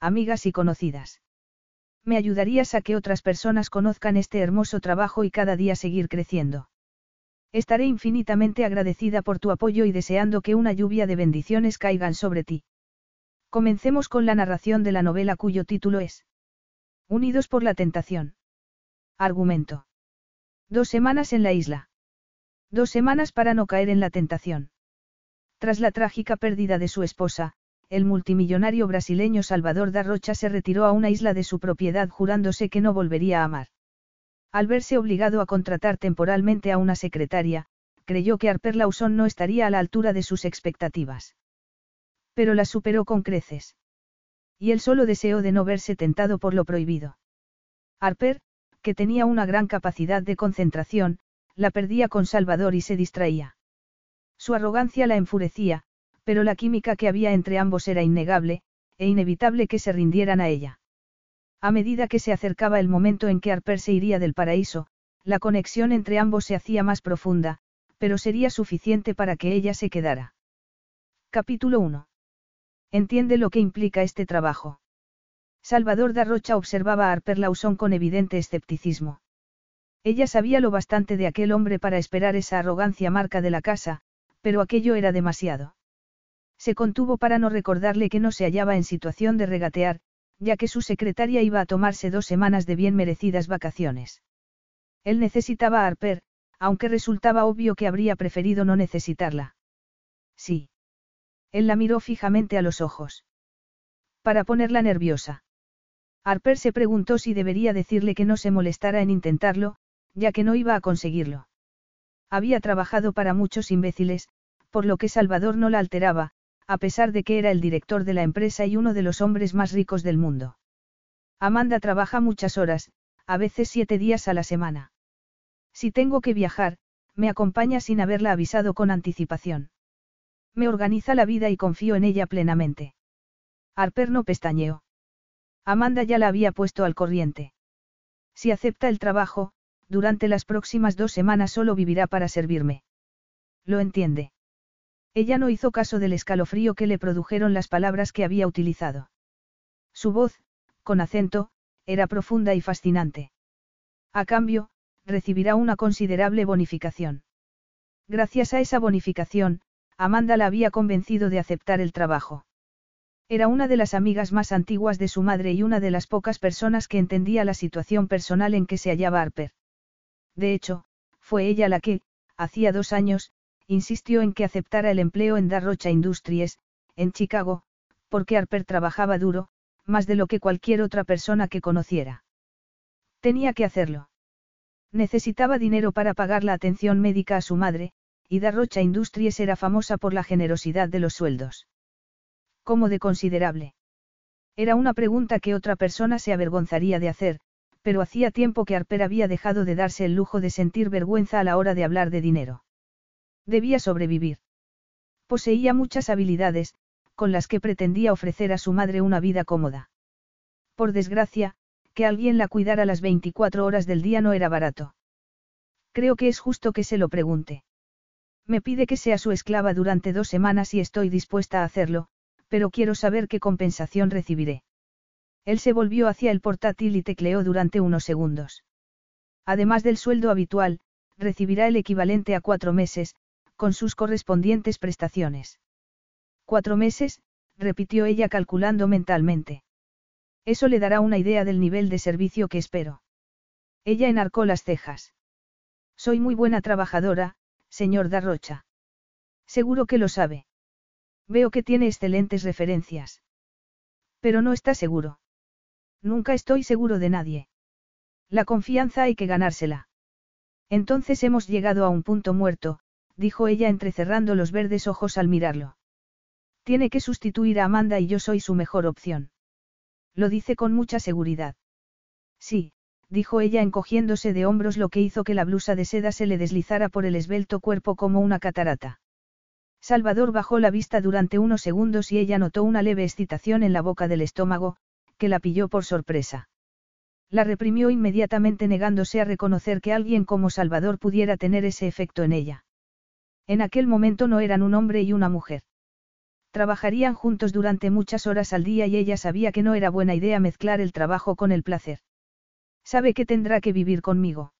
amigas y conocidas. Me ayudarías a que otras personas conozcan este hermoso trabajo y cada día seguir creciendo. Estaré infinitamente agradecida por tu apoyo y deseando que una lluvia de bendiciones caigan sobre ti. Comencemos con la narración de la novela cuyo título es Unidos por la tentación. Argumento. Dos semanas en la isla. Dos semanas para no caer en la tentación. Tras la trágica pérdida de su esposa, el multimillonario brasileño Salvador da Rocha se retiró a una isla de su propiedad jurándose que no volvería a amar. Al verse obligado a contratar temporalmente a una secretaria, creyó que Harper Lawson no estaría a la altura de sus expectativas. Pero la superó con creces. Y él solo deseó de no verse tentado por lo prohibido. Harper, que tenía una gran capacidad de concentración, la perdía con Salvador y se distraía. Su arrogancia la enfurecía, pero la química que había entre ambos era innegable, e inevitable que se rindieran a ella. A medida que se acercaba el momento en que Harper se iría del paraíso, la conexión entre ambos se hacía más profunda, pero sería suficiente para que ella se quedara. Capítulo 1. Entiende lo que implica este trabajo. Salvador da Rocha observaba a Harper Lawson con evidente escepticismo. Ella sabía lo bastante de aquel hombre para esperar esa arrogancia marca de la casa, pero aquello era demasiado. Se contuvo para no recordarle que no se hallaba en situación de regatear, ya que su secretaria iba a tomarse dos semanas de bien merecidas vacaciones. Él necesitaba a Harper, aunque resultaba obvio que habría preferido no necesitarla. Sí. Él la miró fijamente a los ojos. Para ponerla nerviosa. Harper se preguntó si debería decirle que no se molestara en intentarlo, ya que no iba a conseguirlo. Había trabajado para muchos imbéciles, por lo que Salvador no la alteraba, a pesar de que era el director de la empresa y uno de los hombres más ricos del mundo. Amanda trabaja muchas horas, a veces siete días a la semana. Si tengo que viajar, me acompaña sin haberla avisado con anticipación. Me organiza la vida y confío en ella plenamente. Harper no pestañeó. Amanda ya la había puesto al corriente. Si acepta el trabajo, durante las próximas dos semanas solo vivirá para servirme. Lo entiende. Ella no hizo caso del escalofrío que le produjeron las palabras que había utilizado. Su voz, con acento, era profunda y fascinante. A cambio, recibirá una considerable bonificación. Gracias a esa bonificación, Amanda la había convencido de aceptar el trabajo. Era una de las amigas más antiguas de su madre y una de las pocas personas que entendía la situación personal en que se hallaba Harper. De hecho, fue ella la que, hacía dos años, insistió en que aceptara el empleo en Darrocha Industries, en Chicago, porque Harper trabajaba duro, más de lo que cualquier otra persona que conociera. Tenía que hacerlo. Necesitaba dinero para pagar la atención médica a su madre, y Darrocha Industries era famosa por la generosidad de los sueldos. ¿Cómo de considerable? Era una pregunta que otra persona se avergonzaría de hacer, pero hacía tiempo que Harper había dejado de darse el lujo de sentir vergüenza a la hora de hablar de dinero. Debía sobrevivir. Poseía muchas habilidades, con las que pretendía ofrecer a su madre una vida cómoda. Por desgracia, que alguien la cuidara las 24 horas del día no era barato. Creo que es justo que se lo pregunte. Me pide que sea su esclava durante dos semanas y estoy dispuesta a hacerlo, pero quiero saber qué compensación recibiré. Él se volvió hacia el portátil y tecleó durante unos segundos. Además del sueldo habitual, recibirá el equivalente a cuatro meses, con sus correspondientes prestaciones. Cuatro meses, repitió ella calculando mentalmente. Eso le dará una idea del nivel de servicio que espero. Ella enarcó las cejas. Soy muy buena trabajadora, señor Darrocha. Seguro que lo sabe. Veo que tiene excelentes referencias. Pero no está seguro. Nunca estoy seguro de nadie. La confianza hay que ganársela. Entonces hemos llegado a un punto muerto, dijo ella entrecerrando los verdes ojos al mirarlo. Tiene que sustituir a Amanda y yo soy su mejor opción. Lo dice con mucha seguridad. Sí, dijo ella encogiéndose de hombros lo que hizo que la blusa de seda se le deslizara por el esbelto cuerpo como una catarata. Salvador bajó la vista durante unos segundos y ella notó una leve excitación en la boca del estómago, que la pilló por sorpresa. La reprimió inmediatamente negándose a reconocer que alguien como Salvador pudiera tener ese efecto en ella. En aquel momento no eran un hombre y una mujer. Trabajarían juntos durante muchas horas al día y ella sabía que no era buena idea mezclar el trabajo con el placer. Sabe que tendrá que vivir conmigo.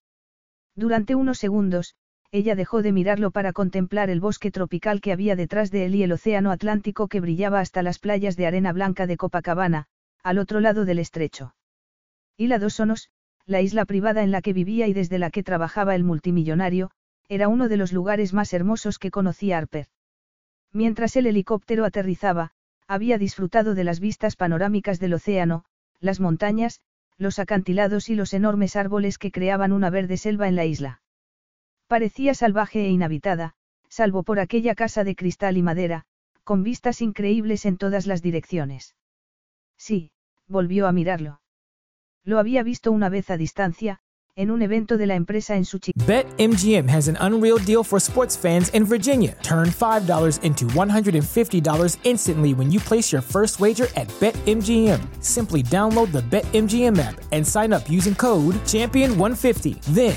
Durante unos segundos, ella dejó de mirarlo para contemplar el bosque tropical que había detrás de él y el océano Atlántico que brillaba hasta las playas de arena blanca de Copacabana, al otro lado del estrecho. Y la Dos Sonos, la isla privada en la que vivía y desde la que trabajaba el multimillonario, era uno de los lugares más hermosos que conocía Harper. Mientras el helicóptero aterrizaba, había disfrutado de las vistas panorámicas del océano, las montañas, los acantilados y los enormes árboles que creaban una verde selva en la isla. Parecía salvaje e inhabitada, salvo por aquella casa de cristal y madera, con vistas increíbles en todas las direcciones. Sí, volvió a mirarlo. Lo había visto una vez a distancia, en un evento de la empresa en su chica. BetMGM has an unreal deal for sports fans in Virginia. Turn $5 into $150 instantly when you place your first wager at BetMGM. Simply download the BetMGM app and sign up using code Champion150. Then,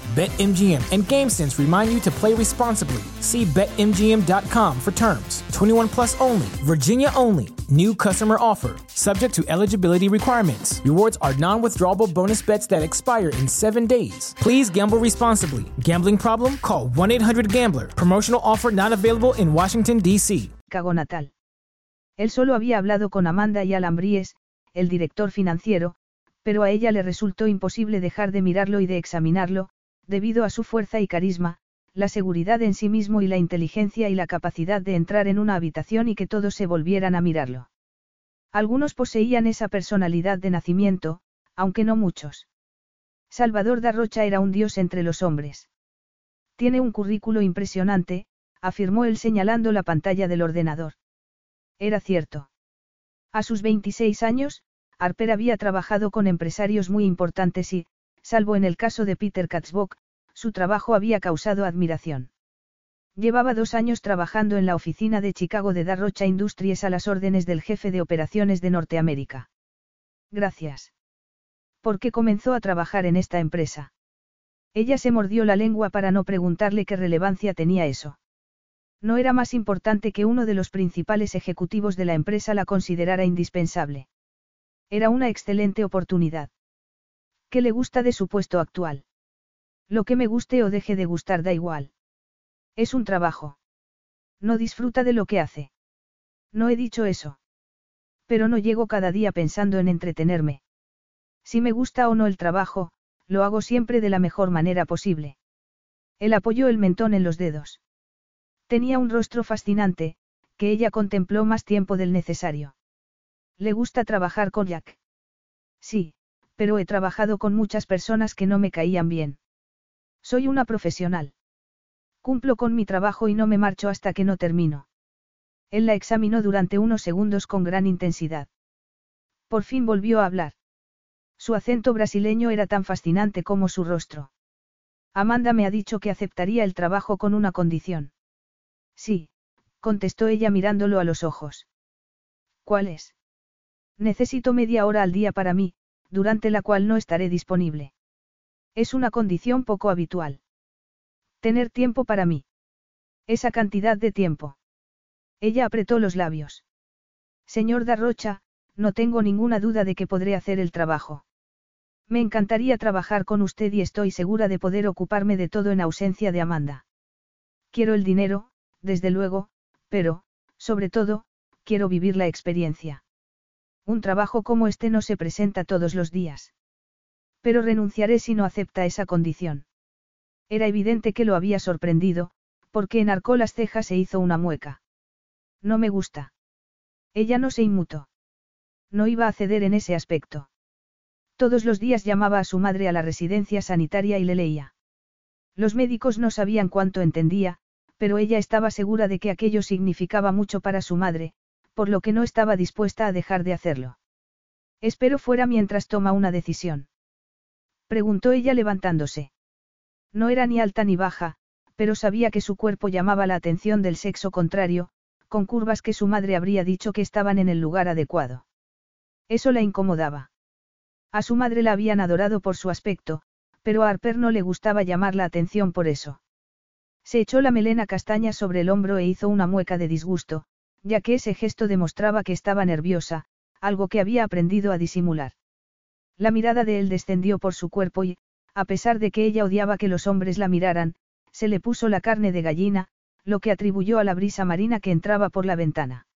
BetMGM and GameSense remind you to play responsibly. See BetMGM.com for terms. 21 plus only, Virginia only. New customer offer, subject to eligibility requirements. Rewards are non withdrawable bonus bets that expire in seven days. Please gamble responsibly. Gambling problem? Call 1 800 Gambler. Promotional offer not available in Washington, D.C. Cago natal. Él solo había hablado con Amanda y Alan Bries, el director financiero, pero a ella le resultó imposible dejar de mirarlo y de examinarlo, debido a su fuerza y carisma, la seguridad en sí mismo y la inteligencia y la capacidad de entrar en una habitación y que todos se volvieran a mirarlo. Algunos poseían esa personalidad de nacimiento, aunque no muchos. Salvador Darrocha era un dios entre los hombres. Tiene un currículo impresionante, afirmó él señalando la pantalla del ordenador. Era cierto. A sus 26 años, Harper había trabajado con empresarios muy importantes y, salvo en el caso de Peter Katzbock, su trabajo había causado admiración. Llevaba dos años trabajando en la oficina de Chicago de Darrocha Industries a las órdenes del jefe de operaciones de Norteamérica. Gracias. ¿Por qué comenzó a trabajar en esta empresa? Ella se mordió la lengua para no preguntarle qué relevancia tenía eso. No era más importante que uno de los principales ejecutivos de la empresa la considerara indispensable. Era una excelente oportunidad. ¿Qué le gusta de su puesto actual? Lo que me guste o deje de gustar da igual. Es un trabajo. No disfruta de lo que hace. No he dicho eso. Pero no llego cada día pensando en entretenerme. Si me gusta o no el trabajo, lo hago siempre de la mejor manera posible. Él apoyó el mentón en los dedos. Tenía un rostro fascinante, que ella contempló más tiempo del necesario. ¿Le gusta trabajar con Jack? Sí, pero he trabajado con muchas personas que no me caían bien. Soy una profesional. Cumplo con mi trabajo y no me marcho hasta que no termino. Él la examinó durante unos segundos con gran intensidad. Por fin volvió a hablar. Su acento brasileño era tan fascinante como su rostro. Amanda me ha dicho que aceptaría el trabajo con una condición. Sí, contestó ella mirándolo a los ojos. ¿Cuál es? Necesito media hora al día para mí, durante la cual no estaré disponible. Es una condición poco habitual. Tener tiempo para mí. Esa cantidad de tiempo. Ella apretó los labios. Señor Darrocha, no tengo ninguna duda de que podré hacer el trabajo. Me encantaría trabajar con usted y estoy segura de poder ocuparme de todo en ausencia de Amanda. Quiero el dinero, desde luego, pero, sobre todo, quiero vivir la experiencia. Un trabajo como este no se presenta todos los días. Pero renunciaré si no acepta esa condición. Era evidente que lo había sorprendido, porque enarcó las cejas e hizo una mueca. No me gusta. Ella no se inmutó. No iba a ceder en ese aspecto. Todos los días llamaba a su madre a la residencia sanitaria y le leía. Los médicos no sabían cuánto entendía, pero ella estaba segura de que aquello significaba mucho para su madre, por lo que no estaba dispuesta a dejar de hacerlo. Espero fuera mientras toma una decisión. Preguntó ella levantándose. No era ni alta ni baja, pero sabía que su cuerpo llamaba la atención del sexo contrario, con curvas que su madre habría dicho que estaban en el lugar adecuado. Eso la incomodaba. A su madre la habían adorado por su aspecto, pero a Harper no le gustaba llamar la atención por eso. Se echó la melena castaña sobre el hombro e hizo una mueca de disgusto, ya que ese gesto demostraba que estaba nerviosa, algo que había aprendido a disimular. La mirada de él descendió por su cuerpo y, a pesar de que ella odiaba que los hombres la miraran, se le puso la carne de gallina, lo que atribuyó a la brisa marina que entraba por la ventana.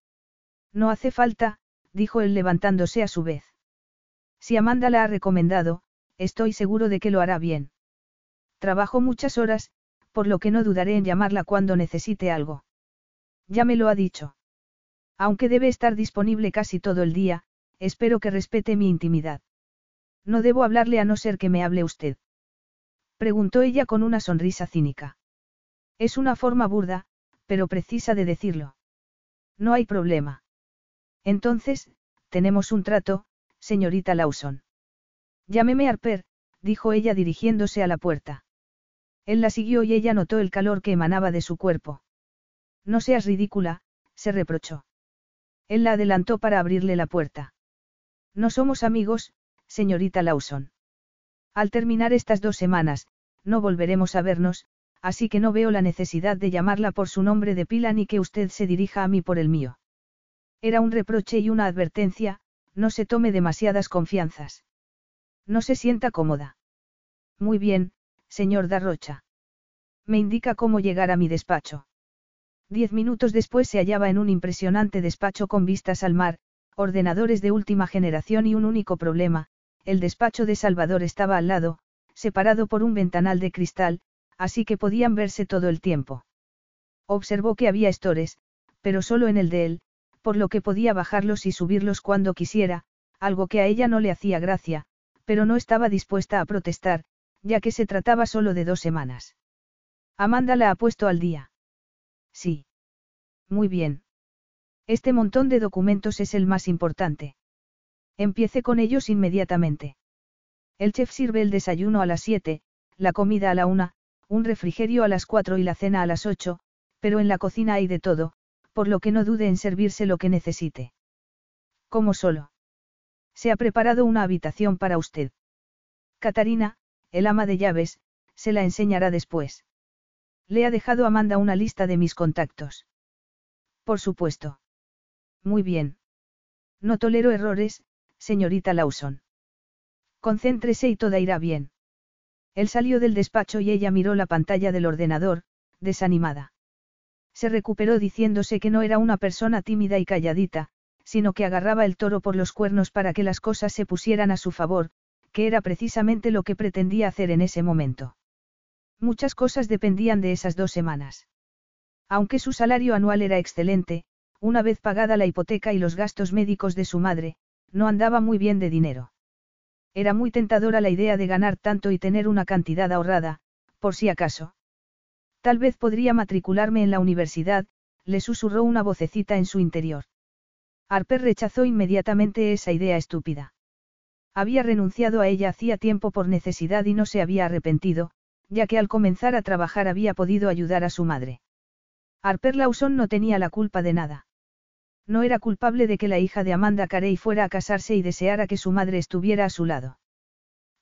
No hace falta, dijo él levantándose a su vez. Si Amanda la ha recomendado, estoy seguro de que lo hará bien. Trabajo muchas horas, por lo que no dudaré en llamarla cuando necesite algo. Ya me lo ha dicho. Aunque debe estar disponible casi todo el día, espero que respete mi intimidad. No debo hablarle a no ser que me hable usted. Preguntó ella con una sonrisa cínica. Es una forma burda, pero precisa de decirlo. No hay problema. Entonces, tenemos un trato, señorita Lawson. Llámeme Harper, dijo ella dirigiéndose a la puerta. Él la siguió y ella notó el calor que emanaba de su cuerpo. No seas ridícula, se reprochó. Él la adelantó para abrirle la puerta. No somos amigos, señorita Lawson. Al terminar estas dos semanas, no volveremos a vernos, así que no veo la necesidad de llamarla por su nombre de pila ni que usted se dirija a mí por el mío. Era un reproche y una advertencia, no se tome demasiadas confianzas. No se sienta cómoda. Muy bien, señor Darrocha. Me indica cómo llegar a mi despacho. Diez minutos después se hallaba en un impresionante despacho con vistas al mar, ordenadores de última generación y un único problema, el despacho de Salvador estaba al lado, separado por un ventanal de cristal, así que podían verse todo el tiempo. Observó que había estores, pero solo en el de él, por lo que podía bajarlos y subirlos cuando quisiera, algo que a ella no le hacía gracia, pero no estaba dispuesta a protestar, ya que se trataba solo de dos semanas. Amanda la ha puesto al día. Sí. Muy bien. Este montón de documentos es el más importante. Empiece con ellos inmediatamente. El chef sirve el desayuno a las 7, la comida a la 1, un refrigerio a las 4 y la cena a las 8, pero en la cocina hay de todo, por lo que no dude en servirse lo que necesite. Como solo. Se ha preparado una habitación para usted. Catarina, el ama de llaves, se la enseñará después. Le ha dejado Amanda una lista de mis contactos. Por supuesto. Muy bien. No tolero errores, señorita Lawson. Concéntrese y toda irá bien. Él salió del despacho y ella miró la pantalla del ordenador, desanimada. Se recuperó diciéndose que no era una persona tímida y calladita, sino que agarraba el toro por los cuernos para que las cosas se pusieran a su favor, que era precisamente lo que pretendía hacer en ese momento. Muchas cosas dependían de esas dos semanas. Aunque su salario anual era excelente, una vez pagada la hipoteca y los gastos médicos de su madre, no andaba muy bien de dinero. Era muy tentadora la idea de ganar tanto y tener una cantidad ahorrada, por si acaso. Tal vez podría matricularme en la universidad, le susurró una vocecita en su interior. Harper rechazó inmediatamente esa idea estúpida. Había renunciado a ella hacía tiempo por necesidad y no se había arrepentido, ya que al comenzar a trabajar había podido ayudar a su madre. Harper Lawson no tenía la culpa de nada. No era culpable de que la hija de Amanda Carey fuera a casarse y deseara que su madre estuviera a su lado.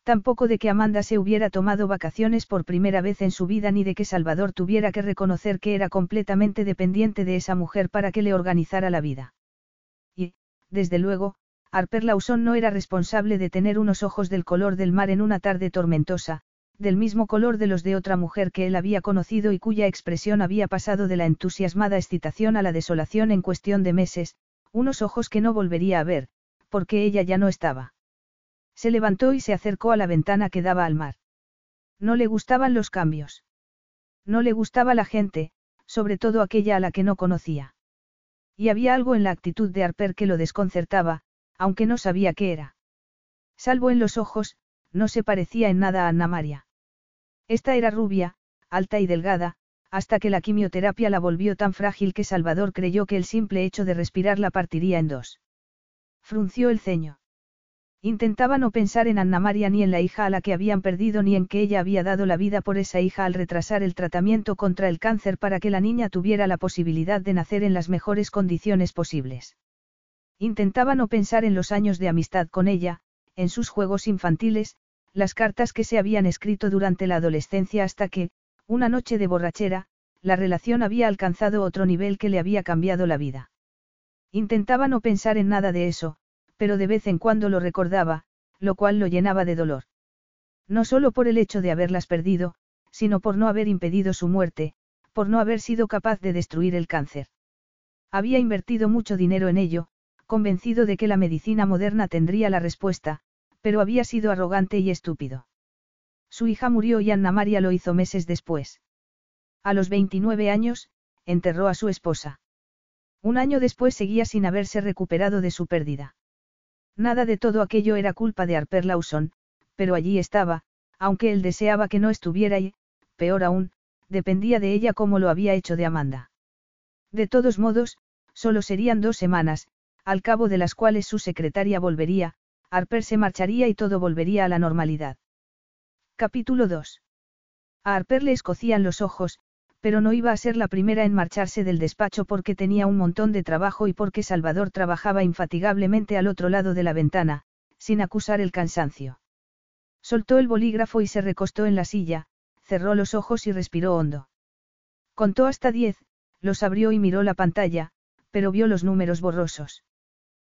Tampoco de que Amanda se hubiera tomado vacaciones por primera vez en su vida ni de que Salvador tuviera que reconocer que era completamente dependiente de esa mujer para que le organizara la vida. Y, desde luego, Harper Lawson no era responsable de tener unos ojos del color del mar en una tarde tormentosa, del mismo color de los de otra mujer que él había conocido y cuya expresión había pasado de la entusiasmada excitación a la desolación en cuestión de meses, unos ojos que no volvería a ver, porque ella ya no estaba. Se levantó y se acercó a la ventana que daba al mar. No le gustaban los cambios. No le gustaba la gente, sobre todo aquella a la que no conocía. Y había algo en la actitud de Harper que lo desconcertaba, aunque no sabía qué era. Salvo en los ojos, no se parecía en nada a Anna Maria. Esta era rubia, alta y delgada, hasta que la quimioterapia la volvió tan frágil que Salvador creyó que el simple hecho de respirar la partiría en dos. Frunció el ceño. Intentaba no pensar en Anna María ni en la hija a la que habían perdido ni en que ella había dado la vida por esa hija al retrasar el tratamiento contra el cáncer para que la niña tuviera la posibilidad de nacer en las mejores condiciones posibles. Intentaba no pensar en los años de amistad con ella, en sus juegos infantiles, las cartas que se habían escrito durante la adolescencia hasta que, una noche de borrachera, la relación había alcanzado otro nivel que le había cambiado la vida. Intentaba no pensar en nada de eso, pero de vez en cuando lo recordaba, lo cual lo llenaba de dolor. No solo por el hecho de haberlas perdido, sino por no haber impedido su muerte, por no haber sido capaz de destruir el cáncer. Había invertido mucho dinero en ello, convencido de que la medicina moderna tendría la respuesta, pero había sido arrogante y estúpido. Su hija murió y Anna María lo hizo meses después. A los 29 años, enterró a su esposa. Un año después seguía sin haberse recuperado de su pérdida. Nada de todo aquello era culpa de Harper Lawson, pero allí estaba, aunque él deseaba que no estuviera y, peor aún, dependía de ella como lo había hecho de Amanda. De todos modos, solo serían dos semanas, al cabo de las cuales su secretaria volvería, Harper se marcharía y todo volvería a la normalidad. Capítulo 2. A Harper le escocían los ojos, pero no iba a ser la primera en marcharse del despacho porque tenía un montón de trabajo y porque Salvador trabajaba infatigablemente al otro lado de la ventana, sin acusar el cansancio. Soltó el bolígrafo y se recostó en la silla, cerró los ojos y respiró hondo. Contó hasta diez, los abrió y miró la pantalla, pero vio los números borrosos.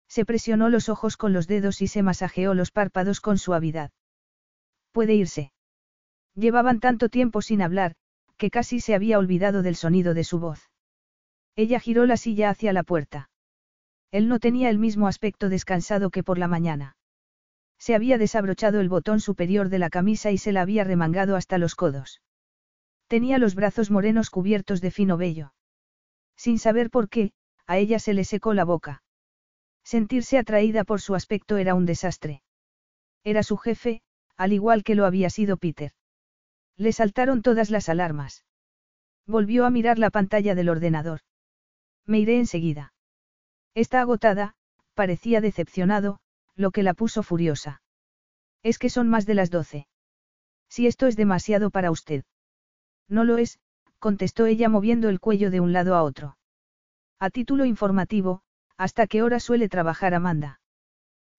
Se presionó los ojos con los dedos y se masajeó los párpados con suavidad. Puede irse. Llevaban tanto tiempo sin hablar, que casi se había olvidado del sonido de su voz. Ella giró la silla hacia la puerta. Él no tenía el mismo aspecto descansado que por la mañana. Se había desabrochado el botón superior de la camisa y se la había remangado hasta los codos. Tenía los brazos morenos cubiertos de fino vello. Sin saber por qué, a ella se le secó la boca. Sentirse atraída por su aspecto era un desastre. Era su jefe, al igual que lo había sido Peter. Le saltaron todas las alarmas. Volvió a mirar la pantalla del ordenador. Me iré enseguida. Está agotada, parecía decepcionado, lo que la puso furiosa. Es que son más de las doce. Si esto es demasiado para usted. No lo es, contestó ella moviendo el cuello de un lado a otro. A título informativo, ¿hasta qué hora suele trabajar Amanda?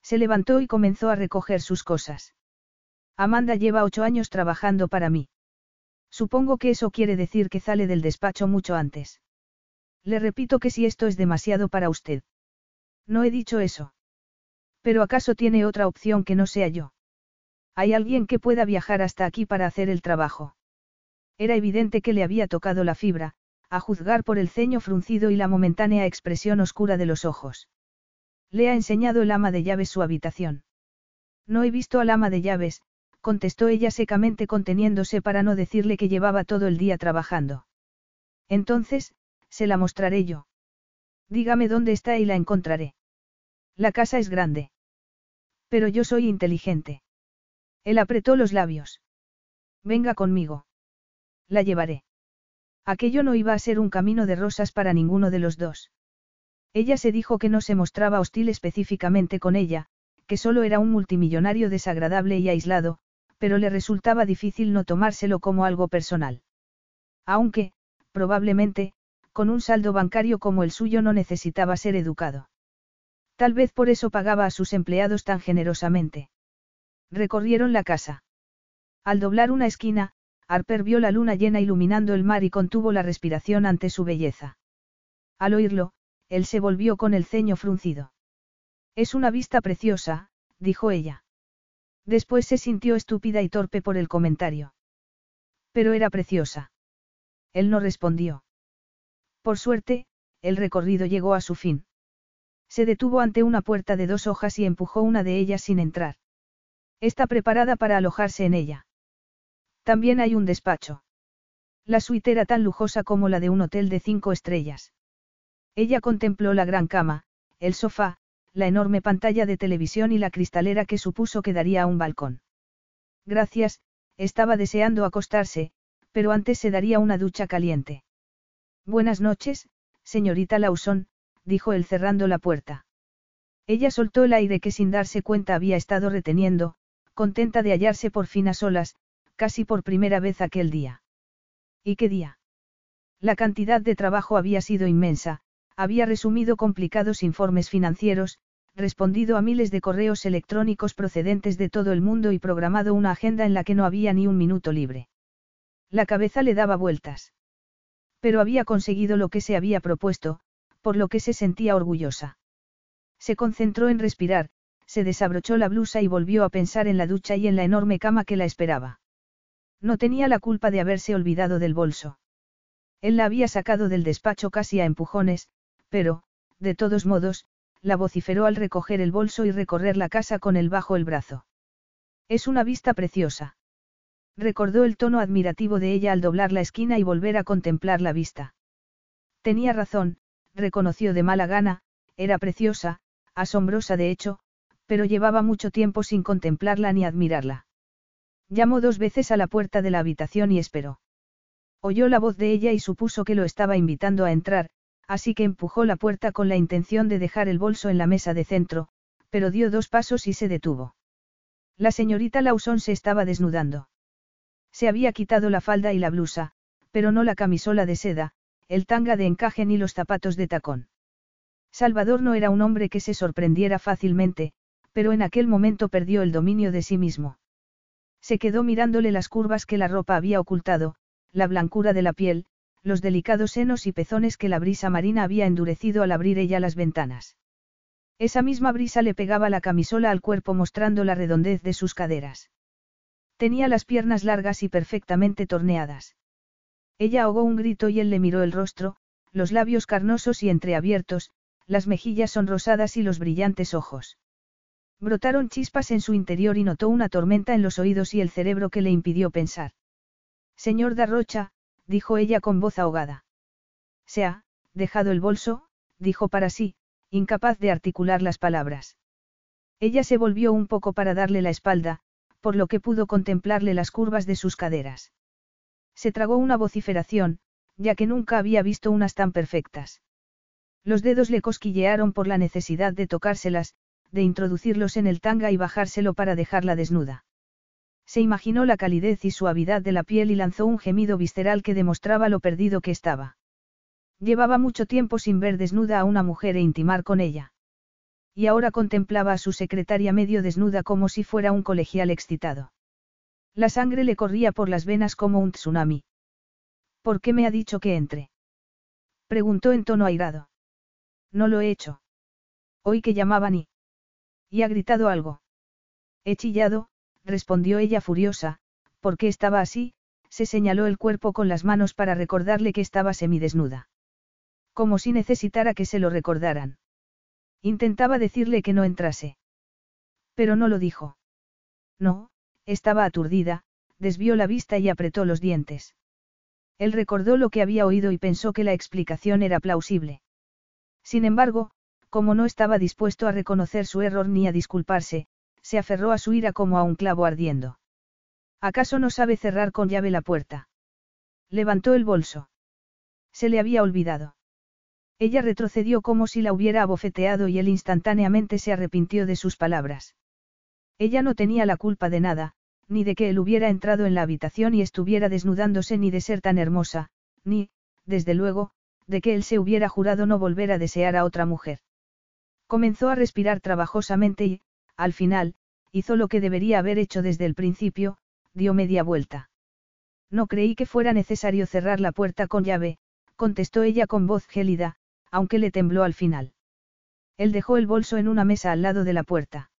Se levantó y comenzó a recoger sus cosas. Amanda lleva ocho años trabajando para mí. Supongo que eso quiere decir que sale del despacho mucho antes. Le repito que si esto es demasiado para usted. No he dicho eso. Pero ¿acaso tiene otra opción que no sea yo? ¿Hay alguien que pueda viajar hasta aquí para hacer el trabajo? Era evidente que le había tocado la fibra, a juzgar por el ceño fruncido y la momentánea expresión oscura de los ojos. Le ha enseñado el ama de llaves su habitación. No he visto al ama de llaves, contestó ella secamente conteniéndose para no decirle que llevaba todo el día trabajando. Entonces, se la mostraré yo. Dígame dónde está y la encontraré. La casa es grande. Pero yo soy inteligente. Él apretó los labios. Venga conmigo. La llevaré. Aquello no iba a ser un camino de rosas para ninguno de los dos. Ella se dijo que no se mostraba hostil específicamente con ella, que solo era un multimillonario desagradable y aislado, pero le resultaba difícil no tomárselo como algo personal. Aunque, probablemente, con un saldo bancario como el suyo no necesitaba ser educado. Tal vez por eso pagaba a sus empleados tan generosamente. Recorrieron la casa. Al doblar una esquina, Harper vio la luna llena iluminando el mar y contuvo la respiración ante su belleza. Al oírlo, él se volvió con el ceño fruncido. Es una vista preciosa, dijo ella. Después se sintió estúpida y torpe por el comentario. Pero era preciosa. Él no respondió. Por suerte, el recorrido llegó a su fin. Se detuvo ante una puerta de dos hojas y empujó una de ellas sin entrar. Está preparada para alojarse en ella. También hay un despacho. La suite era tan lujosa como la de un hotel de cinco estrellas. Ella contempló la gran cama, el sofá, la enorme pantalla de televisión y la cristalera que supuso que daría a un balcón. Gracias, estaba deseando acostarse, pero antes se daría una ducha caliente. Buenas noches, señorita Lawson, dijo él cerrando la puerta. Ella soltó el aire que sin darse cuenta había estado reteniendo, contenta de hallarse por fin a solas, casi por primera vez aquel día. ¿Y qué día? La cantidad de trabajo había sido inmensa, había resumido complicados informes financieros, respondido a miles de correos electrónicos procedentes de todo el mundo y programado una agenda en la que no había ni un minuto libre. La cabeza le daba vueltas. Pero había conseguido lo que se había propuesto, por lo que se sentía orgullosa. Se concentró en respirar, se desabrochó la blusa y volvió a pensar en la ducha y en la enorme cama que la esperaba. No tenía la culpa de haberse olvidado del bolso. Él la había sacado del despacho casi a empujones, pero, de todos modos, la vociferó al recoger el bolso y recorrer la casa con el bajo el brazo. Es una vista preciosa. Recordó el tono admirativo de ella al doblar la esquina y volver a contemplar la vista. Tenía razón, reconoció de mala gana, era preciosa, asombrosa de hecho, pero llevaba mucho tiempo sin contemplarla ni admirarla. Llamó dos veces a la puerta de la habitación y esperó. Oyó la voz de ella y supuso que lo estaba invitando a entrar, así que empujó la puerta con la intención de dejar el bolso en la mesa de centro, pero dio dos pasos y se detuvo. La señorita Lawson se estaba desnudando. Se había quitado la falda y la blusa, pero no la camisola de seda, el tanga de encaje ni los zapatos de tacón. Salvador no era un hombre que se sorprendiera fácilmente, pero en aquel momento perdió el dominio de sí mismo. Se quedó mirándole las curvas que la ropa había ocultado, la blancura de la piel, los delicados senos y pezones que la brisa marina había endurecido al abrir ella las ventanas. Esa misma brisa le pegaba la camisola al cuerpo mostrando la redondez de sus caderas. Tenía las piernas largas y perfectamente torneadas. Ella ahogó un grito y él le miró el rostro, los labios carnosos y entreabiertos, las mejillas sonrosadas y los brillantes ojos. Brotaron chispas en su interior y notó una tormenta en los oídos y el cerebro que le impidió pensar. Señor Darrocha, dijo ella con voz ahogada. Se ha, dejado el bolso, dijo para sí, incapaz de articular las palabras. Ella se volvió un poco para darle la espalda, por lo que pudo contemplarle las curvas de sus caderas. Se tragó una vociferación, ya que nunca había visto unas tan perfectas. Los dedos le cosquillearon por la necesidad de tocárselas, de introducirlos en el tanga y bajárselo para dejarla desnuda. Se imaginó la calidez y suavidad de la piel y lanzó un gemido visceral que demostraba lo perdido que estaba. Llevaba mucho tiempo sin ver desnuda a una mujer e intimar con ella. Y ahora contemplaba a su secretaria medio desnuda como si fuera un colegial excitado. La sangre le corría por las venas como un tsunami. ¿Por qué me ha dicho que entre? Preguntó en tono airado. No lo he hecho. Hoy que llamaban y... Y ha gritado algo. He chillado, respondió ella furiosa, porque estaba así, se señaló el cuerpo con las manos para recordarle que estaba semidesnuda. Como si necesitara que se lo recordaran. Intentaba decirle que no entrase. Pero no lo dijo. No, estaba aturdida, desvió la vista y apretó los dientes. Él recordó lo que había oído y pensó que la explicación era plausible. Sin embargo, como no estaba dispuesto a reconocer su error ni a disculparse, se aferró a su ira como a un clavo ardiendo. ¿Acaso no sabe cerrar con llave la puerta? Levantó el bolso. Se le había olvidado. Ella retrocedió como si la hubiera abofeteado y él instantáneamente se arrepintió de sus palabras. Ella no tenía la culpa de nada, ni de que él hubiera entrado en la habitación y estuviera desnudándose ni de ser tan hermosa, ni, desde luego, de que él se hubiera jurado no volver a desear a otra mujer. Comenzó a respirar trabajosamente y, al final, hizo lo que debería haber hecho desde el principio, dio media vuelta. No creí que fuera necesario cerrar la puerta con llave, contestó ella con voz gélida, aunque le tembló al final. Él dejó el bolso en una mesa al lado de la puerta.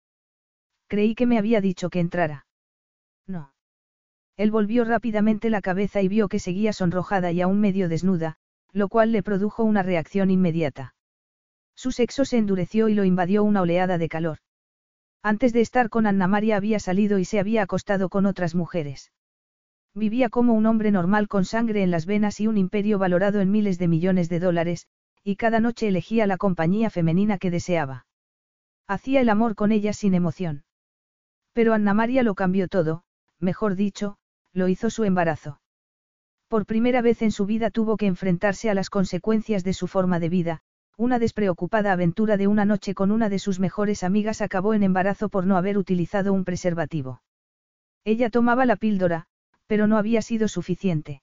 Creí que me había dicho que entrara. No. Él volvió rápidamente la cabeza y vio que seguía sonrojada y aún medio desnuda, lo cual le produjo una reacción inmediata. Su sexo se endureció y lo invadió una oleada de calor. Antes de estar con Anna María había salido y se había acostado con otras mujeres. Vivía como un hombre normal con sangre en las venas y un imperio valorado en miles de millones de dólares, y cada noche elegía la compañía femenina que deseaba. Hacía el amor con ella sin emoción. Pero Anna María lo cambió todo, mejor dicho, lo hizo su embarazo. Por primera vez en su vida tuvo que enfrentarse a las consecuencias de su forma de vida, una despreocupada aventura de una noche con una de sus mejores amigas acabó en embarazo por no haber utilizado un preservativo. Ella tomaba la píldora, pero no había sido suficiente.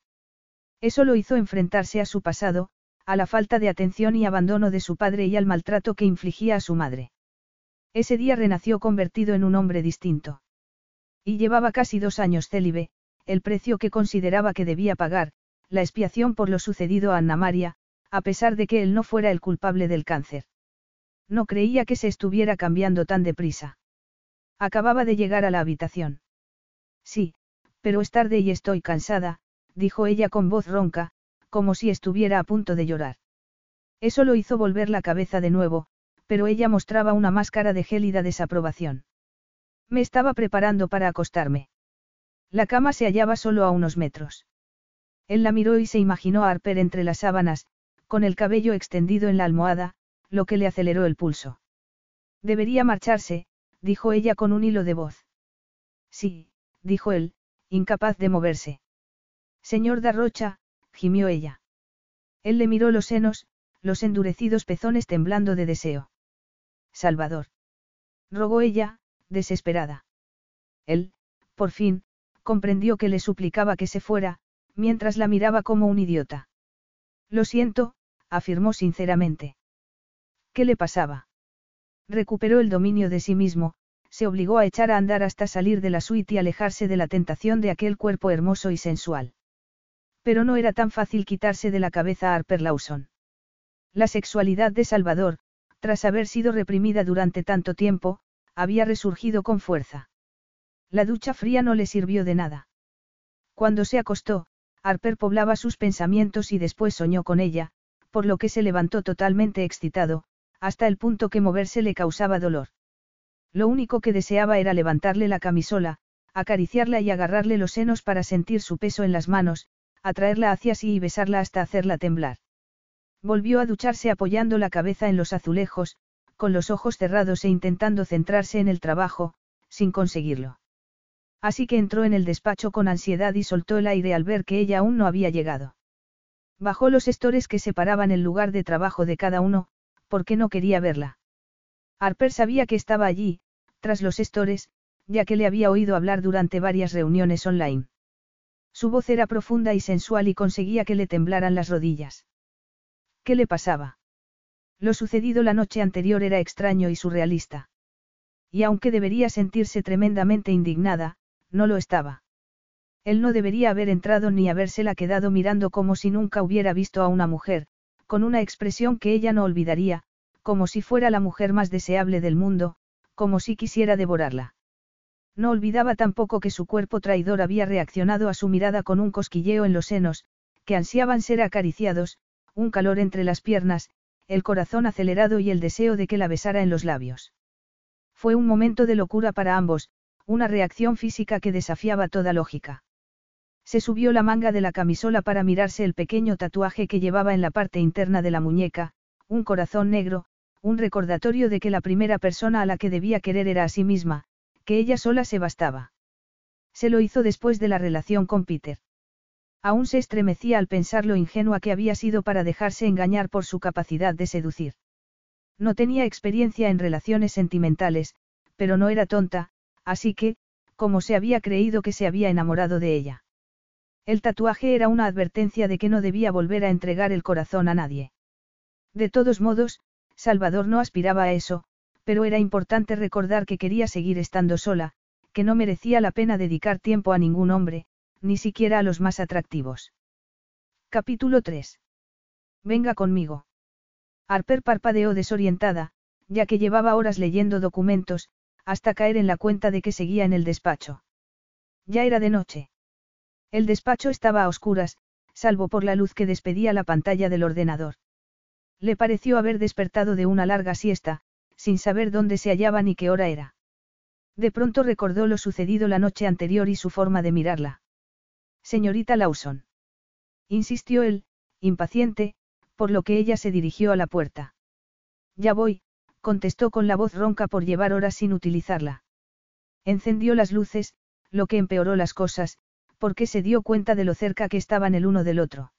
Eso lo hizo enfrentarse a su pasado, a la falta de atención y abandono de su padre y al maltrato que infligía a su madre. Ese día renació convertido en un hombre distinto. Y llevaba casi dos años célibe, el precio que consideraba que debía pagar, la expiación por lo sucedido a Anna María, a pesar de que él no fuera el culpable del cáncer. No creía que se estuviera cambiando tan deprisa. Acababa de llegar a la habitación. Sí, pero es tarde y estoy cansada, dijo ella con voz ronca, como si estuviera a punto de llorar. Eso lo hizo volver la cabeza de nuevo, pero ella mostraba una máscara de gélida desaprobación. Me estaba preparando para acostarme. La cama se hallaba solo a unos metros. Él la miró y se imaginó a Harper entre las sábanas, con el cabello extendido en la almohada, lo que le aceleró el pulso. Debería marcharse, dijo ella con un hilo de voz. Sí, dijo él, incapaz de moverse. Señor Darrocha, gimió ella. Él le miró los senos, los endurecidos pezones temblando de deseo. Salvador. Rogó ella, desesperada. Él, por fin, comprendió que le suplicaba que se fuera, mientras la miraba como un idiota. Lo siento, afirmó sinceramente. ¿Qué le pasaba? Recuperó el dominio de sí mismo, se obligó a echar a andar hasta salir de la suite y alejarse de la tentación de aquel cuerpo hermoso y sensual. Pero no era tan fácil quitarse de la cabeza a Harper Lawson. La sexualidad de Salvador, tras haber sido reprimida durante tanto tiempo, había resurgido con fuerza. La ducha fría no le sirvió de nada. Cuando se acostó, Harper poblaba sus pensamientos y después soñó con ella, por lo que se levantó totalmente excitado, hasta el punto que moverse le causaba dolor. Lo único que deseaba era levantarle la camisola, acariciarla y agarrarle los senos para sentir su peso en las manos, atraerla hacia sí y besarla hasta hacerla temblar. Volvió a ducharse apoyando la cabeza en los azulejos, con los ojos cerrados e intentando centrarse en el trabajo, sin conseguirlo. Así que entró en el despacho con ansiedad y soltó el aire al ver que ella aún no había llegado. Bajó los estores que separaban el lugar de trabajo de cada uno, porque no quería verla. Harper sabía que estaba allí, tras los estores, ya que le había oído hablar durante varias reuniones online. Su voz era profunda y sensual y conseguía que le temblaran las rodillas. ¿Qué le pasaba? Lo sucedido la noche anterior era extraño y surrealista. Y aunque debería sentirse tremendamente indignada, no lo estaba. Él no debería haber entrado ni habérsela quedado mirando como si nunca hubiera visto a una mujer, con una expresión que ella no olvidaría, como si fuera la mujer más deseable del mundo, como si quisiera devorarla. No olvidaba tampoco que su cuerpo traidor había reaccionado a su mirada con un cosquilleo en los senos, que ansiaban ser acariciados, un calor entre las piernas, el corazón acelerado y el deseo de que la besara en los labios. Fue un momento de locura para ambos, una reacción física que desafiaba toda lógica. Se subió la manga de la camisola para mirarse el pequeño tatuaje que llevaba en la parte interna de la muñeca, un corazón negro, un recordatorio de que la primera persona a la que debía querer era a sí misma, que ella sola se bastaba. Se lo hizo después de la relación con Peter. Aún se estremecía al pensar lo ingenua que había sido para dejarse engañar por su capacidad de seducir. No tenía experiencia en relaciones sentimentales, pero no era tonta, así que, como se había creído que se había enamorado de ella. El tatuaje era una advertencia de que no debía volver a entregar el corazón a nadie. De todos modos, Salvador no aspiraba a eso, pero era importante recordar que quería seguir estando sola, que no merecía la pena dedicar tiempo a ningún hombre, ni siquiera a los más atractivos. Capítulo 3. Venga conmigo. Harper parpadeó desorientada, ya que llevaba horas leyendo documentos, hasta caer en la cuenta de que seguía en el despacho. Ya era de noche. El despacho estaba a oscuras, salvo por la luz que despedía la pantalla del ordenador. Le pareció haber despertado de una larga siesta, sin saber dónde se hallaba ni qué hora era. De pronto recordó lo sucedido la noche anterior y su forma de mirarla. Señorita Lawson. Insistió él, impaciente, por lo que ella se dirigió a la puerta. Ya voy, contestó con la voz ronca por llevar horas sin utilizarla. Encendió las luces, lo que empeoró las cosas, porque se dio cuenta de lo cerca que estaban el uno del otro.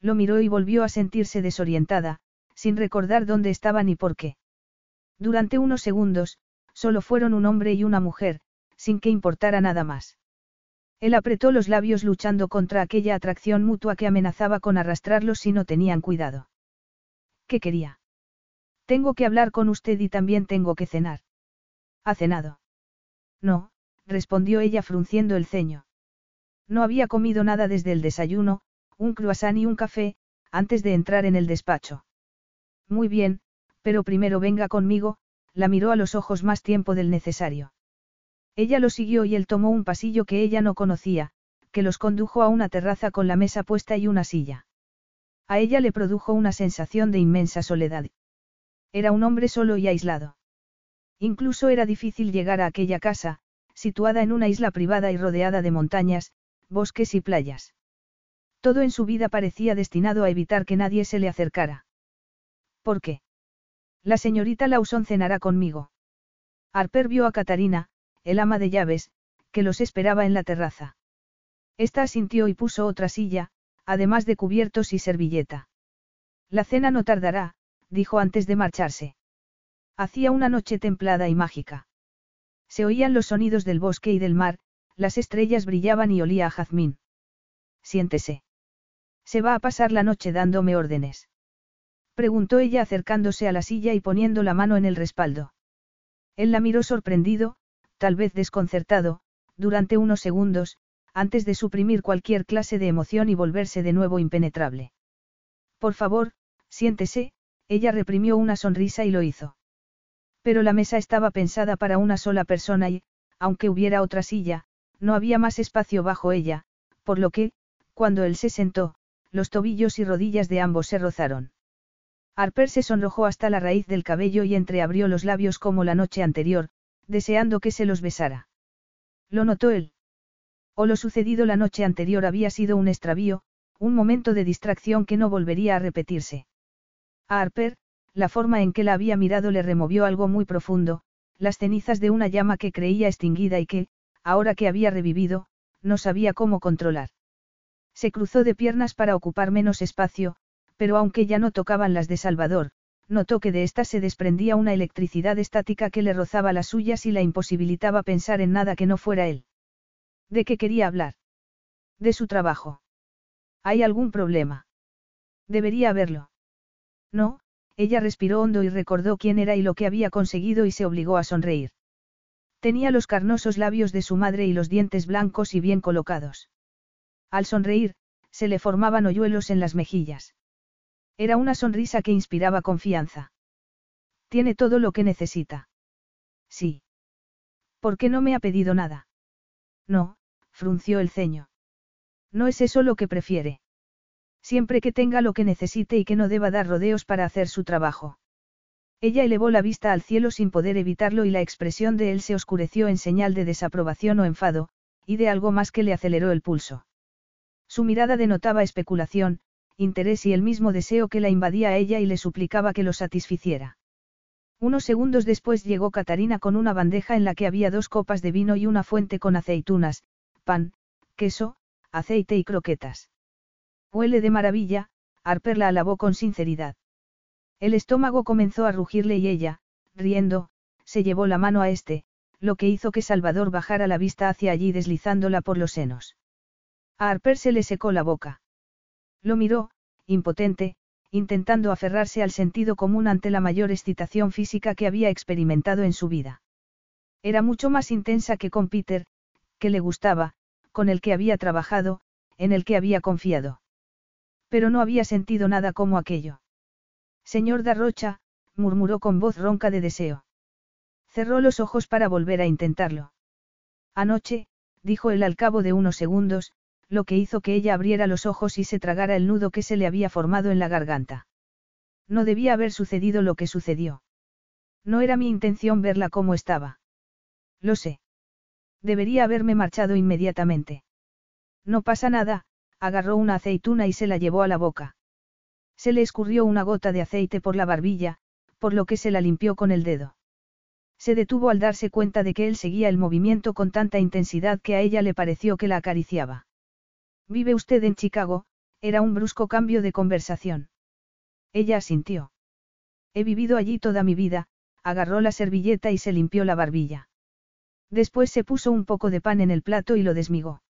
Lo miró y volvió a sentirse desorientada, sin recordar dónde estaba ni por qué. Durante unos segundos, solo fueron un hombre y una mujer, sin que importara nada más. Él apretó los labios luchando contra aquella atracción mutua que amenazaba con arrastrarlos si no tenían cuidado. ¿Qué quería? Tengo que hablar con usted y también tengo que cenar. ¿Ha cenado? No, respondió ella frunciendo el ceño. No había comido nada desde el desayuno, un croissant y un café, antes de entrar en el despacho. Muy bien, pero primero venga conmigo, la miró a los ojos más tiempo del necesario. Ella lo siguió y él tomó un pasillo que ella no conocía, que los condujo a una terraza con la mesa puesta y una silla. A ella le produjo una sensación de inmensa soledad. Era un hombre solo y aislado. Incluso era difícil llegar a aquella casa, situada en una isla privada y rodeada de montañas, bosques y playas. Todo en su vida parecía destinado a evitar que nadie se le acercara. ¿Por qué? La señorita Lawson cenará conmigo. Harper vio a Catarina, el ama de llaves, que los esperaba en la terraza. Esta asintió y puso otra silla, además de cubiertos y servilleta. La cena no tardará, dijo antes de marcharse. Hacía una noche templada y mágica. Se oían los sonidos del bosque y del mar, las estrellas brillaban y olía a jazmín. Siéntese. Se va a pasar la noche dándome órdenes. Preguntó ella acercándose a la silla y poniendo la mano en el respaldo. Él la miró sorprendido, tal vez desconcertado, durante unos segundos, antes de suprimir cualquier clase de emoción y volverse de nuevo impenetrable. Por favor, siéntese, ella reprimió una sonrisa y lo hizo. Pero la mesa estaba pensada para una sola persona y, aunque hubiera otra silla, no había más espacio bajo ella, por lo que, cuando él se sentó, los tobillos y rodillas de ambos se rozaron. Harper se sonrojó hasta la raíz del cabello y entreabrió los labios como la noche anterior, deseando que se los besara. Lo notó él. O lo sucedido la noche anterior había sido un extravío, un momento de distracción que no volvería a repetirse. A Harper, la forma en que la había mirado le removió algo muy profundo, las cenizas de una llama que creía extinguida y que, ahora que había revivido, no sabía cómo controlar. Se cruzó de piernas para ocupar menos espacio, pero aunque ya no tocaban las de Salvador, notó que de ésta se desprendía una electricidad estática que le rozaba las suyas y la imposibilitaba pensar en nada que no fuera él. ¿De qué quería hablar? De su trabajo. ¿Hay algún problema? Debería haberlo. No, ella respiró hondo y recordó quién era y lo que había conseguido y se obligó a sonreír. Tenía los carnosos labios de su madre y los dientes blancos y bien colocados. Al sonreír, se le formaban hoyuelos en las mejillas. Era una sonrisa que inspiraba confianza. Tiene todo lo que necesita. Sí. ¿Por qué no me ha pedido nada? No, frunció el ceño. No es eso lo que prefiere. Siempre que tenga lo que necesite y que no deba dar rodeos para hacer su trabajo. Ella elevó la vista al cielo sin poder evitarlo y la expresión de él se oscureció en señal de desaprobación o enfado, y de algo más que le aceleró el pulso. Su mirada denotaba especulación, interés y el mismo deseo que la invadía a ella y le suplicaba que lo satisficiera. Unos segundos después llegó Catarina con una bandeja en la que había dos copas de vino y una fuente con aceitunas, pan, queso, aceite y croquetas. Huele de maravilla, Harper la alabó con sinceridad. El estómago comenzó a rugirle y ella, riendo, se llevó la mano a este, lo que hizo que Salvador bajara la vista hacia allí deslizándola por los senos. A Harper se le secó la boca. Lo miró, impotente, intentando aferrarse al sentido común ante la mayor excitación física que había experimentado en su vida. Era mucho más intensa que con Peter, que le gustaba, con el que había trabajado, en el que había confiado. Pero no había sentido nada como aquello. Señor Darrocha, murmuró con voz ronca de deseo. Cerró los ojos para volver a intentarlo. Anoche, dijo él al cabo de unos segundos, lo que hizo que ella abriera los ojos y se tragara el nudo que se le había formado en la garganta. No debía haber sucedido lo que sucedió. No era mi intención verla como estaba. Lo sé. Debería haberme marchado inmediatamente. No pasa nada, agarró una aceituna y se la llevó a la boca. Se le escurrió una gota de aceite por la barbilla, por lo que se la limpió con el dedo. Se detuvo al darse cuenta de que él seguía el movimiento con tanta intensidad que a ella le pareció que la acariciaba. ¿Vive usted en Chicago? Era un brusco cambio de conversación. Ella asintió. He vivido allí toda mi vida, agarró la servilleta y se limpió la barbilla. Después se puso un poco de pan en el plato y lo desmigó.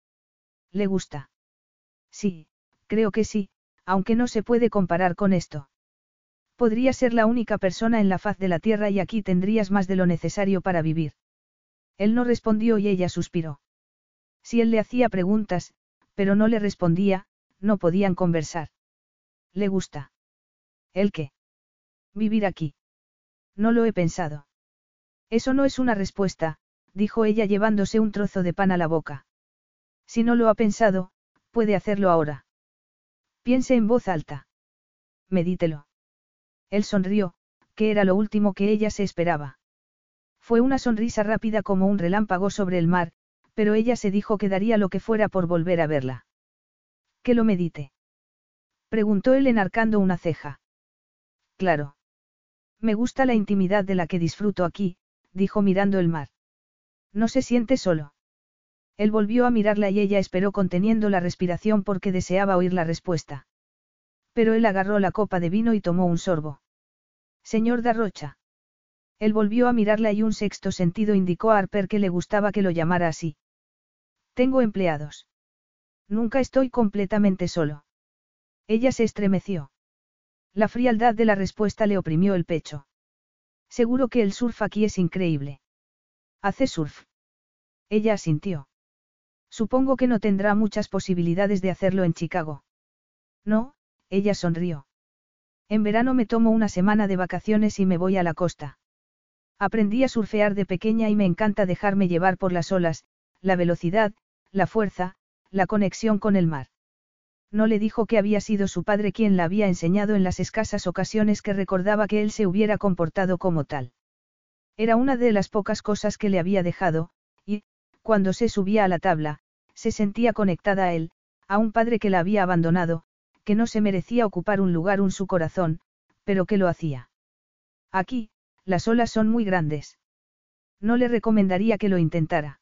¿Le gusta? Sí, creo que sí, aunque no se puede comparar con esto. Podría ser la única persona en la faz de la tierra y aquí tendrías más de lo necesario para vivir. Él no respondió y ella suspiró. Si él le hacía preguntas, pero no le respondía, no podían conversar. ¿Le gusta? ¿El qué? Vivir aquí. No lo he pensado. Eso no es una respuesta, dijo ella llevándose un trozo de pan a la boca. Si no lo ha pensado, puede hacerlo ahora. Piense en voz alta. Medítelo. Él sonrió, que era lo último que ella se esperaba. Fue una sonrisa rápida como un relámpago sobre el mar, pero ella se dijo que daría lo que fuera por volver a verla. ¿Que lo medite? Preguntó él enarcando una ceja. Claro. Me gusta la intimidad de la que disfruto aquí, dijo mirando el mar. No se siente solo. Él volvió a mirarla y ella esperó conteniendo la respiración porque deseaba oír la respuesta. Pero él agarró la copa de vino y tomó un sorbo. Señor Darrocha. Él volvió a mirarla y un sexto sentido indicó a Harper que le gustaba que lo llamara así. Tengo empleados. Nunca estoy completamente solo. Ella se estremeció. La frialdad de la respuesta le oprimió el pecho. Seguro que el surf aquí es increíble. Hace surf. Ella asintió. Supongo que no tendrá muchas posibilidades de hacerlo en Chicago. No, ella sonrió. En verano me tomo una semana de vacaciones y me voy a la costa. Aprendí a surfear de pequeña y me encanta dejarme llevar por las olas, la velocidad, la fuerza, la conexión con el mar. No le dijo que había sido su padre quien la había enseñado en las escasas ocasiones que recordaba que él se hubiera comportado como tal. Era una de las pocas cosas que le había dejado, y, cuando se subía a la tabla, se sentía conectada a él, a un padre que la había abandonado, que no se merecía ocupar un lugar en su corazón, pero que lo hacía. Aquí, las olas son muy grandes. No le recomendaría que lo intentara.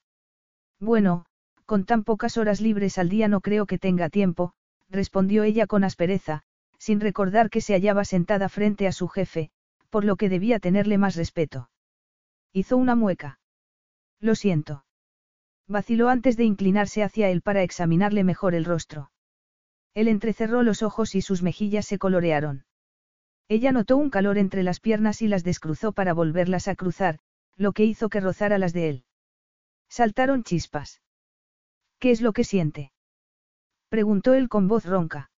Bueno, con tan pocas horas libres al día no creo que tenga tiempo, respondió ella con aspereza, sin recordar que se hallaba sentada frente a su jefe, por lo que debía tenerle más respeto. Hizo una mueca. Lo siento. Vaciló antes de inclinarse hacia él para examinarle mejor el rostro. Él entrecerró los ojos y sus mejillas se colorearon. Ella notó un calor entre las piernas y las descruzó para volverlas a cruzar, lo que hizo que rozara las de él. Saltaron chispas. ¿Qué es lo que siente? Preguntó él con voz ronca.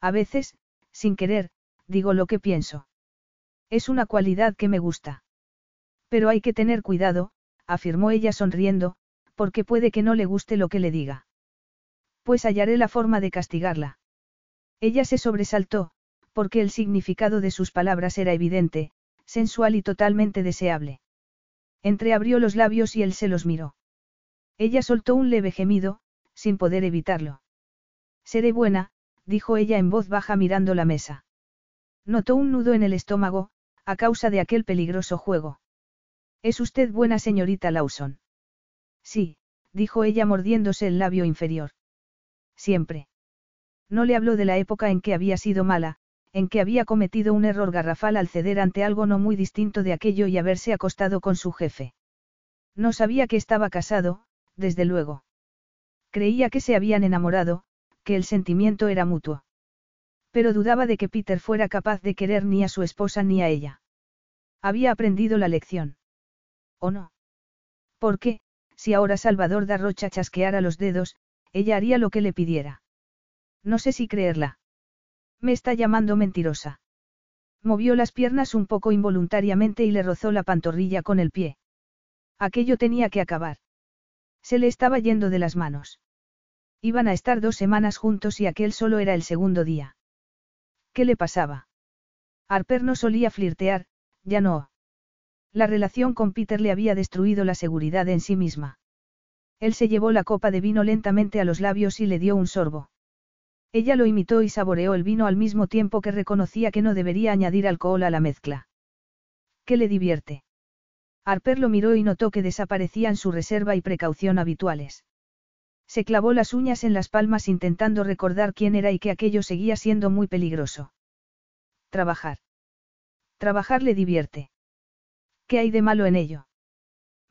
A veces, sin querer, digo lo que pienso. Es una cualidad que me gusta. Pero hay que tener cuidado, afirmó ella sonriendo, porque puede que no le guste lo que le diga. Pues hallaré la forma de castigarla. Ella se sobresaltó, porque el significado de sus palabras era evidente, sensual y totalmente deseable. Entreabrió los labios y él se los miró. Ella soltó un leve gemido, sin poder evitarlo. Seré buena, dijo ella en voz baja mirando la mesa. Notó un nudo en el estómago, a causa de aquel peligroso juego. ¿Es usted buena señorita Lawson? Sí, dijo ella mordiéndose el labio inferior. Siempre. No le habló de la época en que había sido mala, en que había cometido un error garrafal al ceder ante algo no muy distinto de aquello y haberse acostado con su jefe. No sabía que estaba casado, desde luego. Creía que se habían enamorado, que el sentimiento era mutuo. Pero dudaba de que Peter fuera capaz de querer ni a su esposa ni a ella. Había aprendido la lección. ¿O no? ¿Por qué, si ahora Salvador da Rocha chasqueara los dedos, ella haría lo que le pidiera? No sé si creerla. Me está llamando mentirosa. Movió las piernas un poco involuntariamente y le rozó la pantorrilla con el pie. Aquello tenía que acabar. Se le estaba yendo de las manos. Iban a estar dos semanas juntos y aquel solo era el segundo día. ¿Qué le pasaba? Harper no solía flirtear, ya no. La relación con Peter le había destruido la seguridad en sí misma. Él se llevó la copa de vino lentamente a los labios y le dio un sorbo. Ella lo imitó y saboreó el vino al mismo tiempo que reconocía que no debería añadir alcohol a la mezcla. ¿Qué le divierte? Harper lo miró y notó que desaparecían su reserva y precaución habituales. Se clavó las uñas en las palmas intentando recordar quién era y que aquello seguía siendo muy peligroso. Trabajar. Trabajar le divierte. ¿Qué hay de malo en ello?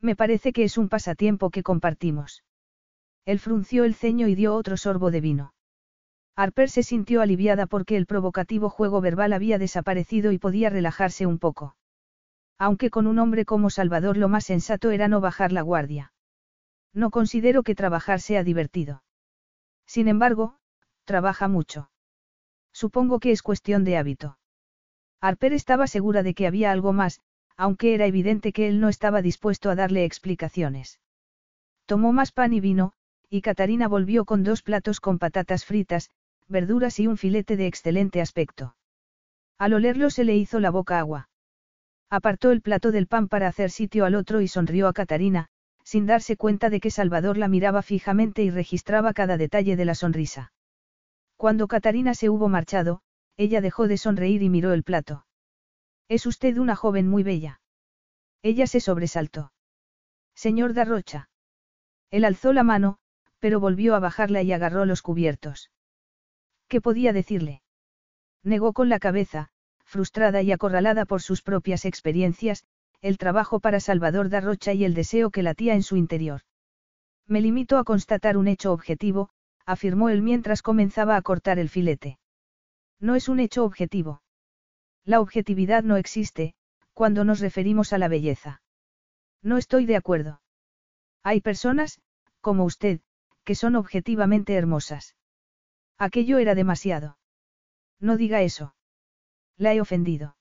Me parece que es un pasatiempo que compartimos. Él frunció el ceño y dio otro sorbo de vino. Harper se sintió aliviada porque el provocativo juego verbal había desaparecido y podía relajarse un poco. Aunque con un hombre como Salvador lo más sensato era no bajar la guardia. No considero que trabajar sea divertido. Sin embargo, trabaja mucho. Supongo que es cuestión de hábito. Harper estaba segura de que había algo más, aunque era evidente que él no estaba dispuesto a darle explicaciones. Tomó más pan y vino, y Catarina volvió con dos platos con patatas fritas, verduras y un filete de excelente aspecto. Al olerlo se le hizo la boca agua. Apartó el plato del pan para hacer sitio al otro y sonrió a Catarina, sin darse cuenta de que Salvador la miraba fijamente y registraba cada detalle de la sonrisa. Cuando Catarina se hubo marchado, ella dejó de sonreír y miró el plato. Es usted una joven muy bella. Ella se sobresaltó. Señor Darrocha. Él alzó la mano, pero volvió a bajarla y agarró los cubiertos. ¿Qué podía decirle? Negó con la cabeza, frustrada y acorralada por sus propias experiencias, el trabajo para Salvador da Rocha y el deseo que latía en su interior. Me limito a constatar un hecho objetivo, afirmó él mientras comenzaba a cortar el filete. No es un hecho objetivo. La objetividad no existe, cuando nos referimos a la belleza. No estoy de acuerdo. Hay personas, como usted, que son objetivamente hermosas. Aquello era demasiado. No diga eso. La he ofendido.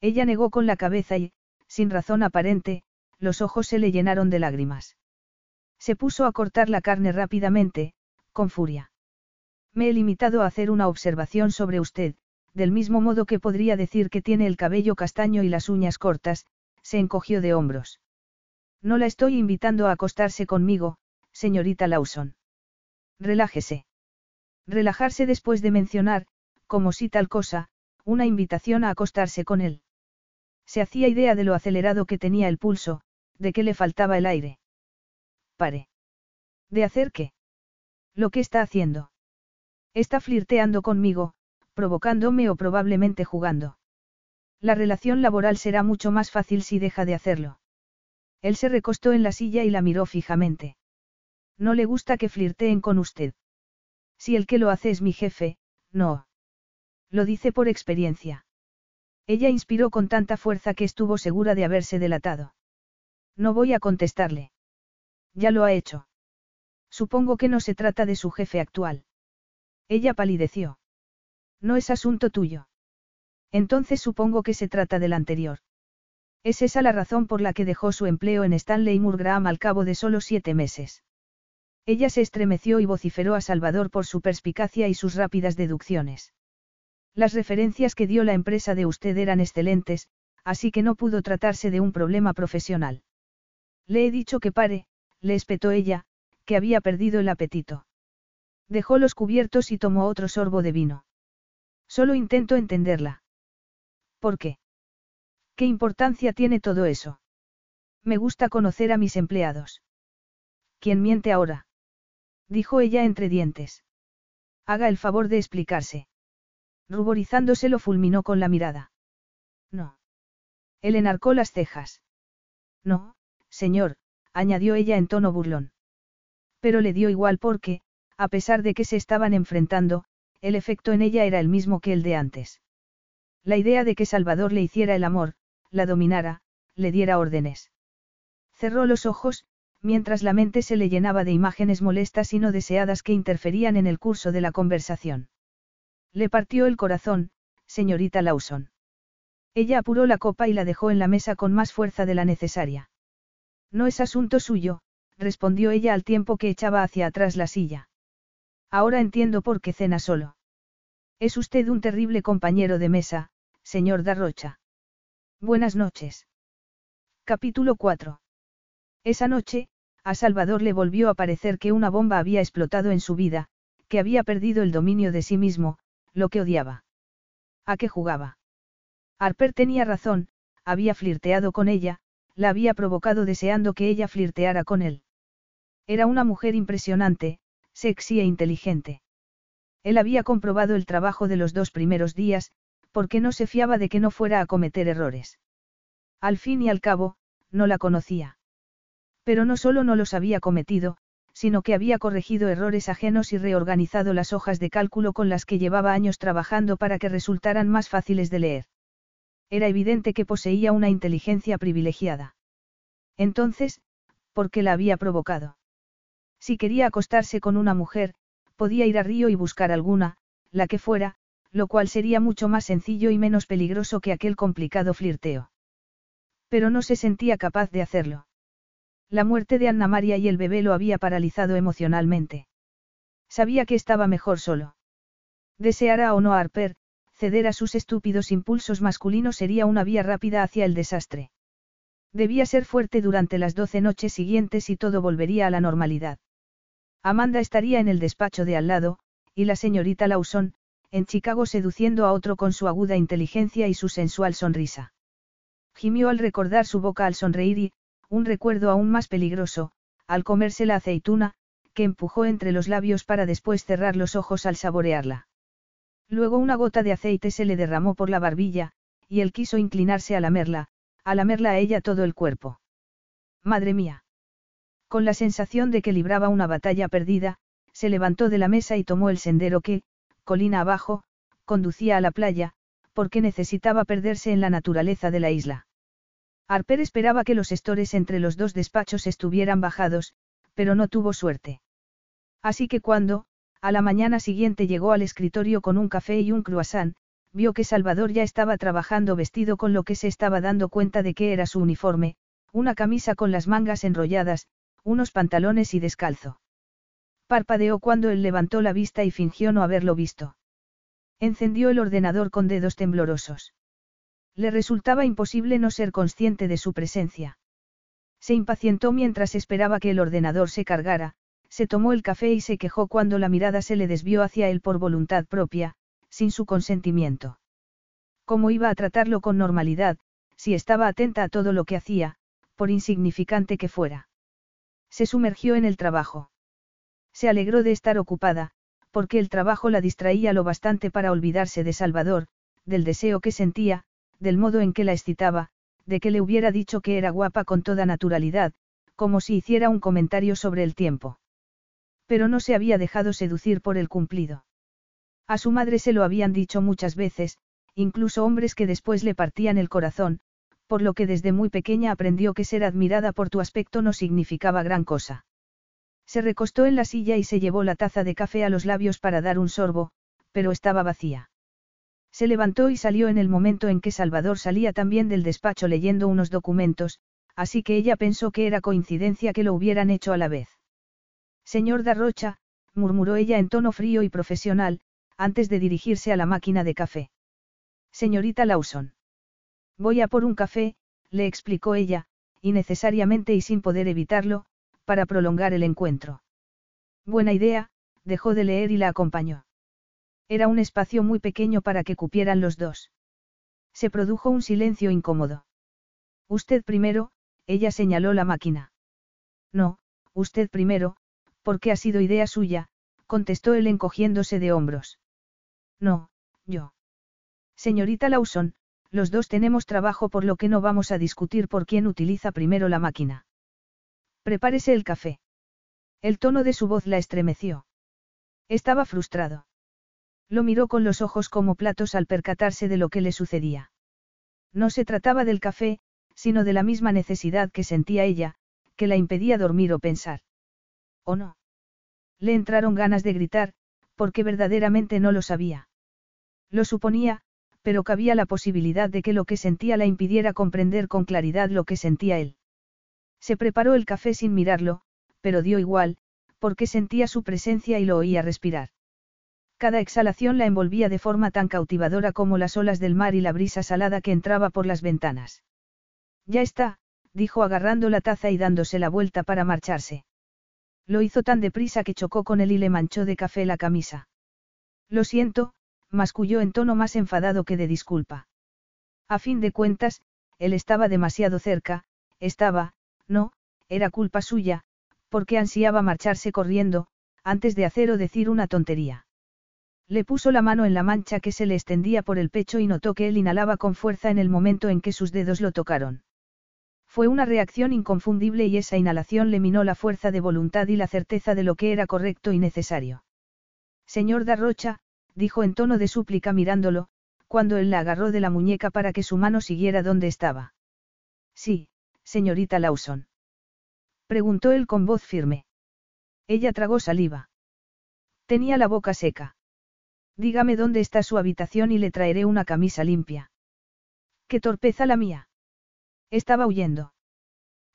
Ella negó con la cabeza y, sin razón aparente, los ojos se le llenaron de lágrimas. Se puso a cortar la carne rápidamente, con furia. Me he limitado a hacer una observación sobre usted, del mismo modo que podría decir que tiene el cabello castaño y las uñas cortas, se encogió de hombros. No la estoy invitando a acostarse conmigo, señorita Lawson. Relájese. Relajarse después de mencionar, como si tal cosa, una invitación a acostarse con él. Se hacía idea de lo acelerado que tenía el pulso, de que le faltaba el aire. Pare. ¿De hacer qué? Lo que está haciendo. Está flirteando conmigo, provocándome o probablemente jugando. La relación laboral será mucho más fácil si deja de hacerlo. Él se recostó en la silla y la miró fijamente. No le gusta que flirteen con usted. Si el que lo hace es mi jefe, no. Lo dice por experiencia. Ella inspiró con tanta fuerza que estuvo segura de haberse delatado. No voy a contestarle. Ya lo ha hecho. Supongo que no se trata de su jefe actual. Ella palideció. No es asunto tuyo. Entonces supongo que se trata del anterior. Es esa la razón por la que dejó su empleo en Stanley Murgraham al cabo de solo siete meses. Ella se estremeció y vociferó a Salvador por su perspicacia y sus rápidas deducciones. Las referencias que dio la empresa de usted eran excelentes, así que no pudo tratarse de un problema profesional. Le he dicho que pare, le espetó ella, que había perdido el apetito. Dejó los cubiertos y tomó otro sorbo de vino. Solo intento entenderla. ¿Por qué? ¿Qué importancia tiene todo eso? Me gusta conocer a mis empleados. ¿Quién miente ahora? dijo ella entre dientes. Haga el favor de explicarse. Ruborizándose lo fulminó con la mirada. No. Él enarcó las cejas. No, señor, añadió ella en tono burlón. Pero le dio igual porque, a pesar de que se estaban enfrentando, el efecto en ella era el mismo que el de antes. La idea de que Salvador le hiciera el amor, la dominara, le diera órdenes. Cerró los ojos, mientras la mente se le llenaba de imágenes molestas y no deseadas que interferían en el curso de la conversación. Le partió el corazón, señorita Lawson. Ella apuró la copa y la dejó en la mesa con más fuerza de la necesaria. No es asunto suyo, respondió ella al tiempo que echaba hacia atrás la silla. Ahora entiendo por qué cena solo. Es usted un terrible compañero de mesa, señor Darrocha. Buenas noches. Capítulo 4. Esa noche, a Salvador le volvió a parecer que una bomba había explotado en su vida, que había perdido el dominio de sí mismo, lo que odiaba. ¿A qué jugaba? Harper tenía razón, había flirteado con ella, la había provocado deseando que ella flirteara con él. Era una mujer impresionante, sexy e inteligente. Él había comprobado el trabajo de los dos primeros días, porque no se fiaba de que no fuera a cometer errores. Al fin y al cabo, no la conocía. Pero no solo no los había cometido, sino que había corregido errores ajenos y reorganizado las hojas de cálculo con las que llevaba años trabajando para que resultaran más fáciles de leer. Era evidente que poseía una inteligencia privilegiada. Entonces, ¿por qué la había provocado? Si quería acostarse con una mujer, podía ir a Río y buscar alguna, la que fuera, lo cual sería mucho más sencillo y menos peligroso que aquel complicado flirteo. Pero no se sentía capaz de hacerlo. La muerte de Anna María y el bebé lo había paralizado emocionalmente. Sabía que estaba mejor solo. Deseara o no a Harper, ceder a sus estúpidos impulsos masculinos sería una vía rápida hacia el desastre. Debía ser fuerte durante las doce noches siguientes y todo volvería a la normalidad. Amanda estaría en el despacho de al lado, y la señorita Lawson, en Chicago seduciendo a otro con su aguda inteligencia y su sensual sonrisa. Gimió al recordar su boca al sonreír y, un recuerdo aún más peligroso, al comerse la aceituna, que empujó entre los labios para después cerrar los ojos al saborearla. Luego una gota de aceite se le derramó por la barbilla, y él quiso inclinarse a lamerla, a lamerla a ella todo el cuerpo. Madre mía. Con la sensación de que libraba una batalla perdida, se levantó de la mesa y tomó el sendero que, colina abajo, conducía a la playa, porque necesitaba perderse en la naturaleza de la isla. Harper esperaba que los estores entre los dos despachos estuvieran bajados, pero no tuvo suerte. Así que cuando, a la mañana siguiente llegó al escritorio con un café y un croissant, vio que Salvador ya estaba trabajando vestido con lo que se estaba dando cuenta de que era su uniforme, una camisa con las mangas enrolladas, unos pantalones y descalzo. Parpadeó cuando él levantó la vista y fingió no haberlo visto. Encendió el ordenador con dedos temblorosos. Le resultaba imposible no ser consciente de su presencia. Se impacientó mientras esperaba que el ordenador se cargara, se tomó el café y se quejó cuando la mirada se le desvió hacia él por voluntad propia, sin su consentimiento. ¿Cómo iba a tratarlo con normalidad, si estaba atenta a todo lo que hacía, por insignificante que fuera? Se sumergió en el trabajo. Se alegró de estar ocupada, porque el trabajo la distraía lo bastante para olvidarse de Salvador, del deseo que sentía, del modo en que la excitaba, de que le hubiera dicho que era guapa con toda naturalidad, como si hiciera un comentario sobre el tiempo. Pero no se había dejado seducir por el cumplido. A su madre se lo habían dicho muchas veces, incluso hombres que después le partían el corazón, por lo que desde muy pequeña aprendió que ser admirada por tu aspecto no significaba gran cosa. Se recostó en la silla y se llevó la taza de café a los labios para dar un sorbo, pero estaba vacía. Se levantó y salió en el momento en que Salvador salía también del despacho leyendo unos documentos, así que ella pensó que era coincidencia que lo hubieran hecho a la vez. Señor Darrocha, murmuró ella en tono frío y profesional, antes de dirigirse a la máquina de café. Señorita Lawson. Voy a por un café, le explicó ella, innecesariamente y sin poder evitarlo, para prolongar el encuentro. Buena idea, dejó de leer y la acompañó. Era un espacio muy pequeño para que cupieran los dos. Se produjo un silencio incómodo. Usted primero, ella señaló la máquina. No, usted primero, porque ha sido idea suya, contestó él encogiéndose de hombros. No, yo. Señorita Lawson, los dos tenemos trabajo por lo que no vamos a discutir por quién utiliza primero la máquina. Prepárese el café. El tono de su voz la estremeció. Estaba frustrado. Lo miró con los ojos como platos al percatarse de lo que le sucedía. No se trataba del café, sino de la misma necesidad que sentía ella, que la impedía dormir o pensar. ¿O no? Le entraron ganas de gritar, porque verdaderamente no lo sabía. Lo suponía, pero cabía la posibilidad de que lo que sentía la impidiera comprender con claridad lo que sentía él. Se preparó el café sin mirarlo, pero dio igual, porque sentía su presencia y lo oía respirar. Cada exhalación la envolvía de forma tan cautivadora como las olas del mar y la brisa salada que entraba por las ventanas. Ya está, dijo agarrando la taza y dándose la vuelta para marcharse. Lo hizo tan deprisa que chocó con él y le manchó de café la camisa. Lo siento, masculló en tono más enfadado que de disculpa. A fin de cuentas, él estaba demasiado cerca, estaba, no, era culpa suya, porque ansiaba marcharse corriendo, antes de hacer o decir una tontería. Le puso la mano en la mancha que se le extendía por el pecho y notó que él inhalaba con fuerza en el momento en que sus dedos lo tocaron. Fue una reacción inconfundible y esa inhalación le minó la fuerza de voluntad y la certeza de lo que era correcto y necesario. Señor Darrocha, dijo en tono de súplica mirándolo, cuando él la agarró de la muñeca para que su mano siguiera donde estaba. Sí, señorita Lawson. Preguntó él con voz firme. Ella tragó saliva. Tenía la boca seca. Dígame dónde está su habitación y le traeré una camisa limpia. Qué torpeza la mía. Estaba huyendo.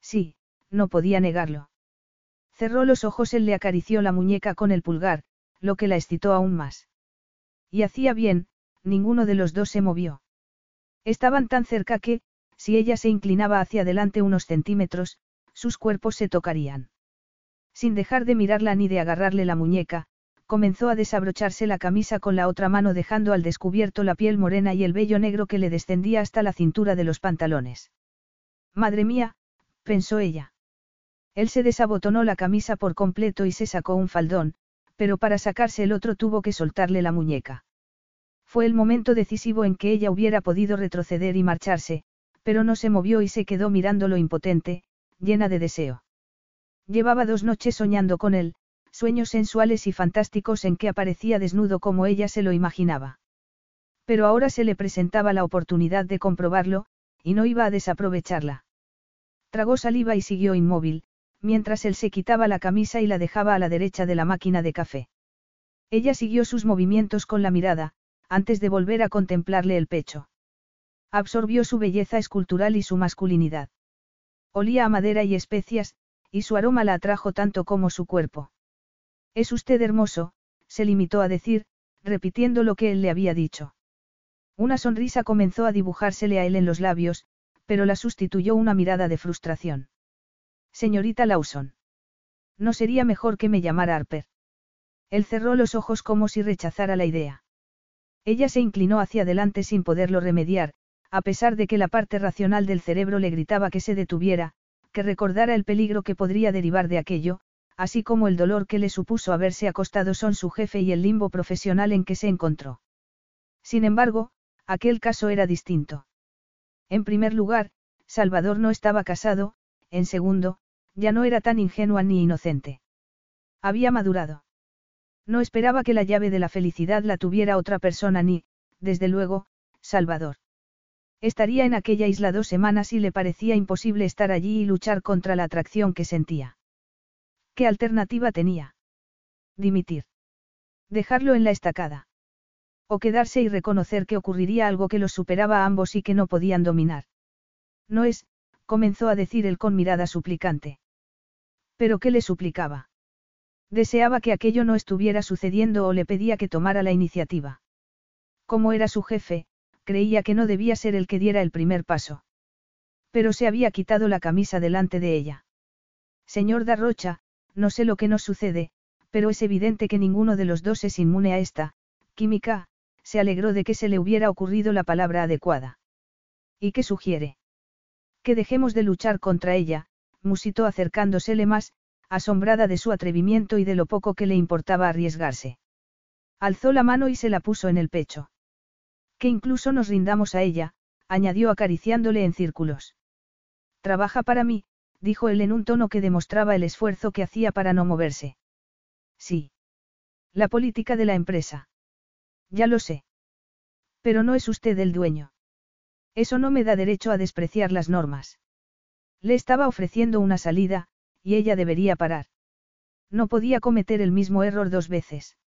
Sí, no podía negarlo. Cerró los ojos, él le acarició la muñeca con el pulgar, lo que la excitó aún más. Y hacía bien, ninguno de los dos se movió. Estaban tan cerca que, si ella se inclinaba hacia adelante unos centímetros, sus cuerpos se tocarían. Sin dejar de mirarla ni de agarrarle la muñeca, comenzó a desabrocharse la camisa con la otra mano dejando al descubierto la piel morena y el vello negro que le descendía hasta la cintura de los pantalones. Madre mía, pensó ella. Él se desabotonó la camisa por completo y se sacó un faldón, pero para sacarse el otro tuvo que soltarle la muñeca. Fue el momento decisivo en que ella hubiera podido retroceder y marcharse, pero no se movió y se quedó mirándolo impotente, llena de deseo. Llevaba dos noches soñando con él, sueños sensuales y fantásticos en que aparecía desnudo como ella se lo imaginaba. Pero ahora se le presentaba la oportunidad de comprobarlo, y no iba a desaprovecharla. Tragó saliva y siguió inmóvil, mientras él se quitaba la camisa y la dejaba a la derecha de la máquina de café. Ella siguió sus movimientos con la mirada, antes de volver a contemplarle el pecho. Absorbió su belleza escultural y su masculinidad. Olía a madera y especias, y su aroma la atrajo tanto como su cuerpo. Es usted hermoso, se limitó a decir, repitiendo lo que él le había dicho. Una sonrisa comenzó a dibujársele a él en los labios, pero la sustituyó una mirada de frustración. Señorita Lawson. ¿No sería mejor que me llamara Harper? Él cerró los ojos como si rechazara la idea. Ella se inclinó hacia adelante sin poderlo remediar, a pesar de que la parte racional del cerebro le gritaba que se detuviera, que recordara el peligro que podría derivar de aquello, así como el dolor que le supuso haberse acostado son su jefe y el limbo profesional en que se encontró. Sin embargo, aquel caso era distinto. En primer lugar, Salvador no estaba casado, en segundo, ya no era tan ingenua ni inocente. Había madurado. No esperaba que la llave de la felicidad la tuviera otra persona ni, desde luego, Salvador. Estaría en aquella isla dos semanas y le parecía imposible estar allí y luchar contra la atracción que sentía. ¿Qué alternativa tenía? Dimitir. Dejarlo en la estacada. O quedarse y reconocer que ocurriría algo que los superaba a ambos y que no podían dominar. No es, comenzó a decir él con mirada suplicante. ¿Pero qué le suplicaba? Deseaba que aquello no estuviera sucediendo o le pedía que tomara la iniciativa. Como era su jefe, creía que no debía ser el que diera el primer paso. Pero se había quitado la camisa delante de ella. Señor Darrocha, no sé lo que nos sucede, pero es evidente que ninguno de los dos es inmune a esta, química, se alegró de que se le hubiera ocurrido la palabra adecuada. ¿Y qué sugiere? Que dejemos de luchar contra ella, musitó acercándosele más, asombrada de su atrevimiento y de lo poco que le importaba arriesgarse. Alzó la mano y se la puso en el pecho. Que incluso nos rindamos a ella, añadió acariciándole en círculos. Trabaja para mí, dijo él en un tono que demostraba el esfuerzo que hacía para no moverse. Sí. La política de la empresa. Ya lo sé. Pero no es usted el dueño. Eso no me da derecho a despreciar las normas. Le estaba ofreciendo una salida, y ella debería parar. No podía cometer el mismo error dos veces.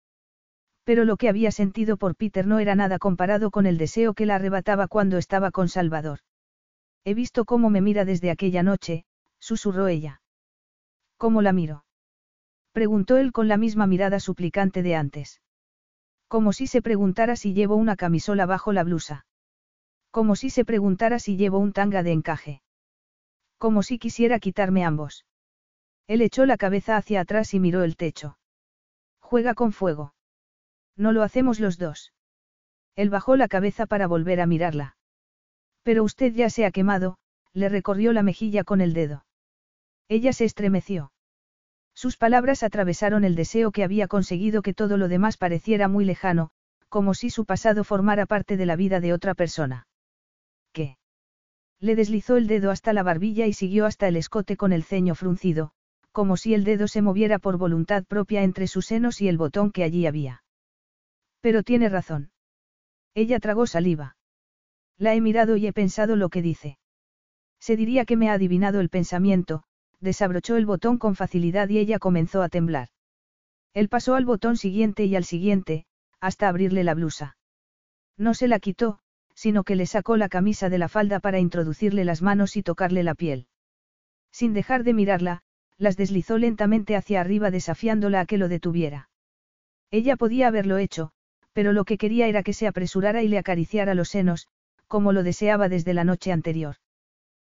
Pero lo que había sentido por Peter no era nada comparado con el deseo que la arrebataba cuando estaba con Salvador. He visto cómo me mira desde aquella noche, susurró ella. ¿Cómo la miro? Preguntó él con la misma mirada suplicante de antes. Como si se preguntara si llevo una camisola bajo la blusa. Como si se preguntara si llevo un tanga de encaje. Como si quisiera quitarme ambos. Él echó la cabeza hacia atrás y miró el techo. Juega con fuego. No lo hacemos los dos. Él bajó la cabeza para volver a mirarla. Pero usted ya se ha quemado, le recorrió la mejilla con el dedo. Ella se estremeció. Sus palabras atravesaron el deseo que había conseguido que todo lo demás pareciera muy lejano, como si su pasado formara parte de la vida de otra persona. ¿Qué? Le deslizó el dedo hasta la barbilla y siguió hasta el escote con el ceño fruncido, como si el dedo se moviera por voluntad propia entre sus senos y el botón que allí había. Pero tiene razón. Ella tragó saliva. La he mirado y he pensado lo que dice. Se diría que me ha adivinado el pensamiento, desabrochó el botón con facilidad y ella comenzó a temblar. Él pasó al botón siguiente y al siguiente, hasta abrirle la blusa. No se la quitó, sino que le sacó la camisa de la falda para introducirle las manos y tocarle la piel. Sin dejar de mirarla, las deslizó lentamente hacia arriba desafiándola a que lo detuviera. Ella podía haberlo hecho, pero lo que quería era que se apresurara y le acariciara los senos, como lo deseaba desde la noche anterior.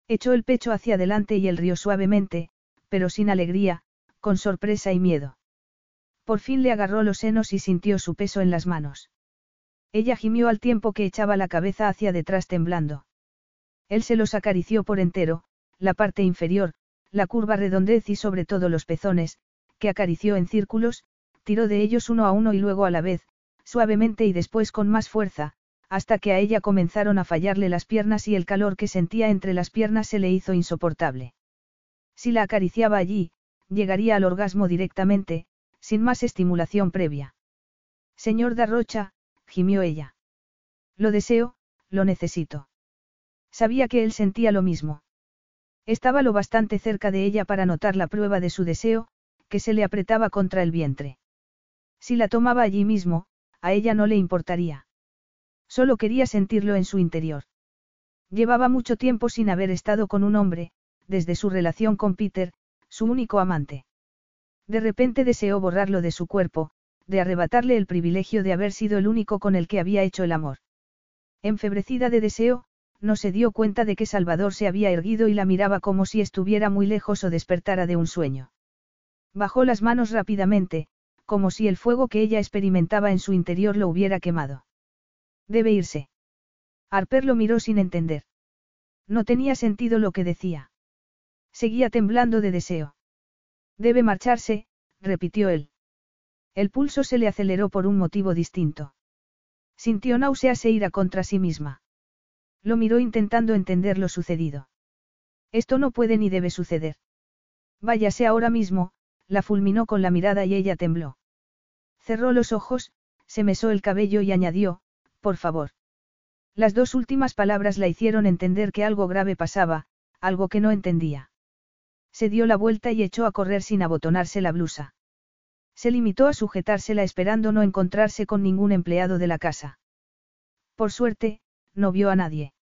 Echó el pecho hacia adelante y él rió suavemente, pero sin alegría, con sorpresa y miedo. Por fin le agarró los senos y sintió su peso en las manos. Ella gimió al tiempo que echaba la cabeza hacia detrás temblando. Él se los acarició por entero, la parte inferior, la curva redondez y sobre todo los pezones, que acarició en círculos, tiró de ellos uno a uno y luego a la vez, suavemente y después con más fuerza, hasta que a ella comenzaron a fallarle las piernas y el calor que sentía entre las piernas se le hizo insoportable. Si la acariciaba allí, llegaría al orgasmo directamente, sin más estimulación previa. Señor Darrocha, gimió ella. Lo deseo, lo necesito. Sabía que él sentía lo mismo. Estaba lo bastante cerca de ella para notar la prueba de su deseo, que se le apretaba contra el vientre. Si la tomaba allí mismo, a ella no le importaría. Solo quería sentirlo en su interior. Llevaba mucho tiempo sin haber estado con un hombre, desde su relación con Peter, su único amante. De repente deseó borrarlo de su cuerpo, de arrebatarle el privilegio de haber sido el único con el que había hecho el amor. Enfebrecida de deseo, no se dio cuenta de que Salvador se había erguido y la miraba como si estuviera muy lejos o despertara de un sueño. Bajó las manos rápidamente, como si el fuego que ella experimentaba en su interior lo hubiera quemado. Debe irse. Harper lo miró sin entender. No tenía sentido lo que decía. Seguía temblando de deseo. Debe marcharse, repitió él. El pulso se le aceleró por un motivo distinto. Sintió náuseas e ira contra sí misma. Lo miró intentando entender lo sucedido. Esto no puede ni debe suceder. Váyase ahora mismo, la fulminó con la mirada y ella tembló. Cerró los ojos, se mesó el cabello y añadió, por favor. Las dos últimas palabras la hicieron entender que algo grave pasaba, algo que no entendía. Se dio la vuelta y echó a correr sin abotonarse la blusa. Se limitó a sujetársela esperando no encontrarse con ningún empleado de la casa. Por suerte, no vio a nadie.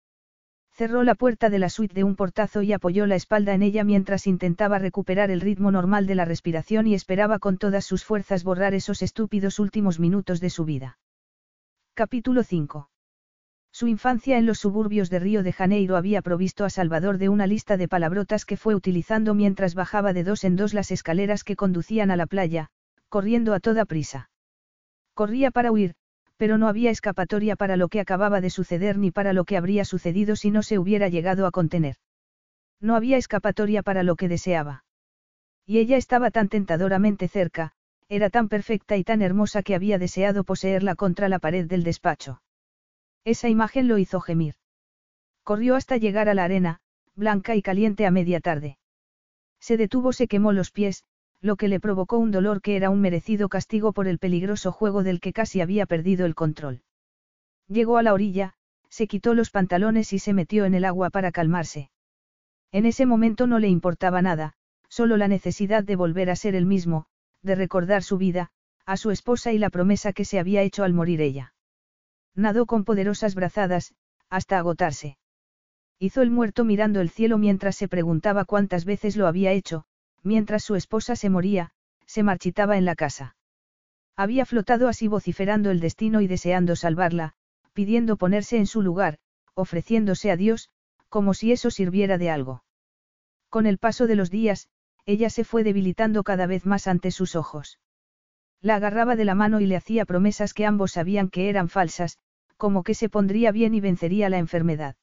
Cerró la puerta de la suite de un portazo y apoyó la espalda en ella mientras intentaba recuperar el ritmo normal de la respiración y esperaba con todas sus fuerzas borrar esos estúpidos últimos minutos de su vida. Capítulo 5. Su infancia en los suburbios de Río de Janeiro había provisto a Salvador de una lista de palabrotas que fue utilizando mientras bajaba de dos en dos las escaleras que conducían a la playa, corriendo a toda prisa. Corría para huir, pero no había escapatoria para lo que acababa de suceder ni para lo que habría sucedido si no se hubiera llegado a contener. No había escapatoria para lo que deseaba. Y ella estaba tan tentadoramente cerca, era tan perfecta y tan hermosa que había deseado poseerla contra la pared del despacho. Esa imagen lo hizo gemir. Corrió hasta llegar a la arena, blanca y caliente a media tarde. Se detuvo, se quemó los pies, lo que le provocó un dolor que era un merecido castigo por el peligroso juego del que casi había perdido el control. Llegó a la orilla, se quitó los pantalones y se metió en el agua para calmarse. En ese momento no le importaba nada, solo la necesidad de volver a ser el mismo, de recordar su vida, a su esposa y la promesa que se había hecho al morir ella. Nadó con poderosas brazadas, hasta agotarse. Hizo el muerto mirando el cielo mientras se preguntaba cuántas veces lo había hecho, mientras su esposa se moría, se marchitaba en la casa. Había flotado así vociferando el destino y deseando salvarla, pidiendo ponerse en su lugar, ofreciéndose a Dios, como si eso sirviera de algo. Con el paso de los días, ella se fue debilitando cada vez más ante sus ojos. La agarraba de la mano y le hacía promesas que ambos sabían que eran falsas, como que se pondría bien y vencería la enfermedad.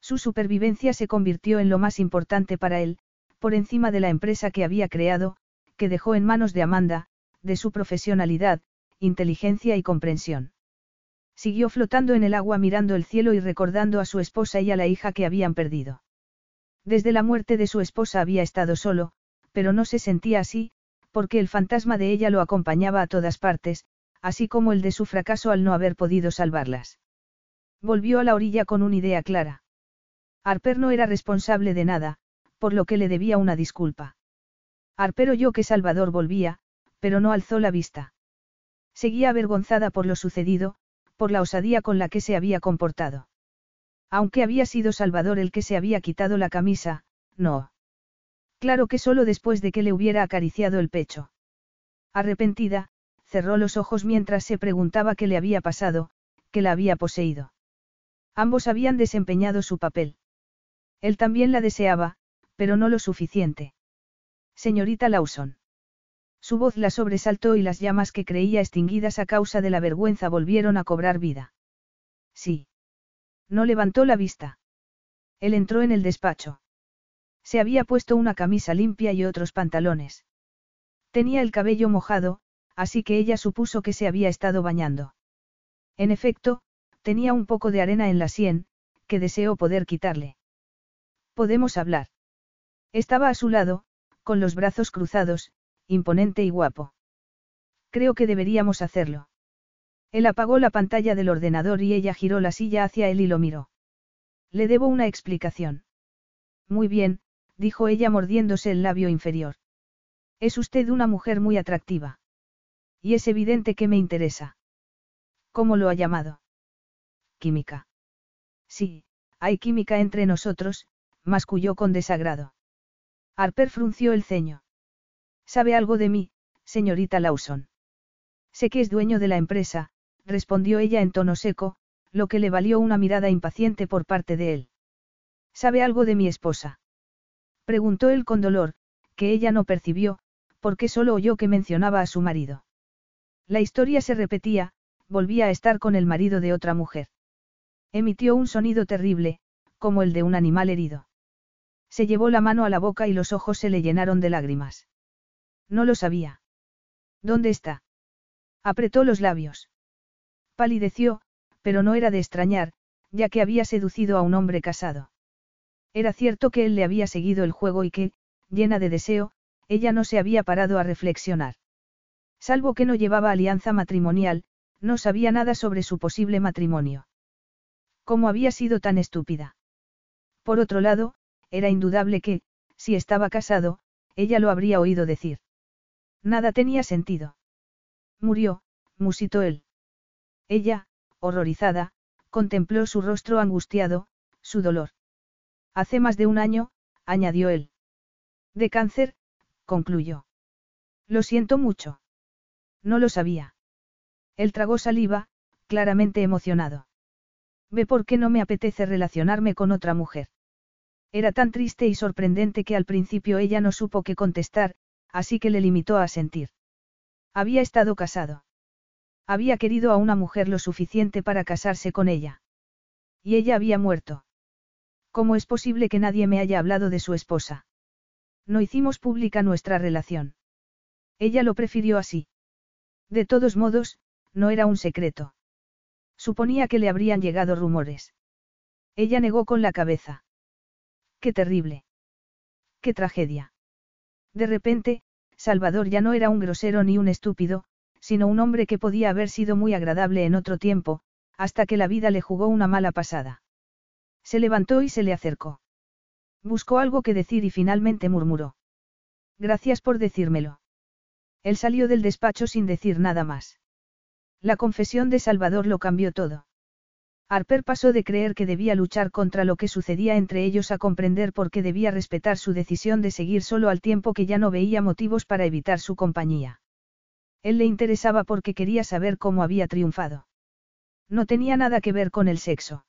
Su supervivencia se convirtió en lo más importante para él, por encima de la empresa que había creado, que dejó en manos de Amanda, de su profesionalidad, inteligencia y comprensión. Siguió flotando en el agua mirando el cielo y recordando a su esposa y a la hija que habían perdido. Desde la muerte de su esposa había estado solo, pero no se sentía así, porque el fantasma de ella lo acompañaba a todas partes, así como el de su fracaso al no haber podido salvarlas. Volvió a la orilla con una idea clara. Harper no era responsable de nada, por lo que le debía una disculpa. Harper oyó que Salvador volvía, pero no alzó la vista. Seguía avergonzada por lo sucedido, por la osadía con la que se había comportado. Aunque había sido Salvador el que se había quitado la camisa, no. Claro que solo después de que le hubiera acariciado el pecho. Arrepentida, cerró los ojos mientras se preguntaba qué le había pasado, qué la había poseído. Ambos habían desempeñado su papel. Él también la deseaba, pero no lo suficiente. Señorita Lawson. Su voz la sobresaltó y las llamas que creía extinguidas a causa de la vergüenza volvieron a cobrar vida. Sí. No levantó la vista. Él entró en el despacho. Se había puesto una camisa limpia y otros pantalones. Tenía el cabello mojado, así que ella supuso que se había estado bañando. En efecto, tenía un poco de arena en la sien, que deseó poder quitarle. Podemos hablar. Estaba a su lado, con los brazos cruzados, imponente y guapo. Creo que deberíamos hacerlo. Él apagó la pantalla del ordenador y ella giró la silla hacia él y lo miró. Le debo una explicación. Muy bien, dijo ella mordiéndose el labio inferior. Es usted una mujer muy atractiva. Y es evidente que me interesa. ¿Cómo lo ha llamado? Química. Sí, hay química entre nosotros, masculló con desagrado. Harper frunció el ceño. ¿Sabe algo de mí, señorita Lawson? Sé que es dueño de la empresa, respondió ella en tono seco, lo que le valió una mirada impaciente por parte de él. ¿Sabe algo de mi esposa? Preguntó él con dolor, que ella no percibió, porque solo oyó que mencionaba a su marido. La historia se repetía, volvía a estar con el marido de otra mujer. Emitió un sonido terrible, como el de un animal herido. Se llevó la mano a la boca y los ojos se le llenaron de lágrimas. No lo sabía. ¿Dónde está? Apretó los labios. Palideció, pero no era de extrañar, ya que había seducido a un hombre casado. Era cierto que él le había seguido el juego y que, llena de deseo, ella no se había parado a reflexionar. Salvo que no llevaba alianza matrimonial, no sabía nada sobre su posible matrimonio. ¿Cómo había sido tan estúpida? Por otro lado, era indudable que, si estaba casado, ella lo habría oído decir. Nada tenía sentido. Murió, musitó él. Ella, horrorizada, contempló su rostro angustiado, su dolor. Hace más de un año, añadió él. De cáncer, concluyó. Lo siento mucho. No lo sabía. Él tragó saliva, claramente emocionado. Ve por qué no me apetece relacionarme con otra mujer. Era tan triste y sorprendente que al principio ella no supo qué contestar, así que le limitó a sentir. Había estado casado. Había querido a una mujer lo suficiente para casarse con ella. Y ella había muerto. ¿Cómo es posible que nadie me haya hablado de su esposa? No hicimos pública nuestra relación. Ella lo prefirió así. De todos modos, no era un secreto. Suponía que le habrían llegado rumores. Ella negó con la cabeza. Qué terrible. Qué tragedia. De repente, Salvador ya no era un grosero ni un estúpido, sino un hombre que podía haber sido muy agradable en otro tiempo, hasta que la vida le jugó una mala pasada. Se levantó y se le acercó. Buscó algo que decir y finalmente murmuró. Gracias por decírmelo. Él salió del despacho sin decir nada más. La confesión de Salvador lo cambió todo. Harper pasó de creer que debía luchar contra lo que sucedía entre ellos a comprender por qué debía respetar su decisión de seguir solo al tiempo que ya no veía motivos para evitar su compañía. Él le interesaba porque quería saber cómo había triunfado. No tenía nada que ver con el sexo.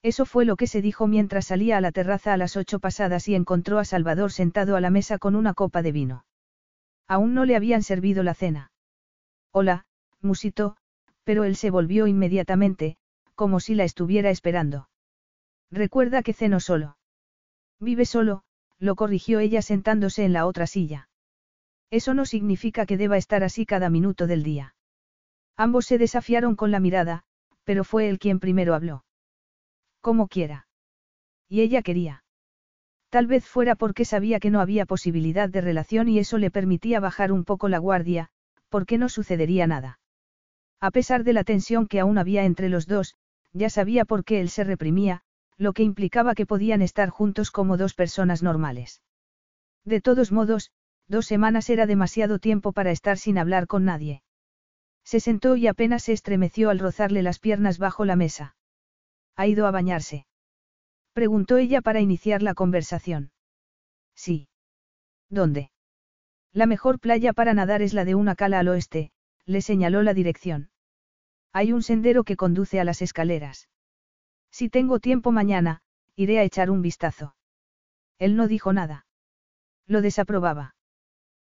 Eso fue lo que se dijo mientras salía a la terraza a las ocho pasadas y encontró a Salvador sentado a la mesa con una copa de vino. Aún no le habían servido la cena. Hola, musitó, pero él se volvió inmediatamente, como si la estuviera esperando. Recuerda que ceno solo. Vive solo, lo corrigió ella sentándose en la otra silla. Eso no significa que deba estar así cada minuto del día. Ambos se desafiaron con la mirada, pero fue él quien primero habló. Como quiera. Y ella quería. Tal vez fuera porque sabía que no había posibilidad de relación y eso le permitía bajar un poco la guardia, porque no sucedería nada. A pesar de la tensión que aún había entre los dos, ya sabía por qué él se reprimía, lo que implicaba que podían estar juntos como dos personas normales. De todos modos, dos semanas era demasiado tiempo para estar sin hablar con nadie. Se sentó y apenas se estremeció al rozarle las piernas bajo la mesa. ¿Ha ido a bañarse? Preguntó ella para iniciar la conversación. Sí. ¿Dónde? La mejor playa para nadar es la de una cala al oeste, le señaló la dirección. Hay un sendero que conduce a las escaleras. Si tengo tiempo mañana, iré a echar un vistazo. Él no dijo nada. Lo desaprobaba.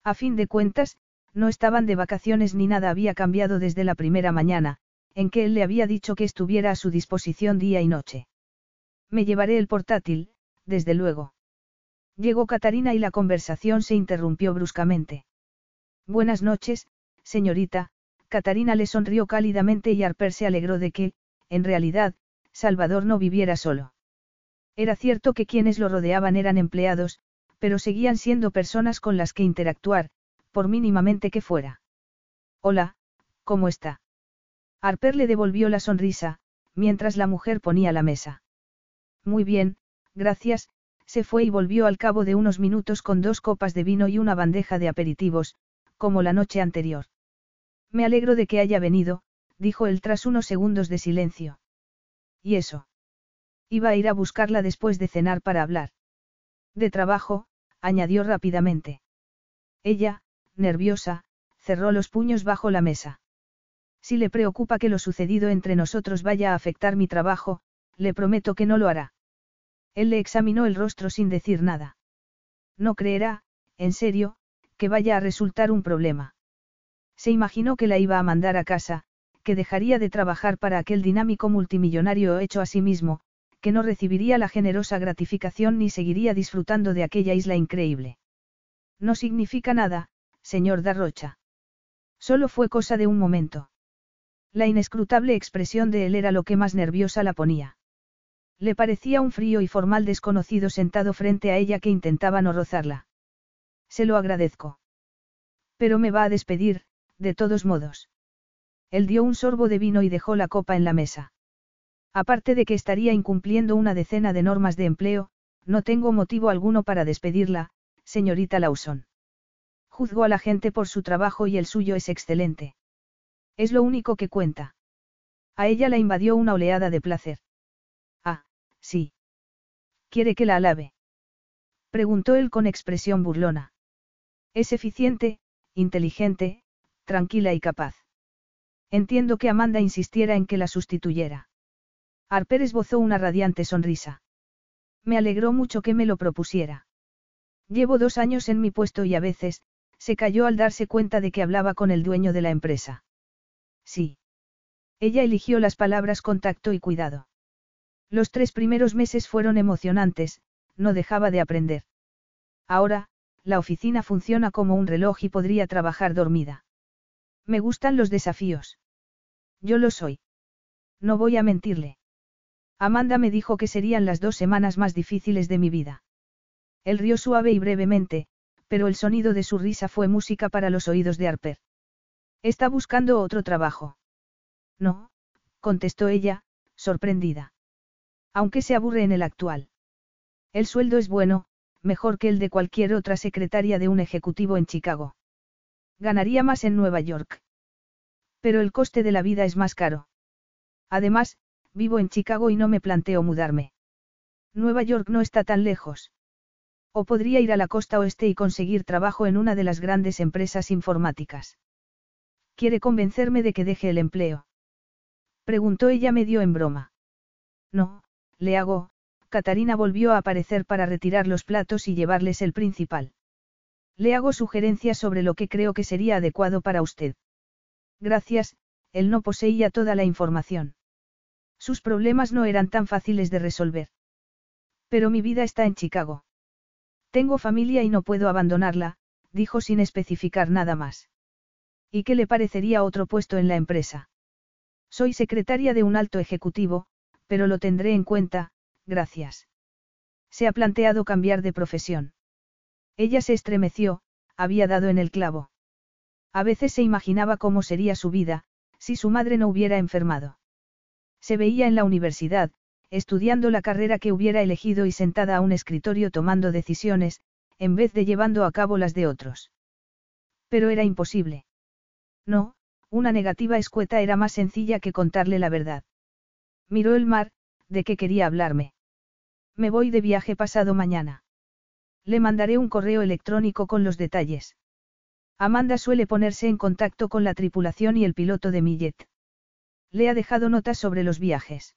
A fin de cuentas, no estaban de vacaciones ni nada había cambiado desde la primera mañana, en que él le había dicho que estuviera a su disposición día y noche. Me llevaré el portátil, desde luego. Llegó Catarina y la conversación se interrumpió bruscamente. Buenas noches, señorita, Catarina le sonrió cálidamente y Harper se alegró de que, en realidad, Salvador no viviera solo. Era cierto que quienes lo rodeaban eran empleados, pero seguían siendo personas con las que interactuar, por mínimamente que fuera. Hola, ¿cómo está? Harper le devolvió la sonrisa, mientras la mujer ponía la mesa. Muy bien, gracias, se fue y volvió al cabo de unos minutos con dos copas de vino y una bandeja de aperitivos, como la noche anterior. Me alegro de que haya venido, dijo él tras unos segundos de silencio. ¿Y eso? Iba a ir a buscarla después de cenar para hablar. De trabajo, añadió rápidamente. Ella, nerviosa, cerró los puños bajo la mesa. Si le preocupa que lo sucedido entre nosotros vaya a afectar mi trabajo, le prometo que no lo hará. Él le examinó el rostro sin decir nada. No creerá, en serio, que vaya a resultar un problema. Se imaginó que la iba a mandar a casa, que dejaría de trabajar para aquel dinámico multimillonario hecho a sí mismo, que no recibiría la generosa gratificación ni seguiría disfrutando de aquella isla increíble. No significa nada, señor Darrocha. Solo fue cosa de un momento. La inescrutable expresión de él era lo que más nerviosa la ponía. Le parecía un frío y formal desconocido sentado frente a ella que intentaba no rozarla. Se lo agradezco. Pero me va a despedir, de todos modos. Él dio un sorbo de vino y dejó la copa en la mesa. Aparte de que estaría incumpliendo una decena de normas de empleo, no tengo motivo alguno para despedirla, señorita Lawson. Juzgo a la gente por su trabajo y el suyo es excelente. Es lo único que cuenta. A ella la invadió una oleada de placer. Ah, sí. ¿Quiere que la alabe? Preguntó él con expresión burlona. Es eficiente, inteligente, tranquila y capaz. Entiendo que Amanda insistiera en que la sustituyera. Harper esbozó una radiante sonrisa. Me alegró mucho que me lo propusiera. Llevo dos años en mi puesto y a veces, se cayó al darse cuenta de que hablaba con el dueño de la empresa. Sí. Ella eligió las palabras con tacto y cuidado. Los tres primeros meses fueron emocionantes, no dejaba de aprender. Ahora, la oficina funciona como un reloj y podría trabajar dormida. Me gustan los desafíos. Yo lo soy. No voy a mentirle. Amanda me dijo que serían las dos semanas más difíciles de mi vida. Él rió suave y brevemente, pero el sonido de su risa fue música para los oídos de Harper. ¿Está buscando otro trabajo? No, contestó ella, sorprendida. Aunque se aburre en el actual. El sueldo es bueno, mejor que el de cualquier otra secretaria de un ejecutivo en Chicago. Ganaría más en Nueva York. Pero el coste de la vida es más caro. Además, vivo en Chicago y no me planteo mudarme. Nueva York no está tan lejos. O podría ir a la costa oeste y conseguir trabajo en una de las grandes empresas informáticas. ¿Quiere convencerme de que deje el empleo? Preguntó ella medio en broma. No, le hago, Catarina volvió a aparecer para retirar los platos y llevarles el principal. Le hago sugerencias sobre lo que creo que sería adecuado para usted. Gracias, él no poseía toda la información. Sus problemas no eran tan fáciles de resolver. Pero mi vida está en Chicago. Tengo familia y no puedo abandonarla, dijo sin especificar nada más. ¿Y qué le parecería otro puesto en la empresa? Soy secretaria de un alto ejecutivo, pero lo tendré en cuenta, gracias. Se ha planteado cambiar de profesión. Ella se estremeció, había dado en el clavo. A veces se imaginaba cómo sería su vida, si su madre no hubiera enfermado. Se veía en la universidad, estudiando la carrera que hubiera elegido y sentada a un escritorio tomando decisiones, en vez de llevando a cabo las de otros. Pero era imposible. No, una negativa escueta era más sencilla que contarle la verdad. Miró el mar, ¿de qué quería hablarme? Me voy de viaje pasado mañana. Le mandaré un correo electrónico con los detalles. Amanda suele ponerse en contacto con la tripulación y el piloto de Millet. Le ha dejado notas sobre los viajes.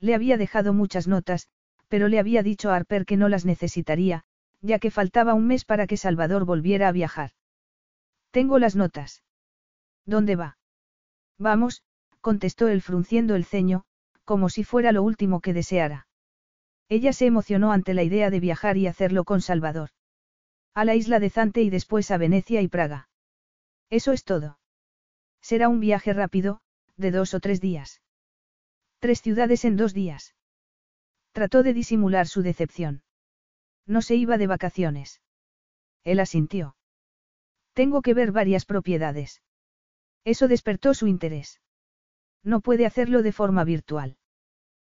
Le había dejado muchas notas, pero le había dicho a Harper que no las necesitaría, ya que faltaba un mes para que Salvador volviera a viajar. Tengo las notas. ¿Dónde va? Vamos, contestó él frunciendo el ceño, como si fuera lo último que deseara. Ella se emocionó ante la idea de viajar y hacerlo con Salvador. A la isla de Zante y después a Venecia y Praga. Eso es todo. Será un viaje rápido, de dos o tres días. Tres ciudades en dos días. Trató de disimular su decepción. No se iba de vacaciones. Él asintió. Tengo que ver varias propiedades. Eso despertó su interés. No puede hacerlo de forma virtual.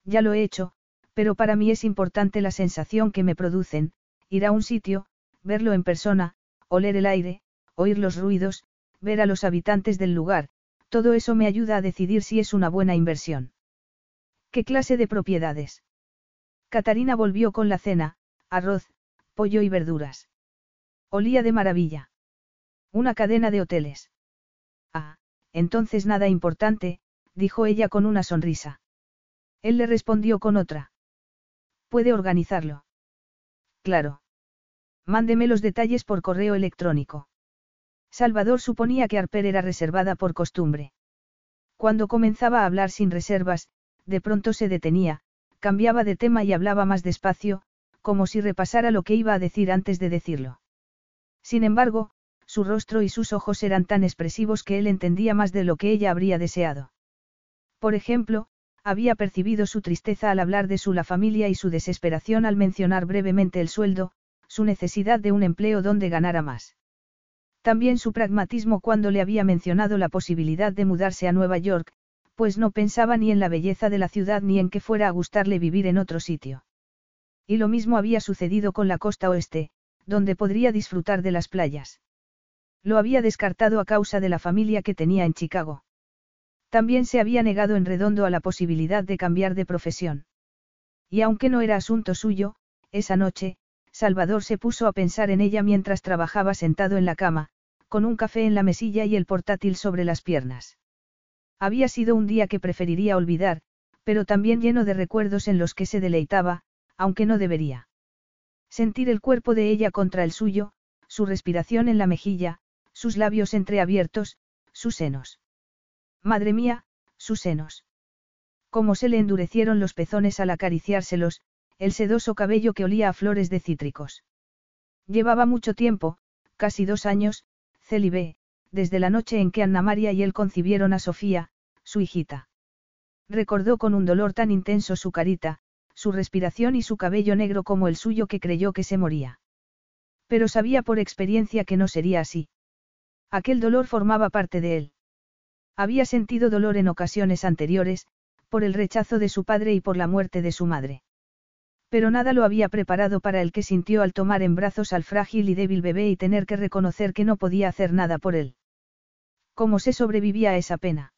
Ya lo he hecho, pero para mí es importante la sensación que me producen, ir a un sitio, verlo en persona, oler el aire, oír los ruidos, ver a los habitantes del lugar, todo eso me ayuda a decidir si es una buena inversión. ¿Qué clase de propiedades? Catarina volvió con la cena, arroz, pollo y verduras. Olía de maravilla. Una cadena de hoteles. Ah, entonces nada importante, dijo ella con una sonrisa. Él le respondió con otra. ¿Puede organizarlo? Claro. Mándeme los detalles por correo electrónico. Salvador suponía que Arper era reservada por costumbre. Cuando comenzaba a hablar sin reservas, de pronto se detenía, cambiaba de tema y hablaba más despacio, como si repasara lo que iba a decir antes de decirlo. Sin embargo, su rostro y sus ojos eran tan expresivos que él entendía más de lo que ella habría deseado. Por ejemplo, había percibido su tristeza al hablar de su la familia y su desesperación al mencionar brevemente el sueldo, su necesidad de un empleo donde ganara más. También su pragmatismo cuando le había mencionado la posibilidad de mudarse a Nueva York, pues no pensaba ni en la belleza de la ciudad ni en que fuera a gustarle vivir en otro sitio. Y lo mismo había sucedido con la costa oeste, donde podría disfrutar de las playas. Lo había descartado a causa de la familia que tenía en Chicago. También se había negado en redondo a la posibilidad de cambiar de profesión. Y aunque no era asunto suyo, esa noche, Salvador se puso a pensar en ella mientras trabajaba sentado en la cama, con un café en la mesilla y el portátil sobre las piernas. Había sido un día que preferiría olvidar, pero también lleno de recuerdos en los que se deleitaba, aunque no debería. Sentir el cuerpo de ella contra el suyo, su respiración en la mejilla, sus labios entreabiertos, sus senos. Madre mía, sus senos. Cómo se le endurecieron los pezones al acariciárselos, el sedoso cabello que olía a flores de cítricos. Llevaba mucho tiempo, casi dos años, célibe, desde la noche en que Anna María y él concibieron a Sofía, su hijita. Recordó con un dolor tan intenso su carita, su respiración y su cabello negro como el suyo que creyó que se moría. Pero sabía por experiencia que no sería así. Aquel dolor formaba parte de él. Había sentido dolor en ocasiones anteriores, por el rechazo de su padre y por la muerte de su madre. Pero nada lo había preparado para el que sintió al tomar en brazos al frágil y débil bebé y tener que reconocer que no podía hacer nada por él. ¿Cómo se sobrevivía a esa pena?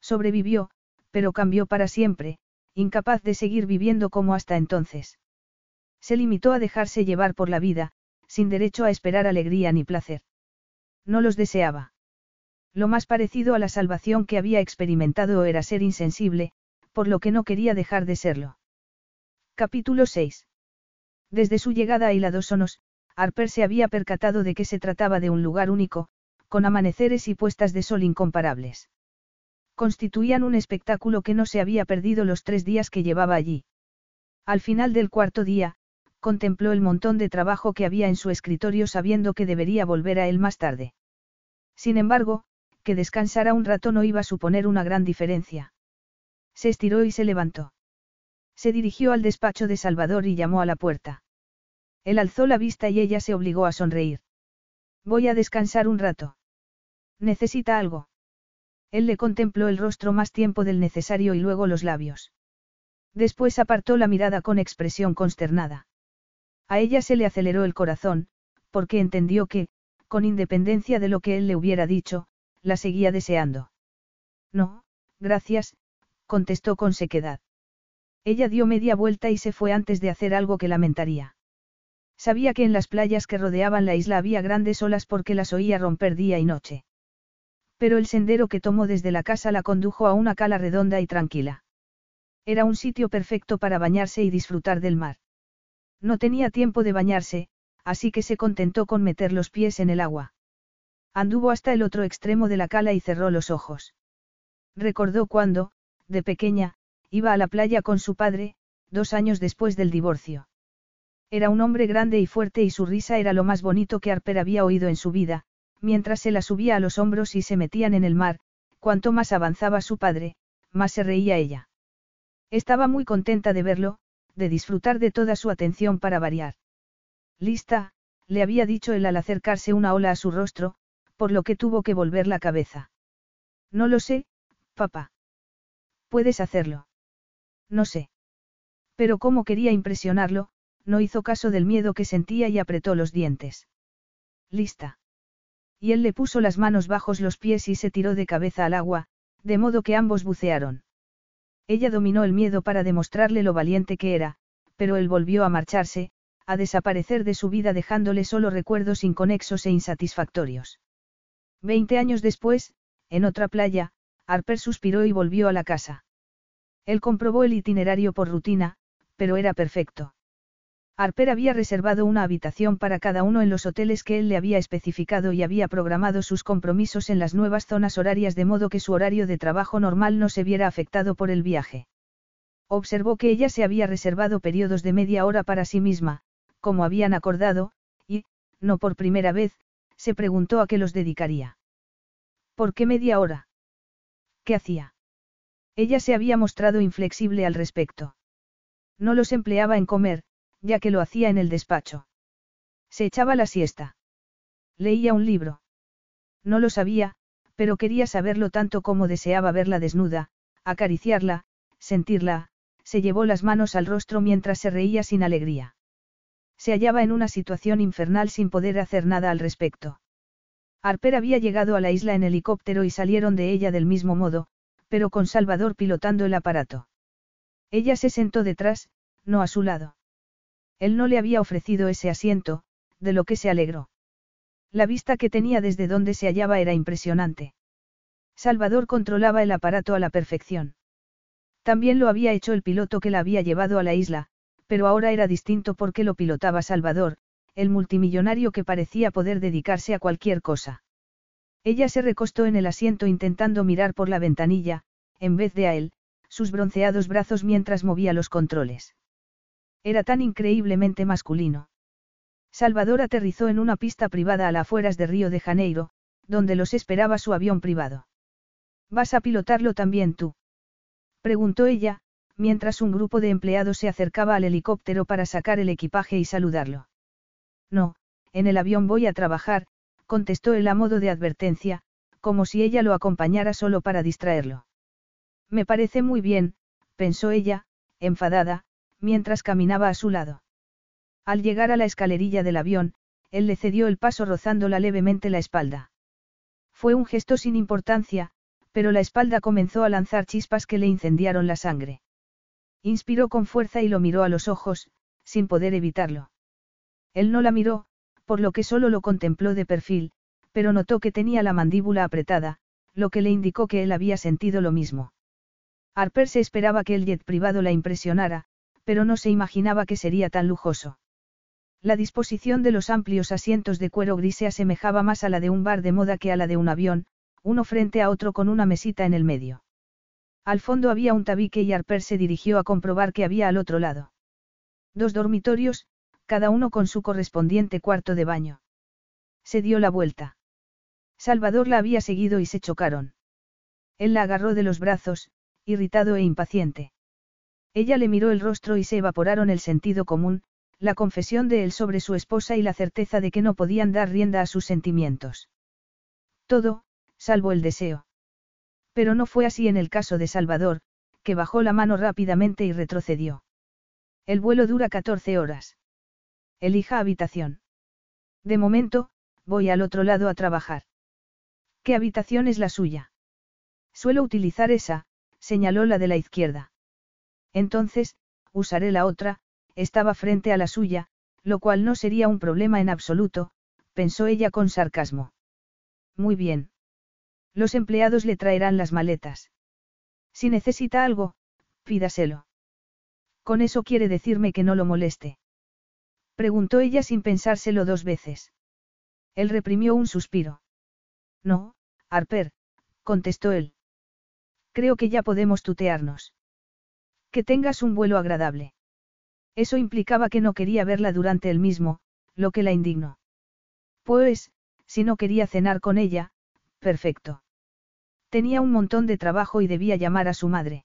Sobrevivió, pero cambió para siempre, incapaz de seguir viviendo como hasta entonces. Se limitó a dejarse llevar por la vida, sin derecho a esperar alegría ni placer. No los deseaba. Lo más parecido a la salvación que había experimentado era ser insensible, por lo que no quería dejar de serlo. Capítulo 6. Desde su llegada a Hiladosonos, Harper se había percatado de que se trataba de un lugar único, con amaneceres y puestas de sol incomparables. Constituían un espectáculo que no se había perdido los tres días que llevaba allí. Al final del cuarto día, contempló el montón de trabajo que había en su escritorio sabiendo que debería volver a él más tarde. Sin embargo, que descansara un rato no iba a suponer una gran diferencia. Se estiró y se levantó. Se dirigió al despacho de Salvador y llamó a la puerta. Él alzó la vista y ella se obligó a sonreír. Voy a descansar un rato. ¿Necesita algo? Él le contempló el rostro más tiempo del necesario y luego los labios. Después apartó la mirada con expresión consternada. A ella se le aceleró el corazón, porque entendió que, con independencia de lo que él le hubiera dicho, la seguía deseando. No, gracias, contestó con sequedad. Ella dio media vuelta y se fue antes de hacer algo que lamentaría. Sabía que en las playas que rodeaban la isla había grandes olas porque las oía romper día y noche. Pero el sendero que tomó desde la casa la condujo a una cala redonda y tranquila. Era un sitio perfecto para bañarse y disfrutar del mar. No tenía tiempo de bañarse, así que se contentó con meter los pies en el agua. Anduvo hasta el otro extremo de la cala y cerró los ojos. Recordó cuando, de pequeña, Iba a la playa con su padre, dos años después del divorcio. Era un hombre grande y fuerte y su risa era lo más bonito que Harper había oído en su vida, mientras se la subía a los hombros y se metían en el mar, cuanto más avanzaba su padre, más se reía ella. Estaba muy contenta de verlo, de disfrutar de toda su atención para variar. Lista, le había dicho él al acercarse una ola a su rostro, por lo que tuvo que volver la cabeza. No lo sé, papá. Puedes hacerlo. No sé. Pero como quería impresionarlo, no hizo caso del miedo que sentía y apretó los dientes. Lista. Y él le puso las manos bajos los pies y se tiró de cabeza al agua, de modo que ambos bucearon. Ella dominó el miedo para demostrarle lo valiente que era, pero él volvió a marcharse, a desaparecer de su vida dejándole solo recuerdos inconexos e insatisfactorios. Veinte años después, en otra playa, Harper suspiró y volvió a la casa. Él comprobó el itinerario por rutina, pero era perfecto. Harper había reservado una habitación para cada uno en los hoteles que él le había especificado y había programado sus compromisos en las nuevas zonas horarias de modo que su horario de trabajo normal no se viera afectado por el viaje. Observó que ella se había reservado periodos de media hora para sí misma, como habían acordado, y, no por primera vez, se preguntó a qué los dedicaría. ¿Por qué media hora? ¿Qué hacía? Ella se había mostrado inflexible al respecto. No los empleaba en comer, ya que lo hacía en el despacho. Se echaba la siesta. Leía un libro. No lo sabía, pero quería saberlo tanto como deseaba verla desnuda, acariciarla, sentirla, se llevó las manos al rostro mientras se reía sin alegría. Se hallaba en una situación infernal sin poder hacer nada al respecto. Harper había llegado a la isla en helicóptero y salieron de ella del mismo modo, pero con Salvador pilotando el aparato. Ella se sentó detrás, no a su lado. Él no le había ofrecido ese asiento, de lo que se alegró. La vista que tenía desde donde se hallaba era impresionante. Salvador controlaba el aparato a la perfección. También lo había hecho el piloto que la había llevado a la isla, pero ahora era distinto porque lo pilotaba Salvador, el multimillonario que parecía poder dedicarse a cualquier cosa. Ella se recostó en el asiento intentando mirar por la ventanilla, en vez de a él, sus bronceados brazos mientras movía los controles. Era tan increíblemente masculino. Salvador aterrizó en una pista privada a las afueras de Río de Janeiro, donde los esperaba su avión privado. ¿Vas a pilotarlo también tú? preguntó ella, mientras un grupo de empleados se acercaba al helicóptero para sacar el equipaje y saludarlo. No, en el avión voy a trabajar, contestó él a modo de advertencia, como si ella lo acompañara solo para distraerlo. Me parece muy bien, pensó ella, enfadada, mientras caminaba a su lado. Al llegar a la escalerilla del avión, él le cedió el paso rozándola levemente la espalda. Fue un gesto sin importancia, pero la espalda comenzó a lanzar chispas que le incendiaron la sangre. Inspiró con fuerza y lo miró a los ojos, sin poder evitarlo. Él no la miró, por lo que solo lo contempló de perfil, pero notó que tenía la mandíbula apretada, lo que le indicó que él había sentido lo mismo. Harper se esperaba que el jet privado la impresionara, pero no se imaginaba que sería tan lujoso. La disposición de los amplios asientos de cuero gris se asemejaba más a la de un bar de moda que a la de un avión, uno frente a otro con una mesita en el medio. Al fondo había un tabique y Harper se dirigió a comprobar que había al otro lado. Dos dormitorios, cada uno con su correspondiente cuarto de baño. Se dio la vuelta. Salvador la había seguido y se chocaron. Él la agarró de los brazos, irritado e impaciente. Ella le miró el rostro y se evaporaron el sentido común, la confesión de él sobre su esposa y la certeza de que no podían dar rienda a sus sentimientos. Todo, salvo el deseo. Pero no fue así en el caso de Salvador, que bajó la mano rápidamente y retrocedió. El vuelo dura 14 horas. Elija habitación. De momento, voy al otro lado a trabajar. ¿Qué habitación es la suya? Suelo utilizar esa, señaló la de la izquierda. Entonces, usaré la otra, estaba frente a la suya, lo cual no sería un problema en absoluto, pensó ella con sarcasmo. Muy bien. Los empleados le traerán las maletas. Si necesita algo, pídaselo. Con eso quiere decirme que no lo moleste. Preguntó ella sin pensárselo dos veces. Él reprimió un suspiro. No, Harper, contestó él. Creo que ya podemos tutearnos. Que tengas un vuelo agradable. Eso implicaba que no quería verla durante el mismo, lo que la indignó. Pues, si no quería cenar con ella, perfecto. Tenía un montón de trabajo y debía llamar a su madre.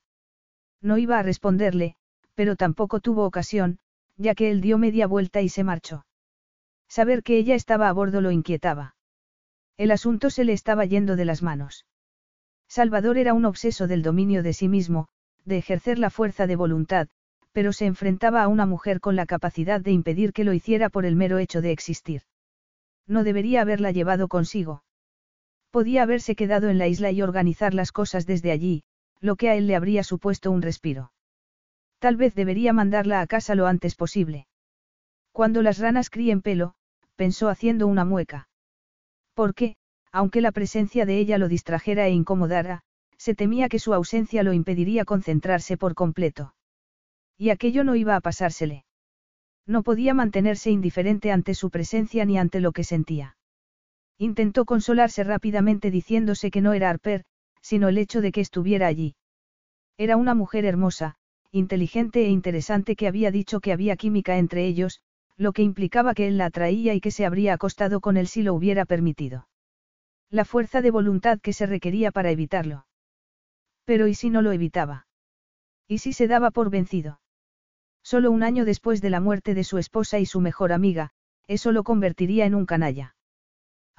No iba a responderle, pero tampoco tuvo ocasión, ya que él dio media vuelta y se marchó. Saber que ella estaba a bordo lo inquietaba. El asunto se le estaba yendo de las manos. Salvador era un obseso del dominio de sí mismo, de ejercer la fuerza de voluntad, pero se enfrentaba a una mujer con la capacidad de impedir que lo hiciera por el mero hecho de existir. No debería haberla llevado consigo. Podía haberse quedado en la isla y organizar las cosas desde allí, lo que a él le habría supuesto un respiro. Tal vez debería mandarla a casa lo antes posible. Cuando las ranas críen pelo, pensó haciendo una mueca. Porque, aunque la presencia de ella lo distrajera e incomodara, se temía que su ausencia lo impediría concentrarse por completo. Y aquello no iba a pasársele. No podía mantenerse indiferente ante su presencia ni ante lo que sentía. Intentó consolarse rápidamente diciéndose que no era Harper, sino el hecho de que estuviera allí. Era una mujer hermosa, inteligente e interesante que había dicho que había química entre ellos, lo que implicaba que él la atraía y que se habría acostado con él si lo hubiera permitido. La fuerza de voluntad que se requería para evitarlo. Pero ¿y si no lo evitaba? ¿Y si se daba por vencido? Solo un año después de la muerte de su esposa y su mejor amiga, eso lo convertiría en un canalla.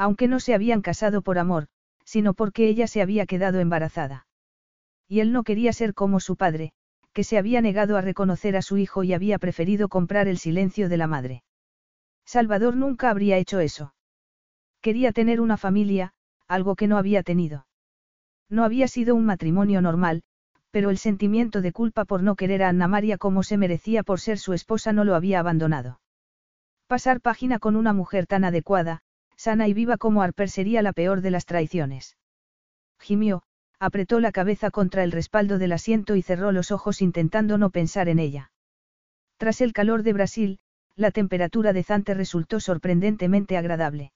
Aunque no se habían casado por amor, sino porque ella se había quedado embarazada. Y él no quería ser como su padre, que se había negado a reconocer a su hijo y había preferido comprar el silencio de la madre. Salvador nunca habría hecho eso. Quería tener una familia, algo que no había tenido. No había sido un matrimonio normal, pero el sentimiento de culpa por no querer a Anna María como se merecía por ser su esposa no lo había abandonado. Pasar página con una mujer tan adecuada, sana y viva como Harper sería la peor de las traiciones. Gimió, apretó la cabeza contra el respaldo del asiento y cerró los ojos intentando no pensar en ella. Tras el calor de Brasil, la temperatura de Zante resultó sorprendentemente agradable.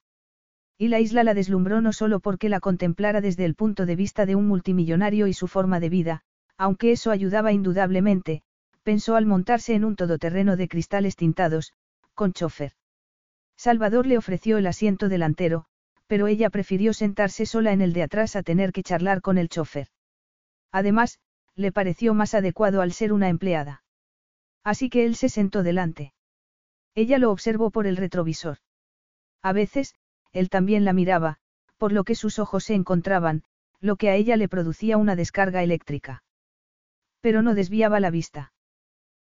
Y la isla la deslumbró no solo porque la contemplara desde el punto de vista de un multimillonario y su forma de vida, aunque eso ayudaba indudablemente, pensó al montarse en un todoterreno de cristales tintados, con chofer. Salvador le ofreció el asiento delantero, pero ella prefirió sentarse sola en el de atrás a tener que charlar con el chofer. Además, le pareció más adecuado al ser una empleada. Así que él se sentó delante. Ella lo observó por el retrovisor. A veces, él también la miraba, por lo que sus ojos se encontraban, lo que a ella le producía una descarga eléctrica. Pero no desviaba la vista.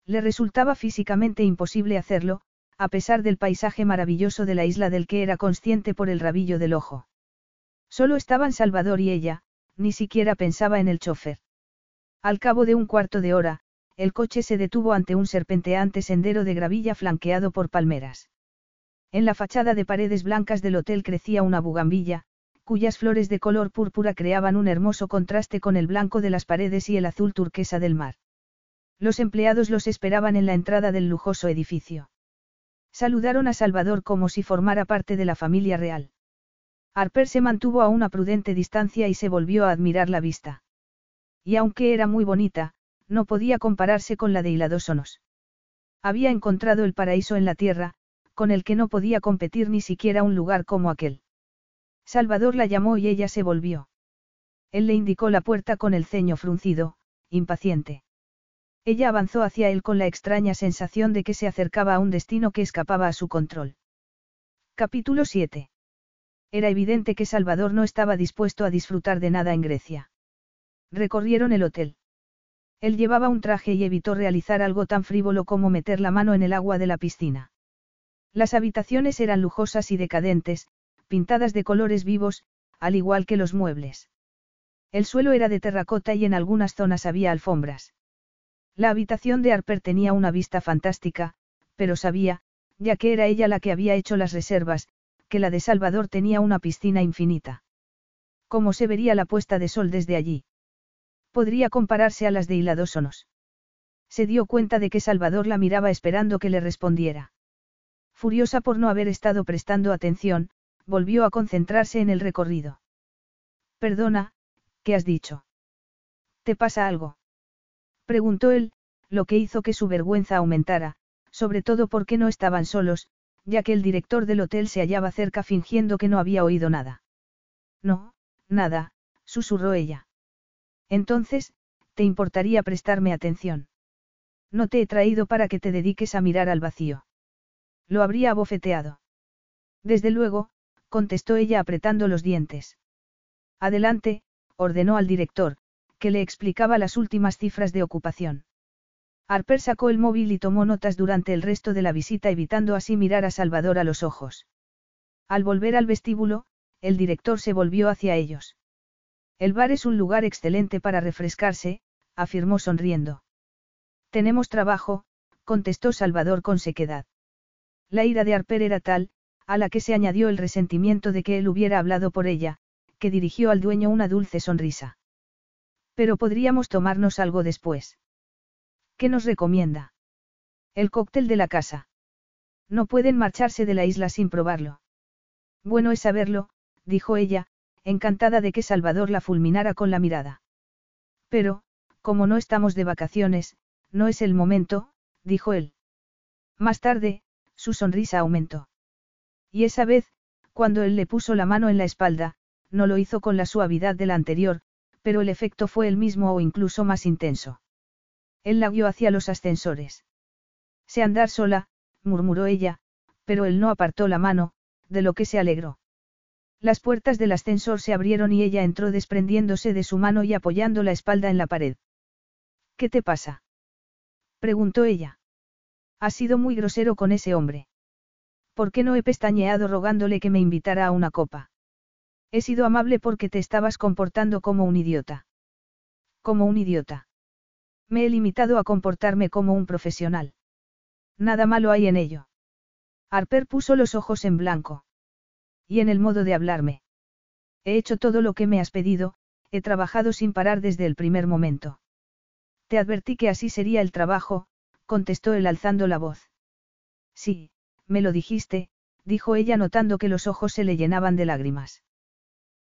Le resultaba físicamente imposible hacerlo, a pesar del paisaje maravilloso de la isla del que era consciente por el rabillo del ojo. Solo estaban Salvador y ella, ni siquiera pensaba en el chofer. Al cabo de un cuarto de hora, el coche se detuvo ante un serpenteante sendero de gravilla flanqueado por palmeras. En la fachada de paredes blancas del hotel crecía una bugambilla, cuyas flores de color púrpura creaban un hermoso contraste con el blanco de las paredes y el azul turquesa del mar. Los empleados los esperaban en la entrada del lujoso edificio. Saludaron a Salvador como si formara parte de la familia real. Harper se mantuvo a una prudente distancia y se volvió a admirar la vista. Y aunque era muy bonita, no podía compararse con la de Hiladósonos. Había encontrado el paraíso en la tierra, con el que no podía competir ni siquiera un lugar como aquel. Salvador la llamó y ella se volvió. Él le indicó la puerta con el ceño fruncido, impaciente. Ella avanzó hacia él con la extraña sensación de que se acercaba a un destino que escapaba a su control. Capítulo 7. Era evidente que Salvador no estaba dispuesto a disfrutar de nada en Grecia. Recorrieron el hotel. Él llevaba un traje y evitó realizar algo tan frívolo como meter la mano en el agua de la piscina. Las habitaciones eran lujosas y decadentes, pintadas de colores vivos, al igual que los muebles. El suelo era de terracota y en algunas zonas había alfombras. La habitación de Harper tenía una vista fantástica, pero sabía, ya que era ella la que había hecho las reservas, que la de Salvador tenía una piscina infinita. ¿Cómo se vería la puesta de sol desde allí? Podría compararse a las de Hiladósonos. Se dio cuenta de que Salvador la miraba esperando que le respondiera. Furiosa por no haber estado prestando atención, volvió a concentrarse en el recorrido. Perdona, ¿qué has dicho? ¿Te pasa algo? Preguntó él, lo que hizo que su vergüenza aumentara, sobre todo porque no estaban solos, ya que el director del hotel se hallaba cerca fingiendo que no había oído nada. No, nada, susurró ella. Entonces, ¿te importaría prestarme atención? No te he traído para que te dediques a mirar al vacío. Lo habría abofeteado. Desde luego, contestó ella apretando los dientes. Adelante, ordenó al director, que le explicaba las últimas cifras de ocupación. Harper sacó el móvil y tomó notas durante el resto de la visita evitando así mirar a Salvador a los ojos. Al volver al vestíbulo, el director se volvió hacia ellos. El bar es un lugar excelente para refrescarse, afirmó sonriendo. Tenemos trabajo, contestó Salvador con sequedad. La ira de Harper era tal, a la que se añadió el resentimiento de que él hubiera hablado por ella, que dirigió al dueño una dulce sonrisa. Pero podríamos tomarnos algo después. ¿Qué nos recomienda? El cóctel de la casa. No pueden marcharse de la isla sin probarlo. Bueno es saberlo, dijo ella, encantada de que Salvador la fulminara con la mirada. Pero, como no estamos de vacaciones, no es el momento, dijo él. Más tarde, su sonrisa aumentó. Y esa vez, cuando él le puso la mano en la espalda, no lo hizo con la suavidad de la anterior, pero el efecto fue el mismo o incluso más intenso. Él la guió hacia los ascensores. Sé andar sola, murmuró ella, pero él no apartó la mano, de lo que se alegró. Las puertas del ascensor se abrieron y ella entró desprendiéndose de su mano y apoyando la espalda en la pared. ¿Qué te pasa? preguntó ella. Has sido muy grosero con ese hombre. ¿Por qué no he pestañeado rogándole que me invitara a una copa? He sido amable porque te estabas comportando como un idiota. Como un idiota. Me he limitado a comportarme como un profesional. Nada malo hay en ello. Harper puso los ojos en blanco. Y en el modo de hablarme. He hecho todo lo que me has pedido, he trabajado sin parar desde el primer momento. Te advertí que así sería el trabajo, contestó él alzando la voz. Sí, me lo dijiste, dijo ella notando que los ojos se le llenaban de lágrimas.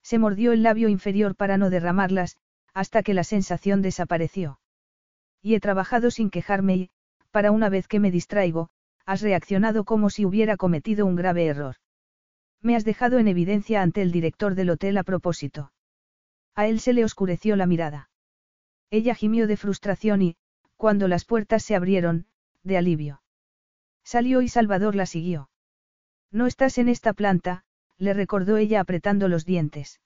Se mordió el labio inferior para no derramarlas, hasta que la sensación desapareció. Y he trabajado sin quejarme y, para una vez que me distraigo, has reaccionado como si hubiera cometido un grave error. Me has dejado en evidencia ante el director del hotel a propósito. A él se le oscureció la mirada. Ella gimió de frustración y, cuando las puertas se abrieron, de alivio. Salió y Salvador la siguió. No estás en esta planta, le recordó ella apretando los dientes.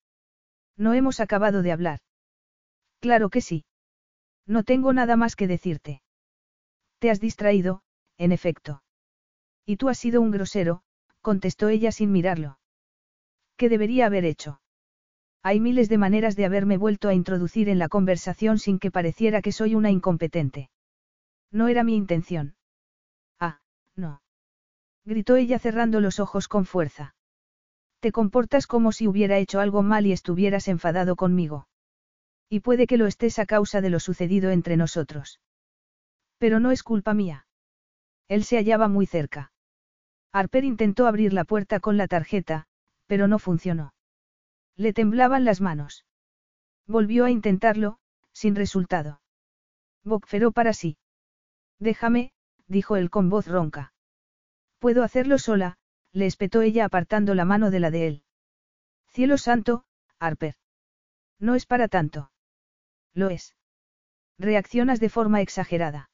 No hemos acabado de hablar. Claro que sí. No tengo nada más que decirte. Te has distraído, en efecto. Y tú has sido un grosero, contestó ella sin mirarlo. ¿Qué debería haber hecho? Hay miles de maneras de haberme vuelto a introducir en la conversación sin que pareciera que soy una incompetente. No era mi intención. Ah, no. Gritó ella cerrando los ojos con fuerza. Te comportas como si hubiera hecho algo mal y estuvieras enfadado conmigo. Y puede que lo estés a causa de lo sucedido entre nosotros. Pero no es culpa mía. Él se hallaba muy cerca. Harper intentó abrir la puerta con la tarjeta, pero no funcionó. Le temblaban las manos. Volvió a intentarlo, sin resultado. Bocferó para sí. Déjame, dijo él con voz ronca. Puedo hacerlo sola, le espetó ella apartando la mano de la de él. Cielo santo, Harper. No es para tanto. Lo es. Reaccionas de forma exagerada.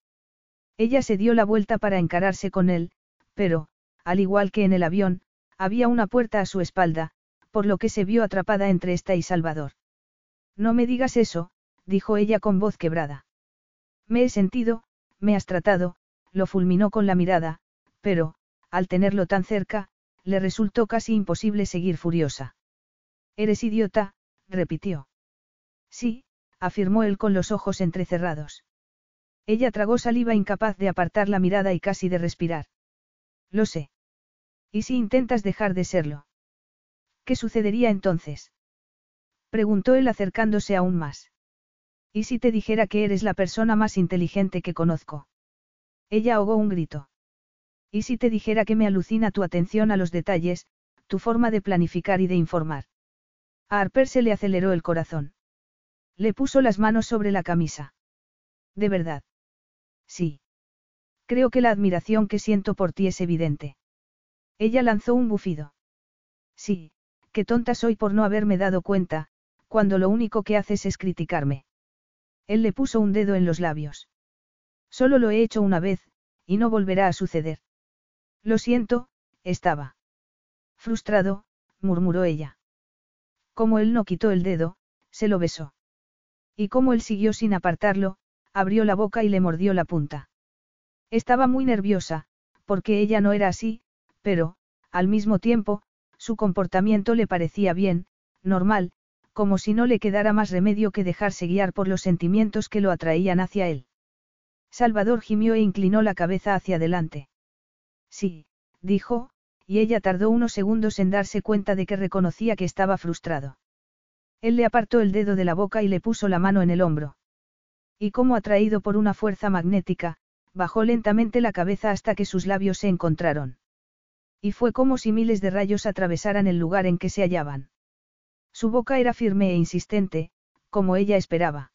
Ella se dio la vuelta para encararse con él, pero, al igual que en el avión, había una puerta a su espalda, por lo que se vio atrapada entre esta y Salvador. No me digas eso, dijo ella con voz quebrada. Me he sentido, me has tratado, lo fulminó con la mirada, pero, al tenerlo tan cerca, le resultó casi imposible seguir furiosa. Eres idiota, repitió. Sí, afirmó él con los ojos entrecerrados. Ella tragó saliva incapaz de apartar la mirada y casi de respirar. Lo sé. ¿Y si intentas dejar de serlo? ¿Qué sucedería entonces? Preguntó él acercándose aún más. ¿Y si te dijera que eres la persona más inteligente que conozco? Ella ahogó un grito. ¿Y si te dijera que me alucina tu atención a los detalles, tu forma de planificar y de informar? A Harper se le aceleró el corazón. Le puso las manos sobre la camisa. ¿De verdad? Sí. Creo que la admiración que siento por ti es evidente. Ella lanzó un bufido. Sí, qué tonta soy por no haberme dado cuenta, cuando lo único que haces es criticarme. Él le puso un dedo en los labios. Solo lo he hecho una vez, y no volverá a suceder. Lo siento, estaba. Frustrado, murmuró ella. Como él no quitó el dedo, se lo besó. Y como él siguió sin apartarlo, abrió la boca y le mordió la punta. Estaba muy nerviosa, porque ella no era así, pero, al mismo tiempo, su comportamiento le parecía bien, normal, como si no le quedara más remedio que dejarse guiar por los sentimientos que lo atraían hacia él. Salvador gimió e inclinó la cabeza hacia adelante. Sí, dijo, y ella tardó unos segundos en darse cuenta de que reconocía que estaba frustrado. Él le apartó el dedo de la boca y le puso la mano en el hombro. Y como atraído por una fuerza magnética, bajó lentamente la cabeza hasta que sus labios se encontraron. Y fue como si miles de rayos atravesaran el lugar en que se hallaban. Su boca era firme e insistente, como ella esperaba.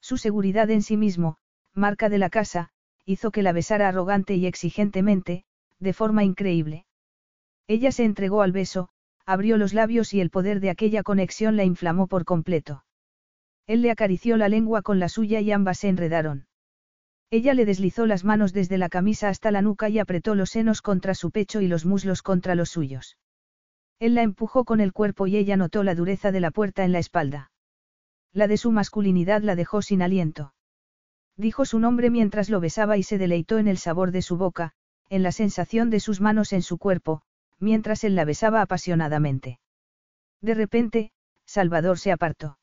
Su seguridad en sí mismo, marca de la casa, hizo que la besara arrogante y exigentemente, de forma increíble. Ella se entregó al beso, abrió los labios y el poder de aquella conexión la inflamó por completo. Él le acarició la lengua con la suya y ambas se enredaron. Ella le deslizó las manos desde la camisa hasta la nuca y apretó los senos contra su pecho y los muslos contra los suyos. Él la empujó con el cuerpo y ella notó la dureza de la puerta en la espalda. La de su masculinidad la dejó sin aliento. Dijo su nombre mientras lo besaba y se deleitó en el sabor de su boca, en la sensación de sus manos en su cuerpo, mientras él la besaba apasionadamente. De repente, Salvador se apartó.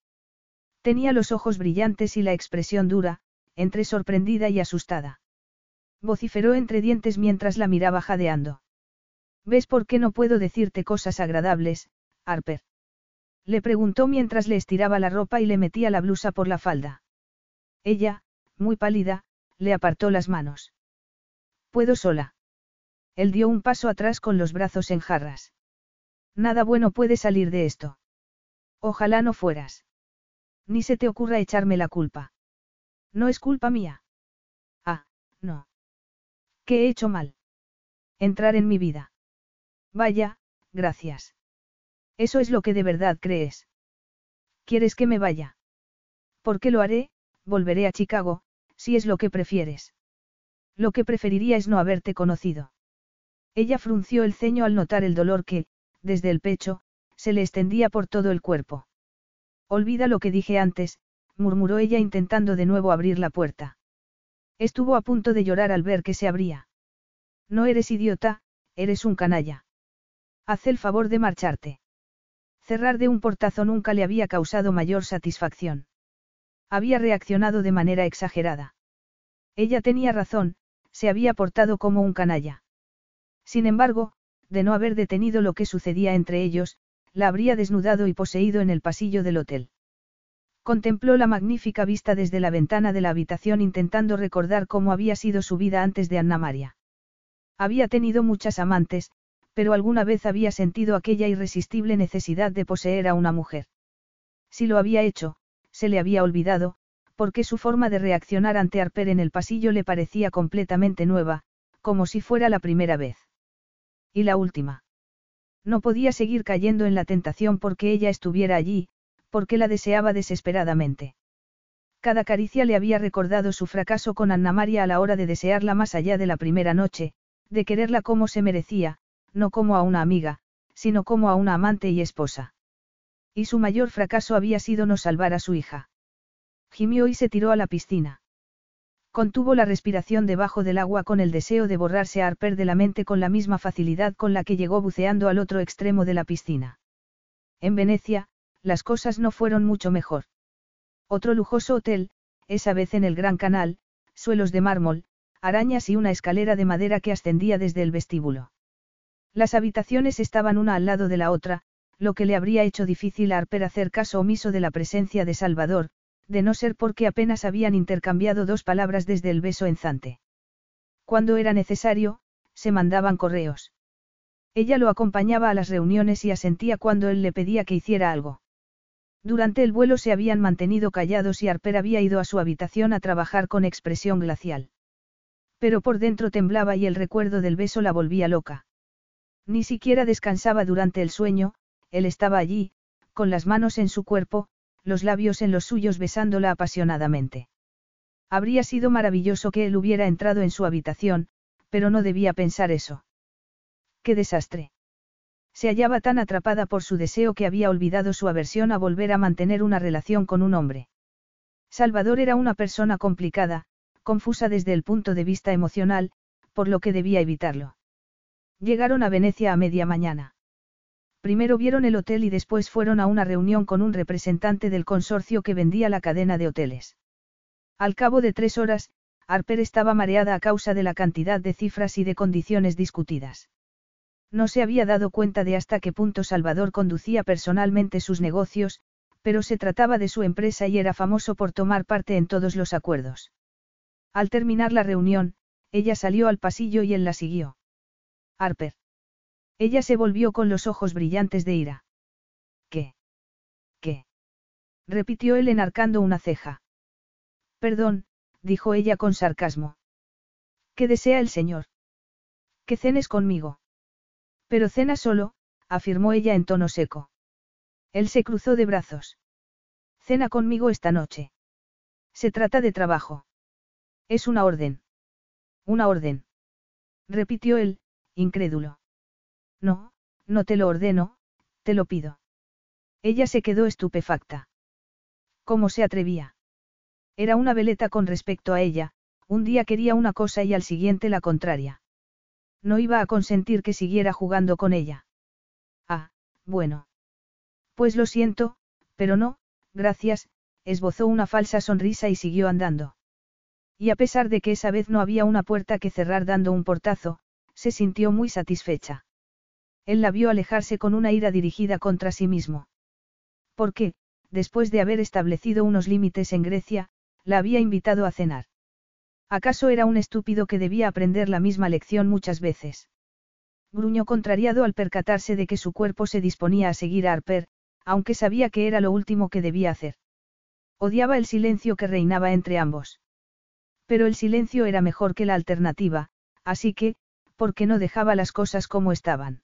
Tenía los ojos brillantes y la expresión dura, entre sorprendida y asustada. Vociferó entre dientes mientras la miraba jadeando. ¿Ves por qué no puedo decirte cosas agradables, Harper? Le preguntó mientras le estiraba la ropa y le metía la blusa por la falda. Ella, muy pálida, le apartó las manos. Puedo sola. Él dio un paso atrás con los brazos en jarras. Nada bueno puede salir de esto. Ojalá no fueras. Ni se te ocurra echarme la culpa. No es culpa mía. Ah, no. ¿Qué he hecho mal? Entrar en mi vida. Vaya, gracias. Eso es lo que de verdad crees. ¿Quieres que me vaya? ¿Por qué lo haré? Volveré a Chicago, si es lo que prefieres. Lo que preferiría es no haberte conocido. Ella frunció el ceño al notar el dolor que, desde el pecho, se le extendía por todo el cuerpo. Olvida lo que dije antes, murmuró ella intentando de nuevo abrir la puerta. Estuvo a punto de llorar al ver que se abría. No eres idiota, eres un canalla. Haz el favor de marcharte. Cerrar de un portazo nunca le había causado mayor satisfacción. Había reaccionado de manera exagerada. Ella tenía razón, se había portado como un canalla. Sin embargo, de no haber detenido lo que sucedía entre ellos, la habría desnudado y poseído en el pasillo del hotel. Contempló la magnífica vista desde la ventana de la habitación intentando recordar cómo había sido su vida antes de Anna María. Había tenido muchas amantes, pero alguna vez había sentido aquella irresistible necesidad de poseer a una mujer. Si lo había hecho, se le había olvidado, porque su forma de reaccionar ante Harper en el pasillo le parecía completamente nueva, como si fuera la primera vez. Y la última. No podía seguir cayendo en la tentación porque ella estuviera allí, porque la deseaba desesperadamente. Cada caricia le había recordado su fracaso con Anna María a la hora de desearla más allá de la primera noche, de quererla como se merecía, no como a una amiga, sino como a una amante y esposa. Y su mayor fracaso había sido no salvar a su hija. Gimió y se tiró a la piscina. Contuvo la respiración debajo del agua con el deseo de borrarse a Harper de la mente con la misma facilidad con la que llegó buceando al otro extremo de la piscina. En Venecia, las cosas no fueron mucho mejor. Otro lujoso hotel, esa vez en el Gran Canal, suelos de mármol, arañas y una escalera de madera que ascendía desde el vestíbulo. Las habitaciones estaban una al lado de la otra, lo que le habría hecho difícil a Harper hacer caso omiso de la presencia de Salvador, de no ser porque apenas habían intercambiado dos palabras desde el beso enzante. Cuando era necesario, se mandaban correos. Ella lo acompañaba a las reuniones y asentía cuando él le pedía que hiciera algo. Durante el vuelo se habían mantenido callados y Arper había ido a su habitación a trabajar con expresión glacial. Pero por dentro temblaba y el recuerdo del beso la volvía loca. Ni siquiera descansaba durante el sueño, él estaba allí, con las manos en su cuerpo, los labios en los suyos besándola apasionadamente. Habría sido maravilloso que él hubiera entrado en su habitación, pero no debía pensar eso. ¡Qué desastre! Se hallaba tan atrapada por su deseo que había olvidado su aversión a volver a mantener una relación con un hombre. Salvador era una persona complicada, confusa desde el punto de vista emocional, por lo que debía evitarlo. Llegaron a Venecia a media mañana. Primero vieron el hotel y después fueron a una reunión con un representante del consorcio que vendía la cadena de hoteles. Al cabo de tres horas, Harper estaba mareada a causa de la cantidad de cifras y de condiciones discutidas. No se había dado cuenta de hasta qué punto Salvador conducía personalmente sus negocios, pero se trataba de su empresa y era famoso por tomar parte en todos los acuerdos. Al terminar la reunión, ella salió al pasillo y él la siguió. Harper. Ella se volvió con los ojos brillantes de ira. ¿Qué? ¿Qué? repitió él enarcando una ceja. Perdón, dijo ella con sarcasmo. ¿Qué desea el señor? Que cenes conmigo. Pero cena solo, afirmó ella en tono seco. Él se cruzó de brazos. Cena conmigo esta noche. Se trata de trabajo. Es una orden. Una orden. Repitió él, incrédulo. No, no te lo ordeno, te lo pido. Ella se quedó estupefacta. ¿Cómo se atrevía? Era una veleta con respecto a ella, un día quería una cosa y al siguiente la contraria. No iba a consentir que siguiera jugando con ella. Ah, bueno. Pues lo siento, pero no, gracias, esbozó una falsa sonrisa y siguió andando. Y a pesar de que esa vez no había una puerta que cerrar dando un portazo, se sintió muy satisfecha. Él la vio alejarse con una ira dirigida contra sí mismo. Porque, después de haber establecido unos límites en Grecia, la había invitado a cenar. ¿Acaso era un estúpido que debía aprender la misma lección muchas veces? Gruñó contrariado al percatarse de que su cuerpo se disponía a seguir a Harper, aunque sabía que era lo último que debía hacer. Odiaba el silencio que reinaba entre ambos. Pero el silencio era mejor que la alternativa, así que, ¿por qué no dejaba las cosas como estaban?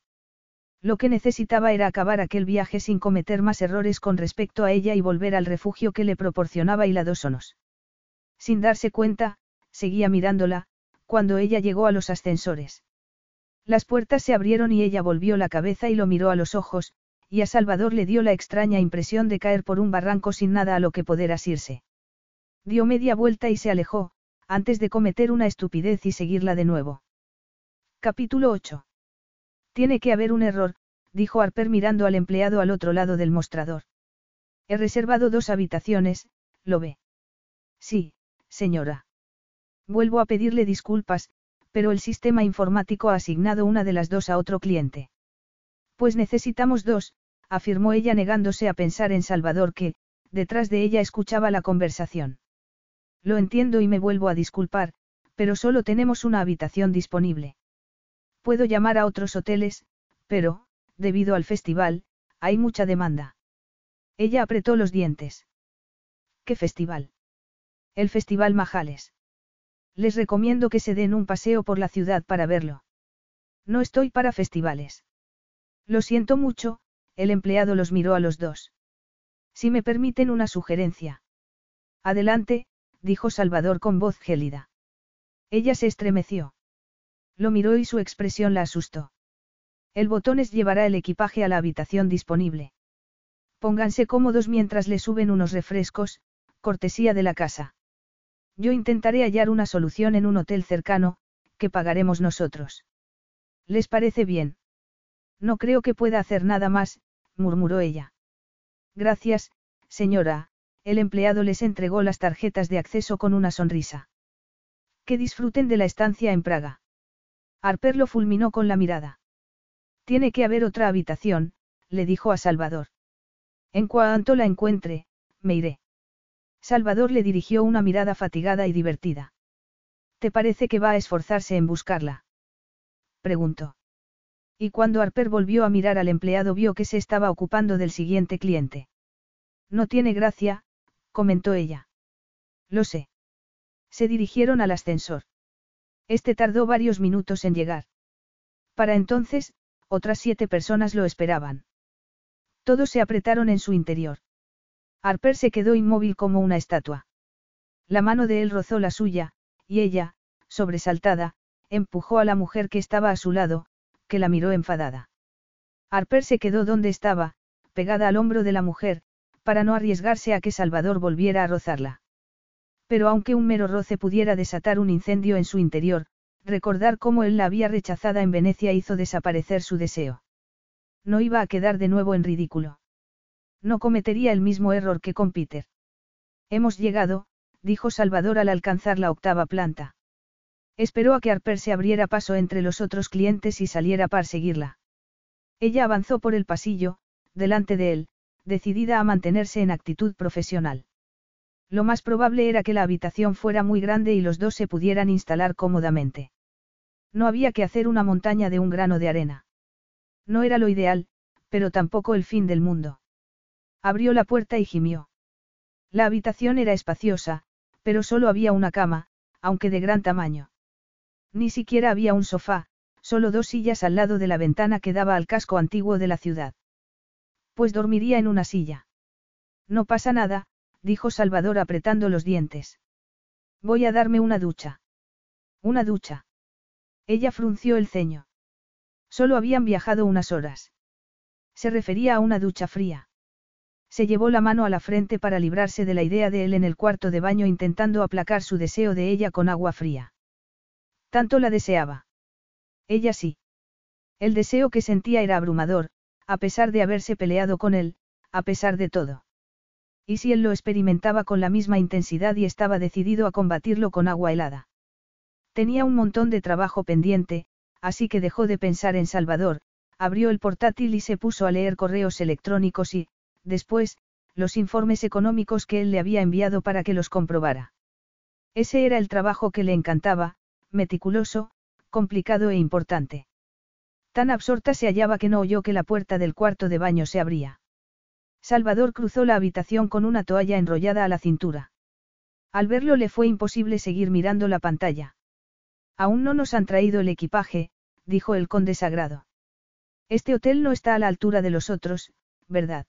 Lo que necesitaba era acabar aquel viaje sin cometer más errores con respecto a ella y volver al refugio que le proporcionaba Hiladósonos. Sin darse cuenta, seguía mirándola, cuando ella llegó a los ascensores. Las puertas se abrieron y ella volvió la cabeza y lo miró a los ojos, y a Salvador le dio la extraña impresión de caer por un barranco sin nada a lo que poder asirse. Dio media vuelta y se alejó, antes de cometer una estupidez y seguirla de nuevo. Capítulo 8. Tiene que haber un error, dijo Harper mirando al empleado al otro lado del mostrador. He reservado dos habitaciones, ¿lo ve? Sí, señora. Vuelvo a pedirle disculpas, pero el sistema informático ha asignado una de las dos a otro cliente. Pues necesitamos dos, afirmó ella negándose a pensar en Salvador que, detrás de ella escuchaba la conversación. Lo entiendo y me vuelvo a disculpar, pero solo tenemos una habitación disponible. Puedo llamar a otros hoteles, pero, debido al festival, hay mucha demanda. Ella apretó los dientes. ¿Qué festival? El Festival Majales. Les recomiendo que se den un paseo por la ciudad para verlo. No estoy para festivales. Lo siento mucho, el empleado los miró a los dos. Si me permiten una sugerencia. Adelante, dijo Salvador con voz gélida. Ella se estremeció. Lo miró y su expresión la asustó. El botones llevará el equipaje a la habitación disponible. Pónganse cómodos mientras le suben unos refrescos, cortesía de la casa. Yo intentaré hallar una solución en un hotel cercano, que pagaremos nosotros. ¿Les parece bien? No creo que pueda hacer nada más, murmuró ella. Gracias, señora, el empleado les entregó las tarjetas de acceso con una sonrisa. Que disfruten de la estancia en Praga. Harper lo fulminó con la mirada. Tiene que haber otra habitación, le dijo a Salvador. En cuanto la encuentre, me iré. Salvador le dirigió una mirada fatigada y divertida. ¿Te parece que va a esforzarse en buscarla? Preguntó. Y cuando Harper volvió a mirar al empleado vio que se estaba ocupando del siguiente cliente. No tiene gracia, comentó ella. Lo sé. Se dirigieron al ascensor. Este tardó varios minutos en llegar. Para entonces, otras siete personas lo esperaban. Todos se apretaron en su interior. Harper se quedó inmóvil como una estatua. La mano de él rozó la suya, y ella, sobresaltada, empujó a la mujer que estaba a su lado, que la miró enfadada. Harper se quedó donde estaba, pegada al hombro de la mujer, para no arriesgarse a que Salvador volviera a rozarla. Pero aunque un mero roce pudiera desatar un incendio en su interior, recordar cómo él la había rechazada en Venecia hizo desaparecer su deseo. No iba a quedar de nuevo en ridículo. No cometería el mismo error que con Peter. Hemos llegado, dijo Salvador al alcanzar la octava planta. Esperó a que Harper se abriera paso entre los otros clientes y saliera para seguirla. Ella avanzó por el pasillo, delante de él, decidida a mantenerse en actitud profesional. Lo más probable era que la habitación fuera muy grande y los dos se pudieran instalar cómodamente. No había que hacer una montaña de un grano de arena. No era lo ideal, pero tampoco el fin del mundo. Abrió la puerta y gimió. La habitación era espaciosa, pero solo había una cama, aunque de gran tamaño. Ni siquiera había un sofá, solo dos sillas al lado de la ventana que daba al casco antiguo de la ciudad. Pues dormiría en una silla. No pasa nada, dijo Salvador apretando los dientes. Voy a darme una ducha. Una ducha. Ella frunció el ceño. Solo habían viajado unas horas. Se refería a una ducha fría. Se llevó la mano a la frente para librarse de la idea de él en el cuarto de baño intentando aplacar su deseo de ella con agua fría. Tanto la deseaba. Ella sí. El deseo que sentía era abrumador, a pesar de haberse peleado con él, a pesar de todo. Y si él lo experimentaba con la misma intensidad y estaba decidido a combatirlo con agua helada. Tenía un montón de trabajo pendiente, así que dejó de pensar en Salvador, abrió el portátil y se puso a leer correos electrónicos y, después, los informes económicos que él le había enviado para que los comprobara. Ese era el trabajo que le encantaba, meticuloso, complicado e importante. Tan absorta se hallaba que no oyó que la puerta del cuarto de baño se abría. Salvador cruzó la habitación con una toalla enrollada a la cintura. Al verlo le fue imposible seguir mirando la pantalla. Aún no nos han traído el equipaje, dijo el conde sagrado. Este hotel no está a la altura de los otros, ¿verdad?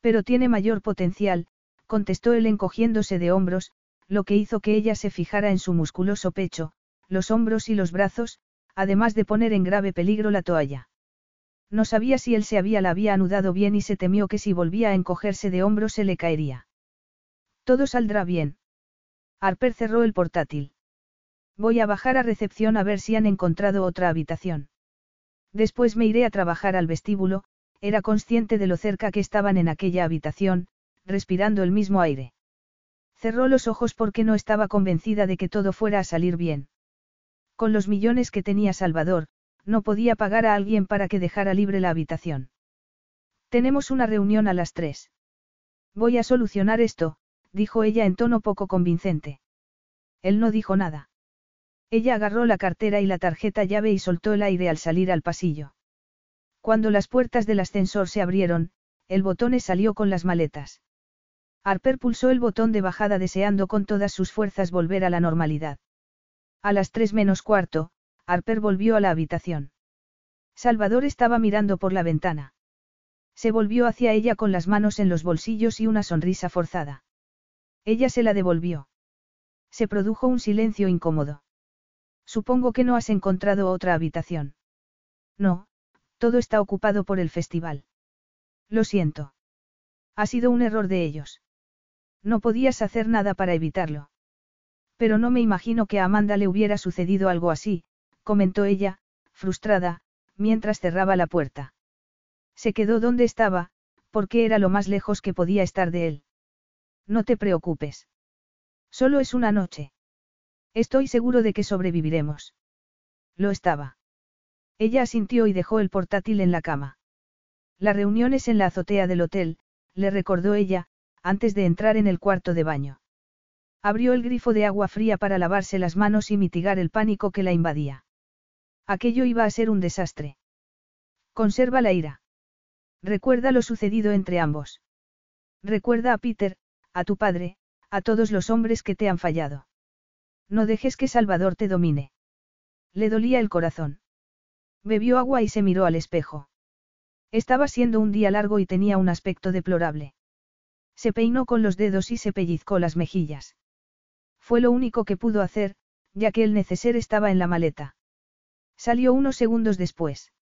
Pero tiene mayor potencial, contestó él encogiéndose de hombros, lo que hizo que ella se fijara en su musculoso pecho, los hombros y los brazos, además de poner en grave peligro la toalla. No sabía si él se había la había anudado bien y se temió que si volvía a encogerse de hombros se le caería. Todo saldrá bien. Harper cerró el portátil. Voy a bajar a recepción a ver si han encontrado otra habitación. Después me iré a trabajar al vestíbulo, era consciente de lo cerca que estaban en aquella habitación, respirando el mismo aire. Cerró los ojos porque no estaba convencida de que todo fuera a salir bien. Con los millones que tenía Salvador, no podía pagar a alguien para que dejara libre la habitación. Tenemos una reunión a las tres. Voy a solucionar esto, dijo ella en tono poco convincente. Él no dijo nada. Ella agarró la cartera y la tarjeta llave y soltó el aire al salir al pasillo. Cuando las puertas del ascensor se abrieron, el botón salió con las maletas. Harper pulsó el botón de bajada deseando con todas sus fuerzas volver a la normalidad. A las tres menos cuarto, Harper volvió a la habitación. Salvador estaba mirando por la ventana. Se volvió hacia ella con las manos en los bolsillos y una sonrisa forzada. Ella se la devolvió. Se produjo un silencio incómodo. Supongo que no has encontrado otra habitación. No, todo está ocupado por el festival. Lo siento. Ha sido un error de ellos. No podías hacer nada para evitarlo. Pero no me imagino que a Amanda le hubiera sucedido algo así, comentó ella, frustrada, mientras cerraba la puerta. Se quedó donde estaba, porque era lo más lejos que podía estar de él. No te preocupes. Solo es una noche. Estoy seguro de que sobreviviremos. Lo estaba. Ella asintió y dejó el portátil en la cama. Las reuniones en la azotea del hotel, le recordó ella, antes de entrar en el cuarto de baño. Abrió el grifo de agua fría para lavarse las manos y mitigar el pánico que la invadía. Aquello iba a ser un desastre. Conserva la ira. Recuerda lo sucedido entre ambos. Recuerda a Peter, a tu padre, a todos los hombres que te han fallado. No dejes que Salvador te domine. Le dolía el corazón. Bebió agua y se miró al espejo. Estaba siendo un día largo y tenía un aspecto deplorable. Se peinó con los dedos y se pellizcó las mejillas. Fue lo único que pudo hacer, ya que el neceser estaba en la maleta. Salió unos segundos después.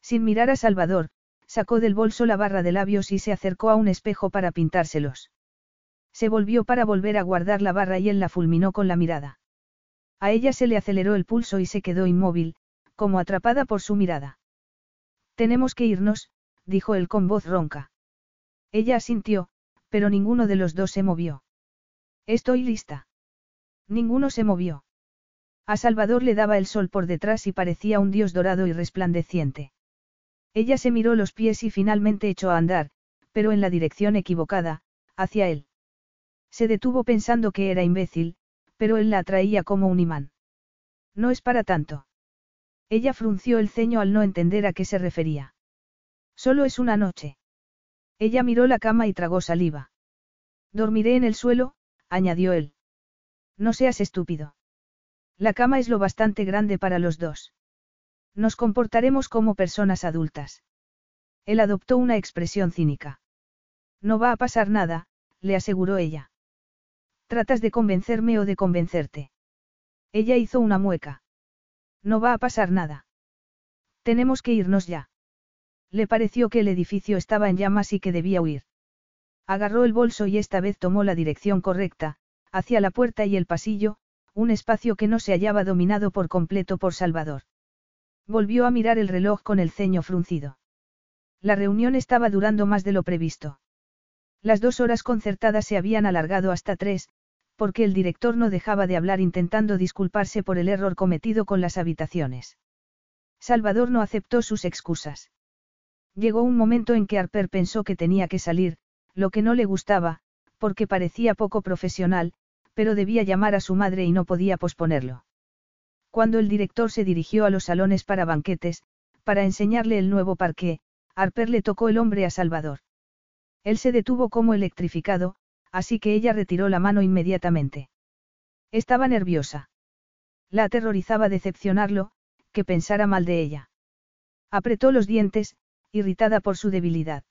Sin mirar a Salvador, sacó del bolso la barra de labios y se acercó a un espejo para pintárselos. Se volvió para volver a guardar la barra y él la fulminó con la mirada. A ella se le aceleró el pulso y se quedó inmóvil, como atrapada por su mirada. Tenemos que irnos, dijo él con voz ronca. Ella asintió, pero ninguno de los dos se movió. Estoy lista. Ninguno se movió. A Salvador le daba el sol por detrás y parecía un dios dorado y resplandeciente. Ella se miró los pies y finalmente echó a andar, pero en la dirección equivocada, hacia él. Se detuvo pensando que era imbécil, pero él la atraía como un imán. No es para tanto. Ella frunció el ceño al no entender a qué se refería. Solo es una noche. Ella miró la cama y tragó saliva. Dormiré en el suelo, añadió él. No seas estúpido. La cama es lo bastante grande para los dos. Nos comportaremos como personas adultas. Él adoptó una expresión cínica. No va a pasar nada, le aseguró ella. ¿Tratas de convencerme o de convencerte? Ella hizo una mueca. No va a pasar nada. Tenemos que irnos ya. Le pareció que el edificio estaba en llamas y que debía huir. Agarró el bolso y esta vez tomó la dirección correcta, hacia la puerta y el pasillo, un espacio que no se hallaba dominado por completo por Salvador. Volvió a mirar el reloj con el ceño fruncido. La reunión estaba durando más de lo previsto. Las dos horas concertadas se habían alargado hasta tres, porque el director no dejaba de hablar intentando disculparse por el error cometido con las habitaciones. Salvador no aceptó sus excusas. Llegó un momento en que Harper pensó que tenía que salir, lo que no le gustaba, porque parecía poco profesional, pero debía llamar a su madre y no podía posponerlo. Cuando el director se dirigió a los salones para banquetes, para enseñarle el nuevo parqué, Harper le tocó el hombre a Salvador. Él se detuvo como electrificado, así que ella retiró la mano inmediatamente. Estaba nerviosa. La aterrorizaba decepcionarlo, que pensara mal de ella. Apretó los dientes, irritada por su debilidad.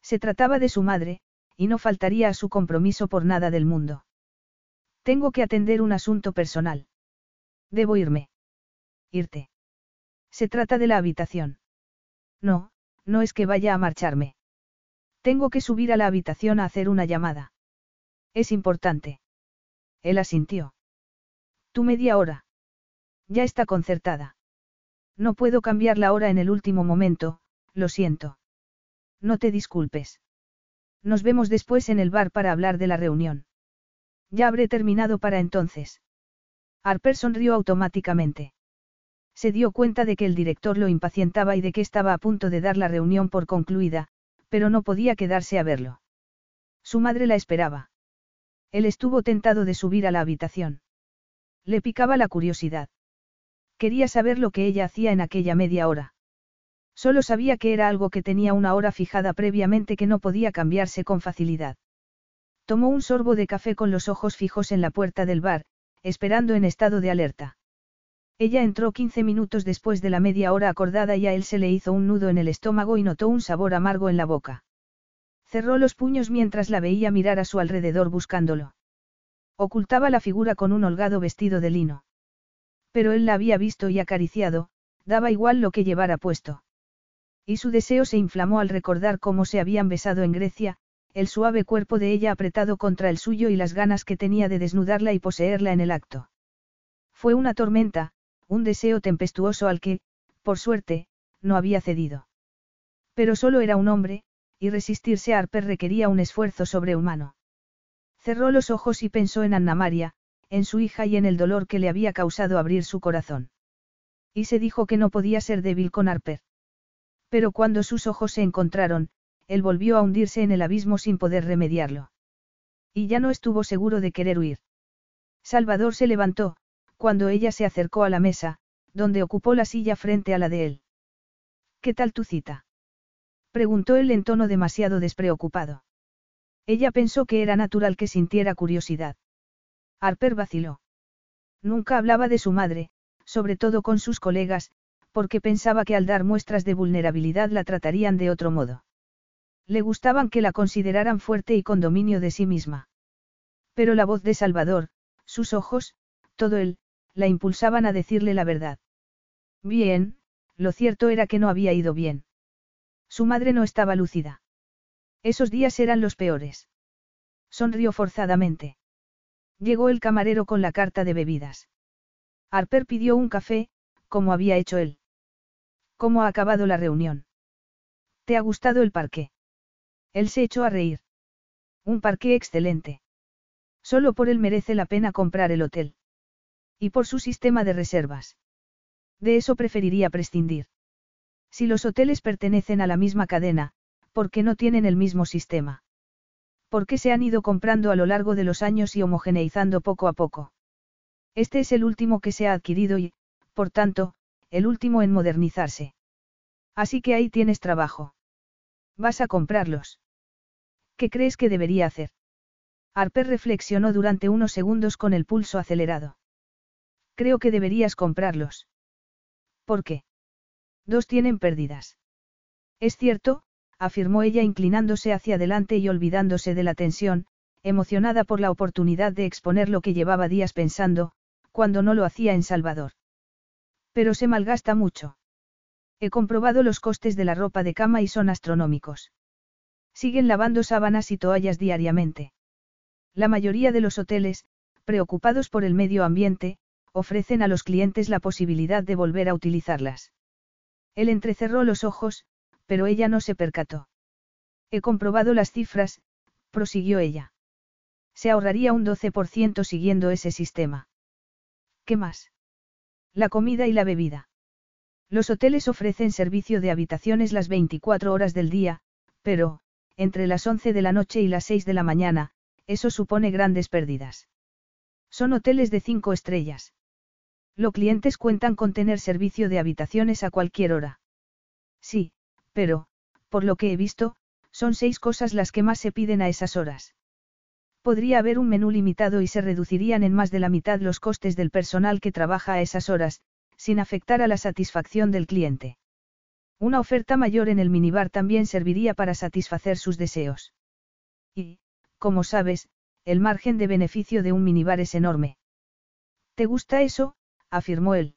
Se trataba de su madre, y no faltaría a su compromiso por nada del mundo. Tengo que atender un asunto personal. Debo irme. Irte. Se trata de la habitación. No, no es que vaya a marcharme. Tengo que subir a la habitación a hacer una llamada. Es importante. Él asintió. Tú media hora. Ya está concertada. No puedo cambiar la hora en el último momento, lo siento. No te disculpes. Nos vemos después en el bar para hablar de la reunión. Ya habré terminado para entonces. Harper sonrió automáticamente. Se dio cuenta de que el director lo impacientaba y de que estaba a punto de dar la reunión por concluida, pero no podía quedarse a verlo. Su madre la esperaba. Él estuvo tentado de subir a la habitación. Le picaba la curiosidad. Quería saber lo que ella hacía en aquella media hora. Solo sabía que era algo que tenía una hora fijada previamente que no podía cambiarse con facilidad. Tomó un sorbo de café con los ojos fijos en la puerta del bar, esperando en estado de alerta. Ella entró 15 minutos después de la media hora acordada y a él se le hizo un nudo en el estómago y notó un sabor amargo en la boca. Cerró los puños mientras la veía mirar a su alrededor buscándolo. Ocultaba la figura con un holgado vestido de lino. Pero él la había visto y acariciado, daba igual lo que llevara puesto. Y su deseo se inflamó al recordar cómo se habían besado en Grecia, el suave cuerpo de ella apretado contra el suyo y las ganas que tenía de desnudarla y poseerla en el acto. Fue una tormenta, un deseo tempestuoso al que, por suerte, no había cedido. Pero solo era un hombre, y resistirse a Harper requería un esfuerzo sobrehumano. Cerró los ojos y pensó en Anna Maria, en su hija y en el dolor que le había causado abrir su corazón. Y se dijo que no podía ser débil con Harper. Pero cuando sus ojos se encontraron, él volvió a hundirse en el abismo sin poder remediarlo. Y ya no estuvo seguro de querer huir. Salvador se levantó, cuando ella se acercó a la mesa, donde ocupó la silla frente a la de él. ¿Qué tal tu cita? preguntó él en tono demasiado despreocupado. Ella pensó que era natural que sintiera curiosidad. Harper vaciló. Nunca hablaba de su madre, sobre todo con sus colegas, porque pensaba que al dar muestras de vulnerabilidad la tratarían de otro modo. Le gustaban que la consideraran fuerte y con dominio de sí misma. Pero la voz de Salvador, sus ojos, todo él, la impulsaban a decirle la verdad. Bien, lo cierto era que no había ido bien. Su madre no estaba lúcida. Esos días eran los peores. Sonrió forzadamente. Llegó el camarero con la carta de bebidas. Harper pidió un café, como había hecho él. ¿Cómo ha acabado la reunión? ¿Te ha gustado el parque? Él se echó a reír. Un parque excelente. Solo por él merece la pena comprar el hotel. Y por su sistema de reservas. De eso preferiría prescindir. Si los hoteles pertenecen a la misma cadena, ¿por qué no tienen el mismo sistema? ¿Por qué se han ido comprando a lo largo de los años y homogeneizando poco a poco? Este es el último que se ha adquirido y, por tanto, el último en modernizarse. Así que ahí tienes trabajo. Vas a comprarlos. ¿Qué crees que debería hacer? Harper reflexionó durante unos segundos con el pulso acelerado. Creo que deberías comprarlos. ¿Por qué? Dos tienen pérdidas. Es cierto, afirmó ella inclinándose hacia adelante y olvidándose de la tensión, emocionada por la oportunidad de exponer lo que llevaba días pensando, cuando no lo hacía en Salvador. Pero se malgasta mucho. He comprobado los costes de la ropa de cama y son astronómicos. Siguen lavando sábanas y toallas diariamente. La mayoría de los hoteles, preocupados por el medio ambiente, ofrecen a los clientes la posibilidad de volver a utilizarlas. Él entrecerró los ojos, pero ella no se percató. He comprobado las cifras, prosiguió ella. Se ahorraría un 12% siguiendo ese sistema. ¿Qué más? La comida y la bebida. Los hoteles ofrecen servicio de habitaciones las 24 horas del día, pero, entre las 11 de la noche y las 6 de la mañana, eso supone grandes pérdidas. Son hoteles de 5 estrellas. Los clientes cuentan con tener servicio de habitaciones a cualquier hora. Sí, pero, por lo que he visto, son seis cosas las que más se piden a esas horas. Podría haber un menú limitado y se reducirían en más de la mitad los costes del personal que trabaja a esas horas, sin afectar a la satisfacción del cliente. Una oferta mayor en el minibar también serviría para satisfacer sus deseos. Y, como sabes, el margen de beneficio de un minibar es enorme. ¿Te gusta eso? afirmó él.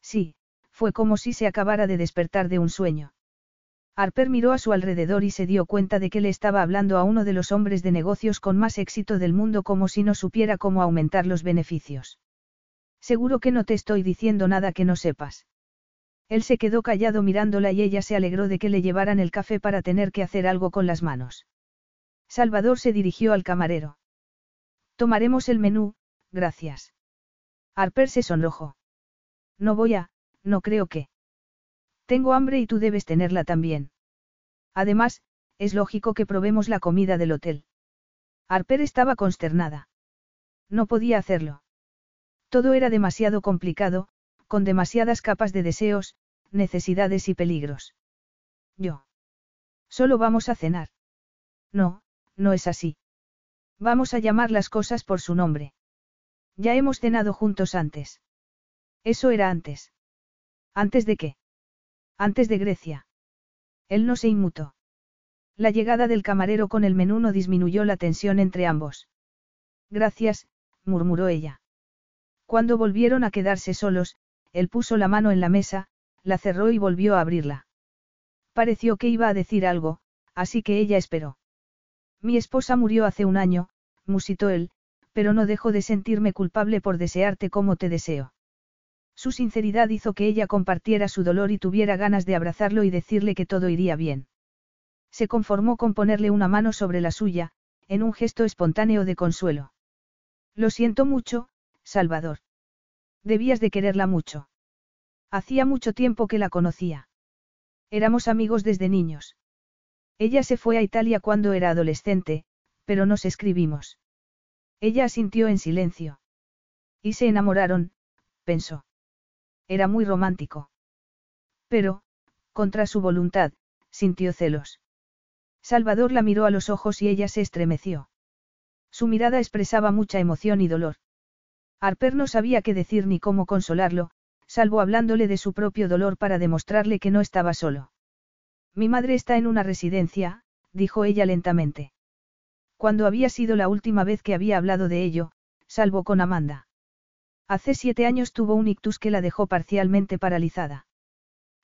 Sí, fue como si se acabara de despertar de un sueño. Harper miró a su alrededor y se dio cuenta de que le estaba hablando a uno de los hombres de negocios con más éxito del mundo como si no supiera cómo aumentar los beneficios. Seguro que no te estoy diciendo nada que no sepas. Él se quedó callado mirándola y ella se alegró de que le llevaran el café para tener que hacer algo con las manos. Salvador se dirigió al camarero. Tomaremos el menú, gracias. Harper se sonrojó. No voy a, no creo que. Tengo hambre y tú debes tenerla también. Además, es lógico que probemos la comida del hotel. Harper estaba consternada. No podía hacerlo. Todo era demasiado complicado, con demasiadas capas de deseos, necesidades y peligros. Yo. Solo vamos a cenar. No, no es así. Vamos a llamar las cosas por su nombre. Ya hemos cenado juntos antes. Eso era antes. ¿Antes de qué? Antes de Grecia. Él no se inmutó. La llegada del camarero con el menú no disminuyó la tensión entre ambos. Gracias, murmuró ella. Cuando volvieron a quedarse solos, él puso la mano en la mesa, la cerró y volvió a abrirla. Pareció que iba a decir algo, así que ella esperó. Mi esposa murió hace un año, musitó él, pero no dejo de sentirme culpable por desearte como te deseo. Su sinceridad hizo que ella compartiera su dolor y tuviera ganas de abrazarlo y decirle que todo iría bien. Se conformó con ponerle una mano sobre la suya, en un gesto espontáneo de consuelo. Lo siento mucho, Salvador. Debías de quererla mucho. Hacía mucho tiempo que la conocía. Éramos amigos desde niños. Ella se fue a Italia cuando era adolescente, pero nos escribimos. Ella asintió en silencio. Y se enamoraron, pensó. Era muy romántico. Pero, contra su voluntad, sintió celos. Salvador la miró a los ojos y ella se estremeció. Su mirada expresaba mucha emoción y dolor. Harper no sabía qué decir ni cómo consolarlo, salvo hablándole de su propio dolor para demostrarle que no estaba solo. Mi madre está en una residencia, dijo ella lentamente. Cuando había sido la última vez que había hablado de ello, salvo con Amanda. Hace siete años tuvo un ictus que la dejó parcialmente paralizada.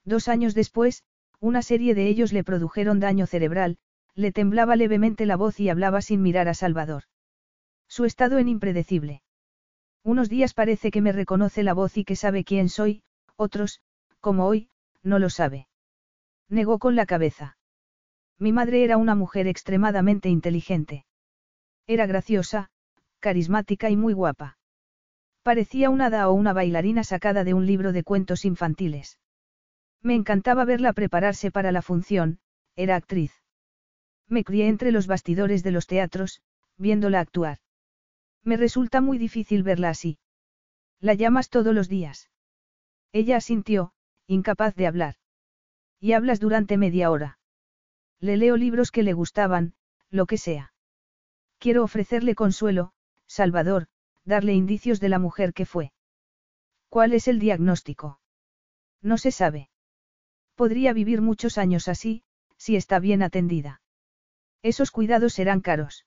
Dos años después, una serie de ellos le produjeron daño cerebral, le temblaba levemente la voz y hablaba sin mirar a Salvador. Su estado en impredecible. Unos días parece que me reconoce la voz y que sabe quién soy, otros, como hoy, no lo sabe. Negó con la cabeza. Mi madre era una mujer extremadamente inteligente. Era graciosa, carismática y muy guapa. Parecía una hada o una bailarina sacada de un libro de cuentos infantiles. Me encantaba verla prepararse para la función, era actriz. Me crié entre los bastidores de los teatros, viéndola actuar. Me resulta muy difícil verla así. La llamas todos los días. Ella asintió, incapaz de hablar. Y hablas durante media hora. Le leo libros que le gustaban, lo que sea. Quiero ofrecerle consuelo, Salvador, darle indicios de la mujer que fue. ¿Cuál es el diagnóstico? No se sabe. Podría vivir muchos años así, si está bien atendida. Esos cuidados serán caros.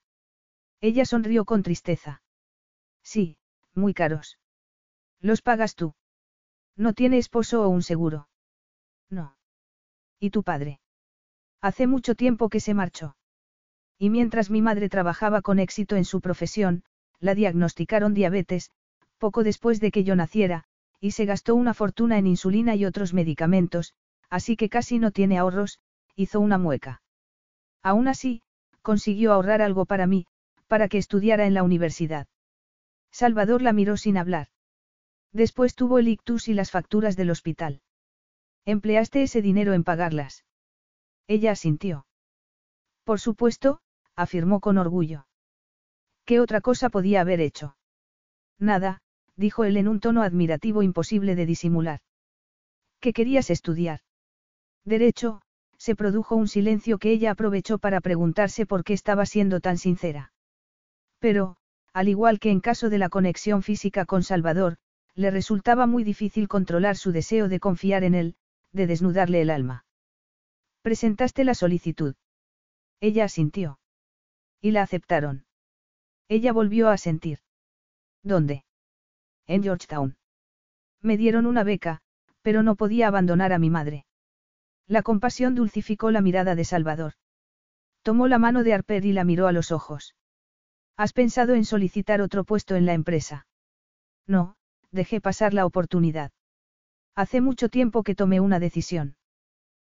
Ella sonrió con tristeza. Sí, muy caros. ¿Los pagas tú? ¿No tiene esposo o un seguro? No. ¿Y tu padre? Hace mucho tiempo que se marchó. Y mientras mi madre trabajaba con éxito en su profesión, la diagnosticaron diabetes, poco después de que yo naciera, y se gastó una fortuna en insulina y otros medicamentos, así que casi no tiene ahorros, hizo una mueca. Aún así, consiguió ahorrar algo para mí, para que estudiara en la universidad. Salvador la miró sin hablar. Después tuvo el ictus y las facturas del hospital. ¿Empleaste ese dinero en pagarlas? Ella asintió. Por supuesto, afirmó con orgullo. ¿Qué otra cosa podía haber hecho? Nada, dijo él en un tono admirativo imposible de disimular. ¿Qué querías estudiar? Derecho, se produjo un silencio que ella aprovechó para preguntarse por qué estaba siendo tan sincera. Pero, al igual que en caso de la conexión física con Salvador, le resultaba muy difícil controlar su deseo de confiar en él, de desnudarle el alma. Presentaste la solicitud. Ella asintió. Y la aceptaron. Ella volvió a sentir. ¿Dónde? En Georgetown. Me dieron una beca, Pero no podía abandonar a mi madre. La compasión dulcificó la mirada de Salvador. Tomó la mano de Arper y la miró a los ojos. ¿Has pensado en solicitar otro puesto en la empresa? No, dejé pasar la oportunidad. Hace mucho tiempo que tomé una decisión.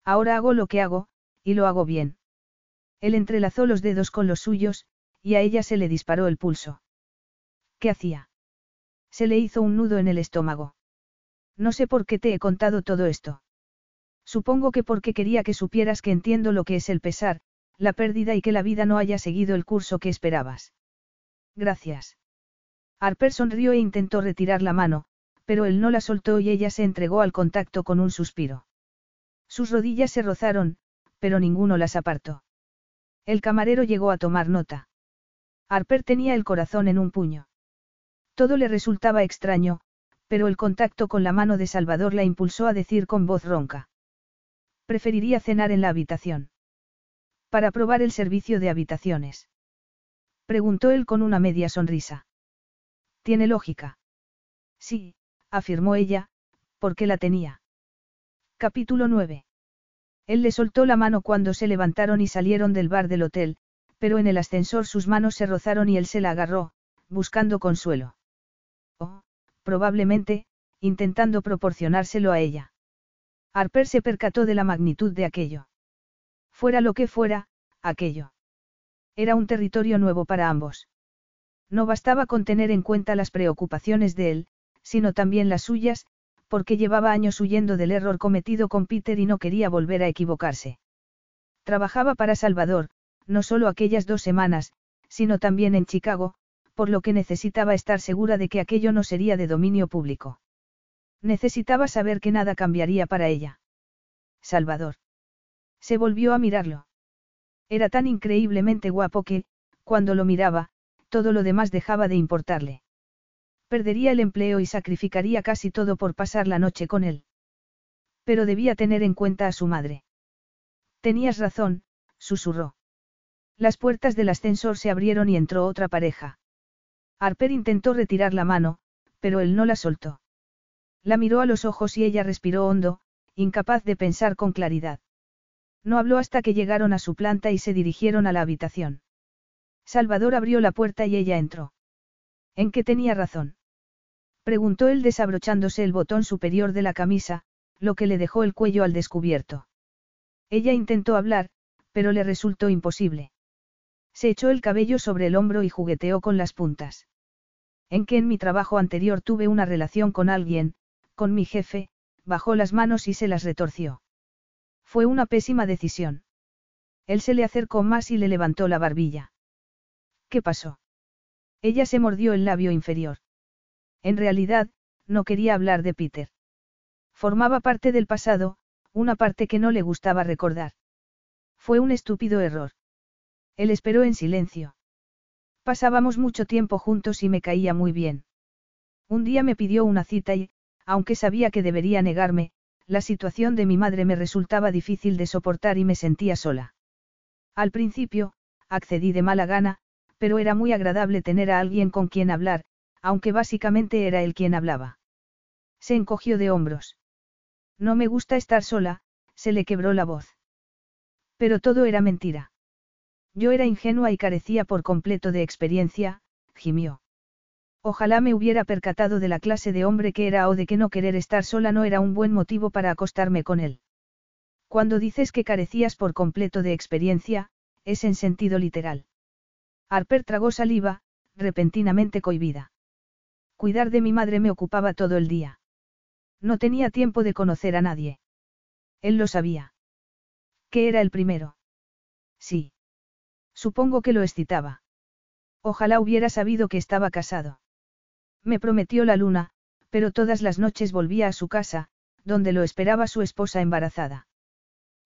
Ahora hago lo que hago, y lo hago bien. Él entrelazó los dedos con los suyos, y a ella se le disparó el pulso. ¿Qué hacía? Se le hizo un nudo en el estómago. No sé por qué te he contado todo esto. Supongo que porque quería que supieras que entiendo lo que es el pesar, la pérdida y que la vida no haya seguido el curso que esperabas. Gracias. Harper sonrió e intentó retirar la mano, pero él no la soltó y ella se entregó al contacto con un suspiro. Sus rodillas se rozaron, pero ninguno las apartó. El camarero llegó a tomar nota. Harper tenía el corazón en un puño. Todo le resultaba extraño, pero el contacto con la mano de Salvador la impulsó a decir con voz ronca. Preferiría cenar en la habitación. Para probar el servicio de habitaciones. Preguntó él con una media sonrisa. ¿Tiene lógica? Sí, afirmó ella, porque la tenía. Capítulo 9. Él le soltó la mano cuando se levantaron y salieron del bar del hotel, pero en el ascensor sus manos se rozaron y él se la agarró, buscando consuelo. Oh, probablemente, intentando proporcionárselo a ella. Harper se percató de la magnitud de aquello. Fuera lo que fuera, aquello. Era un territorio nuevo para ambos. No bastaba con tener en cuenta las preocupaciones de él, sino también las suyas, porque llevaba años huyendo del error cometido con Peter y no quería volver a equivocarse. Trabajaba para Salvador, no solo aquellas dos semanas, sino también en Chicago, por lo que necesitaba estar segura de que aquello no sería de dominio público. Necesitaba saber que nada cambiaría para ella. Salvador. Se volvió a mirarlo. Era tan increíblemente guapo que, cuando lo miraba, todo lo demás dejaba de importarle. Perdería el empleo y sacrificaría casi todo por pasar la noche con él. Pero debía tener en cuenta a su madre. Tenías razón, susurró. Las puertas del ascensor se abrieron y entró otra pareja. Harper intentó retirar la mano, pero él no la soltó. La miró a los ojos y ella respiró hondo, incapaz de pensar con claridad. No habló hasta que llegaron a su planta y se dirigieron a la habitación. Salvador abrió la puerta y ella entró. ¿En qué tenía razón? Preguntó él desabrochándose el botón superior de la camisa, lo que le dejó el cuello al descubierto. Ella intentó hablar, pero le resultó imposible. Se echó el cabello sobre el hombro y jugueteó con las puntas. En que en mi trabajo anterior tuve una relación con alguien, con mi jefe, bajó las manos y se las retorció. Fue una pésima decisión. Él se le acercó más y le levantó la barbilla. ¿Qué pasó? Ella se mordió el labio inferior. En realidad, no quería hablar de Peter. Formaba parte del pasado, una parte que no le gustaba recordar. Fue un estúpido error. Él esperó en silencio. Pasábamos mucho tiempo juntos y me caía muy bien. Un día me pidió una cita y, aunque sabía que debería negarme, la situación de mi madre me resultaba difícil de soportar y me sentía sola. Al principio, accedí de mala gana, pero era muy agradable tener a alguien con quien hablar, aunque básicamente era él quien hablaba. Se encogió de hombros. No me gusta estar sola, se le quebró la voz. Pero todo era mentira. Yo era ingenua y carecía por completo de experiencia, gimió. Ojalá me hubiera percatado de la clase de hombre que era o de que no querer estar sola no era un buen motivo para acostarme con él. Cuando dices que carecías por completo de experiencia, es en sentido literal. Harper tragó saliva, repentinamente cohibida. Cuidar de mi madre me ocupaba todo el día. No tenía tiempo de conocer a nadie. Él lo sabía. ¿Qué era el primero? Sí. Supongo que lo excitaba. Ojalá hubiera sabido que estaba casado. Me prometió la luna, pero todas las noches volvía a su casa, donde lo esperaba su esposa embarazada.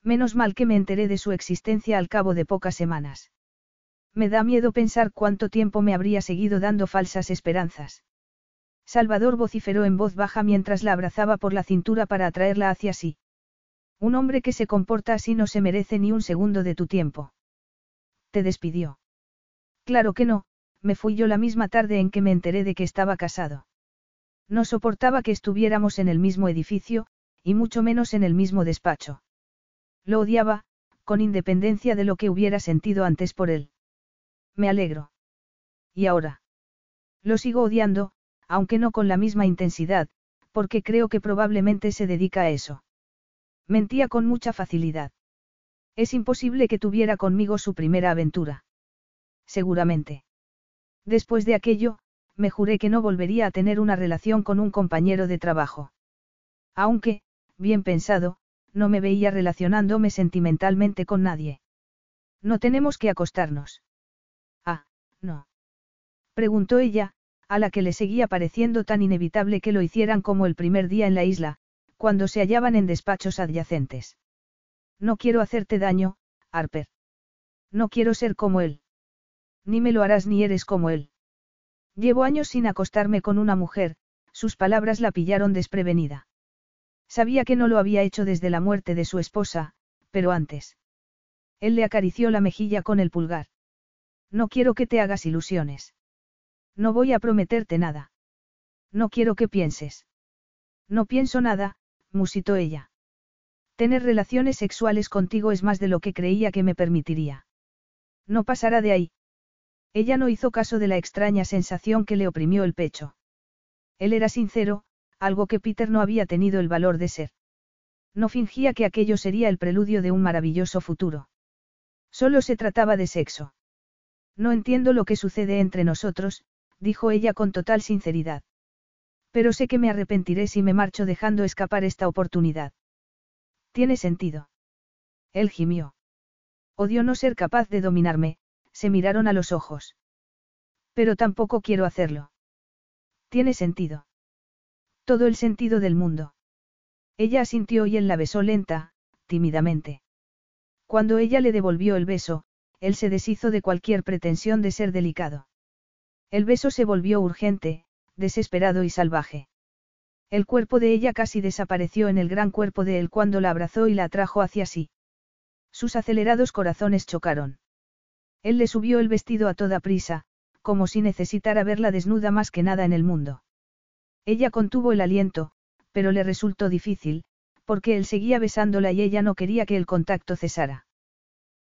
Menos mal que me enteré de su existencia al cabo de pocas semanas. Me da miedo pensar cuánto tiempo me habría seguido dando falsas esperanzas. Salvador vociferó en voz baja mientras la abrazaba por la cintura para atraerla hacia sí. Un hombre que se comporta así no se merece ni un segundo de tu tiempo. Te despidió. Claro que no, me fui yo la misma tarde en que me enteré de que estaba casado. No soportaba que estuviéramos en el mismo edificio, y mucho menos en el mismo despacho. Lo odiaba, con independencia de lo que hubiera sentido antes por él. Me alegro. ¿Y ahora? Lo sigo odiando, aunque no con la misma intensidad, porque creo que probablemente se dedica a eso. Mentía con mucha facilidad. Es imposible que tuviera conmigo su primera aventura. Seguramente. Después de aquello, me juré que no volvería a tener una relación con un compañero de trabajo. Aunque, bien pensado, no me veía relacionándome sentimentalmente con nadie. No tenemos que acostarnos. Ah, no. Preguntó ella, a la que le seguía pareciendo tan inevitable que lo hicieran como el primer día en la isla, cuando se hallaban en despachos adyacentes. No quiero hacerte daño, Harper. No quiero ser como él. Ni me lo harás ni eres como él. Llevo años sin acostarme con una mujer, sus palabras la pillaron desprevenida. Sabía que no lo había hecho desde la muerte de su esposa, pero antes. Él le acarició la mejilla con el pulgar. No quiero que te hagas ilusiones. No voy a prometerte nada. No quiero que pienses. No pienso nada, musitó ella. Tener relaciones sexuales contigo es más de lo que creía que me permitiría. No pasará de ahí. Ella no hizo caso de la extraña sensación que le oprimió el pecho. Él era sincero, algo que Peter no había tenido el valor de ser. No fingía que aquello sería el preludio de un maravilloso futuro. Solo se trataba de sexo. No entiendo lo que sucede entre nosotros, dijo ella con total sinceridad. Pero sé que me arrepentiré si me marcho dejando escapar esta oportunidad. Tiene sentido. Él gimió. Odio no ser capaz de dominarme, se miraron a los ojos. Pero tampoco quiero hacerlo. Tiene sentido. Todo el sentido del mundo. Ella asintió y él la besó lenta, tímidamente. Cuando ella le devolvió el beso, él se deshizo de cualquier pretensión de ser delicado. El beso se volvió urgente, desesperado y salvaje. El cuerpo de ella casi desapareció en el gran cuerpo de él cuando la abrazó y la atrajo hacia sí. Sus acelerados corazones chocaron. Él le subió el vestido a toda prisa, como si necesitara verla desnuda más que nada en el mundo. Ella contuvo el aliento, pero le resultó difícil, porque él seguía besándola y ella no quería que el contacto cesara.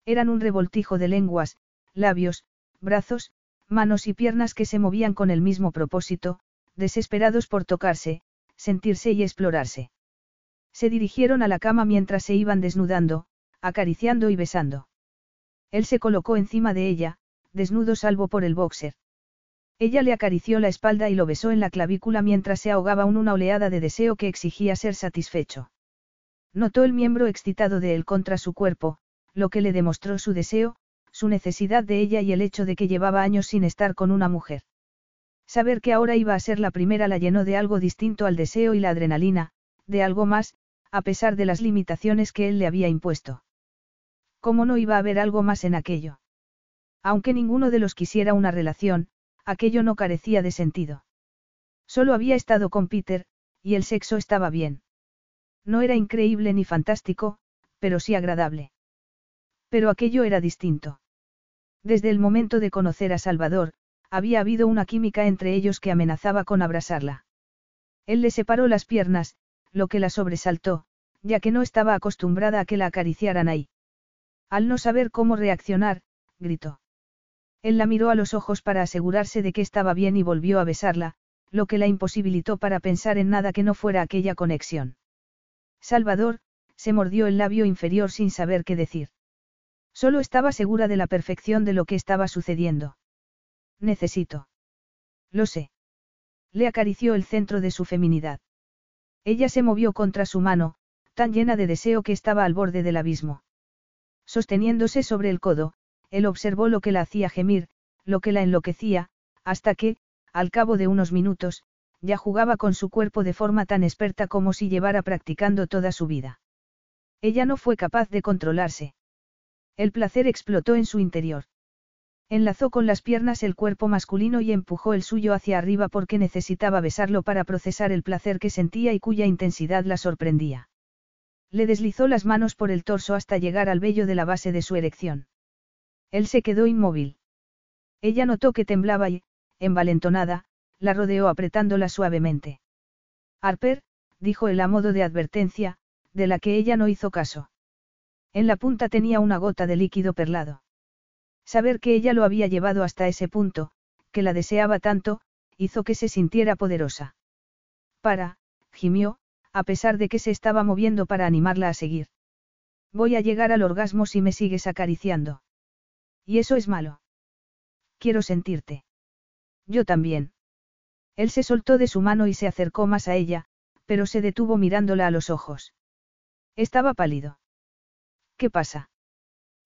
Eran un revoltijo de lenguas, labios, brazos, manos y piernas que se movían con el mismo propósito, desesperados por tocarse, sentirse y explorarse. Se dirigieron a la cama mientras se iban desnudando, acariciando y besando. Él se colocó encima de ella, desnudo salvo por el boxer. Ella le acarició la espalda y lo besó en la clavícula mientras se ahogaba en una oleada de deseo que exigía ser satisfecho. Notó el miembro excitado de él contra su cuerpo, lo que le demostró su deseo, su necesidad de ella y el hecho de que llevaba años sin estar con una mujer. Saber que ahora iba a ser la primera la llenó de algo distinto al deseo y la adrenalina, de algo más, a pesar de las limitaciones que él le había impuesto. ¿Cómo no iba a haber algo más en aquello? Aunque ninguno de los quisiera una relación, aquello no carecía de sentido. Solo había estado con Peter, y el sexo estaba bien. No era increíble ni fantástico, pero sí agradable. Pero aquello era distinto. Desde el momento de conocer a Salvador, había habido una química entre ellos que amenazaba con abrasarla. Él le separó las piernas, lo que la sobresaltó, ya que no estaba acostumbrada a que la acariciaran ahí. Al no saber cómo reaccionar, gritó. Él la miró a los ojos para asegurarse de que estaba bien y volvió a besarla, lo que la imposibilitó para pensar en nada que no fuera aquella conexión. Salvador, se mordió el labio inferior sin saber qué decir. Solo estaba segura de la perfección de lo que estaba sucediendo. Necesito. Lo sé. Le acarició el centro de su feminidad. Ella se movió contra su mano, tan llena de deseo que estaba al borde del abismo. Sosteniéndose sobre el codo, él observó lo que la hacía gemir, lo que la enloquecía, hasta que, al cabo de unos minutos, ya jugaba con su cuerpo de forma tan experta como si llevara practicando toda su vida. Ella no fue capaz de controlarse. El placer explotó en su interior. Enlazó con las piernas el cuerpo masculino y empujó el suyo hacia arriba porque necesitaba besarlo para procesar el placer que sentía y cuya intensidad la sorprendía. Le deslizó las manos por el torso hasta llegar al vello de la base de su erección. Él se quedó inmóvil. Ella notó que temblaba y, envalentonada, la rodeó apretándola suavemente. Harper, dijo él a modo de advertencia, de la que ella no hizo caso. En la punta tenía una gota de líquido perlado. Saber que ella lo había llevado hasta ese punto, que la deseaba tanto, hizo que se sintiera poderosa. Para, gimió, a pesar de que se estaba moviendo para animarla a seguir. Voy a llegar al orgasmo si me sigues acariciando. Y eso es malo. Quiero sentirte. Yo también. Él se soltó de su mano y se acercó más a ella, pero se detuvo mirándola a los ojos. Estaba pálido. ¿Qué pasa?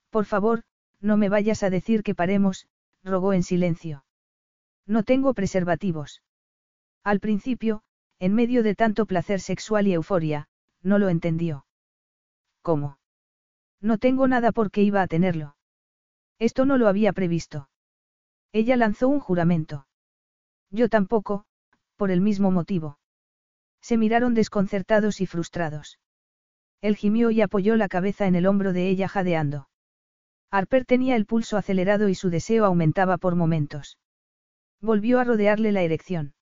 Por favor, no me vayas a decir que paremos, rogó en silencio. No tengo preservativos. Al principio, en medio de tanto placer sexual y euforia, no lo entendió. ¿Cómo? No tengo nada porque iba a tenerlo. Esto no lo había previsto. Ella lanzó un juramento. Yo tampoco, por el mismo motivo. Se miraron desconcertados y frustrados. Él gimió y apoyó la cabeza en el hombro de ella jadeando. Harper tenía el pulso acelerado y su deseo aumentaba por momentos. Volvió a rodearle la erección.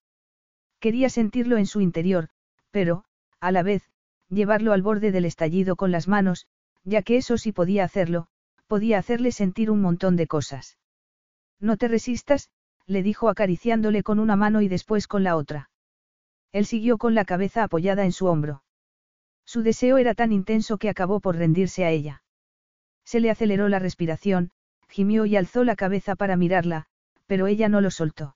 Quería sentirlo en su interior, pero, a la vez, llevarlo al borde del estallido con las manos, ya que eso sí podía hacerlo, podía hacerle sentir un montón de cosas. No te resistas, le dijo acariciándole con una mano y después con la otra. Él siguió con la cabeza apoyada en su hombro. Su deseo era tan intenso que acabó por rendirse a ella. Se le aceleró la respiración, gimió y alzó la cabeza para mirarla, pero ella no lo soltó.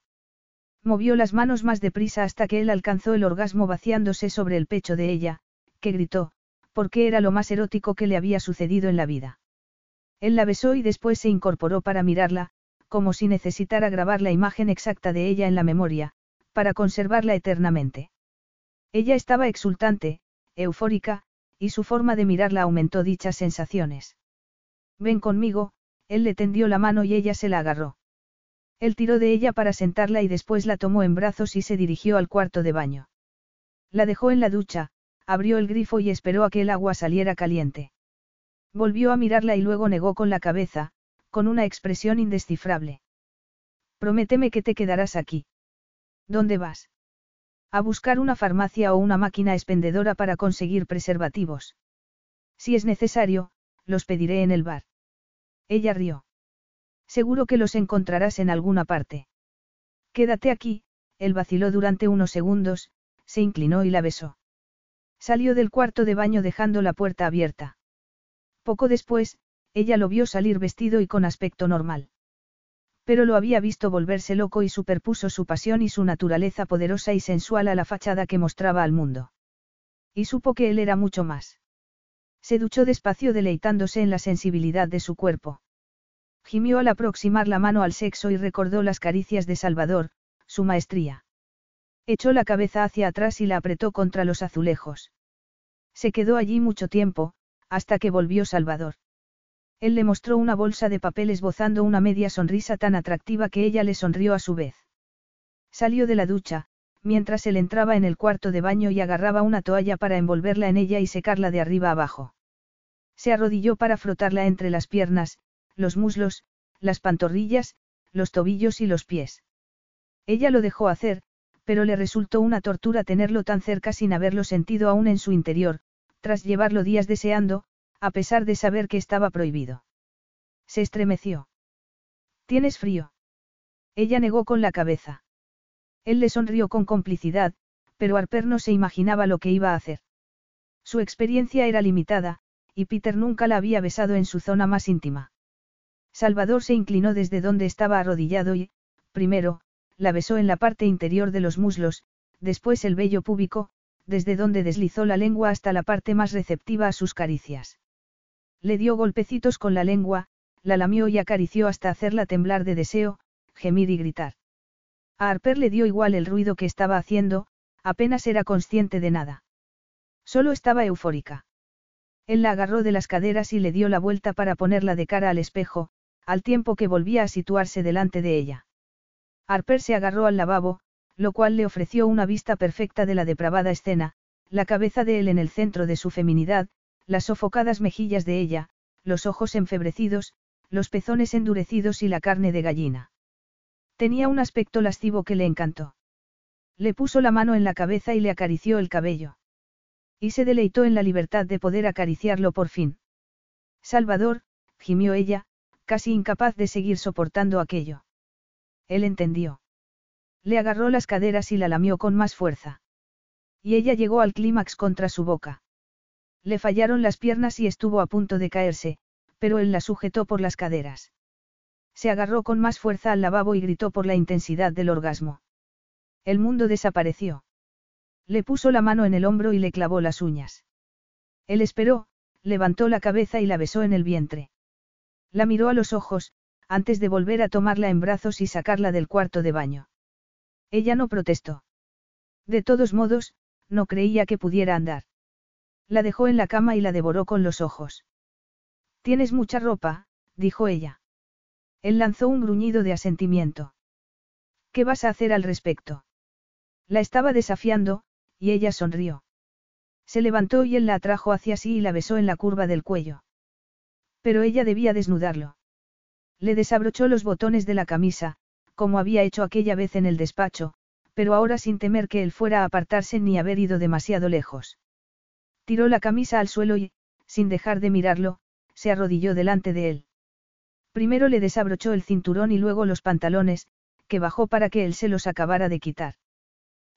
Movió las manos más deprisa hasta que él alcanzó el orgasmo vaciándose sobre el pecho de ella, que gritó, porque era lo más erótico que le había sucedido en la vida. Él la besó y después se incorporó para mirarla, como si necesitara grabar la imagen exacta de ella en la memoria, para conservarla eternamente. Ella estaba exultante, eufórica, y su forma de mirarla aumentó dichas sensaciones. Ven conmigo, él le tendió la mano y ella se la agarró. Él tiró de ella para sentarla y después la tomó en brazos y se dirigió al cuarto de baño. La dejó en la ducha, abrió el grifo y esperó a que el agua saliera caliente. Volvió a mirarla y luego negó con la cabeza, con una expresión indescifrable. Prométeme que te quedarás aquí. ¿Dónde vas? A buscar una farmacia o una máquina expendedora para conseguir preservativos. Si es necesario, los pediré en el bar. Ella rió. Seguro que los encontrarás en alguna parte. Quédate aquí, él vaciló durante unos segundos, se inclinó y la besó. Salió del cuarto de baño dejando la puerta abierta. Poco después, ella lo vio salir vestido y con aspecto normal. Pero lo había visto volverse loco y superpuso su pasión y su naturaleza poderosa y sensual a la fachada que mostraba al mundo. Y supo que él era mucho más. Se duchó despacio deleitándose en la sensibilidad de su cuerpo. Gimió al aproximar la mano al sexo y recordó las caricias de Salvador, su maestría. Echó la cabeza hacia atrás y la apretó contra los azulejos. Se quedó allí mucho tiempo, hasta que volvió Salvador. Él le mostró una bolsa de papel esbozando una media sonrisa tan atractiva que ella le sonrió a su vez. Salió de la ducha, mientras él entraba en el cuarto de baño y agarraba una toalla para envolverla en ella y secarla de arriba abajo. Se arrodilló para frotarla entre las piernas, los muslos, las pantorrillas, los tobillos y los pies. Ella lo dejó hacer, pero le resultó una tortura tenerlo tan cerca sin haberlo sentido aún en su interior, tras llevarlo días deseando, a pesar de saber que estaba prohibido. Se estremeció. ¿Tienes frío? Ella negó con la cabeza. Él le sonrió con complicidad, pero Harper no se imaginaba lo que iba a hacer. Su experiencia era limitada, y Peter nunca la había besado en su zona más íntima. Salvador se inclinó desde donde estaba arrodillado y, primero, la besó en la parte interior de los muslos, después el vello púbico, desde donde deslizó la lengua hasta la parte más receptiva a sus caricias. Le dio golpecitos con la lengua, la lamió y acarició hasta hacerla temblar de deseo, gemir y gritar. A Harper le dio igual el ruido que estaba haciendo, apenas era consciente de nada. Solo estaba eufórica. Él la agarró de las caderas y le dio la vuelta para ponerla de cara al espejo, al tiempo que volvía a situarse delante de ella. Harper se agarró al lavabo, lo cual le ofreció una vista perfecta de la depravada escena, la cabeza de él en el centro de su feminidad, las sofocadas mejillas de ella, los ojos enfebrecidos, los pezones endurecidos y la carne de gallina. Tenía un aspecto lascivo que le encantó. Le puso la mano en la cabeza y le acarició el cabello. Y se deleitó en la libertad de poder acariciarlo por fin. Salvador, gimió ella, casi incapaz de seguir soportando aquello. Él entendió. Le agarró las caderas y la lamió con más fuerza. Y ella llegó al clímax contra su boca. Le fallaron las piernas y estuvo a punto de caerse, pero él la sujetó por las caderas. Se agarró con más fuerza al lavabo y gritó por la intensidad del orgasmo. El mundo desapareció. Le puso la mano en el hombro y le clavó las uñas. Él esperó, levantó la cabeza y la besó en el vientre. La miró a los ojos, antes de volver a tomarla en brazos y sacarla del cuarto de baño. Ella no protestó. De todos modos, no creía que pudiera andar. La dejó en la cama y la devoró con los ojos. Tienes mucha ropa, dijo ella. Él lanzó un gruñido de asentimiento. ¿Qué vas a hacer al respecto? La estaba desafiando, y ella sonrió. Se levantó y él la atrajo hacia sí y la besó en la curva del cuello. Pero ella debía desnudarlo. Le desabrochó los botones de la camisa, como había hecho aquella vez en el despacho, pero ahora sin temer que él fuera a apartarse ni haber ido demasiado lejos. Tiró la camisa al suelo y, sin dejar de mirarlo, se arrodilló delante de él. Primero le desabrochó el cinturón y luego los pantalones, que bajó para que él se los acabara de quitar.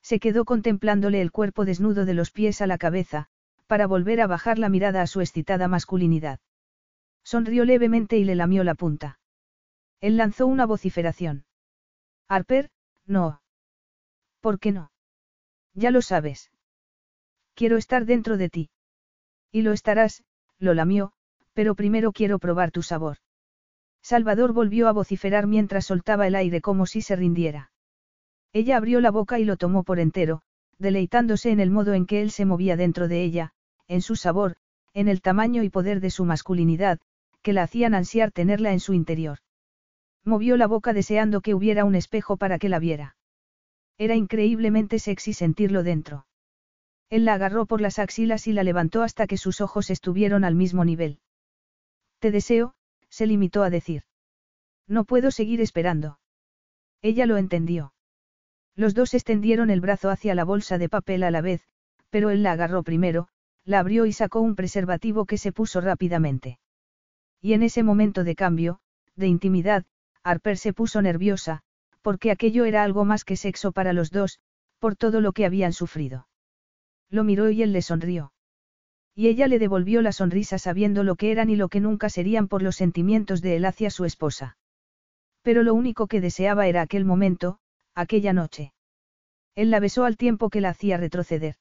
Se quedó contemplándole el cuerpo desnudo de los pies a la cabeza, para volver a bajar la mirada a su excitada masculinidad. Sonrió levemente y le lamió la punta. Él lanzó una vociferación. Harper, no. ¿Por qué no? Ya lo sabes. Quiero estar dentro de ti. Y lo estarás, lo lamió, pero primero quiero probar tu sabor. Salvador volvió a vociferar mientras soltaba el aire como si se rindiera. Ella abrió la boca y lo tomó por entero, deleitándose en el modo en que él se movía dentro de ella, en su sabor, en el tamaño y poder de su masculinidad, que la hacían ansiar tenerla en su interior. Movió la boca deseando que hubiera un espejo para que la viera. Era increíblemente sexy sentirlo dentro. Él la agarró por las axilas y la levantó hasta que sus ojos estuvieron al mismo nivel. Te deseo, se limitó a decir. No puedo seguir esperando. Ella lo entendió. Los dos extendieron el brazo hacia la bolsa de papel a la vez, pero él la agarró primero, la abrió y sacó un preservativo que se puso rápidamente. Y en ese momento de cambio, de intimidad, Harper se puso nerviosa, porque aquello era algo más que sexo para los dos, por todo lo que habían sufrido. Lo miró y él le sonrió. Y ella le devolvió la sonrisa sabiendo lo que eran y lo que nunca serían por los sentimientos de él hacia su esposa. Pero lo único que deseaba era aquel momento, aquella noche. Él la besó al tiempo que la hacía retroceder.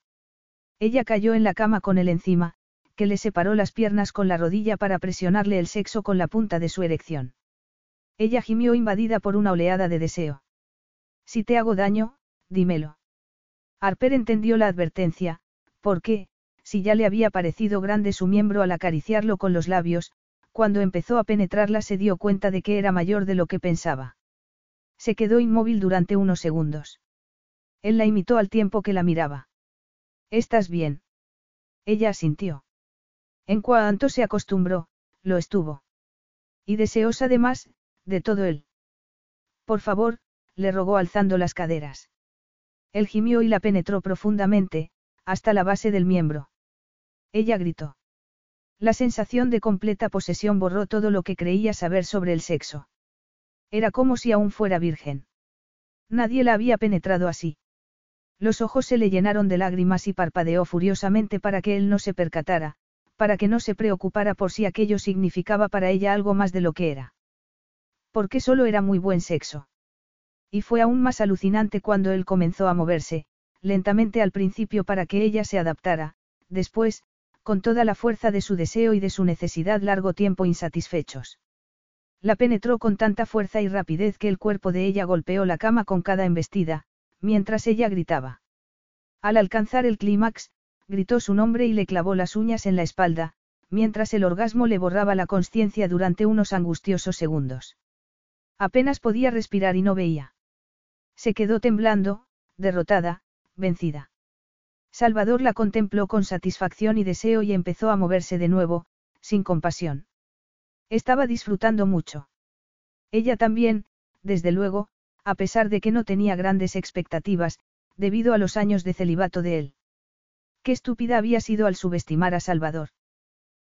Ella cayó en la cama con él encima, que le separó las piernas con la rodilla para presionarle el sexo con la punta de su erección. Ella gimió invadida por una oleada de deseo. Si te hago daño, dímelo. Harper entendió la advertencia, porque, si ya le había parecido grande su miembro al acariciarlo con los labios, cuando empezó a penetrarla se dio cuenta de que era mayor de lo que pensaba. Se quedó inmóvil durante unos segundos. Él la imitó al tiempo que la miraba. ¿Estás bien? Ella asintió. En cuanto se acostumbró, lo estuvo. Y deseosa además, de todo él. Por favor, le rogó alzando las caderas. Él gimió y la penetró profundamente, hasta la base del miembro. Ella gritó. La sensación de completa posesión borró todo lo que creía saber sobre el sexo. Era como si aún fuera virgen. Nadie la había penetrado así. Los ojos se le llenaron de lágrimas y parpadeó furiosamente para que él no se percatara, para que no se preocupara por si aquello significaba para ella algo más de lo que era. Porque solo era muy buen sexo. Y fue aún más alucinante cuando él comenzó a moverse, lentamente al principio para que ella se adaptara, después, con toda la fuerza de su deseo y de su necesidad largo tiempo insatisfechos. La penetró con tanta fuerza y rapidez que el cuerpo de ella golpeó la cama con cada embestida, mientras ella gritaba. Al alcanzar el clímax, gritó su nombre y le clavó las uñas en la espalda, mientras el orgasmo le borraba la conciencia durante unos angustiosos segundos. Apenas podía respirar y no veía. Se quedó temblando, derrotada, vencida. Salvador la contempló con satisfacción y deseo y empezó a moverse de nuevo, sin compasión. Estaba disfrutando mucho. Ella también, desde luego, a pesar de que no tenía grandes expectativas, debido a los años de celibato de él. Qué estúpida había sido al subestimar a Salvador.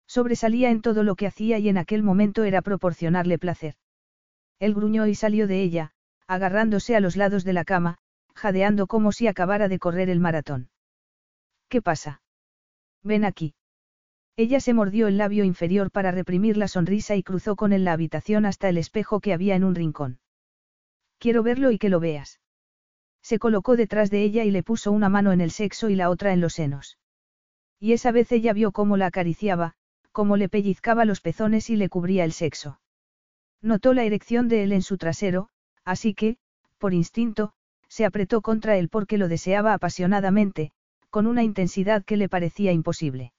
Sobresalía en todo lo que hacía y en aquel momento era proporcionarle placer. Él gruñó y salió de ella, agarrándose a los lados de la cama, jadeando como si acabara de correr el maratón. ¿Qué pasa? Ven aquí. Ella se mordió el labio inferior para reprimir la sonrisa y cruzó con él la habitación hasta el espejo que había en un rincón. Quiero verlo y que lo veas. Se colocó detrás de ella y le puso una mano en el sexo y la otra en los senos. Y esa vez ella vio cómo la acariciaba, cómo le pellizcaba los pezones y le cubría el sexo. Notó la erección de él en su trasero, así que, por instinto, se apretó contra él porque lo deseaba apasionadamente, con una intensidad que le parecía imposible.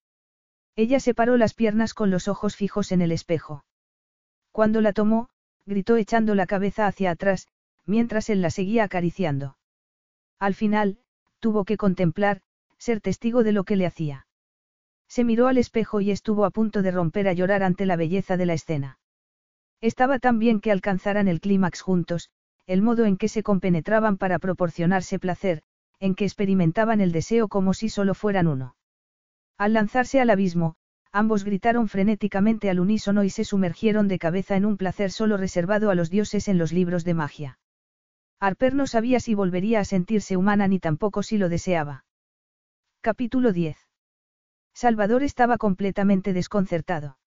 Ella separó las piernas con los ojos fijos en el espejo. Cuando la tomó, gritó echando la cabeza hacia atrás, mientras él la seguía acariciando. Al final, tuvo que contemplar, ser testigo de lo que le hacía. Se miró al espejo y estuvo a punto de romper a llorar ante la belleza de la escena. Estaba tan bien que alcanzaran el clímax juntos, el modo en que se compenetraban para proporcionarse placer, en que experimentaban el deseo como si solo fueran uno. Al lanzarse al abismo, ambos gritaron frenéticamente al unísono y se sumergieron de cabeza en un placer solo reservado a los dioses en los libros de magia. Harper no sabía si volvería a sentirse humana ni tampoco si lo deseaba. Capítulo 10. Salvador estaba completamente desconcertado.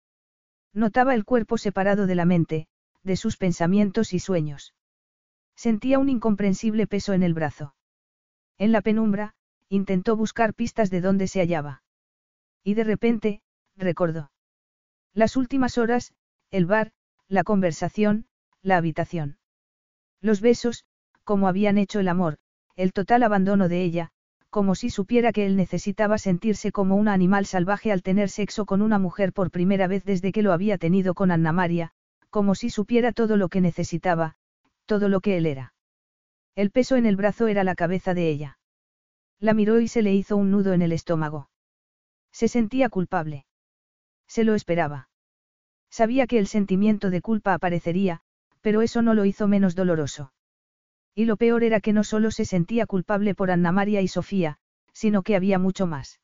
Notaba el cuerpo separado de la mente, de sus pensamientos y sueños. Sentía un incomprensible peso en el brazo. En la penumbra, intentó buscar pistas de dónde se hallaba. Y de repente, recordó. Las últimas horas, el bar, la conversación, la habitación. Los besos, como habían hecho el amor, el total abandono de ella, como si supiera que él necesitaba sentirse como un animal salvaje al tener sexo con una mujer por primera vez desde que lo había tenido con Anna María, como si supiera todo lo que necesitaba, todo lo que él era. El peso en el brazo era la cabeza de ella. La miró y se le hizo un nudo en el estómago. Se sentía culpable. Se lo esperaba. Sabía que el sentimiento de culpa aparecería, pero eso no lo hizo menos doloroso. Y lo peor era que no solo se sentía culpable por Anna María y Sofía, sino que había mucho más.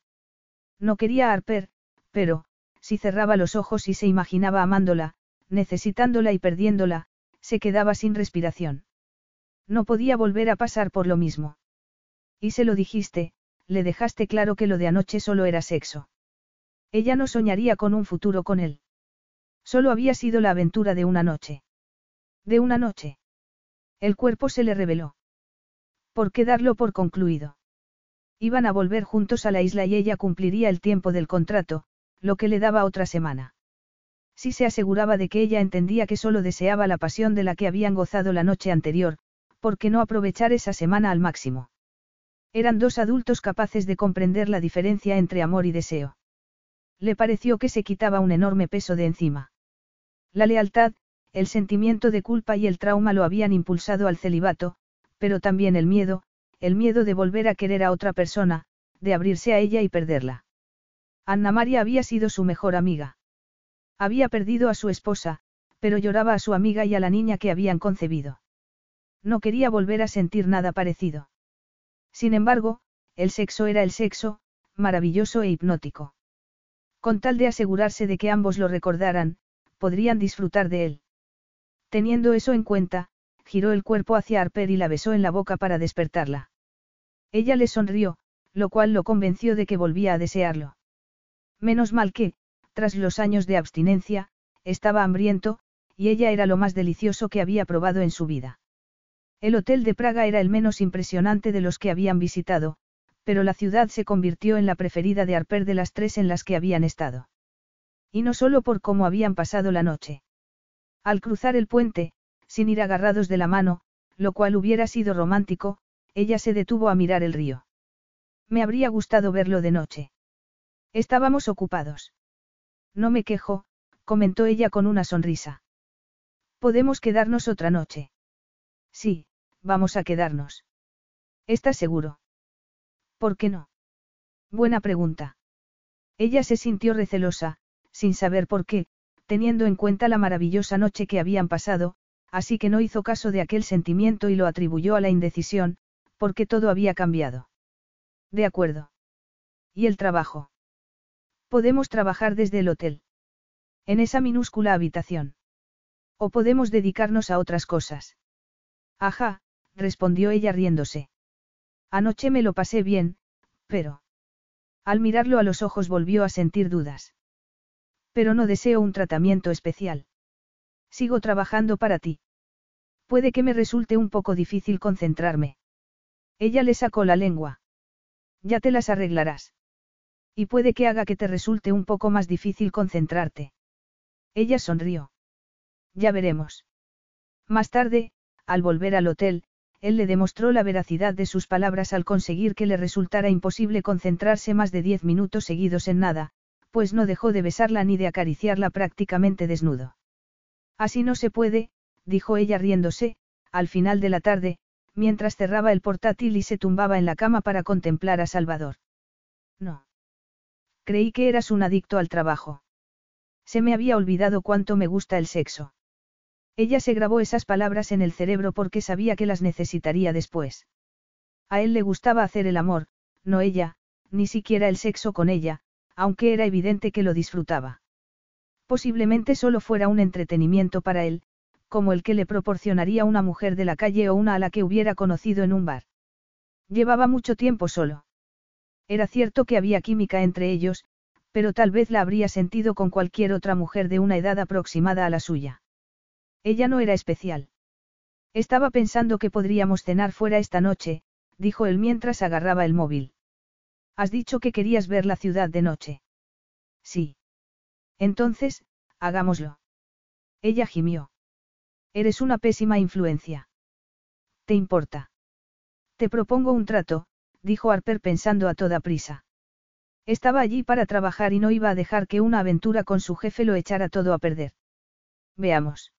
No quería a Harper, pero, si cerraba los ojos y se imaginaba amándola, necesitándola y perdiéndola, se quedaba sin respiración. No podía volver a pasar por lo mismo. Y se lo dijiste, le dejaste claro que lo de anoche solo era sexo. Ella no soñaría con un futuro con él. Solo había sido la aventura de una noche. De una noche. El cuerpo se le reveló. ¿Por qué darlo por concluido? Iban a volver juntos a la isla y ella cumpliría el tiempo del contrato, lo que le daba otra semana. Si se aseguraba de que ella entendía que solo deseaba la pasión de la que habían gozado la noche anterior, ¿por qué no aprovechar esa semana al máximo? Eran dos adultos capaces de comprender la diferencia entre amor y deseo. Le pareció que se quitaba un enorme peso de encima. La lealtad, el sentimiento de culpa y el trauma lo habían impulsado al celibato, pero también el miedo, el miedo de volver a querer a otra persona, de abrirse a ella y perderla. Anna María había sido su mejor amiga. Había perdido a su esposa, pero lloraba a su amiga y a la niña que habían concebido. No quería volver a sentir nada parecido. Sin embargo, el sexo era el sexo, maravilloso e hipnótico. Con tal de asegurarse de que ambos lo recordaran, podrían disfrutar de él. Teniendo eso en cuenta, giró el cuerpo hacia Harper y la besó en la boca para despertarla. Ella le sonrió, lo cual lo convenció de que volvía a desearlo. Menos mal que, tras los años de abstinencia, estaba hambriento, y ella era lo más delicioso que había probado en su vida. El hotel de Praga era el menos impresionante de los que habían visitado, pero la ciudad se convirtió en la preferida de Harper de las tres en las que habían estado. Y no solo por cómo habían pasado la noche. Al cruzar el puente, sin ir agarrados de la mano, lo cual hubiera sido romántico, ella se detuvo a mirar el río. Me habría gustado verlo de noche. Estábamos ocupados. No me quejo, comentó ella con una sonrisa. Podemos quedarnos otra noche. Sí, vamos a quedarnos. ¿Estás seguro? ¿Por qué no? Buena pregunta. Ella se sintió recelosa, sin saber por qué, teniendo en cuenta la maravillosa noche que habían pasado, así que no hizo caso de aquel sentimiento y lo atribuyó a la indecisión, porque todo había cambiado. De acuerdo. ¿Y el trabajo? Podemos trabajar desde el hotel. En esa minúscula habitación. O podemos dedicarnos a otras cosas. Ajá, respondió ella riéndose. Anoche me lo pasé bien, pero... Al mirarlo a los ojos volvió a sentir dudas. Pero no deseo un tratamiento especial. Sigo trabajando para ti. Puede que me resulte un poco difícil concentrarme. Ella le sacó la lengua. Ya te las arreglarás. Y puede que haga que te resulte un poco más difícil concentrarte. Ella sonrió. Ya veremos. Más tarde, al volver al hotel, él le demostró la veracidad de sus palabras al conseguir que le resultara imposible concentrarse más de diez minutos seguidos en nada, pues no dejó de besarla ni de acariciarla prácticamente desnudo. Así no se puede, dijo ella riéndose, al final de la tarde, mientras cerraba el portátil y se tumbaba en la cama para contemplar a Salvador. No. Creí que eras un adicto al trabajo. Se me había olvidado cuánto me gusta el sexo. Ella se grabó esas palabras en el cerebro porque sabía que las necesitaría después. A él le gustaba hacer el amor, no ella, ni siquiera el sexo con ella, aunque era evidente que lo disfrutaba. Posiblemente solo fuera un entretenimiento para él, como el que le proporcionaría una mujer de la calle o una a la que hubiera conocido en un bar. Llevaba mucho tiempo solo. Era cierto que había química entre ellos, pero tal vez la habría sentido con cualquier otra mujer de una edad aproximada a la suya. Ella no era especial. Estaba pensando que podríamos cenar fuera esta noche, dijo él mientras agarraba el móvil. Has dicho que querías ver la ciudad de noche. Sí. Entonces, hagámoslo. Ella gimió. Eres una pésima influencia. ¿Te importa? Te propongo un trato, dijo Harper pensando a toda prisa. Estaba allí para trabajar y no iba a dejar que una aventura con su jefe lo echara todo a perder. Veamos.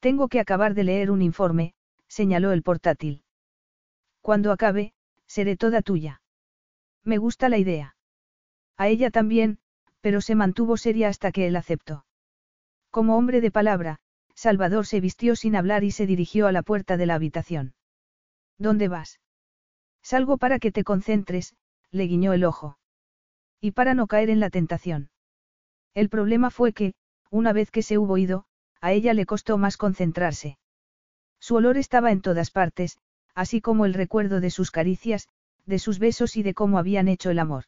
Tengo que acabar de leer un informe, señaló el portátil. Cuando acabe, seré toda tuya. Me gusta la idea. A ella también, pero se mantuvo seria hasta que él aceptó. Como hombre de palabra, Salvador se vistió sin hablar y se dirigió a la puerta de la habitación. ¿Dónde vas? Salgo para que te concentres, le guiñó el ojo. Y para no caer en la tentación. El problema fue que, una vez que se hubo ido, a ella le costó más concentrarse. Su olor estaba en todas partes, así como el recuerdo de sus caricias, de sus besos y de cómo habían hecho el amor.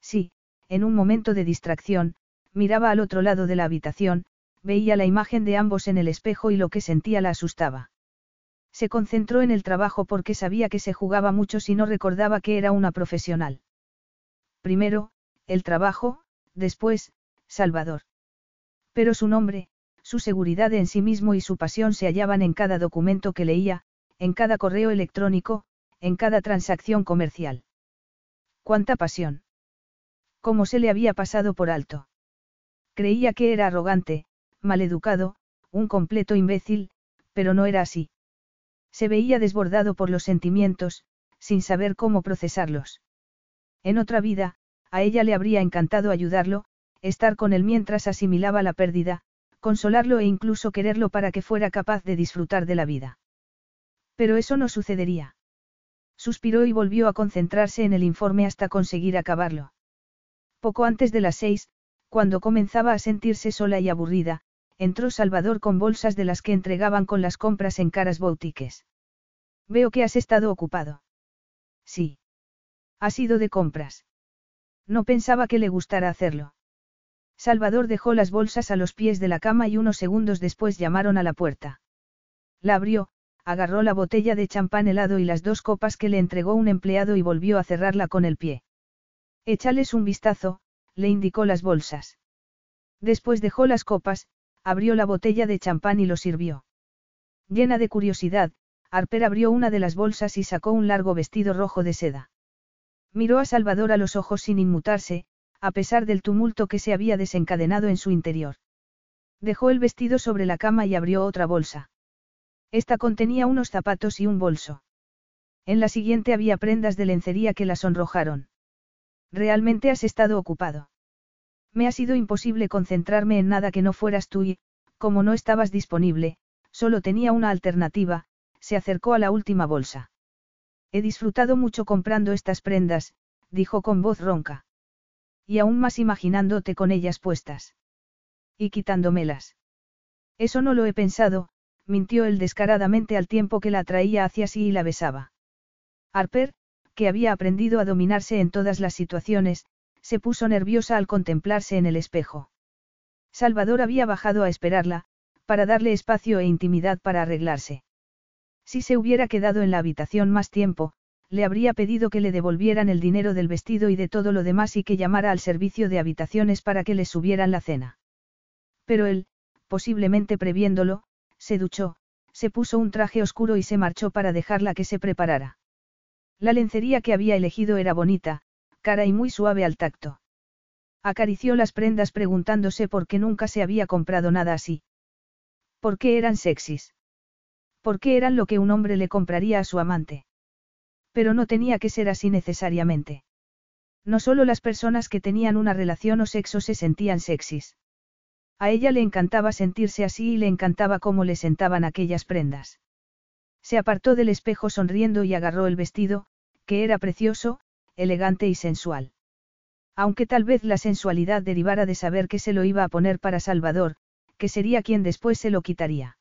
Sí, en un momento de distracción, miraba al otro lado de la habitación, veía la imagen de ambos en el espejo y lo que sentía la asustaba. Se concentró en el trabajo porque sabía que se jugaba mucho si no recordaba que era una profesional. Primero, el trabajo, después, Salvador. Pero su nombre, su seguridad en sí mismo y su pasión se hallaban en cada documento que leía, en cada correo electrónico, en cada transacción comercial. ¡Cuánta pasión! ¿Cómo se le había pasado por alto? Creía que era arrogante, maleducado, un completo imbécil, pero no era así. Se veía desbordado por los sentimientos, sin saber cómo procesarlos. En otra vida, a ella le habría encantado ayudarlo, estar con él mientras asimilaba la pérdida, consolarlo e incluso quererlo para que fuera capaz de disfrutar de la vida. Pero eso no sucedería. Suspiró y volvió a concentrarse en el informe hasta conseguir acabarlo. Poco antes de las seis, cuando comenzaba a sentirse sola y aburrida, entró Salvador con bolsas de las que entregaban con las compras en caras boutiques. Veo que has estado ocupado. Sí. Ha sido de compras. No pensaba que le gustara hacerlo. Salvador dejó las bolsas a los pies de la cama y unos segundos después llamaron a la puerta. La abrió, agarró la botella de champán helado y las dos copas que le entregó un empleado y volvió a cerrarla con el pie. Échales un vistazo, le indicó las bolsas. Después dejó las copas, abrió la botella de champán y lo sirvió. Llena de curiosidad, Harper abrió una de las bolsas y sacó un largo vestido rojo de seda. Miró a Salvador a los ojos sin inmutarse, a pesar del tumulto que se había desencadenado en su interior. Dejó el vestido sobre la cama y abrió otra bolsa. Esta contenía unos zapatos y un bolso. En la siguiente había prendas de lencería que la sonrojaron. Realmente has estado ocupado. Me ha sido imposible concentrarme en nada que no fueras tú y, como no estabas disponible, solo tenía una alternativa, se acercó a la última bolsa. He disfrutado mucho comprando estas prendas, dijo con voz ronca. Y aún más imaginándote con ellas puestas. Y quitándomelas. Eso no lo he pensado, mintió él descaradamente al tiempo que la atraía hacia sí y la besaba. Harper, que había aprendido a dominarse en todas las situaciones, se puso nerviosa al contemplarse en el espejo. Salvador había bajado a esperarla, para darle espacio e intimidad para arreglarse. Si se hubiera quedado en la habitación más tiempo, le habría pedido que le devolvieran el dinero del vestido y de todo lo demás y que llamara al servicio de habitaciones para que le subieran la cena. Pero él, posiblemente previéndolo, se duchó, se puso un traje oscuro y se marchó para dejarla que se preparara. La lencería que había elegido era bonita, cara y muy suave al tacto. Acarició las prendas preguntándose por qué nunca se había comprado nada así. ¿Por qué eran sexys? ¿Por qué eran lo que un hombre le compraría a su amante? Pero no tenía que ser así necesariamente. No solo las personas que tenían una relación o sexo se sentían sexys. A ella le encantaba sentirse así y le encantaba cómo le sentaban aquellas prendas. Se apartó del espejo sonriendo y agarró el vestido, que era precioso, elegante y sensual. Aunque tal vez la sensualidad derivara de saber que se lo iba a poner para Salvador, que sería quien después se lo quitaría.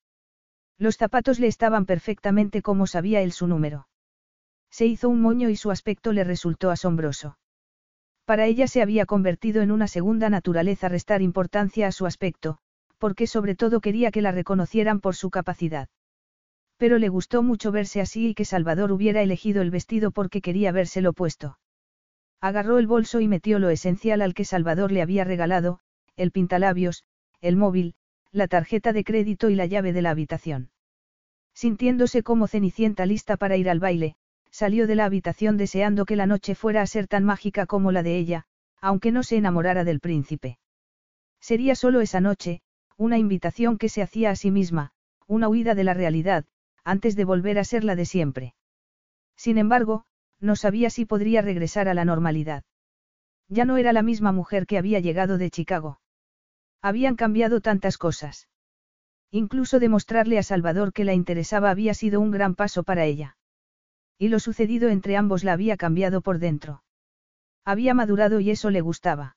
Los zapatos le estaban perfectamente como sabía él su número. Se hizo un moño y su aspecto le resultó asombroso. Para ella se había convertido en una segunda naturaleza restar importancia a su aspecto, porque sobre todo quería que la reconocieran por su capacidad. Pero le gustó mucho verse así y que Salvador hubiera elegido el vestido porque quería vérselo puesto. Agarró el bolso y metió lo esencial al que Salvador le había regalado, el pintalabios, el móvil, la tarjeta de crédito y la llave de la habitación. Sintiéndose como cenicienta lista para ir al baile, salió de la habitación deseando que la noche fuera a ser tan mágica como la de ella, aunque no se enamorara del príncipe. Sería solo esa noche, una invitación que se hacía a sí misma, una huida de la realidad, antes de volver a ser la de siempre. Sin embargo, no sabía si podría regresar a la normalidad. Ya no era la misma mujer que había llegado de Chicago. Habían cambiado tantas cosas. Incluso demostrarle a Salvador que la interesaba había sido un gran paso para ella. Y lo sucedido entre ambos la había cambiado por dentro. Había madurado y eso le gustaba.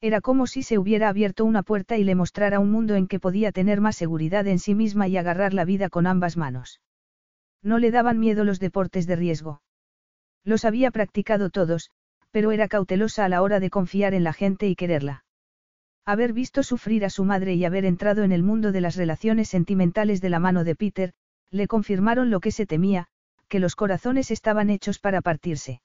Era como si se hubiera abierto una puerta y le mostrara un mundo en que podía tener más seguridad en sí misma y agarrar la vida con ambas manos. No le daban miedo los deportes de riesgo. Los había practicado todos, pero era cautelosa a la hora de confiar en la gente y quererla. Haber visto sufrir a su madre y haber entrado en el mundo de las relaciones sentimentales de la mano de Peter, le confirmaron lo que se temía, que los corazones estaban hechos para partirse.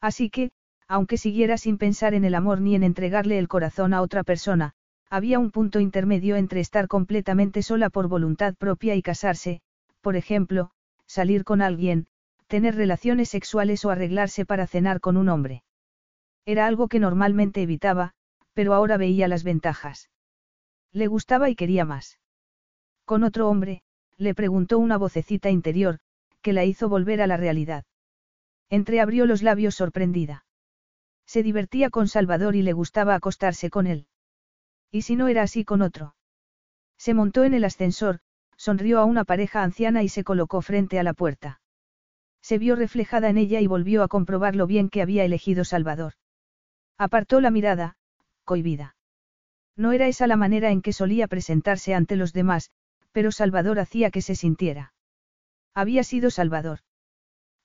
Así que, aunque siguiera sin pensar en el amor ni en entregarle el corazón a otra persona, había un punto intermedio entre estar completamente sola por voluntad propia y casarse, por ejemplo, salir con alguien, tener relaciones sexuales o arreglarse para cenar con un hombre. Era algo que normalmente evitaba, pero ahora veía las ventajas. Le gustaba y quería más. Con otro hombre, le preguntó una vocecita interior, que la hizo volver a la realidad. Entreabrió los labios sorprendida. Se divertía con Salvador y le gustaba acostarse con él. ¿Y si no era así con otro? Se montó en el ascensor, sonrió a una pareja anciana y se colocó frente a la puerta. Se vio reflejada en ella y volvió a comprobar lo bien que había elegido Salvador. Apartó la mirada, cohibida. No era esa la manera en que solía presentarse ante los demás, pero Salvador hacía que se sintiera. Había sido Salvador.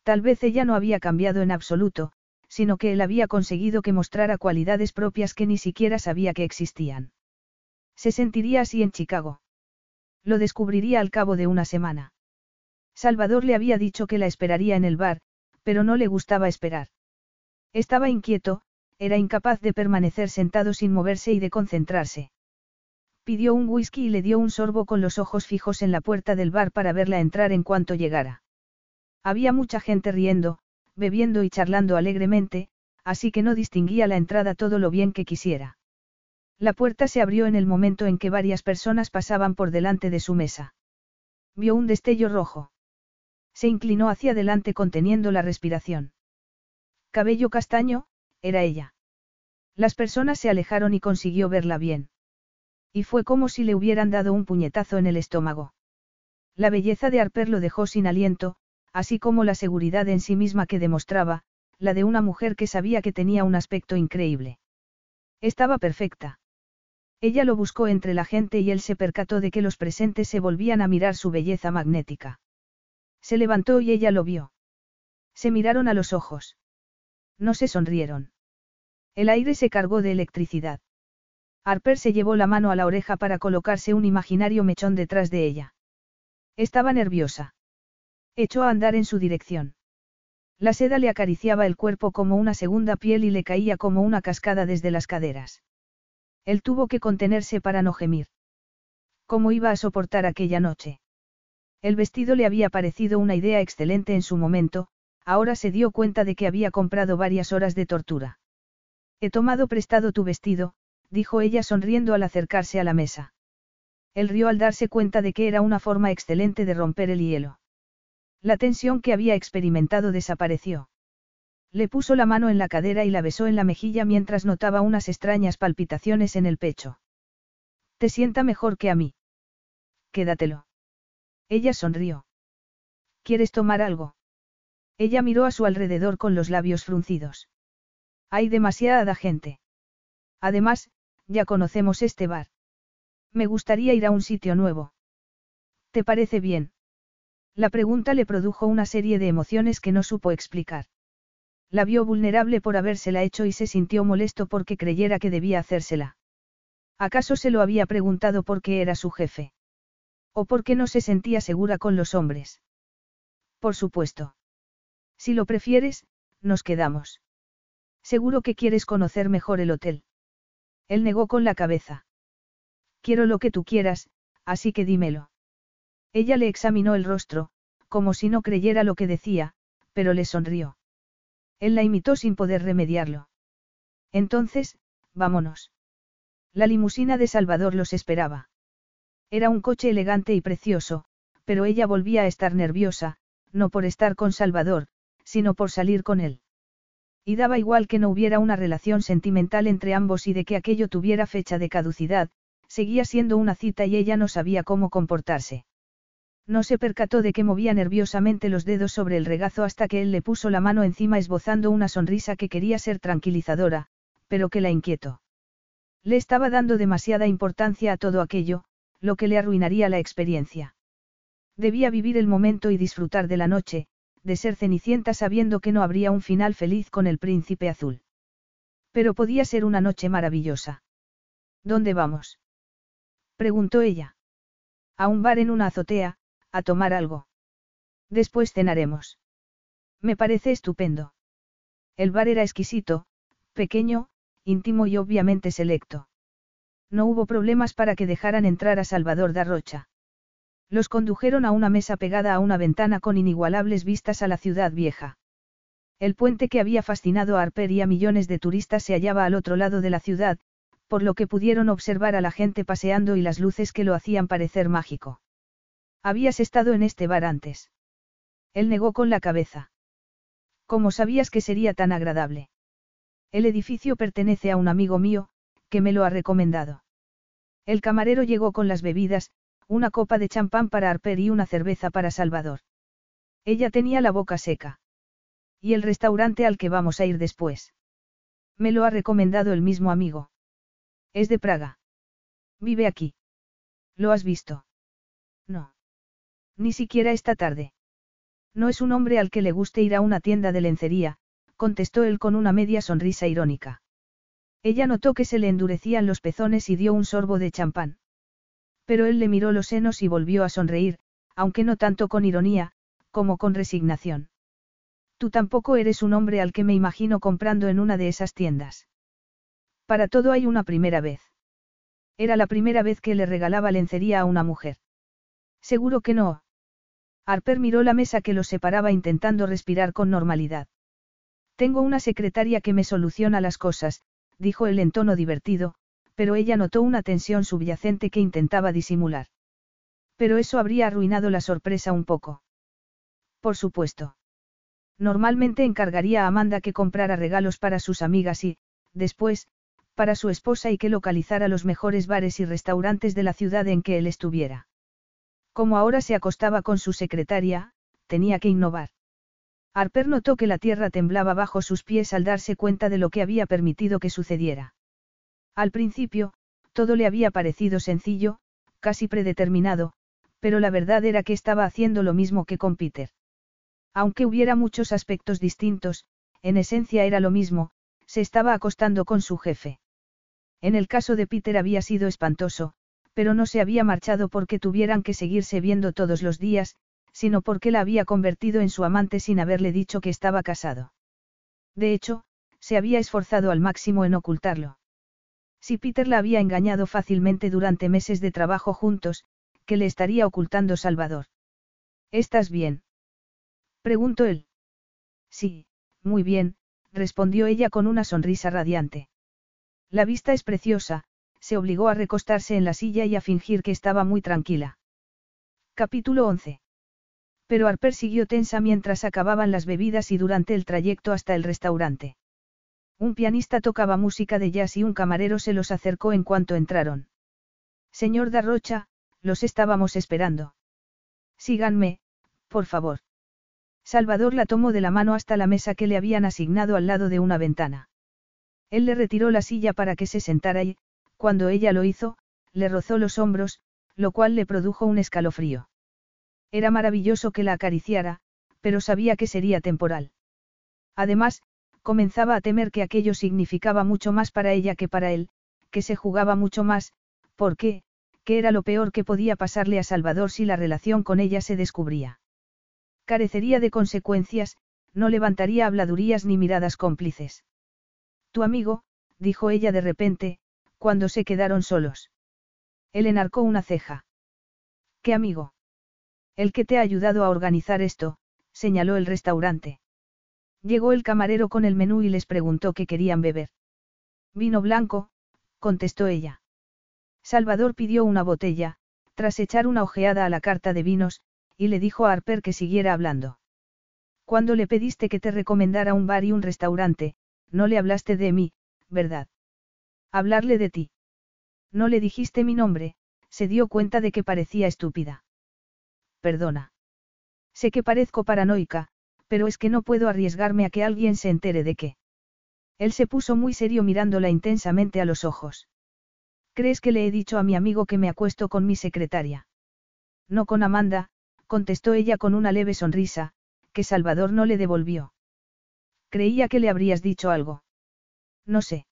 Tal vez ella no había cambiado en absoluto, sino que él había conseguido que mostrara cualidades propias que ni siquiera sabía que existían. Se sentiría así en Chicago. Lo descubriría al cabo de una semana. Salvador le había dicho que la esperaría en el bar, pero no le gustaba esperar. Estaba inquieto, era incapaz de permanecer sentado sin moverse y de concentrarse. Pidió un whisky y le dio un sorbo con los ojos fijos en la puerta del bar para verla entrar en cuanto llegara. Había mucha gente riendo, bebiendo y charlando alegremente, así que no distinguía la entrada todo lo bien que quisiera. La puerta se abrió en el momento en que varias personas pasaban por delante de su mesa. Vio un destello rojo. Se inclinó hacia adelante conteniendo la respiración. Cabello castaño, era ella. Las personas se alejaron y consiguió verla bien. Y fue como si le hubieran dado un puñetazo en el estómago. La belleza de Harper lo dejó sin aliento, así como la seguridad en sí misma que demostraba, la de una mujer que sabía que tenía un aspecto increíble. Estaba perfecta. Ella lo buscó entre la gente y él se percató de que los presentes se volvían a mirar su belleza magnética. Se levantó y ella lo vio. Se miraron a los ojos. No se sonrieron. El aire se cargó de electricidad. Harper se llevó la mano a la oreja para colocarse un imaginario mechón detrás de ella. Estaba nerviosa. Echó a andar en su dirección. La seda le acariciaba el cuerpo como una segunda piel y le caía como una cascada desde las caderas. Él tuvo que contenerse para no gemir. ¿Cómo iba a soportar aquella noche? El vestido le había parecido una idea excelente en su momento, ahora se dio cuenta de que había comprado varias horas de tortura. He tomado prestado tu vestido, dijo ella sonriendo al acercarse a la mesa. Él rió al darse cuenta de que era una forma excelente de romper el hielo. La tensión que había experimentado desapareció. Le puso la mano en la cadera y la besó en la mejilla mientras notaba unas extrañas palpitaciones en el pecho. ¿Te sienta mejor que a mí? Quédatelo. Ella sonrió. ¿Quieres tomar algo? Ella miró a su alrededor con los labios fruncidos. Hay demasiada gente. Además, ya conocemos este bar. Me gustaría ir a un sitio nuevo. ¿Te parece bien? La pregunta le produjo una serie de emociones que no supo explicar. La vio vulnerable por habérsela hecho y se sintió molesto porque creyera que debía hacérsela. ¿Acaso se lo había preguntado porque era su jefe? ¿O porque no se sentía segura con los hombres? Por supuesto. Si lo prefieres, nos quedamos. Seguro que quieres conocer mejor el hotel. Él negó con la cabeza. Quiero lo que tú quieras, así que dímelo. Ella le examinó el rostro, como si no creyera lo que decía, pero le sonrió. Él la imitó sin poder remediarlo. Entonces, vámonos. La limusina de Salvador los esperaba. Era un coche elegante y precioso, pero ella volvía a estar nerviosa, no por estar con Salvador, sino por salir con él. Y daba igual que no hubiera una relación sentimental entre ambos y de que aquello tuviera fecha de caducidad, seguía siendo una cita y ella no sabía cómo comportarse. No se percató de que movía nerviosamente los dedos sobre el regazo hasta que él le puso la mano encima esbozando una sonrisa que quería ser tranquilizadora, pero que la inquietó. Le estaba dando demasiada importancia a todo aquello, lo que le arruinaría la experiencia. Debía vivir el momento y disfrutar de la noche, de ser cenicienta sabiendo que no habría un final feliz con el príncipe azul. Pero podía ser una noche maravillosa. ¿Dónde vamos? preguntó ella. A un bar en una azotea, a tomar algo. Después cenaremos. Me parece estupendo. El bar era exquisito, pequeño, íntimo y obviamente selecto. No hubo problemas para que dejaran entrar a Salvador da Rocha. Los condujeron a una mesa pegada a una ventana con inigualables vistas a la ciudad vieja. El puente que había fascinado a Harper y a millones de turistas se hallaba al otro lado de la ciudad, por lo que pudieron observar a la gente paseando y las luces que lo hacían parecer mágico. Habías estado en este bar antes. Él negó con la cabeza. ¿Cómo sabías que sería tan agradable? El edificio pertenece a un amigo mío, que me lo ha recomendado. El camarero llegó con las bebidas, una copa de champán para Harper y una cerveza para Salvador. Ella tenía la boca seca. ¿Y el restaurante al que vamos a ir después? Me lo ha recomendado el mismo amigo. Es de Praga. Vive aquí. ¿Lo has visto? No. Ni siquiera esta tarde. No es un hombre al que le guste ir a una tienda de lencería, contestó él con una media sonrisa irónica. Ella notó que se le endurecían los pezones y dio un sorbo de champán. Pero él le miró los senos y volvió a sonreír, aunque no tanto con ironía, como con resignación. Tú tampoco eres un hombre al que me imagino comprando en una de esas tiendas. Para todo hay una primera vez. Era la primera vez que le regalaba lencería a una mujer. Seguro que no. Harper miró la mesa que los separaba intentando respirar con normalidad. Tengo una secretaria que me soluciona las cosas, dijo él en tono divertido, pero ella notó una tensión subyacente que intentaba disimular. Pero eso habría arruinado la sorpresa un poco. Por supuesto. Normalmente encargaría a Amanda que comprara regalos para sus amigas y, después, para su esposa y que localizara los mejores bares y restaurantes de la ciudad en que él estuviera. Como ahora se acostaba con su secretaria, tenía que innovar. Harper notó que la tierra temblaba bajo sus pies al darse cuenta de lo que había permitido que sucediera. Al principio, todo le había parecido sencillo, casi predeterminado, pero la verdad era que estaba haciendo lo mismo que con Peter. Aunque hubiera muchos aspectos distintos, en esencia era lo mismo, se estaba acostando con su jefe. En el caso de Peter había sido espantoso, pero no se había marchado porque tuvieran que seguirse viendo todos los días, sino porque la había convertido en su amante sin haberle dicho que estaba casado. De hecho, se había esforzado al máximo en ocultarlo. Si Peter la había engañado fácilmente durante meses de trabajo juntos, ¿qué le estaría ocultando Salvador? ¿Estás bien? Preguntó él. Sí, muy bien, respondió ella con una sonrisa radiante. La vista es preciosa, se obligó a recostarse en la silla y a fingir que estaba muy tranquila. Capítulo 11. Pero Harper siguió tensa mientras acababan las bebidas y durante el trayecto hasta el restaurante. Un pianista tocaba música de jazz y un camarero se los acercó en cuanto entraron. Señor Darrocha, los estábamos esperando. Síganme, por favor. Salvador la tomó de la mano hasta la mesa que le habían asignado al lado de una ventana. Él le retiró la silla para que se sentara y, cuando ella lo hizo, le rozó los hombros, lo cual le produjo un escalofrío. Era maravilloso que la acariciara, pero sabía que sería temporal. Además, comenzaba a temer que aquello significaba mucho más para ella que para él, que se jugaba mucho más, porque, que era lo peor que podía pasarle a Salvador si la relación con ella se descubría. Carecería de consecuencias, no levantaría habladurías ni miradas cómplices. Tu amigo, dijo ella de repente, cuando se quedaron solos. Él enarcó una ceja. ¿Qué amigo? El que te ha ayudado a organizar esto, señaló el restaurante. Llegó el camarero con el menú y les preguntó qué querían beber. Vino blanco, contestó ella. Salvador pidió una botella, tras echar una ojeada a la carta de vinos, y le dijo a Harper que siguiera hablando. Cuando le pediste que te recomendara un bar y un restaurante, no le hablaste de mí, ¿verdad? Hablarle de ti. No le dijiste mi nombre, se dio cuenta de que parecía estúpida. Perdona. Sé que parezco paranoica, pero es que no puedo arriesgarme a que alguien se entere de qué. Él se puso muy serio mirándola intensamente a los ojos. ¿Crees que le he dicho a mi amigo que me acuesto con mi secretaria? No con Amanda, contestó ella con una leve sonrisa, que Salvador no le devolvió. Creía que le habrías dicho algo. No sé.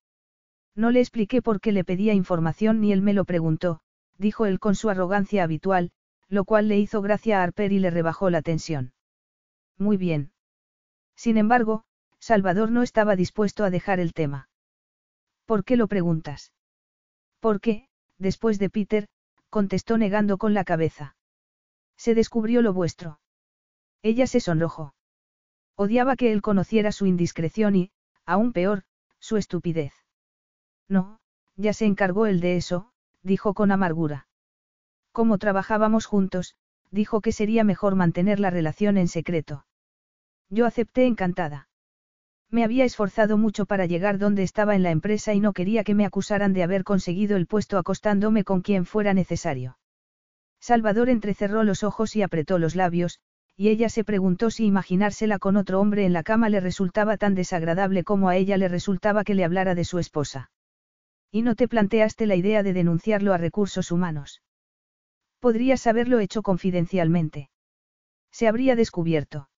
No le expliqué por qué le pedía información ni él me lo preguntó, dijo él con su arrogancia habitual, lo cual le hizo gracia a Harper y le rebajó la tensión. Muy bien. Sin embargo, Salvador no estaba dispuesto a dejar el tema. ¿Por qué lo preguntas? Porque, después de Peter, contestó negando con la cabeza. Se descubrió lo vuestro. Ella se sonrojó. Odiaba que él conociera su indiscreción y, aún peor, su estupidez. No, ya se encargó él de eso, dijo con amargura. Como trabajábamos juntos, dijo que sería mejor mantener la relación en secreto. Yo acepté encantada. Me había esforzado mucho para llegar donde estaba en la empresa y no quería que me acusaran de haber conseguido el puesto acostándome con quien fuera necesario. Salvador entrecerró los ojos y apretó los labios, y ella se preguntó si imaginársela con otro hombre en la cama le resultaba tan desagradable como a ella le resultaba que le hablara de su esposa. ¿Y no te planteaste la idea de denunciarlo a recursos humanos? Podrías haberlo hecho confidencialmente. Se habría descubierto.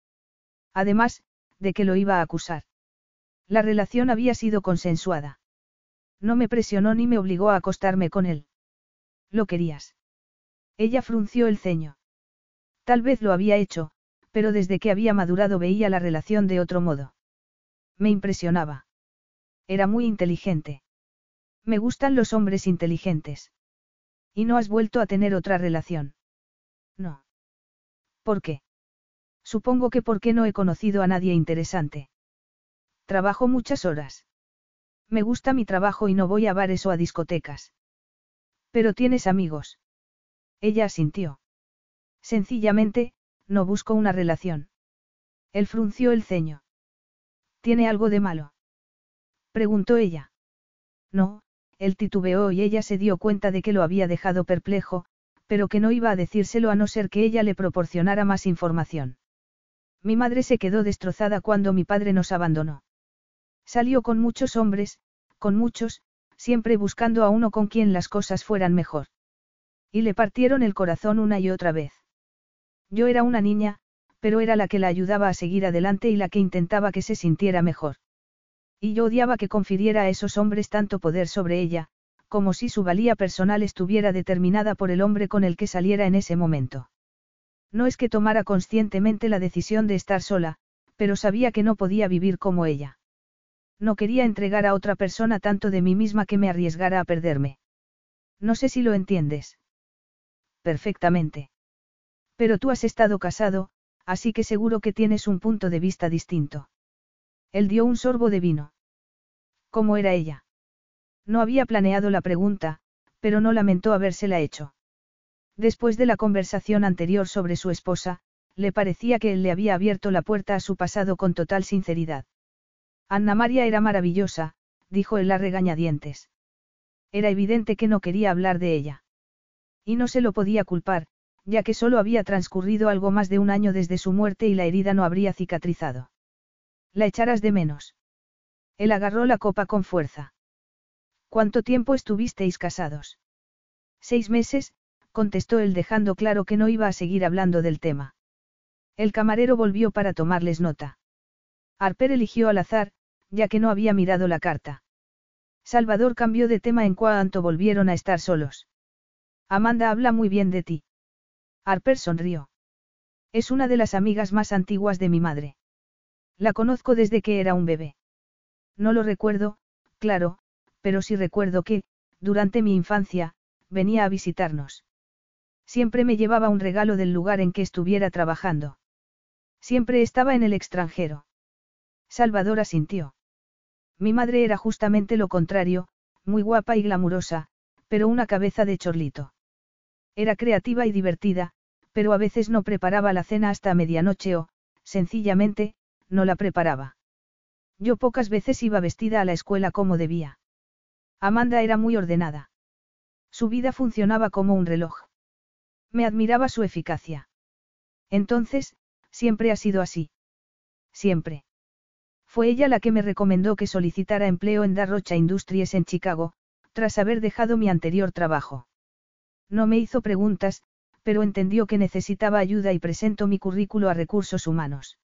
Además, de que lo iba a acusar. La relación había sido consensuada. No me presionó ni me obligó a acostarme con él. Lo querías. Ella frunció el ceño. Tal vez lo había hecho, pero desde que había madurado veía la relación de otro modo. Me impresionaba. Era muy inteligente. Me gustan los hombres inteligentes. ¿Y no has vuelto a tener otra relación? No. ¿Por qué? Supongo que porque no he conocido a nadie interesante. Trabajo muchas horas. Me gusta mi trabajo y no voy a bares o a discotecas. Pero tienes amigos. Ella asintió. Sencillamente, no busco una relación. Él frunció el ceño. ¿Tiene algo de malo? Preguntó ella. No, él titubeó y ella se dio cuenta de que lo había dejado perplejo, pero que no iba a decírselo a no ser que ella le proporcionara más información. Mi madre se quedó destrozada cuando mi padre nos abandonó. Salió con muchos hombres, con muchos, siempre buscando a uno con quien las cosas fueran mejor. Y le partieron el corazón una y otra vez. Yo era una niña, pero era la que la ayudaba a seguir adelante y la que intentaba que se sintiera mejor. Y yo odiaba que confiriera a esos hombres tanto poder sobre ella, como si su valía personal estuviera determinada por el hombre con el que saliera en ese momento. No es que tomara conscientemente la decisión de estar sola, pero sabía que no podía vivir como ella. No quería entregar a otra persona tanto de mí misma que me arriesgara a perderme. No sé si lo entiendes. Perfectamente. Pero tú has estado casado, así que seguro que tienes un punto de vista distinto. Él dio un sorbo de vino. ¿Cómo era ella? No había planeado la pregunta, pero no lamentó habérsela hecho. Después de la conversación anterior sobre su esposa, le parecía que él le había abierto la puerta a su pasado con total sinceridad. Anna María era maravillosa, dijo él a regañadientes. Era evidente que no quería hablar de ella. Y no se lo podía culpar, ya que solo había transcurrido algo más de un año desde su muerte y la herida no habría cicatrizado. La echarás de menos. Él agarró la copa con fuerza. ¿Cuánto tiempo estuvisteis casados? Seis meses, contestó él dejando claro que no iba a seguir hablando del tema. El camarero volvió para tomarles nota. Harper eligió al azar, ya que no había mirado la carta. Salvador cambió de tema en cuanto volvieron a estar solos. Amanda habla muy bien de ti. Harper sonrió. Es una de las amigas más antiguas de mi madre. La conozco desde que era un bebé. No lo recuerdo, claro, pero sí recuerdo que, durante mi infancia, venía a visitarnos. Siempre me llevaba un regalo del lugar en que estuviera trabajando. Siempre estaba en el extranjero. Salvador asintió. Mi madre era justamente lo contrario, muy guapa y glamurosa, pero una cabeza de chorlito. Era creativa y divertida, pero a veces no preparaba la cena hasta medianoche o, sencillamente, no la preparaba. Yo pocas veces iba vestida a la escuela como debía. Amanda era muy ordenada. Su vida funcionaba como un reloj. Me admiraba su eficacia. Entonces, siempre ha sido así. Siempre. Fue ella la que me recomendó que solicitara empleo en Darrocha Industries en Chicago, tras haber dejado mi anterior trabajo. No me hizo preguntas, pero entendió que necesitaba ayuda y presentó mi currículo a recursos humanos.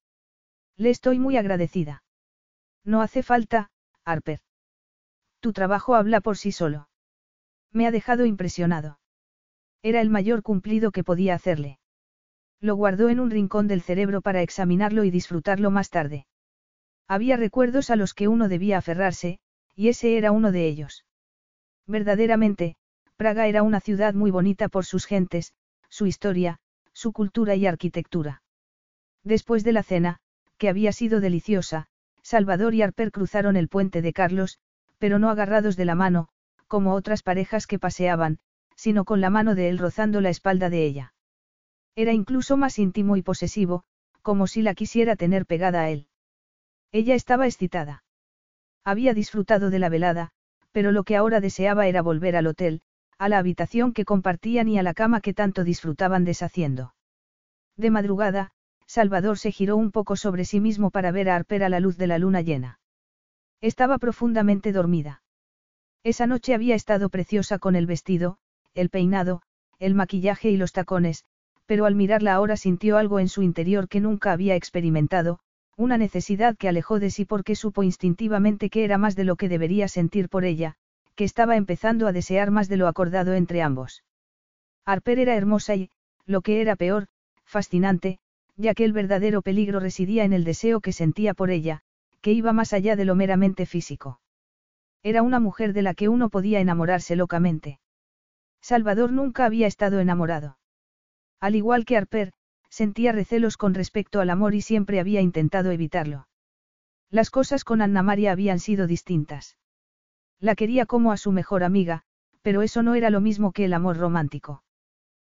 Le estoy muy agradecida. No hace falta, Harper. Tu trabajo habla por sí solo. Me ha dejado impresionado. Era el mayor cumplido que podía hacerle. Lo guardó en un rincón del cerebro para examinarlo y disfrutarlo más tarde. Había recuerdos a los que uno debía aferrarse, y ese era uno de ellos. Verdaderamente, Praga era una ciudad muy bonita por sus gentes, su historia, su cultura y arquitectura. Después de la cena, que había sido deliciosa, Salvador y Harper cruzaron el puente de Carlos, pero no agarrados de la mano, como otras parejas que paseaban, sino con la mano de él rozando la espalda de ella. Era incluso más íntimo y posesivo, como si la quisiera tener pegada a él. Ella estaba excitada. Había disfrutado de la velada, pero lo que ahora deseaba era volver al hotel, a la habitación que compartían y a la cama que tanto disfrutaban deshaciendo. De madrugada, Salvador se giró un poco sobre sí mismo para ver a Arper a la luz de la luna llena. Estaba profundamente dormida. Esa noche había estado preciosa con el vestido, el peinado, el maquillaje y los tacones, pero al mirarla ahora sintió algo en su interior que nunca había experimentado, una necesidad que alejó de sí porque supo instintivamente que era más de lo que debería sentir por ella, que estaba empezando a desear más de lo acordado entre ambos. Harper era hermosa y, lo que era peor, fascinante, ya que el verdadero peligro residía en el deseo que sentía por ella, que iba más allá de lo meramente físico. Era una mujer de la que uno podía enamorarse locamente. Salvador nunca había estado enamorado. Al igual que Harper, sentía recelos con respecto al amor y siempre había intentado evitarlo. Las cosas con Anna María habían sido distintas. La quería como a su mejor amiga, pero eso no era lo mismo que el amor romántico.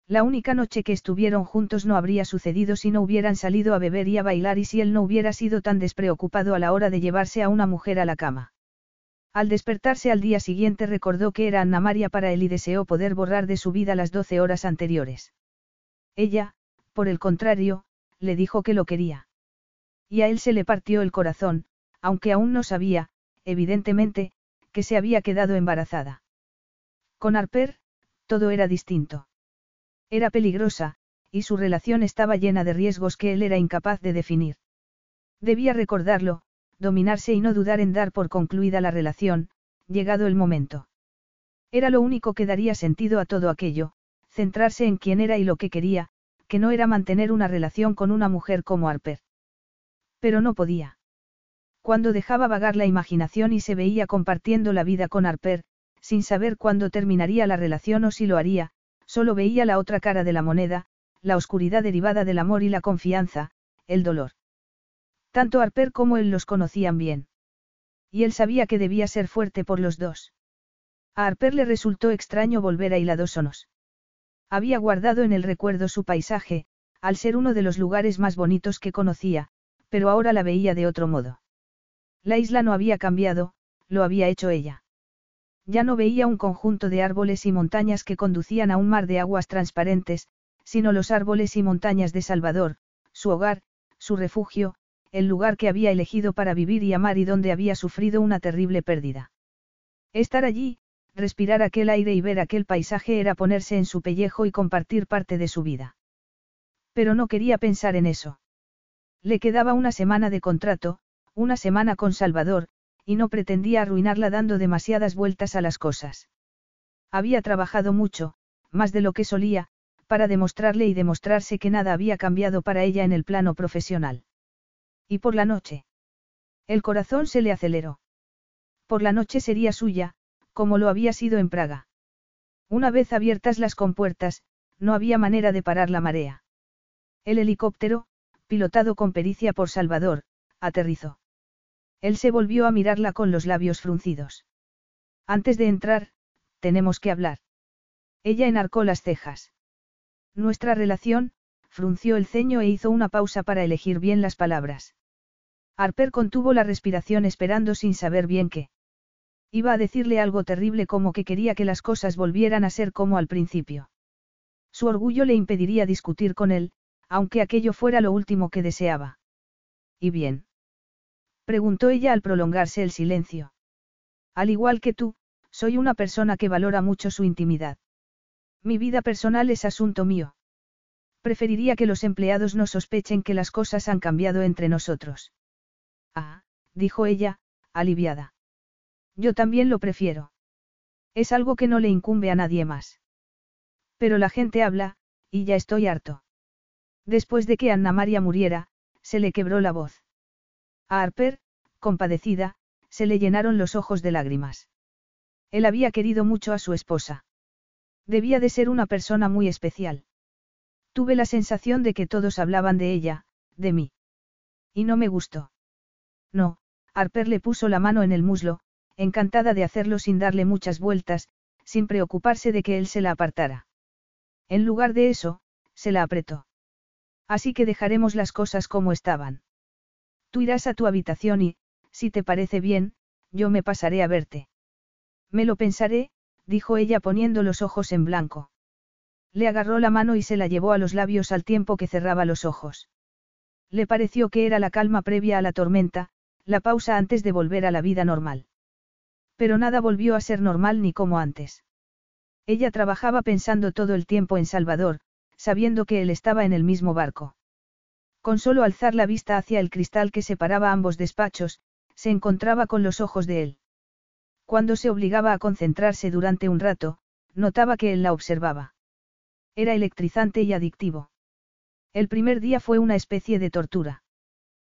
La única noche que estuvieron juntos no habría sucedido si no hubieran salido a beber y a bailar y si él no hubiera sido tan despreocupado a la hora de llevarse a una mujer a la cama. Al despertarse al día siguiente recordó que era Anna María para él y deseó poder borrar de su vida las doce horas anteriores. Ella, por el contrario, le dijo que lo quería. Y a él se le partió el corazón, aunque aún no sabía, evidentemente, que se había quedado embarazada. Con Harper, todo era distinto. Era peligrosa, y su relación estaba llena de riesgos que él era incapaz de definir. Debía recordarlo, dominarse y no dudar en dar por concluida la relación, llegado el momento. Era lo único que daría sentido a todo aquello, centrarse en quién era y lo que quería, que no era mantener una relación con una mujer como Harper. Pero no podía. Cuando dejaba vagar la imaginación y se veía compartiendo la vida con Harper, sin saber cuándo terminaría la relación o si lo haría, solo veía la otra cara de la moneda, la oscuridad derivada del amor y la confianza, el dolor. Tanto Harper como él los conocían bien. Y él sabía que debía ser fuerte por los dos. A Harper le resultó extraño volver a Hiladósonos. Había guardado en el recuerdo su paisaje, al ser uno de los lugares más bonitos que conocía, pero ahora la veía de otro modo. La isla no había cambiado, lo había hecho ella. Ya no veía un conjunto de árboles y montañas que conducían a un mar de aguas transparentes, sino los árboles y montañas de Salvador, su hogar, su refugio, el lugar que había elegido para vivir y amar y donde había sufrido una terrible pérdida. Estar allí, respirar aquel aire y ver aquel paisaje era ponerse en su pellejo y compartir parte de su vida. Pero no quería pensar en eso. Le quedaba una semana de contrato, una semana con Salvador, y no pretendía arruinarla dando demasiadas vueltas a las cosas. Había trabajado mucho, más de lo que solía, para demostrarle y demostrarse que nada había cambiado para ella en el plano profesional. Y por la noche. El corazón se le aceleró. Por la noche sería suya, como lo había sido en Praga. Una vez abiertas las compuertas, no había manera de parar la marea. El helicóptero, pilotado con pericia por Salvador, aterrizó. Él se volvió a mirarla con los labios fruncidos. Antes de entrar, tenemos que hablar. Ella enarcó las cejas. Nuestra relación, frunció el ceño e hizo una pausa para elegir bien las palabras. Harper contuvo la respiración esperando sin saber bien qué. Iba a decirle algo terrible como que quería que las cosas volvieran a ser como al principio. Su orgullo le impediría discutir con él, aunque aquello fuera lo último que deseaba. ¿Y bien? Preguntó ella al prolongarse el silencio. Al igual que tú, soy una persona que valora mucho su intimidad. Mi vida personal es asunto mío. Preferiría que los empleados no sospechen que las cosas han cambiado entre nosotros. Ah, dijo ella, aliviada. Yo también lo prefiero. Es algo que no le incumbe a nadie más. Pero la gente habla, y ya estoy harto. Después de que Anna María muriera, se le quebró la voz. A Harper, compadecida, se le llenaron los ojos de lágrimas. Él había querido mucho a su esposa. Debía de ser una persona muy especial. Tuve la sensación de que todos hablaban de ella, de mí. Y no me gustó. No, Harper le puso la mano en el muslo, encantada de hacerlo sin darle muchas vueltas, sin preocuparse de que él se la apartara. En lugar de eso, se la apretó. Así que dejaremos las cosas como estaban. Tú irás a tu habitación y, si te parece bien, yo me pasaré a verte. Me lo pensaré, dijo ella poniendo los ojos en blanco. Le agarró la mano y se la llevó a los labios al tiempo que cerraba los ojos. Le pareció que era la calma previa a la tormenta, la pausa antes de volver a la vida normal. Pero nada volvió a ser normal ni como antes. Ella trabajaba pensando todo el tiempo en Salvador, sabiendo que él estaba en el mismo barco. Con solo alzar la vista hacia el cristal que separaba ambos despachos, se encontraba con los ojos de él. Cuando se obligaba a concentrarse durante un rato, notaba que él la observaba. Era electrizante y adictivo. El primer día fue una especie de tortura.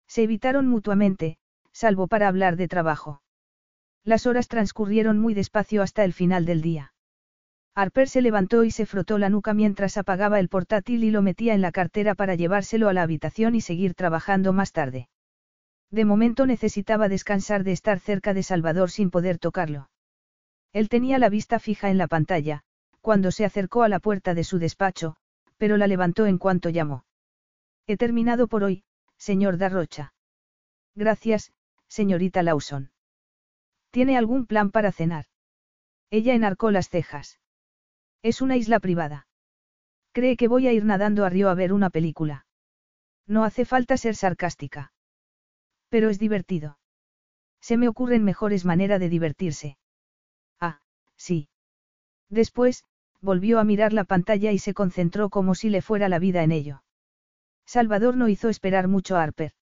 Se evitaron mutuamente, salvo para hablar de trabajo. Las horas transcurrieron muy despacio hasta el final del día. Harper se levantó y se frotó la nuca mientras apagaba el portátil y lo metía en la cartera para llevárselo a la habitación y seguir trabajando más tarde. De momento necesitaba descansar de estar cerca de Salvador sin poder tocarlo. Él tenía la vista fija en la pantalla, cuando se acercó a la puerta de su despacho, pero la levantó en cuanto llamó. He terminado por hoy, señor Darrocha. Gracias, señorita Lawson. ¿Tiene algún plan para cenar? Ella enarcó las cejas. Es una isla privada. Cree que voy a ir nadando a Río a ver una película. No hace falta ser sarcástica. Pero es divertido. Se me ocurren mejores maneras de divertirse. Ah, sí. Después, volvió a mirar la pantalla y se concentró como si le fuera la vida en ello. Salvador no hizo esperar mucho a Harper.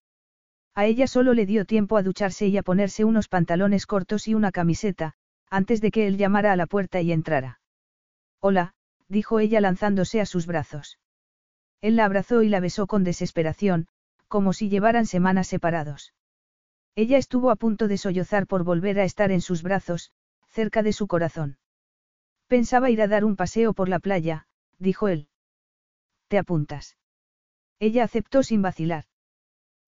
A ella solo le dio tiempo a ducharse y a ponerse unos pantalones cortos y una camiseta, antes de que él llamara a la puerta y entrara. Hola, dijo ella lanzándose a sus brazos. Él la abrazó y la besó con desesperación, como si llevaran semanas separados. Ella estuvo a punto de sollozar por volver a estar en sus brazos, cerca de su corazón. Pensaba ir a dar un paseo por la playa, dijo él. ¿Te apuntas? Ella aceptó sin vacilar.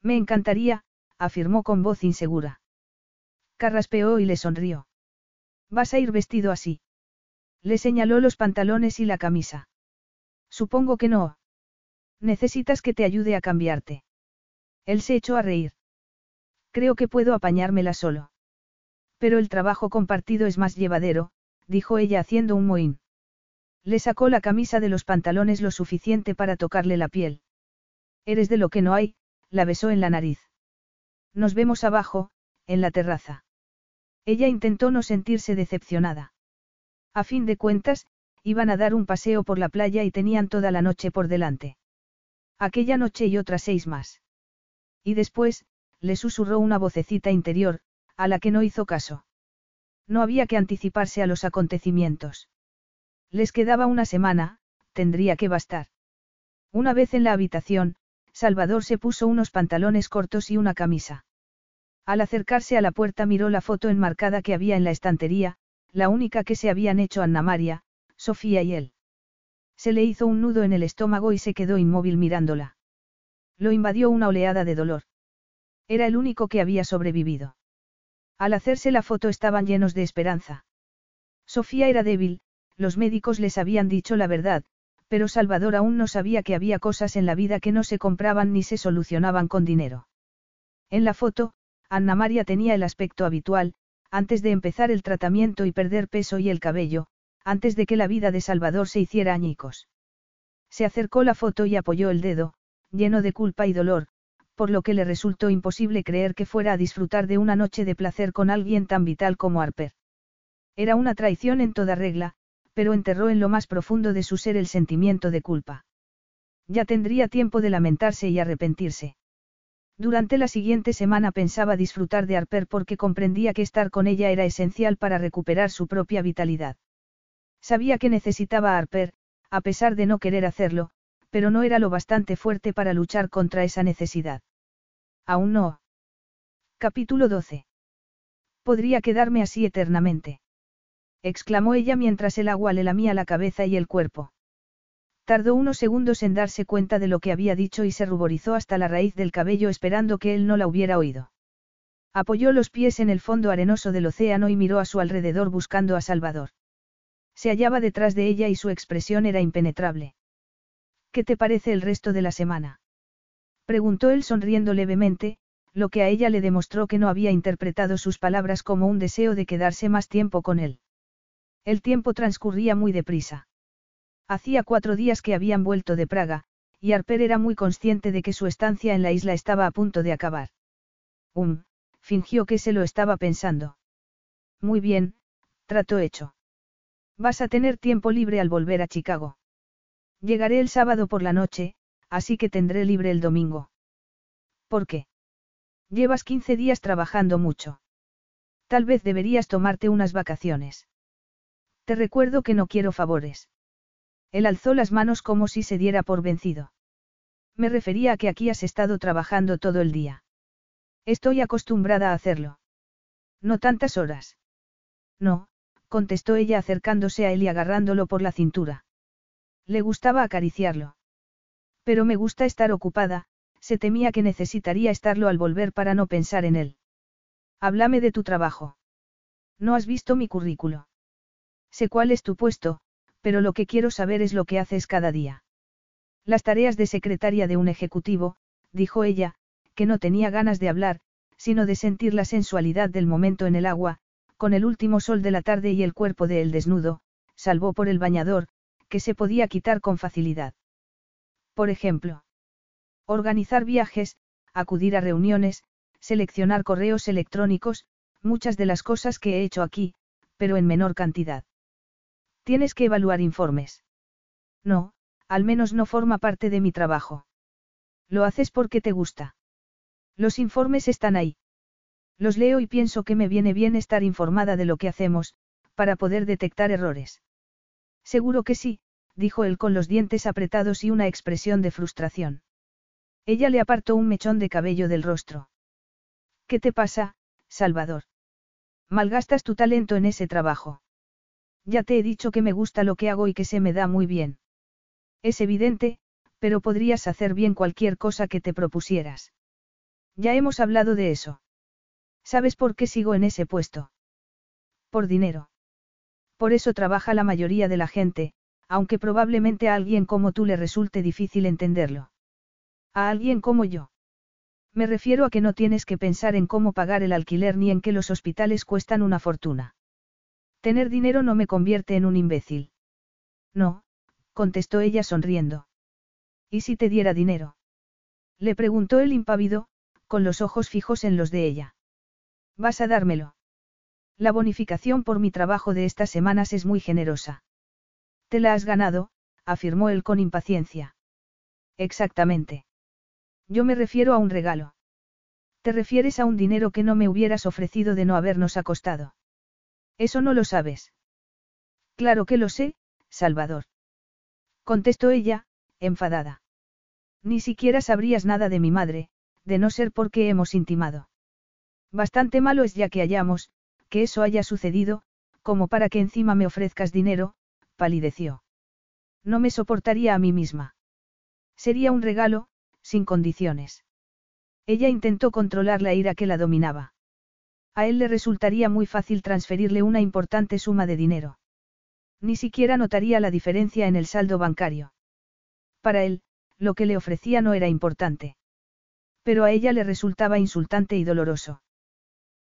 Me encantaría, afirmó con voz insegura. Carraspeó y le sonrió. ¿Vas a ir vestido así? Le señaló los pantalones y la camisa. Supongo que no. Necesitas que te ayude a cambiarte. Él se echó a reír. Creo que puedo apañármela solo. Pero el trabajo compartido es más llevadero, dijo ella haciendo un mohín. Le sacó la camisa de los pantalones lo suficiente para tocarle la piel. Eres de lo que no hay, la besó en la nariz. Nos vemos abajo, en la terraza. Ella intentó no sentirse decepcionada. A fin de cuentas, iban a dar un paseo por la playa y tenían toda la noche por delante. Aquella noche y otras seis más. Y después, le susurró una vocecita interior, a la que no hizo caso. No había que anticiparse a los acontecimientos. Les quedaba una semana, tendría que bastar. Una vez en la habitación, Salvador se puso unos pantalones cortos y una camisa. Al acercarse a la puerta miró la foto enmarcada que había en la estantería, la única que se habían hecho Anna María, Sofía y él. Se le hizo un nudo en el estómago y se quedó inmóvil mirándola. Lo invadió una oleada de dolor. Era el único que había sobrevivido. Al hacerse la foto estaban llenos de esperanza. Sofía era débil, los médicos les habían dicho la verdad, pero Salvador aún no sabía que había cosas en la vida que no se compraban ni se solucionaban con dinero. En la foto, Anna María tenía el aspecto habitual, antes de empezar el tratamiento y perder peso y el cabello, antes de que la vida de Salvador se hiciera añicos. Se acercó la foto y apoyó el dedo, lleno de culpa y dolor, por lo que le resultó imposible creer que fuera a disfrutar de una noche de placer con alguien tan vital como Harper. Era una traición en toda regla, pero enterró en lo más profundo de su ser el sentimiento de culpa. Ya tendría tiempo de lamentarse y arrepentirse. Durante la siguiente semana pensaba disfrutar de Harper porque comprendía que estar con ella era esencial para recuperar su propia vitalidad. Sabía que necesitaba a Harper, a pesar de no querer hacerlo, pero no era lo bastante fuerte para luchar contra esa necesidad. Aún no. Capítulo 12. Podría quedarme así eternamente. Exclamó ella mientras el agua le lamía la cabeza y el cuerpo. Tardó unos segundos en darse cuenta de lo que había dicho y se ruborizó hasta la raíz del cabello esperando que él no la hubiera oído. Apoyó los pies en el fondo arenoso del océano y miró a su alrededor buscando a Salvador. Se hallaba detrás de ella y su expresión era impenetrable. ¿Qué te parece el resto de la semana? Preguntó él sonriendo levemente, lo que a ella le demostró que no había interpretado sus palabras como un deseo de quedarse más tiempo con él. El tiempo transcurría muy deprisa. Hacía cuatro días que habían vuelto de Praga, y Arper era muy consciente de que su estancia en la isla estaba a punto de acabar. Um, fingió que se lo estaba pensando. Muy bien, trato hecho. Vas a tener tiempo libre al volver a Chicago. Llegaré el sábado por la noche, así que tendré libre el domingo. ¿Por qué? Llevas 15 días trabajando mucho. Tal vez deberías tomarte unas vacaciones. Te recuerdo que no quiero favores. Él alzó las manos como si se diera por vencido. Me refería a que aquí has estado trabajando todo el día. Estoy acostumbrada a hacerlo. No tantas horas. No, contestó ella acercándose a él y agarrándolo por la cintura. Le gustaba acariciarlo. Pero me gusta estar ocupada, se temía que necesitaría estarlo al volver para no pensar en él. Háblame de tu trabajo. No has visto mi currículo. Sé cuál es tu puesto, pero lo que quiero saber es lo que haces cada día. Las tareas de secretaria de un ejecutivo, dijo ella, que no tenía ganas de hablar, sino de sentir la sensualidad del momento en el agua, con el último sol de la tarde y el cuerpo de él desnudo, salvo por el bañador, que se podía quitar con facilidad. Por ejemplo, organizar viajes, acudir a reuniones, seleccionar correos electrónicos, muchas de las cosas que he hecho aquí, pero en menor cantidad. Tienes que evaluar informes. No, al menos no forma parte de mi trabajo. Lo haces porque te gusta. Los informes están ahí. Los leo y pienso que me viene bien estar informada de lo que hacemos, para poder detectar errores. Seguro que sí, dijo él con los dientes apretados y una expresión de frustración. Ella le apartó un mechón de cabello del rostro. ¿Qué te pasa, Salvador? Malgastas tu talento en ese trabajo. Ya te he dicho que me gusta lo que hago y que se me da muy bien. Es evidente, pero podrías hacer bien cualquier cosa que te propusieras. Ya hemos hablado de eso. ¿Sabes por qué sigo en ese puesto? Por dinero. Por eso trabaja la mayoría de la gente, aunque probablemente a alguien como tú le resulte difícil entenderlo. A alguien como yo. Me refiero a que no tienes que pensar en cómo pagar el alquiler ni en que los hospitales cuestan una fortuna. Tener dinero no me convierte en un imbécil. No, contestó ella sonriendo. ¿Y si te diera dinero? Le preguntó el impávido, con los ojos fijos en los de ella. ¿Vas a dármelo? La bonificación por mi trabajo de estas semanas es muy generosa. Te la has ganado, afirmó él con impaciencia. Exactamente. Yo me refiero a un regalo. Te refieres a un dinero que no me hubieras ofrecido de no habernos acostado. Eso no lo sabes. Claro que lo sé, Salvador. Contestó ella, enfadada. Ni siquiera sabrías nada de mi madre, de no ser porque hemos intimado. Bastante malo es ya que hayamos, que eso haya sucedido, como para que encima me ofrezcas dinero, palideció. No me soportaría a mí misma. Sería un regalo, sin condiciones. Ella intentó controlar la ira que la dominaba. A él le resultaría muy fácil transferirle una importante suma de dinero. Ni siquiera notaría la diferencia en el saldo bancario. Para él, lo que le ofrecía no era importante. Pero a ella le resultaba insultante y doloroso.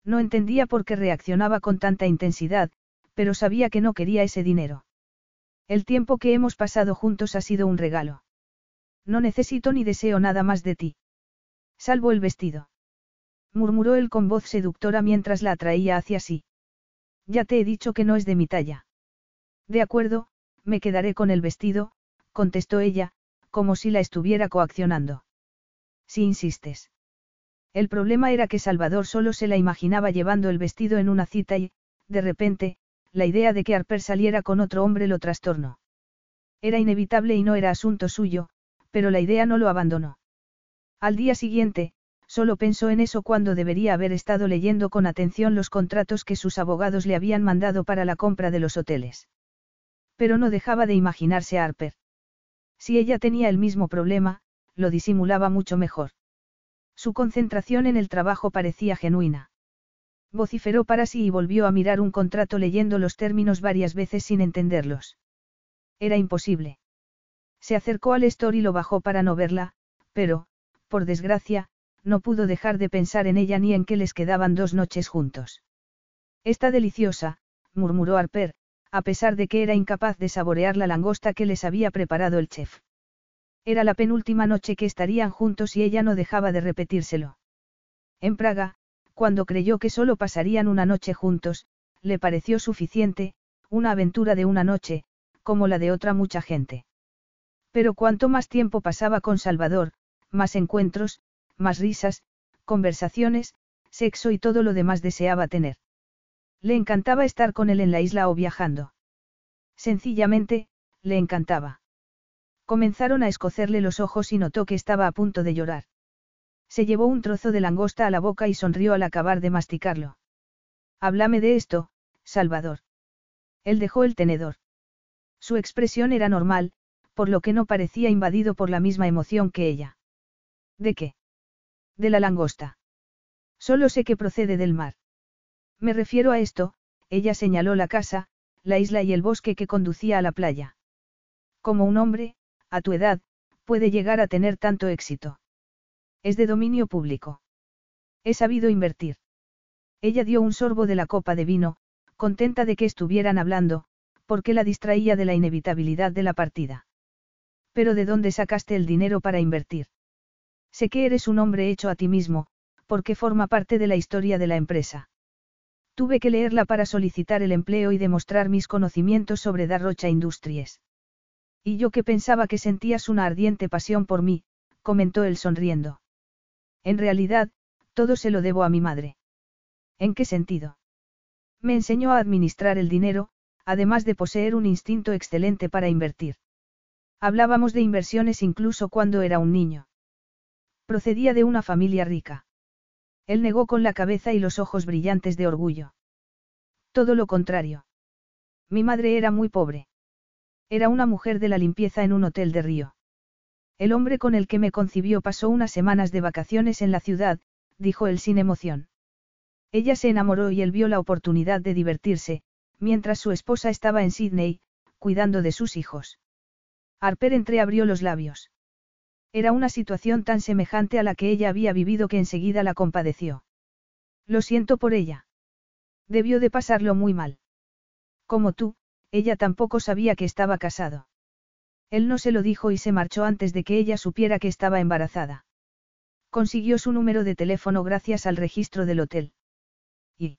No entendía por qué reaccionaba con tanta intensidad, pero sabía que no quería ese dinero. El tiempo que hemos pasado juntos ha sido un regalo. No necesito ni deseo nada más de ti. Salvo el vestido. Murmuró él con voz seductora mientras la atraía hacia sí. Ya te he dicho que no es de mi talla. De acuerdo, me quedaré con el vestido, contestó ella, como si la estuviera coaccionando. Si insistes. El problema era que Salvador solo se la imaginaba llevando el vestido en una cita y, de repente, la idea de que Harper saliera con otro hombre lo trastornó. Era inevitable y no era asunto suyo, pero la idea no lo abandonó. Al día siguiente, solo pensó en eso cuando debería haber estado leyendo con atención los contratos que sus abogados le habían mandado para la compra de los hoteles. Pero no dejaba de imaginarse a Harper. Si ella tenía el mismo problema, lo disimulaba mucho mejor. Su concentración en el trabajo parecía genuina. Vociferó para sí y volvió a mirar un contrato leyendo los términos varias veces sin entenderlos. Era imposible. Se acercó al store y lo bajó para no verla, pero, por desgracia, no pudo dejar de pensar en ella ni en que les quedaban dos noches juntos. Está deliciosa, murmuró Harper, a pesar de que era incapaz de saborear la langosta que les había preparado el chef. Era la penúltima noche que estarían juntos y ella no dejaba de repetírselo. En Praga, cuando creyó que solo pasarían una noche juntos, le pareció suficiente, una aventura de una noche, como la de otra mucha gente. Pero cuanto más tiempo pasaba con Salvador, más encuentros, más risas, conversaciones, sexo y todo lo demás deseaba tener. Le encantaba estar con él en la isla o viajando. Sencillamente, le encantaba. Comenzaron a escocerle los ojos y notó que estaba a punto de llorar. Se llevó un trozo de langosta a la boca y sonrió al acabar de masticarlo. Háblame de esto, Salvador. Él dejó el tenedor. Su expresión era normal, por lo que no parecía invadido por la misma emoción que ella. ¿De qué? De la langosta. Solo sé que procede del mar. Me refiero a esto, ella señaló la casa, la isla y el bosque que conducía a la playa. Como un hombre, a tu edad, puede llegar a tener tanto éxito. Es de dominio público. He sabido invertir. Ella dio un sorbo de la copa de vino, contenta de que estuvieran hablando, porque la distraía de la inevitabilidad de la partida. Pero ¿de dónde sacaste el dinero para invertir? Sé que eres un hombre hecho a ti mismo, porque forma parte de la historia de la empresa. Tuve que leerla para solicitar el empleo y demostrar mis conocimientos sobre Darrocha Industries. Y yo que pensaba que sentías una ardiente pasión por mí, comentó él sonriendo. En realidad, todo se lo debo a mi madre. ¿En qué sentido? Me enseñó a administrar el dinero, además de poseer un instinto excelente para invertir. Hablábamos de inversiones incluso cuando era un niño. Procedía de una familia rica. Él negó con la cabeza y los ojos brillantes de orgullo. Todo lo contrario. Mi madre era muy pobre. Era una mujer de la limpieza en un hotel de Río. El hombre con el que me concibió pasó unas semanas de vacaciones en la ciudad, dijo él sin emoción. Ella se enamoró y él vio la oportunidad de divertirse, mientras su esposa estaba en Sydney, cuidando de sus hijos. Harper entreabrió los labios. Era una situación tan semejante a la que ella había vivido que enseguida la compadeció. Lo siento por ella. Debió de pasarlo muy mal. Como tú, ella tampoco sabía que estaba casado. Él no se lo dijo y se marchó antes de que ella supiera que estaba embarazada. Consiguió su número de teléfono gracias al registro del hotel. Y.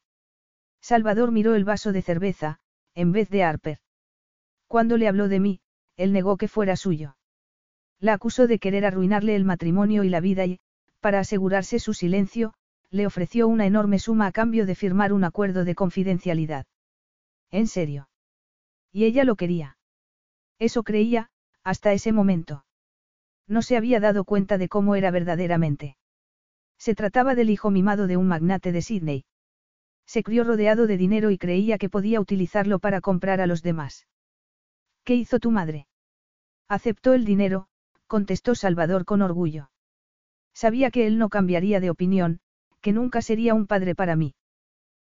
Salvador miró el vaso de cerveza, en vez de Harper. Cuando le habló de mí, él negó que fuera suyo. La acusó de querer arruinarle el matrimonio y la vida y, para asegurarse su silencio, le ofreció una enorme suma a cambio de firmar un acuerdo de confidencialidad. ¿En serio? Y ella lo quería. Eso creía, hasta ese momento. No se había dado cuenta de cómo era verdaderamente. Se trataba del hijo mimado de un magnate de Sydney. Se crió rodeado de dinero y creía que podía utilizarlo para comprar a los demás. ¿Qué hizo tu madre? Aceptó el dinero, contestó Salvador con orgullo. Sabía que él no cambiaría de opinión, que nunca sería un padre para mí.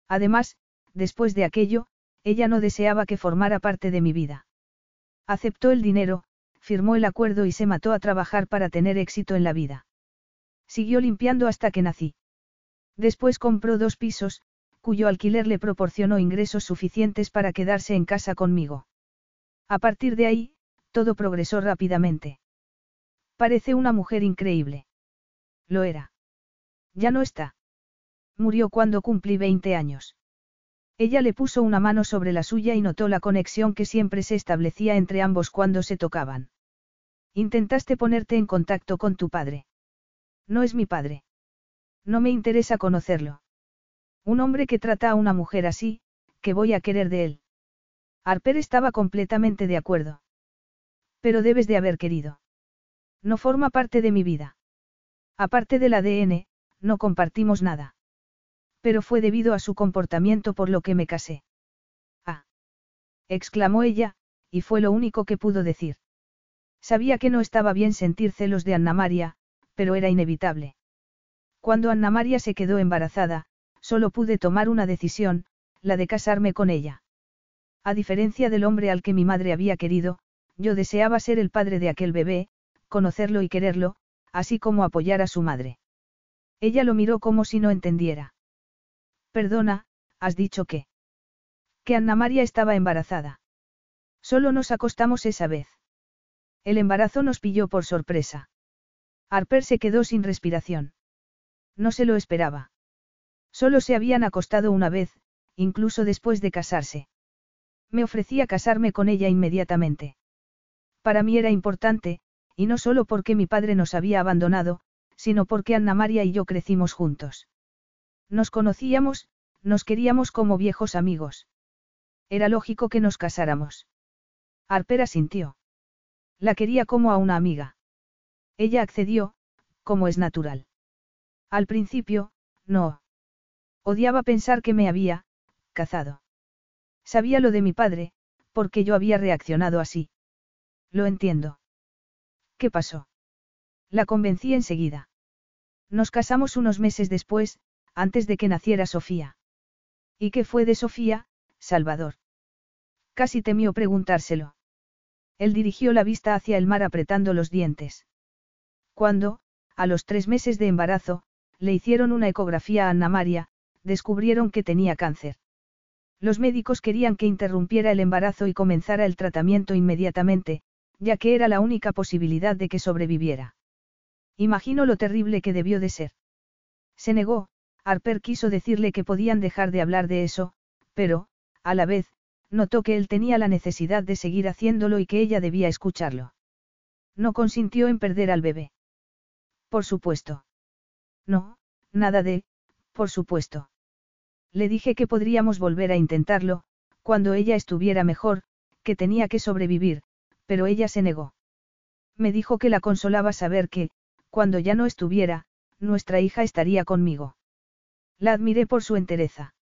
Además, después de aquello, ella no deseaba que formara parte de mi vida. Aceptó el dinero, firmó el acuerdo y se mató a trabajar para tener éxito en la vida. Siguió limpiando hasta que nací. Después compró dos pisos, cuyo alquiler le proporcionó ingresos suficientes para quedarse en casa conmigo. A partir de ahí, todo progresó rápidamente. Parece una mujer increíble. Lo era. Ya no está. Murió cuando cumplí 20 años. Ella le puso una mano sobre la suya y notó la conexión que siempre se establecía entre ambos cuando se tocaban. Intentaste ponerte en contacto con tu padre. No es mi padre. No me interesa conocerlo. Un hombre que trata a una mujer así, ¿qué voy a querer de él? Harper estaba completamente de acuerdo. Pero debes de haber querido. No forma parte de mi vida. Aparte del ADN, no compartimos nada. Pero fue debido a su comportamiento por lo que me casé. Ah. exclamó ella, y fue lo único que pudo decir. Sabía que no estaba bien sentir celos de Anna María, pero era inevitable. Cuando Anna María se quedó embarazada, solo pude tomar una decisión, la de casarme con ella. A diferencia del hombre al que mi madre había querido, yo deseaba ser el padre de aquel bebé, conocerlo y quererlo, así como apoyar a su madre. Ella lo miró como si no entendiera. Perdona, has dicho que. Que Anna María estaba embarazada. Solo nos acostamos esa vez. El embarazo nos pilló por sorpresa. Harper se quedó sin respiración. No se lo esperaba. Solo se habían acostado una vez, incluso después de casarse. Me ofrecía casarme con ella inmediatamente. Para mí era importante, y no solo porque mi padre nos había abandonado, sino porque Anna María y yo crecimos juntos. Nos conocíamos, nos queríamos como viejos amigos. Era lógico que nos casáramos. Arpera sintió. La quería como a una amiga. Ella accedió, como es natural. Al principio, no. Odiaba pensar que me había, cazado. Sabía lo de mi padre, porque yo había reaccionado así. Lo entiendo. ¿Qué pasó? La convencí enseguida. Nos casamos unos meses después, antes de que naciera Sofía. ¿Y qué fue de Sofía, Salvador? Casi temió preguntárselo. Él dirigió la vista hacia el mar apretando los dientes. Cuando, a los tres meses de embarazo, le hicieron una ecografía a Anna María, descubrieron que tenía cáncer. Los médicos querían que interrumpiera el embarazo y comenzara el tratamiento inmediatamente, ya que era la única posibilidad de que sobreviviera. Imagino lo terrible que debió de ser. Se negó, Harper quiso decirle que podían dejar de hablar de eso, pero, a la vez, notó que él tenía la necesidad de seguir haciéndolo y que ella debía escucharlo. No consintió en perder al bebé. Por supuesto. No, nada de, por supuesto. Le dije que podríamos volver a intentarlo, cuando ella estuviera mejor, que tenía que sobrevivir, pero ella se negó. Me dijo que la consolaba saber que, cuando ya no estuviera, nuestra hija estaría conmigo. La admiré por su entereza.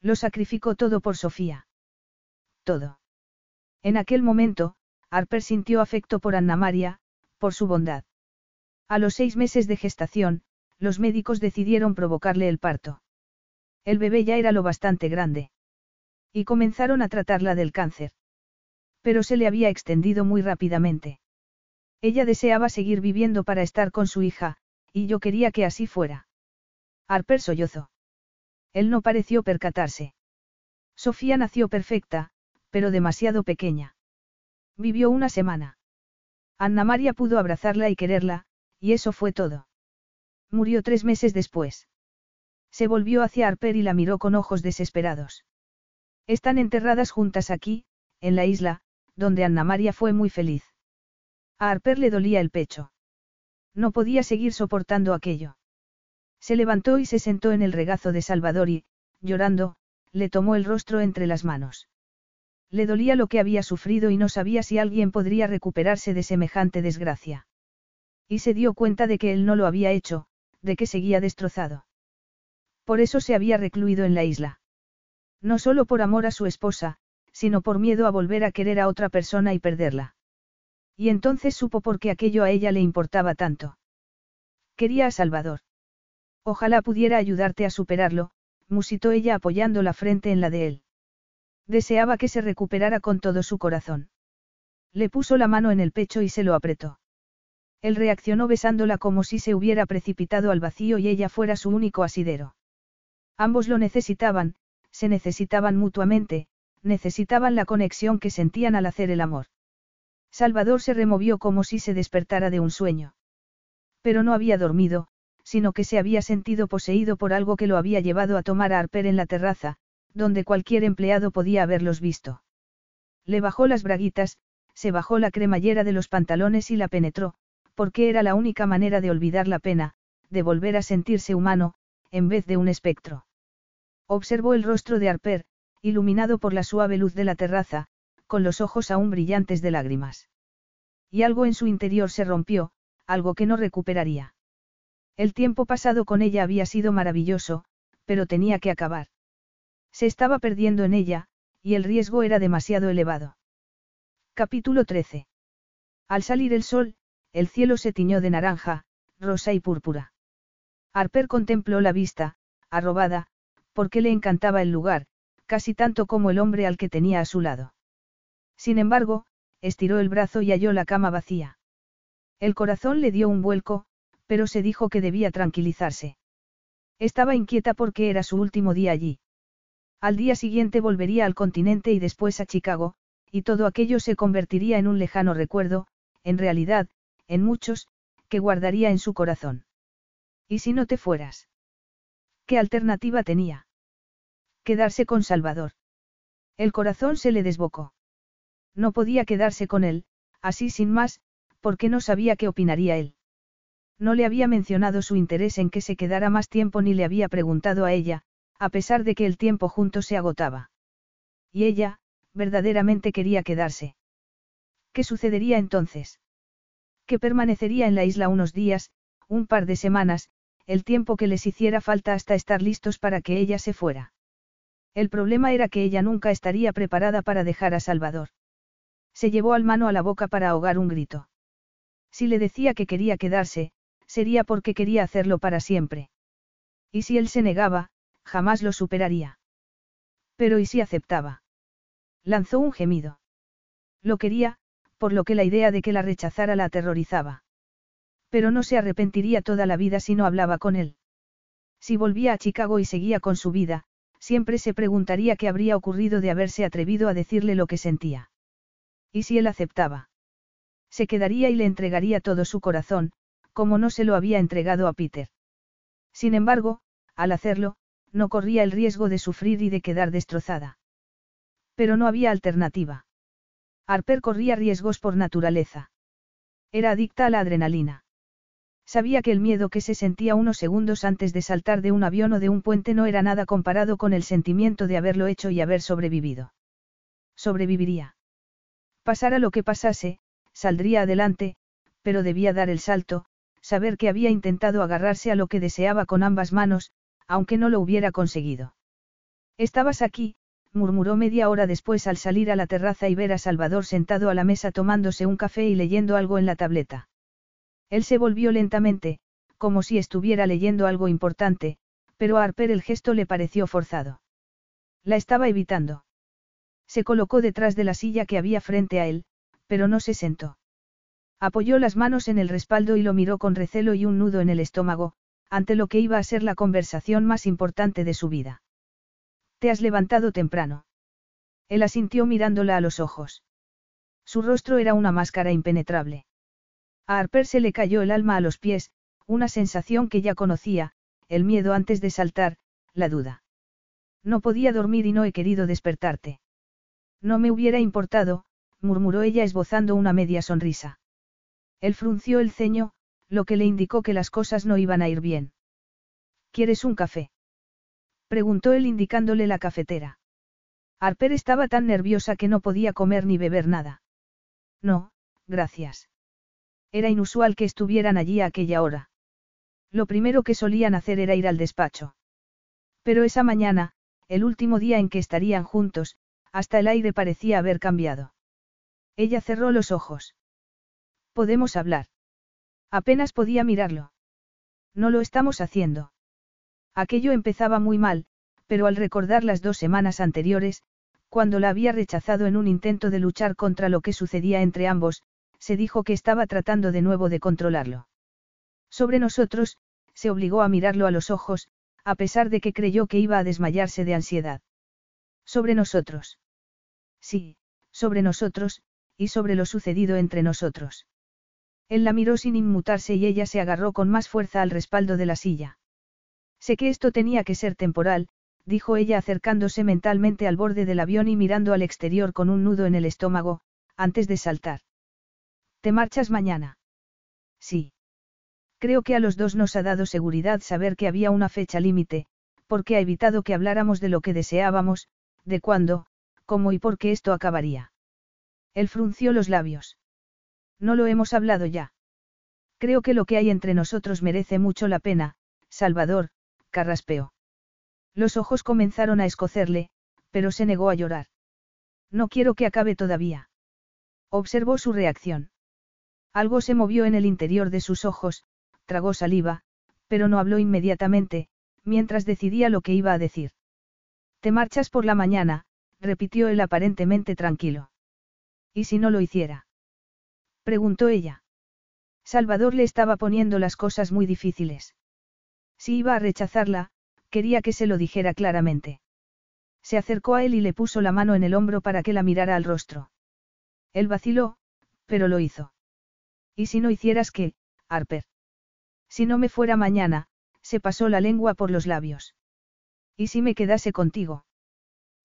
Lo sacrificó todo por Sofía. Todo. En aquel momento, Harper sintió afecto por Anna María, por su bondad. A los seis meses de gestación, los médicos decidieron provocarle el parto. El bebé ya era lo bastante grande. Y comenzaron a tratarla del cáncer. Pero se le había extendido muy rápidamente. Ella deseaba seguir viviendo para estar con su hija, y yo quería que así fuera. Harper sollozó. Él no pareció percatarse. Sofía nació perfecta, pero demasiado pequeña. Vivió una semana. Anna María pudo abrazarla y quererla, y eso fue todo. Murió tres meses después. Se volvió hacia Harper y la miró con ojos desesperados. Están enterradas juntas aquí, en la isla, donde Anna María fue muy feliz. A Harper le dolía el pecho. No podía seguir soportando aquello. Se levantó y se sentó en el regazo de Salvador y, llorando, le tomó el rostro entre las manos. Le dolía lo que había sufrido y no sabía si alguien podría recuperarse de semejante desgracia. Y se dio cuenta de que él no lo había hecho, de que seguía destrozado. Por eso se había recluido en la isla. No solo por amor a su esposa, sino por miedo a volver a querer a otra persona y perderla. Y entonces supo por qué aquello a ella le importaba tanto. Quería a Salvador. Ojalá pudiera ayudarte a superarlo, musitó ella apoyando la frente en la de él. Deseaba que se recuperara con todo su corazón. Le puso la mano en el pecho y se lo apretó. Él reaccionó besándola como si se hubiera precipitado al vacío y ella fuera su único asidero. Ambos lo necesitaban, se necesitaban mutuamente, necesitaban la conexión que sentían al hacer el amor. Salvador se removió como si se despertara de un sueño. Pero no había dormido, sino que se había sentido poseído por algo que lo había llevado a tomar a Harper en la terraza, donde cualquier empleado podía haberlos visto. Le bajó las braguitas, se bajó la cremallera de los pantalones y la penetró, porque era la única manera de olvidar la pena, de volver a sentirse humano, en vez de un espectro. Observó el rostro de Harper, iluminado por la suave luz de la terraza, con los ojos aún brillantes de lágrimas. Y algo en su interior se rompió, algo que no recuperaría. El tiempo pasado con ella había sido maravilloso, pero tenía que acabar. Se estaba perdiendo en ella, y el riesgo era demasiado elevado. Capítulo 13. Al salir el sol, el cielo se tiñó de naranja, rosa y púrpura. Harper contempló la vista, arrobada, porque le encantaba el lugar, casi tanto como el hombre al que tenía a su lado. Sin embargo, estiró el brazo y halló la cama vacía. El corazón le dio un vuelco, pero se dijo que debía tranquilizarse. Estaba inquieta porque era su último día allí. Al día siguiente volvería al continente y después a Chicago, y todo aquello se convertiría en un lejano recuerdo, en realidad, en muchos, que guardaría en su corazón. ¿Y si no te fueras? ¿Qué alternativa tenía? Quedarse con Salvador. El corazón se le desbocó. No podía quedarse con él, así sin más, porque no sabía qué opinaría él. No le había mencionado su interés en que se quedara más tiempo ni le había preguntado a ella, a pesar de que el tiempo juntos se agotaba. Y ella, verdaderamente quería quedarse. ¿Qué sucedería entonces? Que permanecería en la isla unos días, un par de semanas, el tiempo que les hiciera falta hasta estar listos para que ella se fuera. El problema era que ella nunca estaría preparada para dejar a Salvador. Se llevó al mano a la boca para ahogar un grito. Si le decía que quería quedarse, sería porque quería hacerlo para siempre. Y si él se negaba, jamás lo superaría. Pero ¿y si aceptaba? Lanzó un gemido. Lo quería, por lo que la idea de que la rechazara la aterrorizaba. Pero no se arrepentiría toda la vida si no hablaba con él. Si volvía a Chicago y seguía con su vida, siempre se preguntaría qué habría ocurrido de haberse atrevido a decirle lo que sentía. ¿Y si él aceptaba? Se quedaría y le entregaría todo su corazón, como no se lo había entregado a Peter. Sin embargo, al hacerlo, no corría el riesgo de sufrir y de quedar destrozada. Pero no había alternativa. Harper corría riesgos por naturaleza. Era adicta a la adrenalina. Sabía que el miedo que se sentía unos segundos antes de saltar de un avión o de un puente no era nada comparado con el sentimiento de haberlo hecho y haber sobrevivido. Sobreviviría. Pasara lo que pasase, saldría adelante, pero debía dar el salto, saber que había intentado agarrarse a lo que deseaba con ambas manos, aunque no lo hubiera conseguido. Estabas aquí, murmuró media hora después al salir a la terraza y ver a Salvador sentado a la mesa tomándose un café y leyendo algo en la tableta. Él se volvió lentamente, como si estuviera leyendo algo importante, pero a Harper el gesto le pareció forzado. La estaba evitando. Se colocó detrás de la silla que había frente a él, pero no se sentó. Apoyó las manos en el respaldo y lo miró con recelo y un nudo en el estómago, ante lo que iba a ser la conversación más importante de su vida. ¿Te has levantado temprano? Él asintió mirándola a los ojos. Su rostro era una máscara impenetrable. A Harper se le cayó el alma a los pies, una sensación que ya conocía, el miedo antes de saltar, la duda. No podía dormir y no he querido despertarte. No me hubiera importado, murmuró ella esbozando una media sonrisa. Él frunció el ceño, lo que le indicó que las cosas no iban a ir bien. ¿Quieres un café? preguntó él indicándole la cafetera. Harper estaba tan nerviosa que no podía comer ni beber nada. No, gracias. Era inusual que estuvieran allí a aquella hora. Lo primero que solían hacer era ir al despacho. Pero esa mañana, el último día en que estarían juntos, hasta el aire parecía haber cambiado. Ella cerró los ojos. Podemos hablar. Apenas podía mirarlo. No lo estamos haciendo. Aquello empezaba muy mal, pero al recordar las dos semanas anteriores, cuando la había rechazado en un intento de luchar contra lo que sucedía entre ambos, se dijo que estaba tratando de nuevo de controlarlo. Sobre nosotros, se obligó a mirarlo a los ojos, a pesar de que creyó que iba a desmayarse de ansiedad. Sobre nosotros. Sí, sobre nosotros, y sobre lo sucedido entre nosotros. Él la miró sin inmutarse y ella se agarró con más fuerza al respaldo de la silla. Sé que esto tenía que ser temporal, dijo ella acercándose mentalmente al borde del avión y mirando al exterior con un nudo en el estómago, antes de saltar. ¿Te marchas mañana? Sí. Creo que a los dos nos ha dado seguridad saber que había una fecha límite, porque ha evitado que habláramos de lo que deseábamos, de cuándo, cómo y por qué esto acabaría. Él frunció los labios. No lo hemos hablado ya. Creo que lo que hay entre nosotros merece mucho la pena, Salvador, carraspeó. Los ojos comenzaron a escocerle, pero se negó a llorar. No quiero que acabe todavía. Observó su reacción. Algo se movió en el interior de sus ojos, tragó saliva, pero no habló inmediatamente, mientras decidía lo que iba a decir. Te marchas por la mañana, repitió él aparentemente tranquilo. ¿Y si no lo hiciera? Preguntó ella. Salvador le estaba poniendo las cosas muy difíciles. Si iba a rechazarla, quería que se lo dijera claramente. Se acercó a él y le puso la mano en el hombro para que la mirara al rostro. Él vaciló, pero lo hizo. ¿Y si no hicieras qué, Harper? Si no me fuera mañana, se pasó la lengua por los labios. ¿Y si me quedase contigo?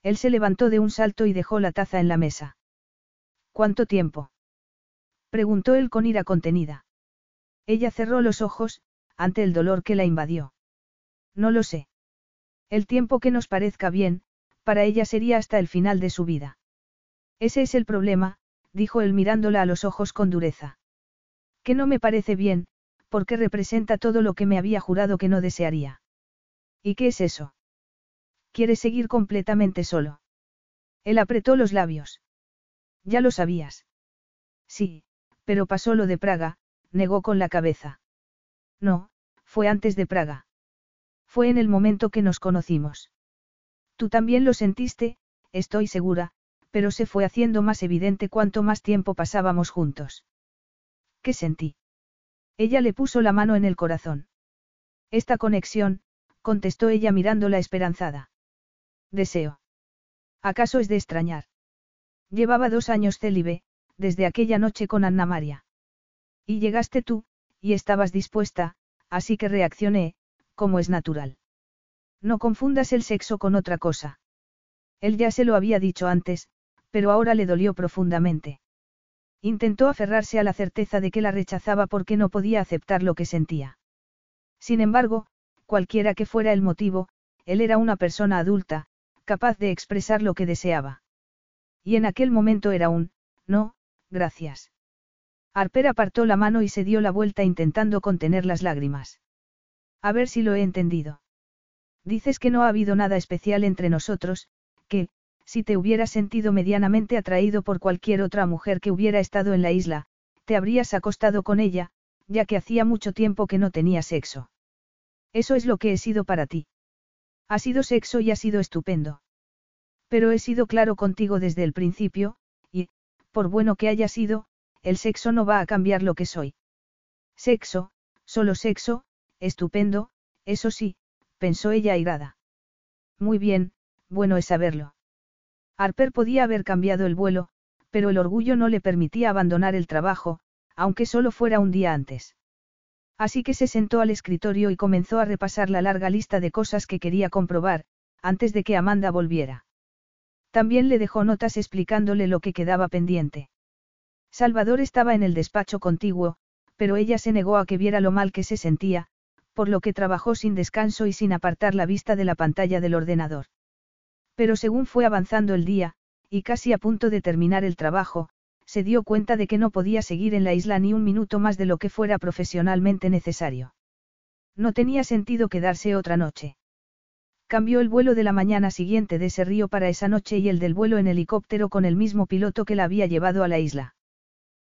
Él se levantó de un salto y dejó la taza en la mesa. ¿Cuánto tiempo? Preguntó él con ira contenida. Ella cerró los ojos, ante el dolor que la invadió. No lo sé. El tiempo que nos parezca bien, para ella sería hasta el final de su vida. Ese es el problema, dijo él mirándola a los ojos con dureza. Que no me parece bien, porque representa todo lo que me había jurado que no desearía. ¿Y qué es eso? ¿Quieres seguir completamente solo? Él apretó los labios. Ya lo sabías. Sí, pero pasó lo de Praga, negó con la cabeza. No, fue antes de Praga. Fue en el momento que nos conocimos. Tú también lo sentiste, estoy segura, pero se fue haciendo más evidente cuanto más tiempo pasábamos juntos. ¿Qué sentí? Ella le puso la mano en el corazón. Esta conexión, contestó ella mirándola esperanzada. Deseo. ¿Acaso es de extrañar? Llevaba dos años célibe, desde aquella noche con Anna María. Y llegaste tú, y estabas dispuesta, así que reaccioné, como es natural. No confundas el sexo con otra cosa. Él ya se lo había dicho antes, pero ahora le dolió profundamente. Intentó aferrarse a la certeza de que la rechazaba porque no podía aceptar lo que sentía. Sin embargo, cualquiera que fuera el motivo, él era una persona adulta, capaz de expresar lo que deseaba. Y en aquel momento era un, no, gracias. Harper apartó la mano y se dio la vuelta intentando contener las lágrimas. A ver si lo he entendido. Dices que no ha habido nada especial entre nosotros, que, si te hubieras sentido medianamente atraído por cualquier otra mujer que hubiera estado en la isla, te habrías acostado con ella, ya que hacía mucho tiempo que no tenía sexo. Eso es lo que he sido para ti. Ha sido sexo y ha sido estupendo. Pero he sido claro contigo desde el principio, y, por bueno que haya sido, el sexo no va a cambiar lo que soy. Sexo, solo sexo, estupendo, eso sí, pensó ella airada. Muy bien, bueno es saberlo. Harper podía haber cambiado el vuelo, pero el orgullo no le permitía abandonar el trabajo, aunque solo fuera un día antes. Así que se sentó al escritorio y comenzó a repasar la larga lista de cosas que quería comprobar, antes de que Amanda volviera. También le dejó notas explicándole lo que quedaba pendiente. Salvador estaba en el despacho contiguo, pero ella se negó a que viera lo mal que se sentía, por lo que trabajó sin descanso y sin apartar la vista de la pantalla del ordenador. Pero según fue avanzando el día, y casi a punto de terminar el trabajo, se dio cuenta de que no podía seguir en la isla ni un minuto más de lo que fuera profesionalmente necesario. No tenía sentido quedarse otra noche. Cambió el vuelo de la mañana siguiente de ese río para esa noche y el del vuelo en helicóptero con el mismo piloto que la había llevado a la isla.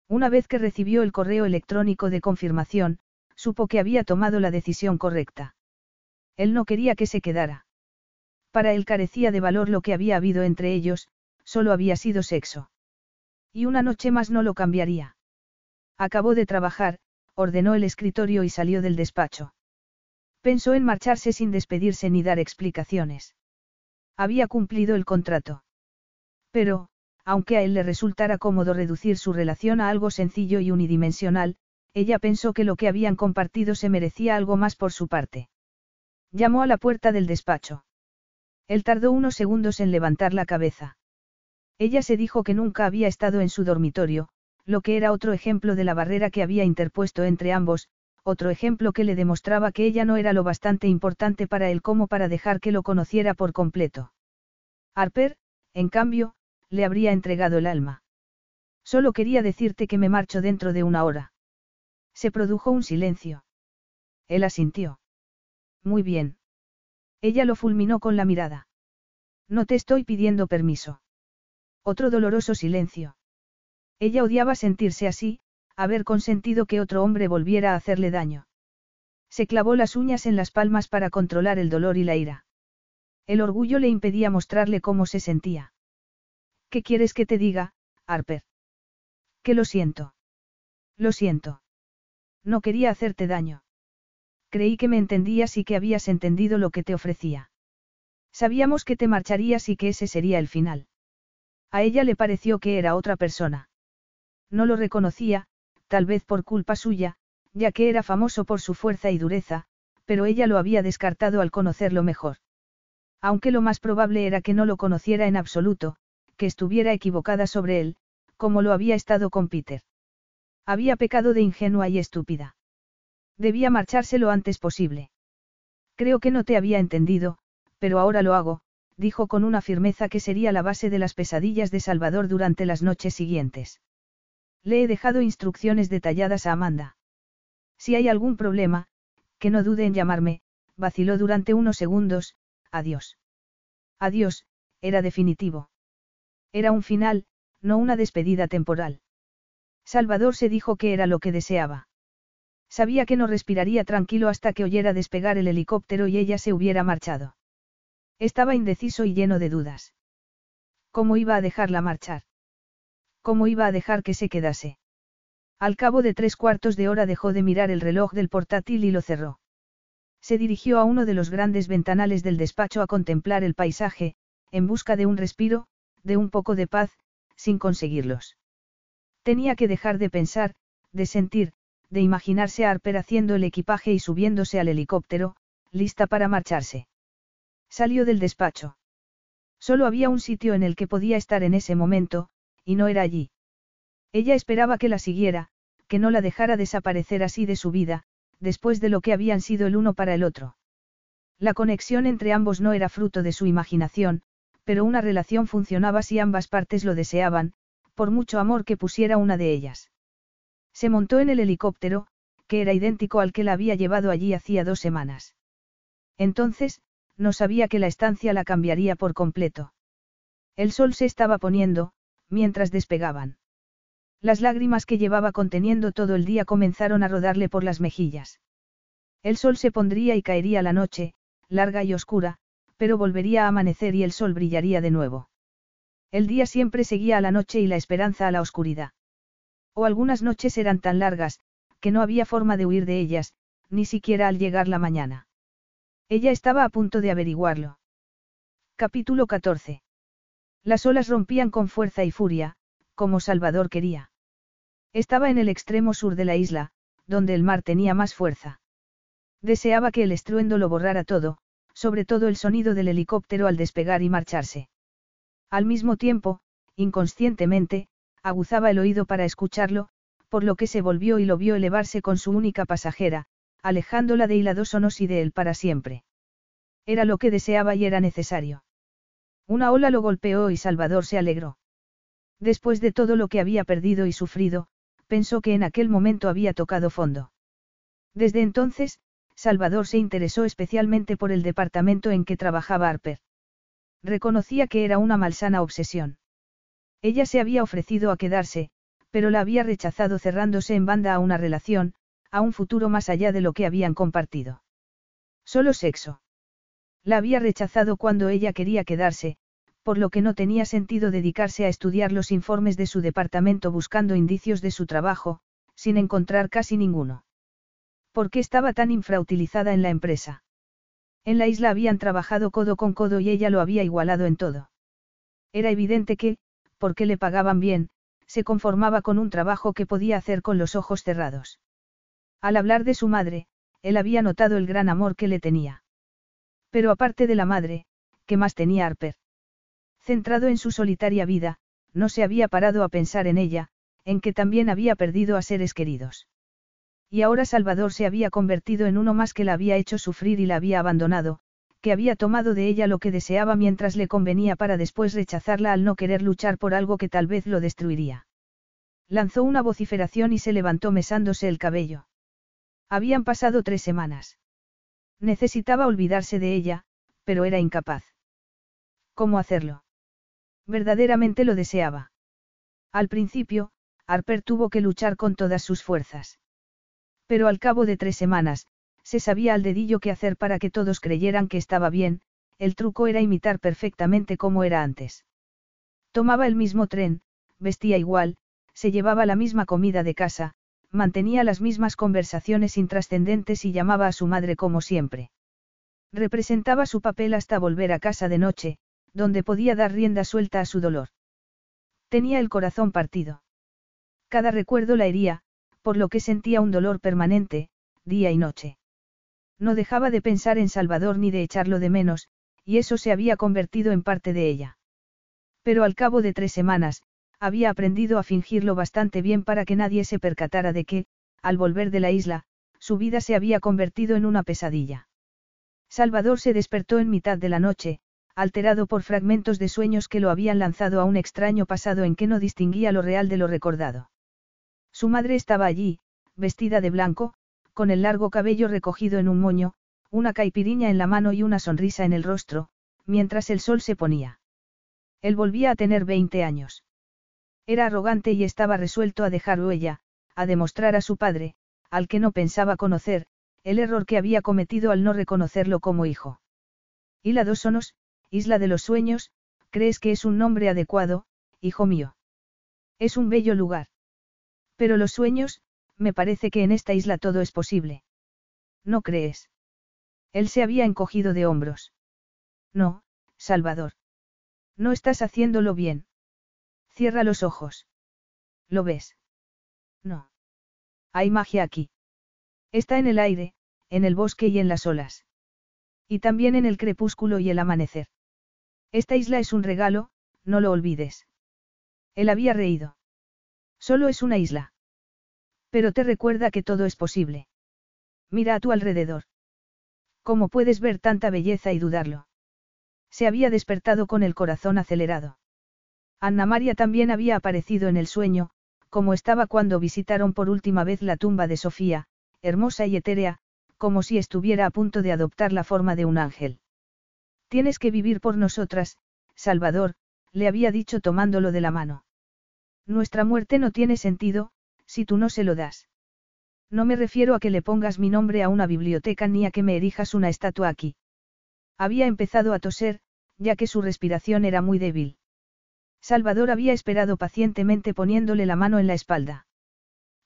Una vez que recibió el correo electrónico de confirmación, supo que había tomado la decisión correcta. Él no quería que se quedara. Para él carecía de valor lo que había habido entre ellos, solo había sido sexo. Y una noche más no lo cambiaría. Acabó de trabajar, ordenó el escritorio y salió del despacho. Pensó en marcharse sin despedirse ni dar explicaciones. Había cumplido el contrato. Pero, aunque a él le resultara cómodo reducir su relación a algo sencillo y unidimensional, ella pensó que lo que habían compartido se merecía algo más por su parte. Llamó a la puerta del despacho. Él tardó unos segundos en levantar la cabeza. Ella se dijo que nunca había estado en su dormitorio, lo que era otro ejemplo de la barrera que había interpuesto entre ambos, otro ejemplo que le demostraba que ella no era lo bastante importante para él como para dejar que lo conociera por completo. Harper, en cambio, le habría entregado el alma. Solo quería decirte que me marcho dentro de una hora. Se produjo un silencio. Él asintió. Muy bien. Ella lo fulminó con la mirada. No te estoy pidiendo permiso. Otro doloroso silencio. Ella odiaba sentirse así, haber consentido que otro hombre volviera a hacerle daño. Se clavó las uñas en las palmas para controlar el dolor y la ira. El orgullo le impedía mostrarle cómo se sentía. ¿Qué quieres que te diga, Harper? Que lo siento. Lo siento. No quería hacerte daño. Creí que me entendías y que habías entendido lo que te ofrecía. Sabíamos que te marcharías y que ese sería el final. A ella le pareció que era otra persona. No lo reconocía, tal vez por culpa suya, ya que era famoso por su fuerza y dureza, pero ella lo había descartado al conocerlo mejor. Aunque lo más probable era que no lo conociera en absoluto, que estuviera equivocada sobre él, como lo había estado con Peter. Había pecado de ingenua y estúpida. Debía marcharse lo antes posible. Creo que no te había entendido, pero ahora lo hago, dijo con una firmeza que sería la base de las pesadillas de Salvador durante las noches siguientes. Le he dejado instrucciones detalladas a Amanda. Si hay algún problema, que no dude en llamarme, vaciló durante unos segundos, adiós. Adiós, era definitivo. Era un final, no una despedida temporal. Salvador se dijo que era lo que deseaba. Sabía que no respiraría tranquilo hasta que oyera despegar el helicóptero y ella se hubiera marchado. Estaba indeciso y lleno de dudas. ¿Cómo iba a dejarla marchar? ¿Cómo iba a dejar que se quedase? Al cabo de tres cuartos de hora dejó de mirar el reloj del portátil y lo cerró. Se dirigió a uno de los grandes ventanales del despacho a contemplar el paisaje, en busca de un respiro, de un poco de paz, sin conseguirlos. Tenía que dejar de pensar, de sentir, de imaginarse a Harper haciendo el equipaje y subiéndose al helicóptero, lista para marcharse. Salió del despacho. Solo había un sitio en el que podía estar en ese momento, y no era allí. Ella esperaba que la siguiera, que no la dejara desaparecer así de su vida, después de lo que habían sido el uno para el otro. La conexión entre ambos no era fruto de su imaginación, pero una relación funcionaba si ambas partes lo deseaban, por mucho amor que pusiera una de ellas. Se montó en el helicóptero, que era idéntico al que la había llevado allí hacía dos semanas. Entonces, no sabía que la estancia la cambiaría por completo. El sol se estaba poniendo, mientras despegaban. Las lágrimas que llevaba conteniendo todo el día comenzaron a rodarle por las mejillas. El sol se pondría y caería la noche, larga y oscura, pero volvería a amanecer y el sol brillaría de nuevo. El día siempre seguía a la noche y la esperanza a la oscuridad. O algunas noches eran tan largas, que no había forma de huir de ellas, ni siquiera al llegar la mañana. Ella estaba a punto de averiguarlo. Capítulo 14. Las olas rompían con fuerza y furia, como Salvador quería. Estaba en el extremo sur de la isla, donde el mar tenía más fuerza. Deseaba que el estruendo lo borrara todo, sobre todo el sonido del helicóptero al despegar y marcharse. Al mismo tiempo, inconscientemente, aguzaba el oído para escucharlo, por lo que se volvió y lo vio elevarse con su única pasajera, alejándola de Hiladosonos y de él para siempre. Era lo que deseaba y era necesario. Una ola lo golpeó y Salvador se alegró. Después de todo lo que había perdido y sufrido, pensó que en aquel momento había tocado fondo. Desde entonces, Salvador se interesó especialmente por el departamento en que trabajaba Harper. Reconocía que era una malsana obsesión. Ella se había ofrecido a quedarse, pero la había rechazado cerrándose en banda a una relación, a un futuro más allá de lo que habían compartido. Solo sexo. La había rechazado cuando ella quería quedarse, por lo que no tenía sentido dedicarse a estudiar los informes de su departamento buscando indicios de su trabajo, sin encontrar casi ninguno. ¿Por qué estaba tan infrautilizada en la empresa? En la isla habían trabajado codo con codo y ella lo había igualado en todo. Era evidente que, porque le pagaban bien, se conformaba con un trabajo que podía hacer con los ojos cerrados. Al hablar de su madre, él había notado el gran amor que le tenía. Pero aparte de la madre, ¿qué más tenía Harper? Centrado en su solitaria vida, no se había parado a pensar en ella, en que también había perdido a seres queridos. Y ahora Salvador se había convertido en uno más que la había hecho sufrir y la había abandonado, que había tomado de ella lo que deseaba mientras le convenía para después rechazarla al no querer luchar por algo que tal vez lo destruiría. Lanzó una vociferación y se levantó mesándose el cabello. Habían pasado tres semanas. Necesitaba olvidarse de ella, pero era incapaz. ¿Cómo hacerlo? Verdaderamente lo deseaba. Al principio, Harper tuvo que luchar con todas sus fuerzas. Pero al cabo de tres semanas, se sabía al dedillo qué hacer para que todos creyeran que estaba bien, el truco era imitar perfectamente como era antes. Tomaba el mismo tren, vestía igual, se llevaba la misma comida de casa, mantenía las mismas conversaciones intrascendentes y llamaba a su madre como siempre. Representaba su papel hasta volver a casa de noche, donde podía dar rienda suelta a su dolor. Tenía el corazón partido. Cada recuerdo la hería, por lo que sentía un dolor permanente, día y noche. No dejaba de pensar en Salvador ni de echarlo de menos, y eso se había convertido en parte de ella. Pero al cabo de tres semanas, había aprendido a fingirlo bastante bien para que nadie se percatara de que, al volver de la isla, su vida se había convertido en una pesadilla. Salvador se despertó en mitad de la noche, alterado por fragmentos de sueños que lo habían lanzado a un extraño pasado en que no distinguía lo real de lo recordado. Su madre estaba allí, vestida de blanco, con el largo cabello recogido en un moño, una caipiriña en la mano y una sonrisa en el rostro, mientras el sol se ponía. Él volvía a tener 20 años. Era arrogante y estaba resuelto a dejar huella, a demostrar a su padre, al que no pensaba conocer, el error que había cometido al no reconocerlo como hijo. Y la dos sonos, Isla de los Sueños, ¿crees que es un nombre adecuado, hijo mío? Es un bello lugar. Pero los sueños, me parece que en esta isla todo es posible. ¿No crees? Él se había encogido de hombros. No, Salvador. No estás haciéndolo bien. Cierra los ojos. ¿Lo ves? No. Hay magia aquí. Está en el aire, en el bosque y en las olas. Y también en el crepúsculo y el amanecer. Esta isla es un regalo, no lo olvides. Él había reído. Solo es una isla. Pero te recuerda que todo es posible. Mira a tu alrededor. ¿Cómo puedes ver tanta belleza y dudarlo? Se había despertado con el corazón acelerado. Anna María también había aparecido en el sueño, como estaba cuando visitaron por última vez la tumba de Sofía, hermosa y etérea, como si estuviera a punto de adoptar la forma de un ángel. Tienes que vivir por nosotras, Salvador, le había dicho tomándolo de la mano. Nuestra muerte no tiene sentido, si tú no se lo das. No me refiero a que le pongas mi nombre a una biblioteca ni a que me erijas una estatua aquí. Había empezado a toser, ya que su respiración era muy débil. Salvador había esperado pacientemente poniéndole la mano en la espalda.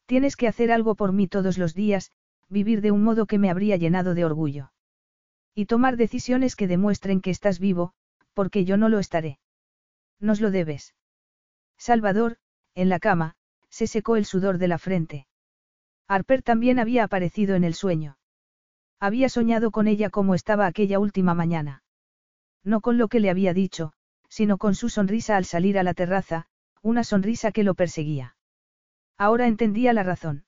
Tienes que hacer algo por mí todos los días, vivir de un modo que me habría llenado de orgullo. Y tomar decisiones que demuestren que estás vivo, porque yo no lo estaré. Nos lo debes. Salvador, en la cama, se secó el sudor de la frente. Harper también había aparecido en el sueño. Había soñado con ella como estaba aquella última mañana. No con lo que le había dicho, sino con su sonrisa al salir a la terraza, una sonrisa que lo perseguía. Ahora entendía la razón.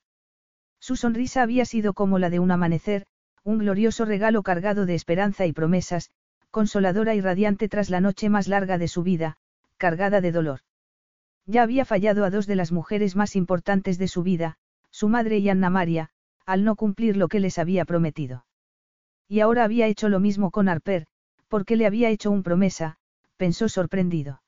Su sonrisa había sido como la de un amanecer, un glorioso regalo cargado de esperanza y promesas, consoladora y radiante tras la noche más larga de su vida, cargada de dolor. Ya había fallado a dos de las mujeres más importantes de su vida, su madre y Anna María, al no cumplir lo que les había prometido. Y ahora había hecho lo mismo con Harper, porque le había hecho un promesa, pensó sorprendido.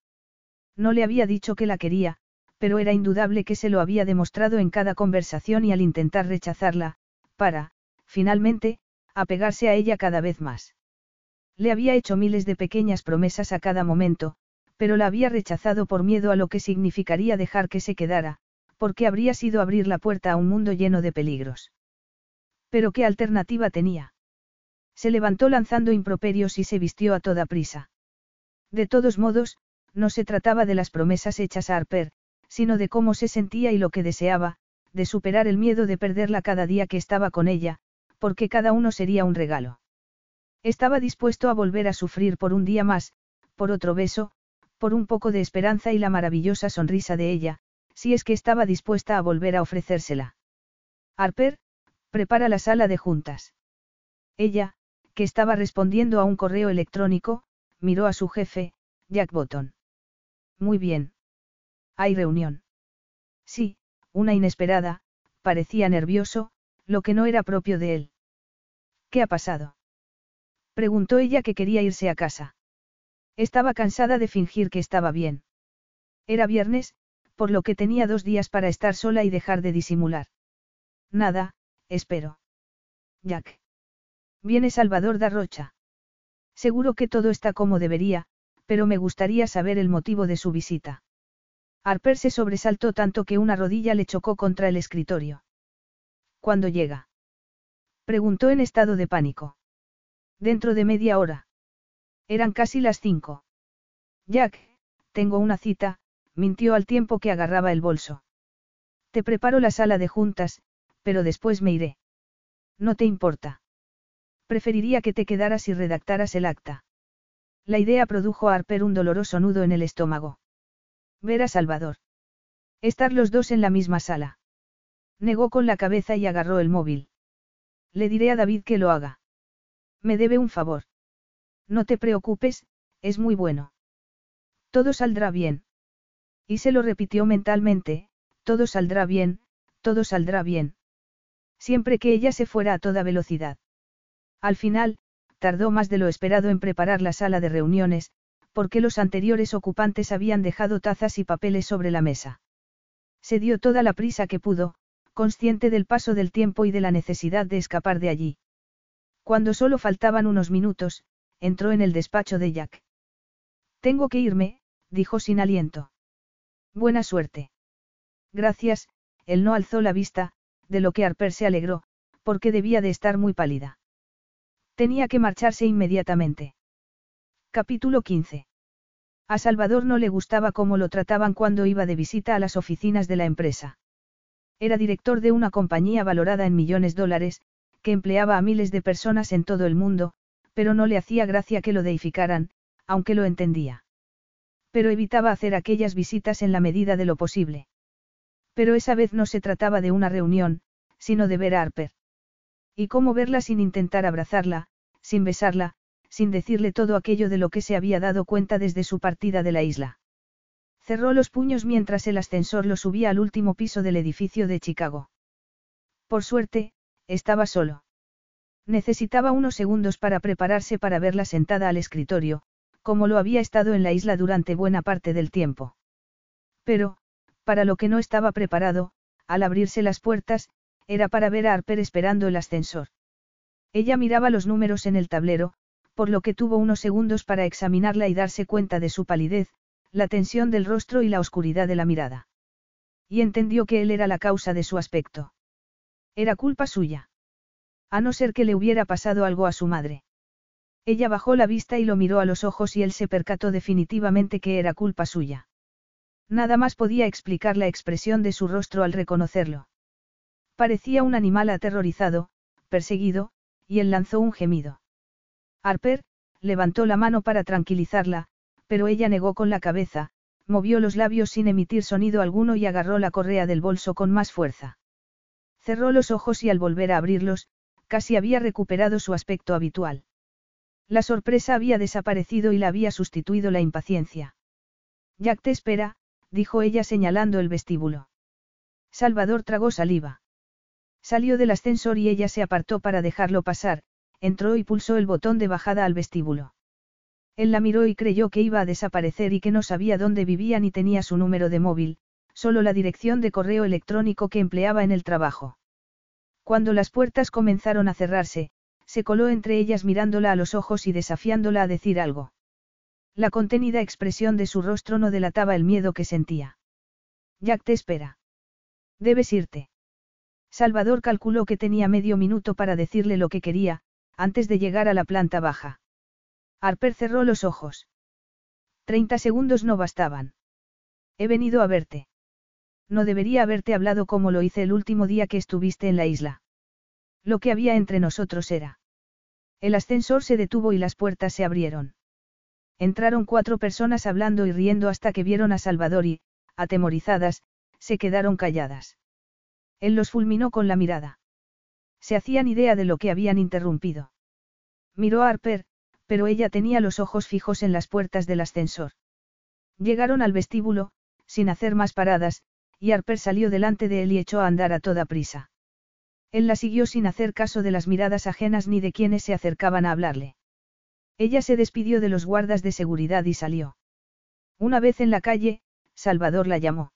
No le había dicho que la quería, pero era indudable que se lo había demostrado en cada conversación y al intentar rechazarla, para, finalmente, apegarse a ella cada vez más. Le había hecho miles de pequeñas promesas a cada momento, pero la había rechazado por miedo a lo que significaría dejar que se quedara, porque habría sido abrir la puerta a un mundo lleno de peligros. Pero ¿qué alternativa tenía? Se levantó lanzando improperios y se vistió a toda prisa. De todos modos, no se trataba de las promesas hechas a Harper, sino de cómo se sentía y lo que deseaba, de superar el miedo de perderla cada día que estaba con ella, porque cada uno sería un regalo. Estaba dispuesto a volver a sufrir por un día más, por otro beso, por un poco de esperanza y la maravillosa sonrisa de ella, si es que estaba dispuesta a volver a ofrecérsela. Harper, prepara la sala de juntas. Ella, que estaba respondiendo a un correo electrónico, miró a su jefe, Jack Botton. Muy bien. ¿Hay reunión? Sí, una inesperada, parecía nervioso, lo que no era propio de él. ¿Qué ha pasado? Preguntó ella que quería irse a casa. Estaba cansada de fingir que estaba bien. Era viernes, por lo que tenía dos días para estar sola y dejar de disimular. Nada, espero. Jack. Viene Salvador da Rocha. Seguro que todo está como debería, pero me gustaría saber el motivo de su visita. Harper se sobresaltó tanto que una rodilla le chocó contra el escritorio. ¿Cuándo llega? Preguntó en estado de pánico. Dentro de media hora. Eran casi las cinco. Jack, tengo una cita, mintió al tiempo que agarraba el bolso. Te preparo la sala de juntas, pero después me iré. No te importa. Preferiría que te quedaras y redactaras el acta. La idea produjo a Harper un doloroso nudo en el estómago. Ver a Salvador. Estar los dos en la misma sala. Negó con la cabeza y agarró el móvil. Le diré a David que lo haga. Me debe un favor. No te preocupes, es muy bueno. Todo saldrá bien. Y se lo repitió mentalmente, todo saldrá bien, todo saldrá bien. Siempre que ella se fuera a toda velocidad. Al final, tardó más de lo esperado en preparar la sala de reuniones, porque los anteriores ocupantes habían dejado tazas y papeles sobre la mesa. Se dio toda la prisa que pudo, consciente del paso del tiempo y de la necesidad de escapar de allí. Cuando solo faltaban unos minutos, entró en el despacho de Jack. Tengo que irme, dijo sin aliento. Buena suerte. Gracias, él no alzó la vista, de lo que Harper se alegró, porque debía de estar muy pálida. Tenía que marcharse inmediatamente. Capítulo 15. A Salvador no le gustaba cómo lo trataban cuando iba de visita a las oficinas de la empresa. Era director de una compañía valorada en millones de dólares, que empleaba a miles de personas en todo el mundo, pero no le hacía gracia que lo deificaran, aunque lo entendía. Pero evitaba hacer aquellas visitas en la medida de lo posible. Pero esa vez no se trataba de una reunión, sino de ver a Harper. Y cómo verla sin intentar abrazarla, sin besarla, sin decirle todo aquello de lo que se había dado cuenta desde su partida de la isla. Cerró los puños mientras el ascensor lo subía al último piso del edificio de Chicago. Por suerte, estaba solo. Necesitaba unos segundos para prepararse para verla sentada al escritorio, como lo había estado en la isla durante buena parte del tiempo. Pero, para lo que no estaba preparado, al abrirse las puertas, era para ver a Harper esperando el ascensor. Ella miraba los números en el tablero, por lo que tuvo unos segundos para examinarla y darse cuenta de su palidez, la tensión del rostro y la oscuridad de la mirada. Y entendió que él era la causa de su aspecto. Era culpa suya. A no ser que le hubiera pasado algo a su madre. Ella bajó la vista y lo miró a los ojos y él se percató definitivamente que era culpa suya. Nada más podía explicar la expresión de su rostro al reconocerlo. Parecía un animal aterrorizado, perseguido, y él lanzó un gemido. Harper, levantó la mano para tranquilizarla, pero ella negó con la cabeza, movió los labios sin emitir sonido alguno y agarró la correa del bolso con más fuerza. Cerró los ojos y al volver a abrirlos, casi había recuperado su aspecto habitual. La sorpresa había desaparecido y la había sustituido la impaciencia. Jack te espera, dijo ella señalando el vestíbulo. Salvador tragó saliva. Salió del ascensor y ella se apartó para dejarlo pasar, entró y pulsó el botón de bajada al vestíbulo. Él la miró y creyó que iba a desaparecer y que no sabía dónde vivía ni tenía su número de móvil, solo la dirección de correo electrónico que empleaba en el trabajo. Cuando las puertas comenzaron a cerrarse, se coló entre ellas mirándola a los ojos y desafiándola a decir algo. La contenida expresión de su rostro no delataba el miedo que sentía. Jack te espera. Debes irte. Salvador calculó que tenía medio minuto para decirle lo que quería, antes de llegar a la planta baja. Harper cerró los ojos. Treinta segundos no bastaban. He venido a verte. No debería haberte hablado como lo hice el último día que estuviste en la isla. Lo que había entre nosotros era. El ascensor se detuvo y las puertas se abrieron. Entraron cuatro personas hablando y riendo hasta que vieron a Salvador y, atemorizadas, se quedaron calladas. Él los fulminó con la mirada. Se hacían idea de lo que habían interrumpido. Miró a Harper, pero ella tenía los ojos fijos en las puertas del ascensor. Llegaron al vestíbulo, sin hacer más paradas, y Harper salió delante de él y echó a andar a toda prisa. Él la siguió sin hacer caso de las miradas ajenas ni de quienes se acercaban a hablarle. Ella se despidió de los guardas de seguridad y salió. Una vez en la calle, Salvador la llamó.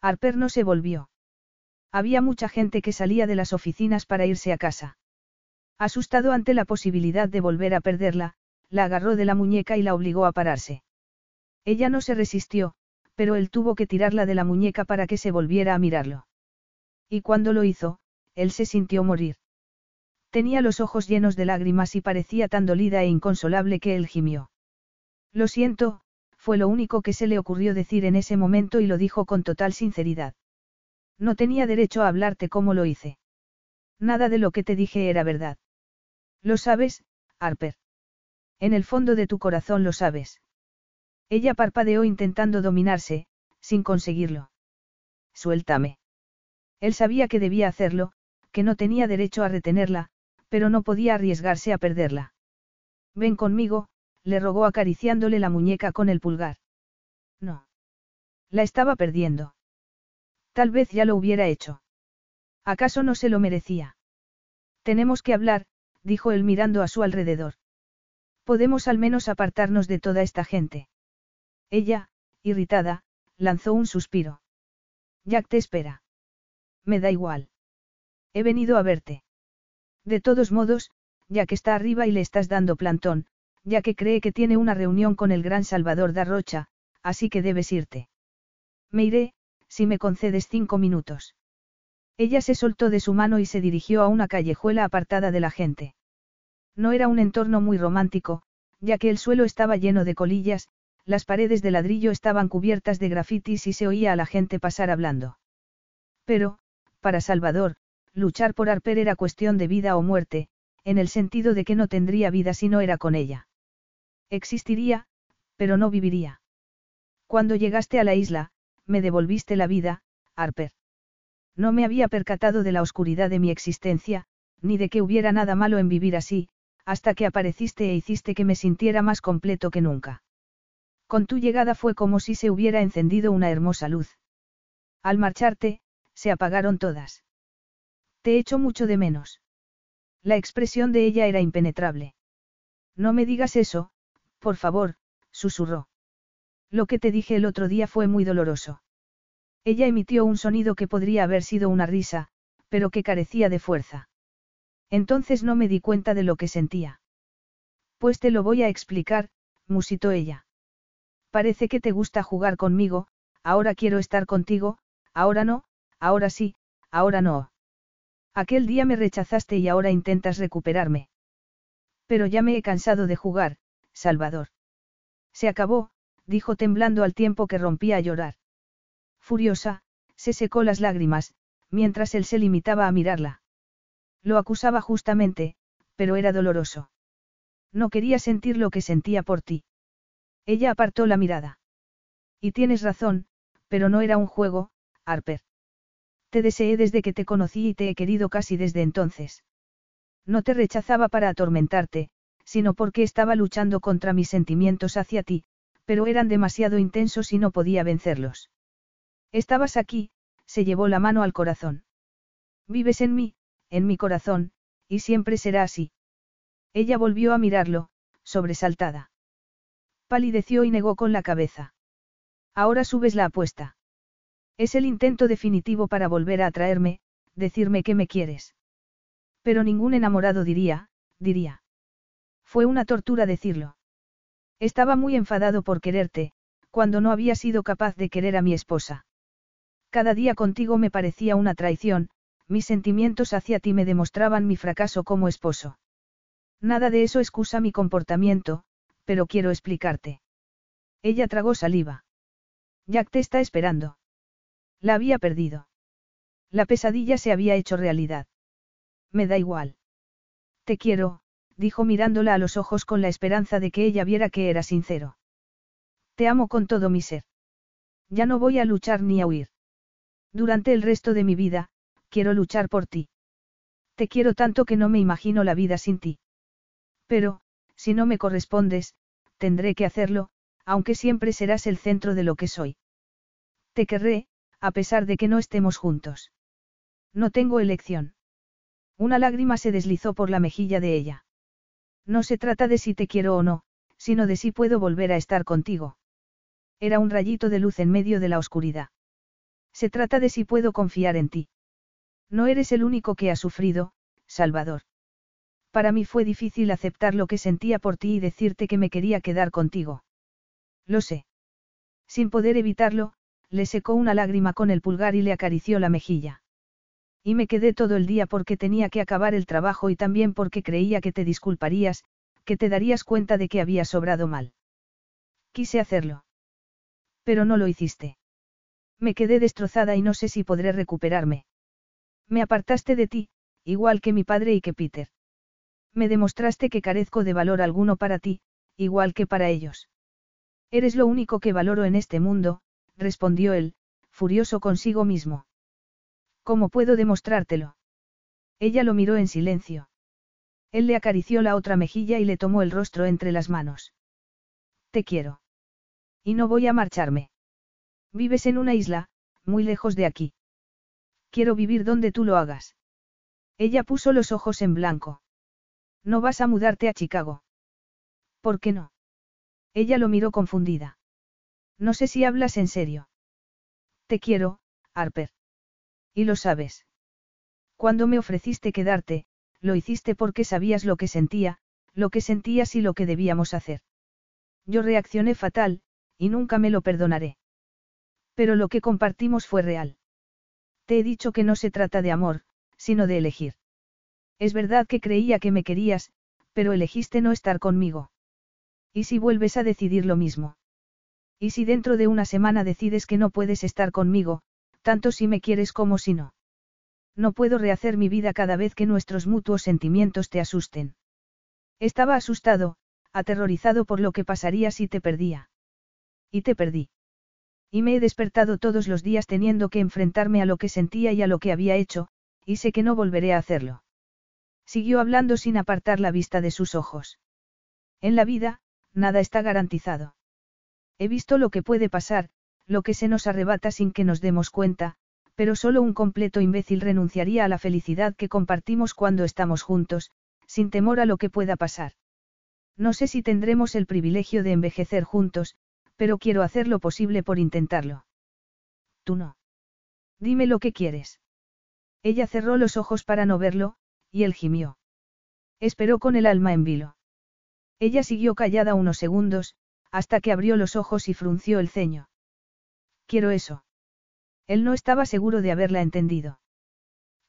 Harper no se volvió. Había mucha gente que salía de las oficinas para irse a casa. Asustado ante la posibilidad de volver a perderla, la agarró de la muñeca y la obligó a pararse. Ella no se resistió, pero él tuvo que tirarla de la muñeca para que se volviera a mirarlo. Y cuando lo hizo, él se sintió morir. Tenía los ojos llenos de lágrimas y parecía tan dolida e inconsolable que él gimió. Lo siento, fue lo único que se le ocurrió decir en ese momento y lo dijo con total sinceridad. No tenía derecho a hablarte como lo hice. Nada de lo que te dije era verdad. Lo sabes, Harper. En el fondo de tu corazón lo sabes. Ella parpadeó intentando dominarse, sin conseguirlo. Suéltame. Él sabía que debía hacerlo, que no tenía derecho a retenerla, pero no podía arriesgarse a perderla. Ven conmigo, le rogó acariciándole la muñeca con el pulgar. No. La estaba perdiendo. Tal vez ya lo hubiera hecho. ¿Acaso no se lo merecía? Tenemos que hablar, dijo él mirando a su alrededor. Podemos al menos apartarnos de toda esta gente. Ella, irritada, lanzó un suspiro. Jack te espera. Me da igual. He venido a verte. De todos modos, ya que está arriba y le estás dando plantón, ya que cree que tiene una reunión con el gran Salvador da Rocha, así que debes irte. Me iré, si me concedes cinco minutos. Ella se soltó de su mano y se dirigió a una callejuela apartada de la gente. No era un entorno muy romántico, ya que el suelo estaba lleno de colillas, las paredes de ladrillo estaban cubiertas de grafitis y se oía a la gente pasar hablando. Pero, para Salvador, luchar por Arper era cuestión de vida o muerte, en el sentido de que no tendría vida si no era con ella. Existiría, pero no viviría. Cuando llegaste a la isla, me devolviste la vida, Harper. No me había percatado de la oscuridad de mi existencia, ni de que hubiera nada malo en vivir así, hasta que apareciste e hiciste que me sintiera más completo que nunca. Con tu llegada fue como si se hubiera encendido una hermosa luz. Al marcharte, se apagaron todas. Te echo mucho de menos. La expresión de ella era impenetrable. No me digas eso, por favor, susurró. Lo que te dije el otro día fue muy doloroso. Ella emitió un sonido que podría haber sido una risa, pero que carecía de fuerza. Entonces no me di cuenta de lo que sentía. Pues te lo voy a explicar, musitó ella. Parece que te gusta jugar conmigo, ahora quiero estar contigo, ahora no, ahora sí, ahora no. Aquel día me rechazaste y ahora intentas recuperarme. Pero ya me he cansado de jugar, Salvador. Se acabó, dijo temblando al tiempo que rompía a llorar. Furiosa, se secó las lágrimas, mientras él se limitaba a mirarla. Lo acusaba justamente, pero era doloroso. No quería sentir lo que sentía por ti. Ella apartó la mirada. Y tienes razón, pero no era un juego, Harper. Te deseé desde que te conocí y te he querido casi desde entonces. No te rechazaba para atormentarte, sino porque estaba luchando contra mis sentimientos hacia ti, pero eran demasiado intensos y no podía vencerlos. Estabas aquí, se llevó la mano al corazón. Vives en mí, en mi corazón, y siempre será así. Ella volvió a mirarlo, sobresaltada. Palideció y negó con la cabeza. Ahora subes la apuesta. Es el intento definitivo para volver a atraerme, decirme que me quieres. Pero ningún enamorado diría, diría. Fue una tortura decirlo. Estaba muy enfadado por quererte, cuando no había sido capaz de querer a mi esposa. Cada día contigo me parecía una traición, mis sentimientos hacia ti me demostraban mi fracaso como esposo. Nada de eso excusa mi comportamiento, pero quiero explicarte. Ella tragó saliva. Jack te está esperando. La había perdido. La pesadilla se había hecho realidad. Me da igual. Te quiero, dijo mirándola a los ojos con la esperanza de que ella viera que era sincero. Te amo con todo mi ser. Ya no voy a luchar ni a huir. Durante el resto de mi vida, quiero luchar por ti. Te quiero tanto que no me imagino la vida sin ti. Pero, si no me correspondes, tendré que hacerlo, aunque siempre serás el centro de lo que soy. Te querré, a pesar de que no estemos juntos. No tengo elección. Una lágrima se deslizó por la mejilla de ella. No se trata de si te quiero o no, sino de si puedo volver a estar contigo. Era un rayito de luz en medio de la oscuridad. Se trata de si puedo confiar en ti. No eres el único que ha sufrido, Salvador. Para mí fue difícil aceptar lo que sentía por ti y decirte que me quería quedar contigo. Lo sé. Sin poder evitarlo, le secó una lágrima con el pulgar y le acarició la mejilla. Y me quedé todo el día porque tenía que acabar el trabajo y también porque creía que te disculparías, que te darías cuenta de que había sobrado mal. Quise hacerlo. Pero no lo hiciste. Me quedé destrozada y no sé si podré recuperarme. Me apartaste de ti, igual que mi padre y que Peter. Me demostraste que carezco de valor alguno para ti, igual que para ellos. Eres lo único que valoro en este mundo, respondió él, furioso consigo mismo. ¿Cómo puedo demostrártelo? Ella lo miró en silencio. Él le acarició la otra mejilla y le tomó el rostro entre las manos. Te quiero. Y no voy a marcharme. Vives en una isla, muy lejos de aquí. Quiero vivir donde tú lo hagas. Ella puso los ojos en blanco. No vas a mudarte a Chicago. ¿Por qué no? Ella lo miró confundida. No sé si hablas en serio. Te quiero, Harper. Y lo sabes. Cuando me ofreciste quedarte, lo hiciste porque sabías lo que sentía, lo que sentías y lo que debíamos hacer. Yo reaccioné fatal, y nunca me lo perdonaré. Pero lo que compartimos fue real. Te he dicho que no se trata de amor, sino de elegir. Es verdad que creía que me querías, pero elegiste no estar conmigo. ¿Y si vuelves a decidir lo mismo? ¿Y si dentro de una semana decides que no puedes estar conmigo, tanto si me quieres como si no? No puedo rehacer mi vida cada vez que nuestros mutuos sentimientos te asusten. Estaba asustado, aterrorizado por lo que pasaría si te perdía. Y te perdí. Y me he despertado todos los días teniendo que enfrentarme a lo que sentía y a lo que había hecho, y sé que no volveré a hacerlo. Siguió hablando sin apartar la vista de sus ojos. En la vida, nada está garantizado. He visto lo que puede pasar, lo que se nos arrebata sin que nos demos cuenta, pero solo un completo imbécil renunciaría a la felicidad que compartimos cuando estamos juntos, sin temor a lo que pueda pasar. No sé si tendremos el privilegio de envejecer juntos, pero quiero hacer lo posible por intentarlo. Tú no. Dime lo que quieres. Ella cerró los ojos para no verlo, y él gimió. Esperó con el alma en vilo. Ella siguió callada unos segundos, hasta que abrió los ojos y frunció el ceño. Quiero eso. Él no estaba seguro de haberla entendido.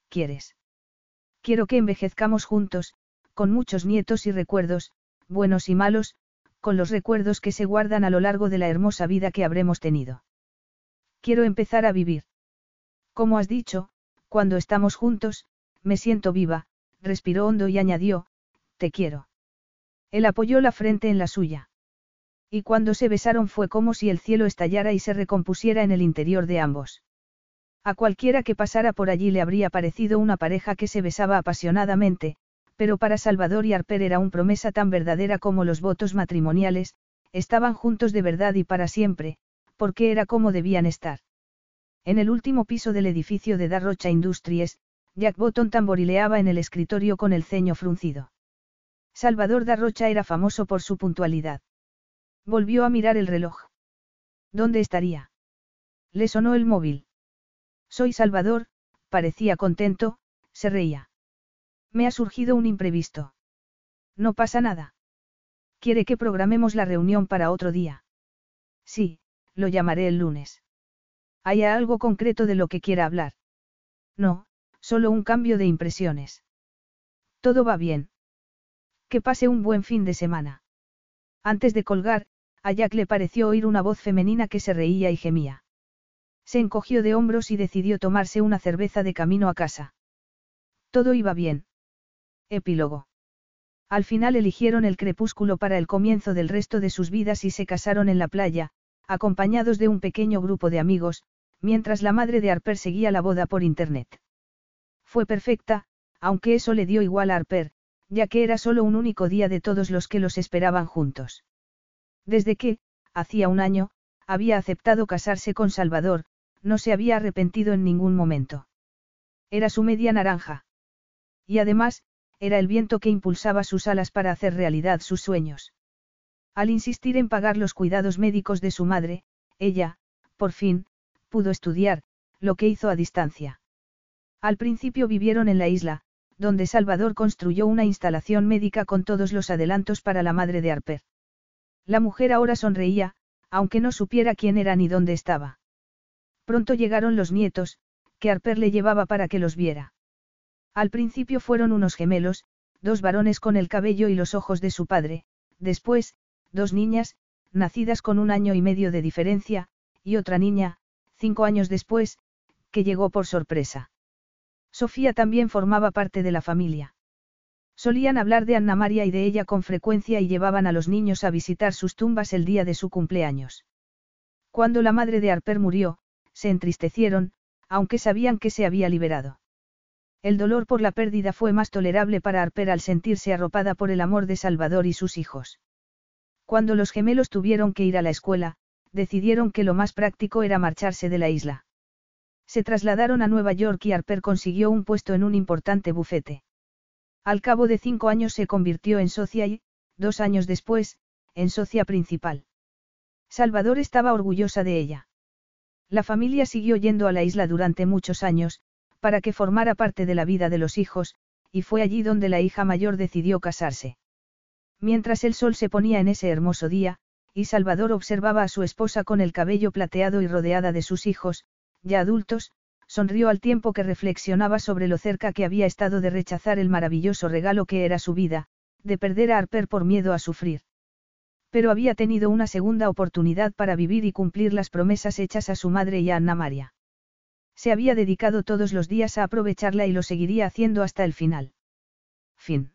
¿Quieres? Quiero que envejezcamos juntos, con muchos nietos y recuerdos, buenos y malos, con los recuerdos que se guardan a lo largo de la hermosa vida que habremos tenido. Quiero empezar a vivir. Como has dicho, cuando estamos juntos, me siento viva, respiró hondo y añadió, te quiero. Él apoyó la frente en la suya. Y cuando se besaron fue como si el cielo estallara y se recompusiera en el interior de ambos. A cualquiera que pasara por allí le habría parecido una pareja que se besaba apasionadamente, pero para Salvador y Arper era una promesa tan verdadera como los votos matrimoniales, estaban juntos de verdad y para siempre, porque era como debían estar. En el último piso del edificio de Darrocha Industries, Jack Botton tamborileaba en el escritorio con el ceño fruncido. Salvador Darrocha era famoso por su puntualidad. Volvió a mirar el reloj. ¿Dónde estaría? Le sonó el móvil. Soy Salvador, parecía contento, se reía. Me ha surgido un imprevisto. No pasa nada. ¿Quiere que programemos la reunión para otro día? Sí, lo llamaré el lunes. ¿Hay algo concreto de lo que quiera hablar? No, solo un cambio de impresiones. Todo va bien. Que pase un buen fin de semana. Antes de colgar, a Jack le pareció oír una voz femenina que se reía y gemía. Se encogió de hombros y decidió tomarse una cerveza de camino a casa. Todo iba bien. Epílogo. Al final eligieron el crepúsculo para el comienzo del resto de sus vidas y se casaron en la playa, acompañados de un pequeño grupo de amigos, mientras la madre de Harper seguía la boda por internet. Fue perfecta, aunque eso le dio igual a Harper, ya que era solo un único día de todos los que los esperaban juntos. Desde que, hacía un año, había aceptado casarse con Salvador, no se había arrepentido en ningún momento. Era su media naranja. Y además, era el viento que impulsaba sus alas para hacer realidad sus sueños. Al insistir en pagar los cuidados médicos de su madre, ella, por fin, pudo estudiar, lo que hizo a distancia. Al principio vivieron en la isla, donde Salvador construyó una instalación médica con todos los adelantos para la madre de Harper. La mujer ahora sonreía, aunque no supiera quién era ni dónde estaba. Pronto llegaron los nietos, que Harper le llevaba para que los viera. Al principio fueron unos gemelos, dos varones con el cabello y los ojos de su padre, después, dos niñas, nacidas con un año y medio de diferencia, y otra niña, cinco años después, que llegó por sorpresa. Sofía también formaba parte de la familia. Solían hablar de Anna María y de ella con frecuencia y llevaban a los niños a visitar sus tumbas el día de su cumpleaños. Cuando la madre de Harper murió, se entristecieron, aunque sabían que se había liberado. El dolor por la pérdida fue más tolerable para Harper al sentirse arropada por el amor de Salvador y sus hijos. Cuando los gemelos tuvieron que ir a la escuela, decidieron que lo más práctico era marcharse de la isla. Se trasladaron a Nueva York y Harper consiguió un puesto en un importante bufete. Al cabo de cinco años se convirtió en socia y, dos años después, en socia principal. Salvador estaba orgullosa de ella. La familia siguió yendo a la isla durante muchos años, para que formara parte de la vida de los hijos, y fue allí donde la hija mayor decidió casarse. Mientras el sol se ponía en ese hermoso día, y Salvador observaba a su esposa con el cabello plateado y rodeada de sus hijos, ya adultos, sonrió al tiempo que reflexionaba sobre lo cerca que había estado de rechazar el maravilloso regalo que era su vida, de perder a Harper por miedo a sufrir. Pero había tenido una segunda oportunidad para vivir y cumplir las promesas hechas a su madre y a Anna María. Se había dedicado todos los días a aprovecharla y lo seguiría haciendo hasta el final. Fin.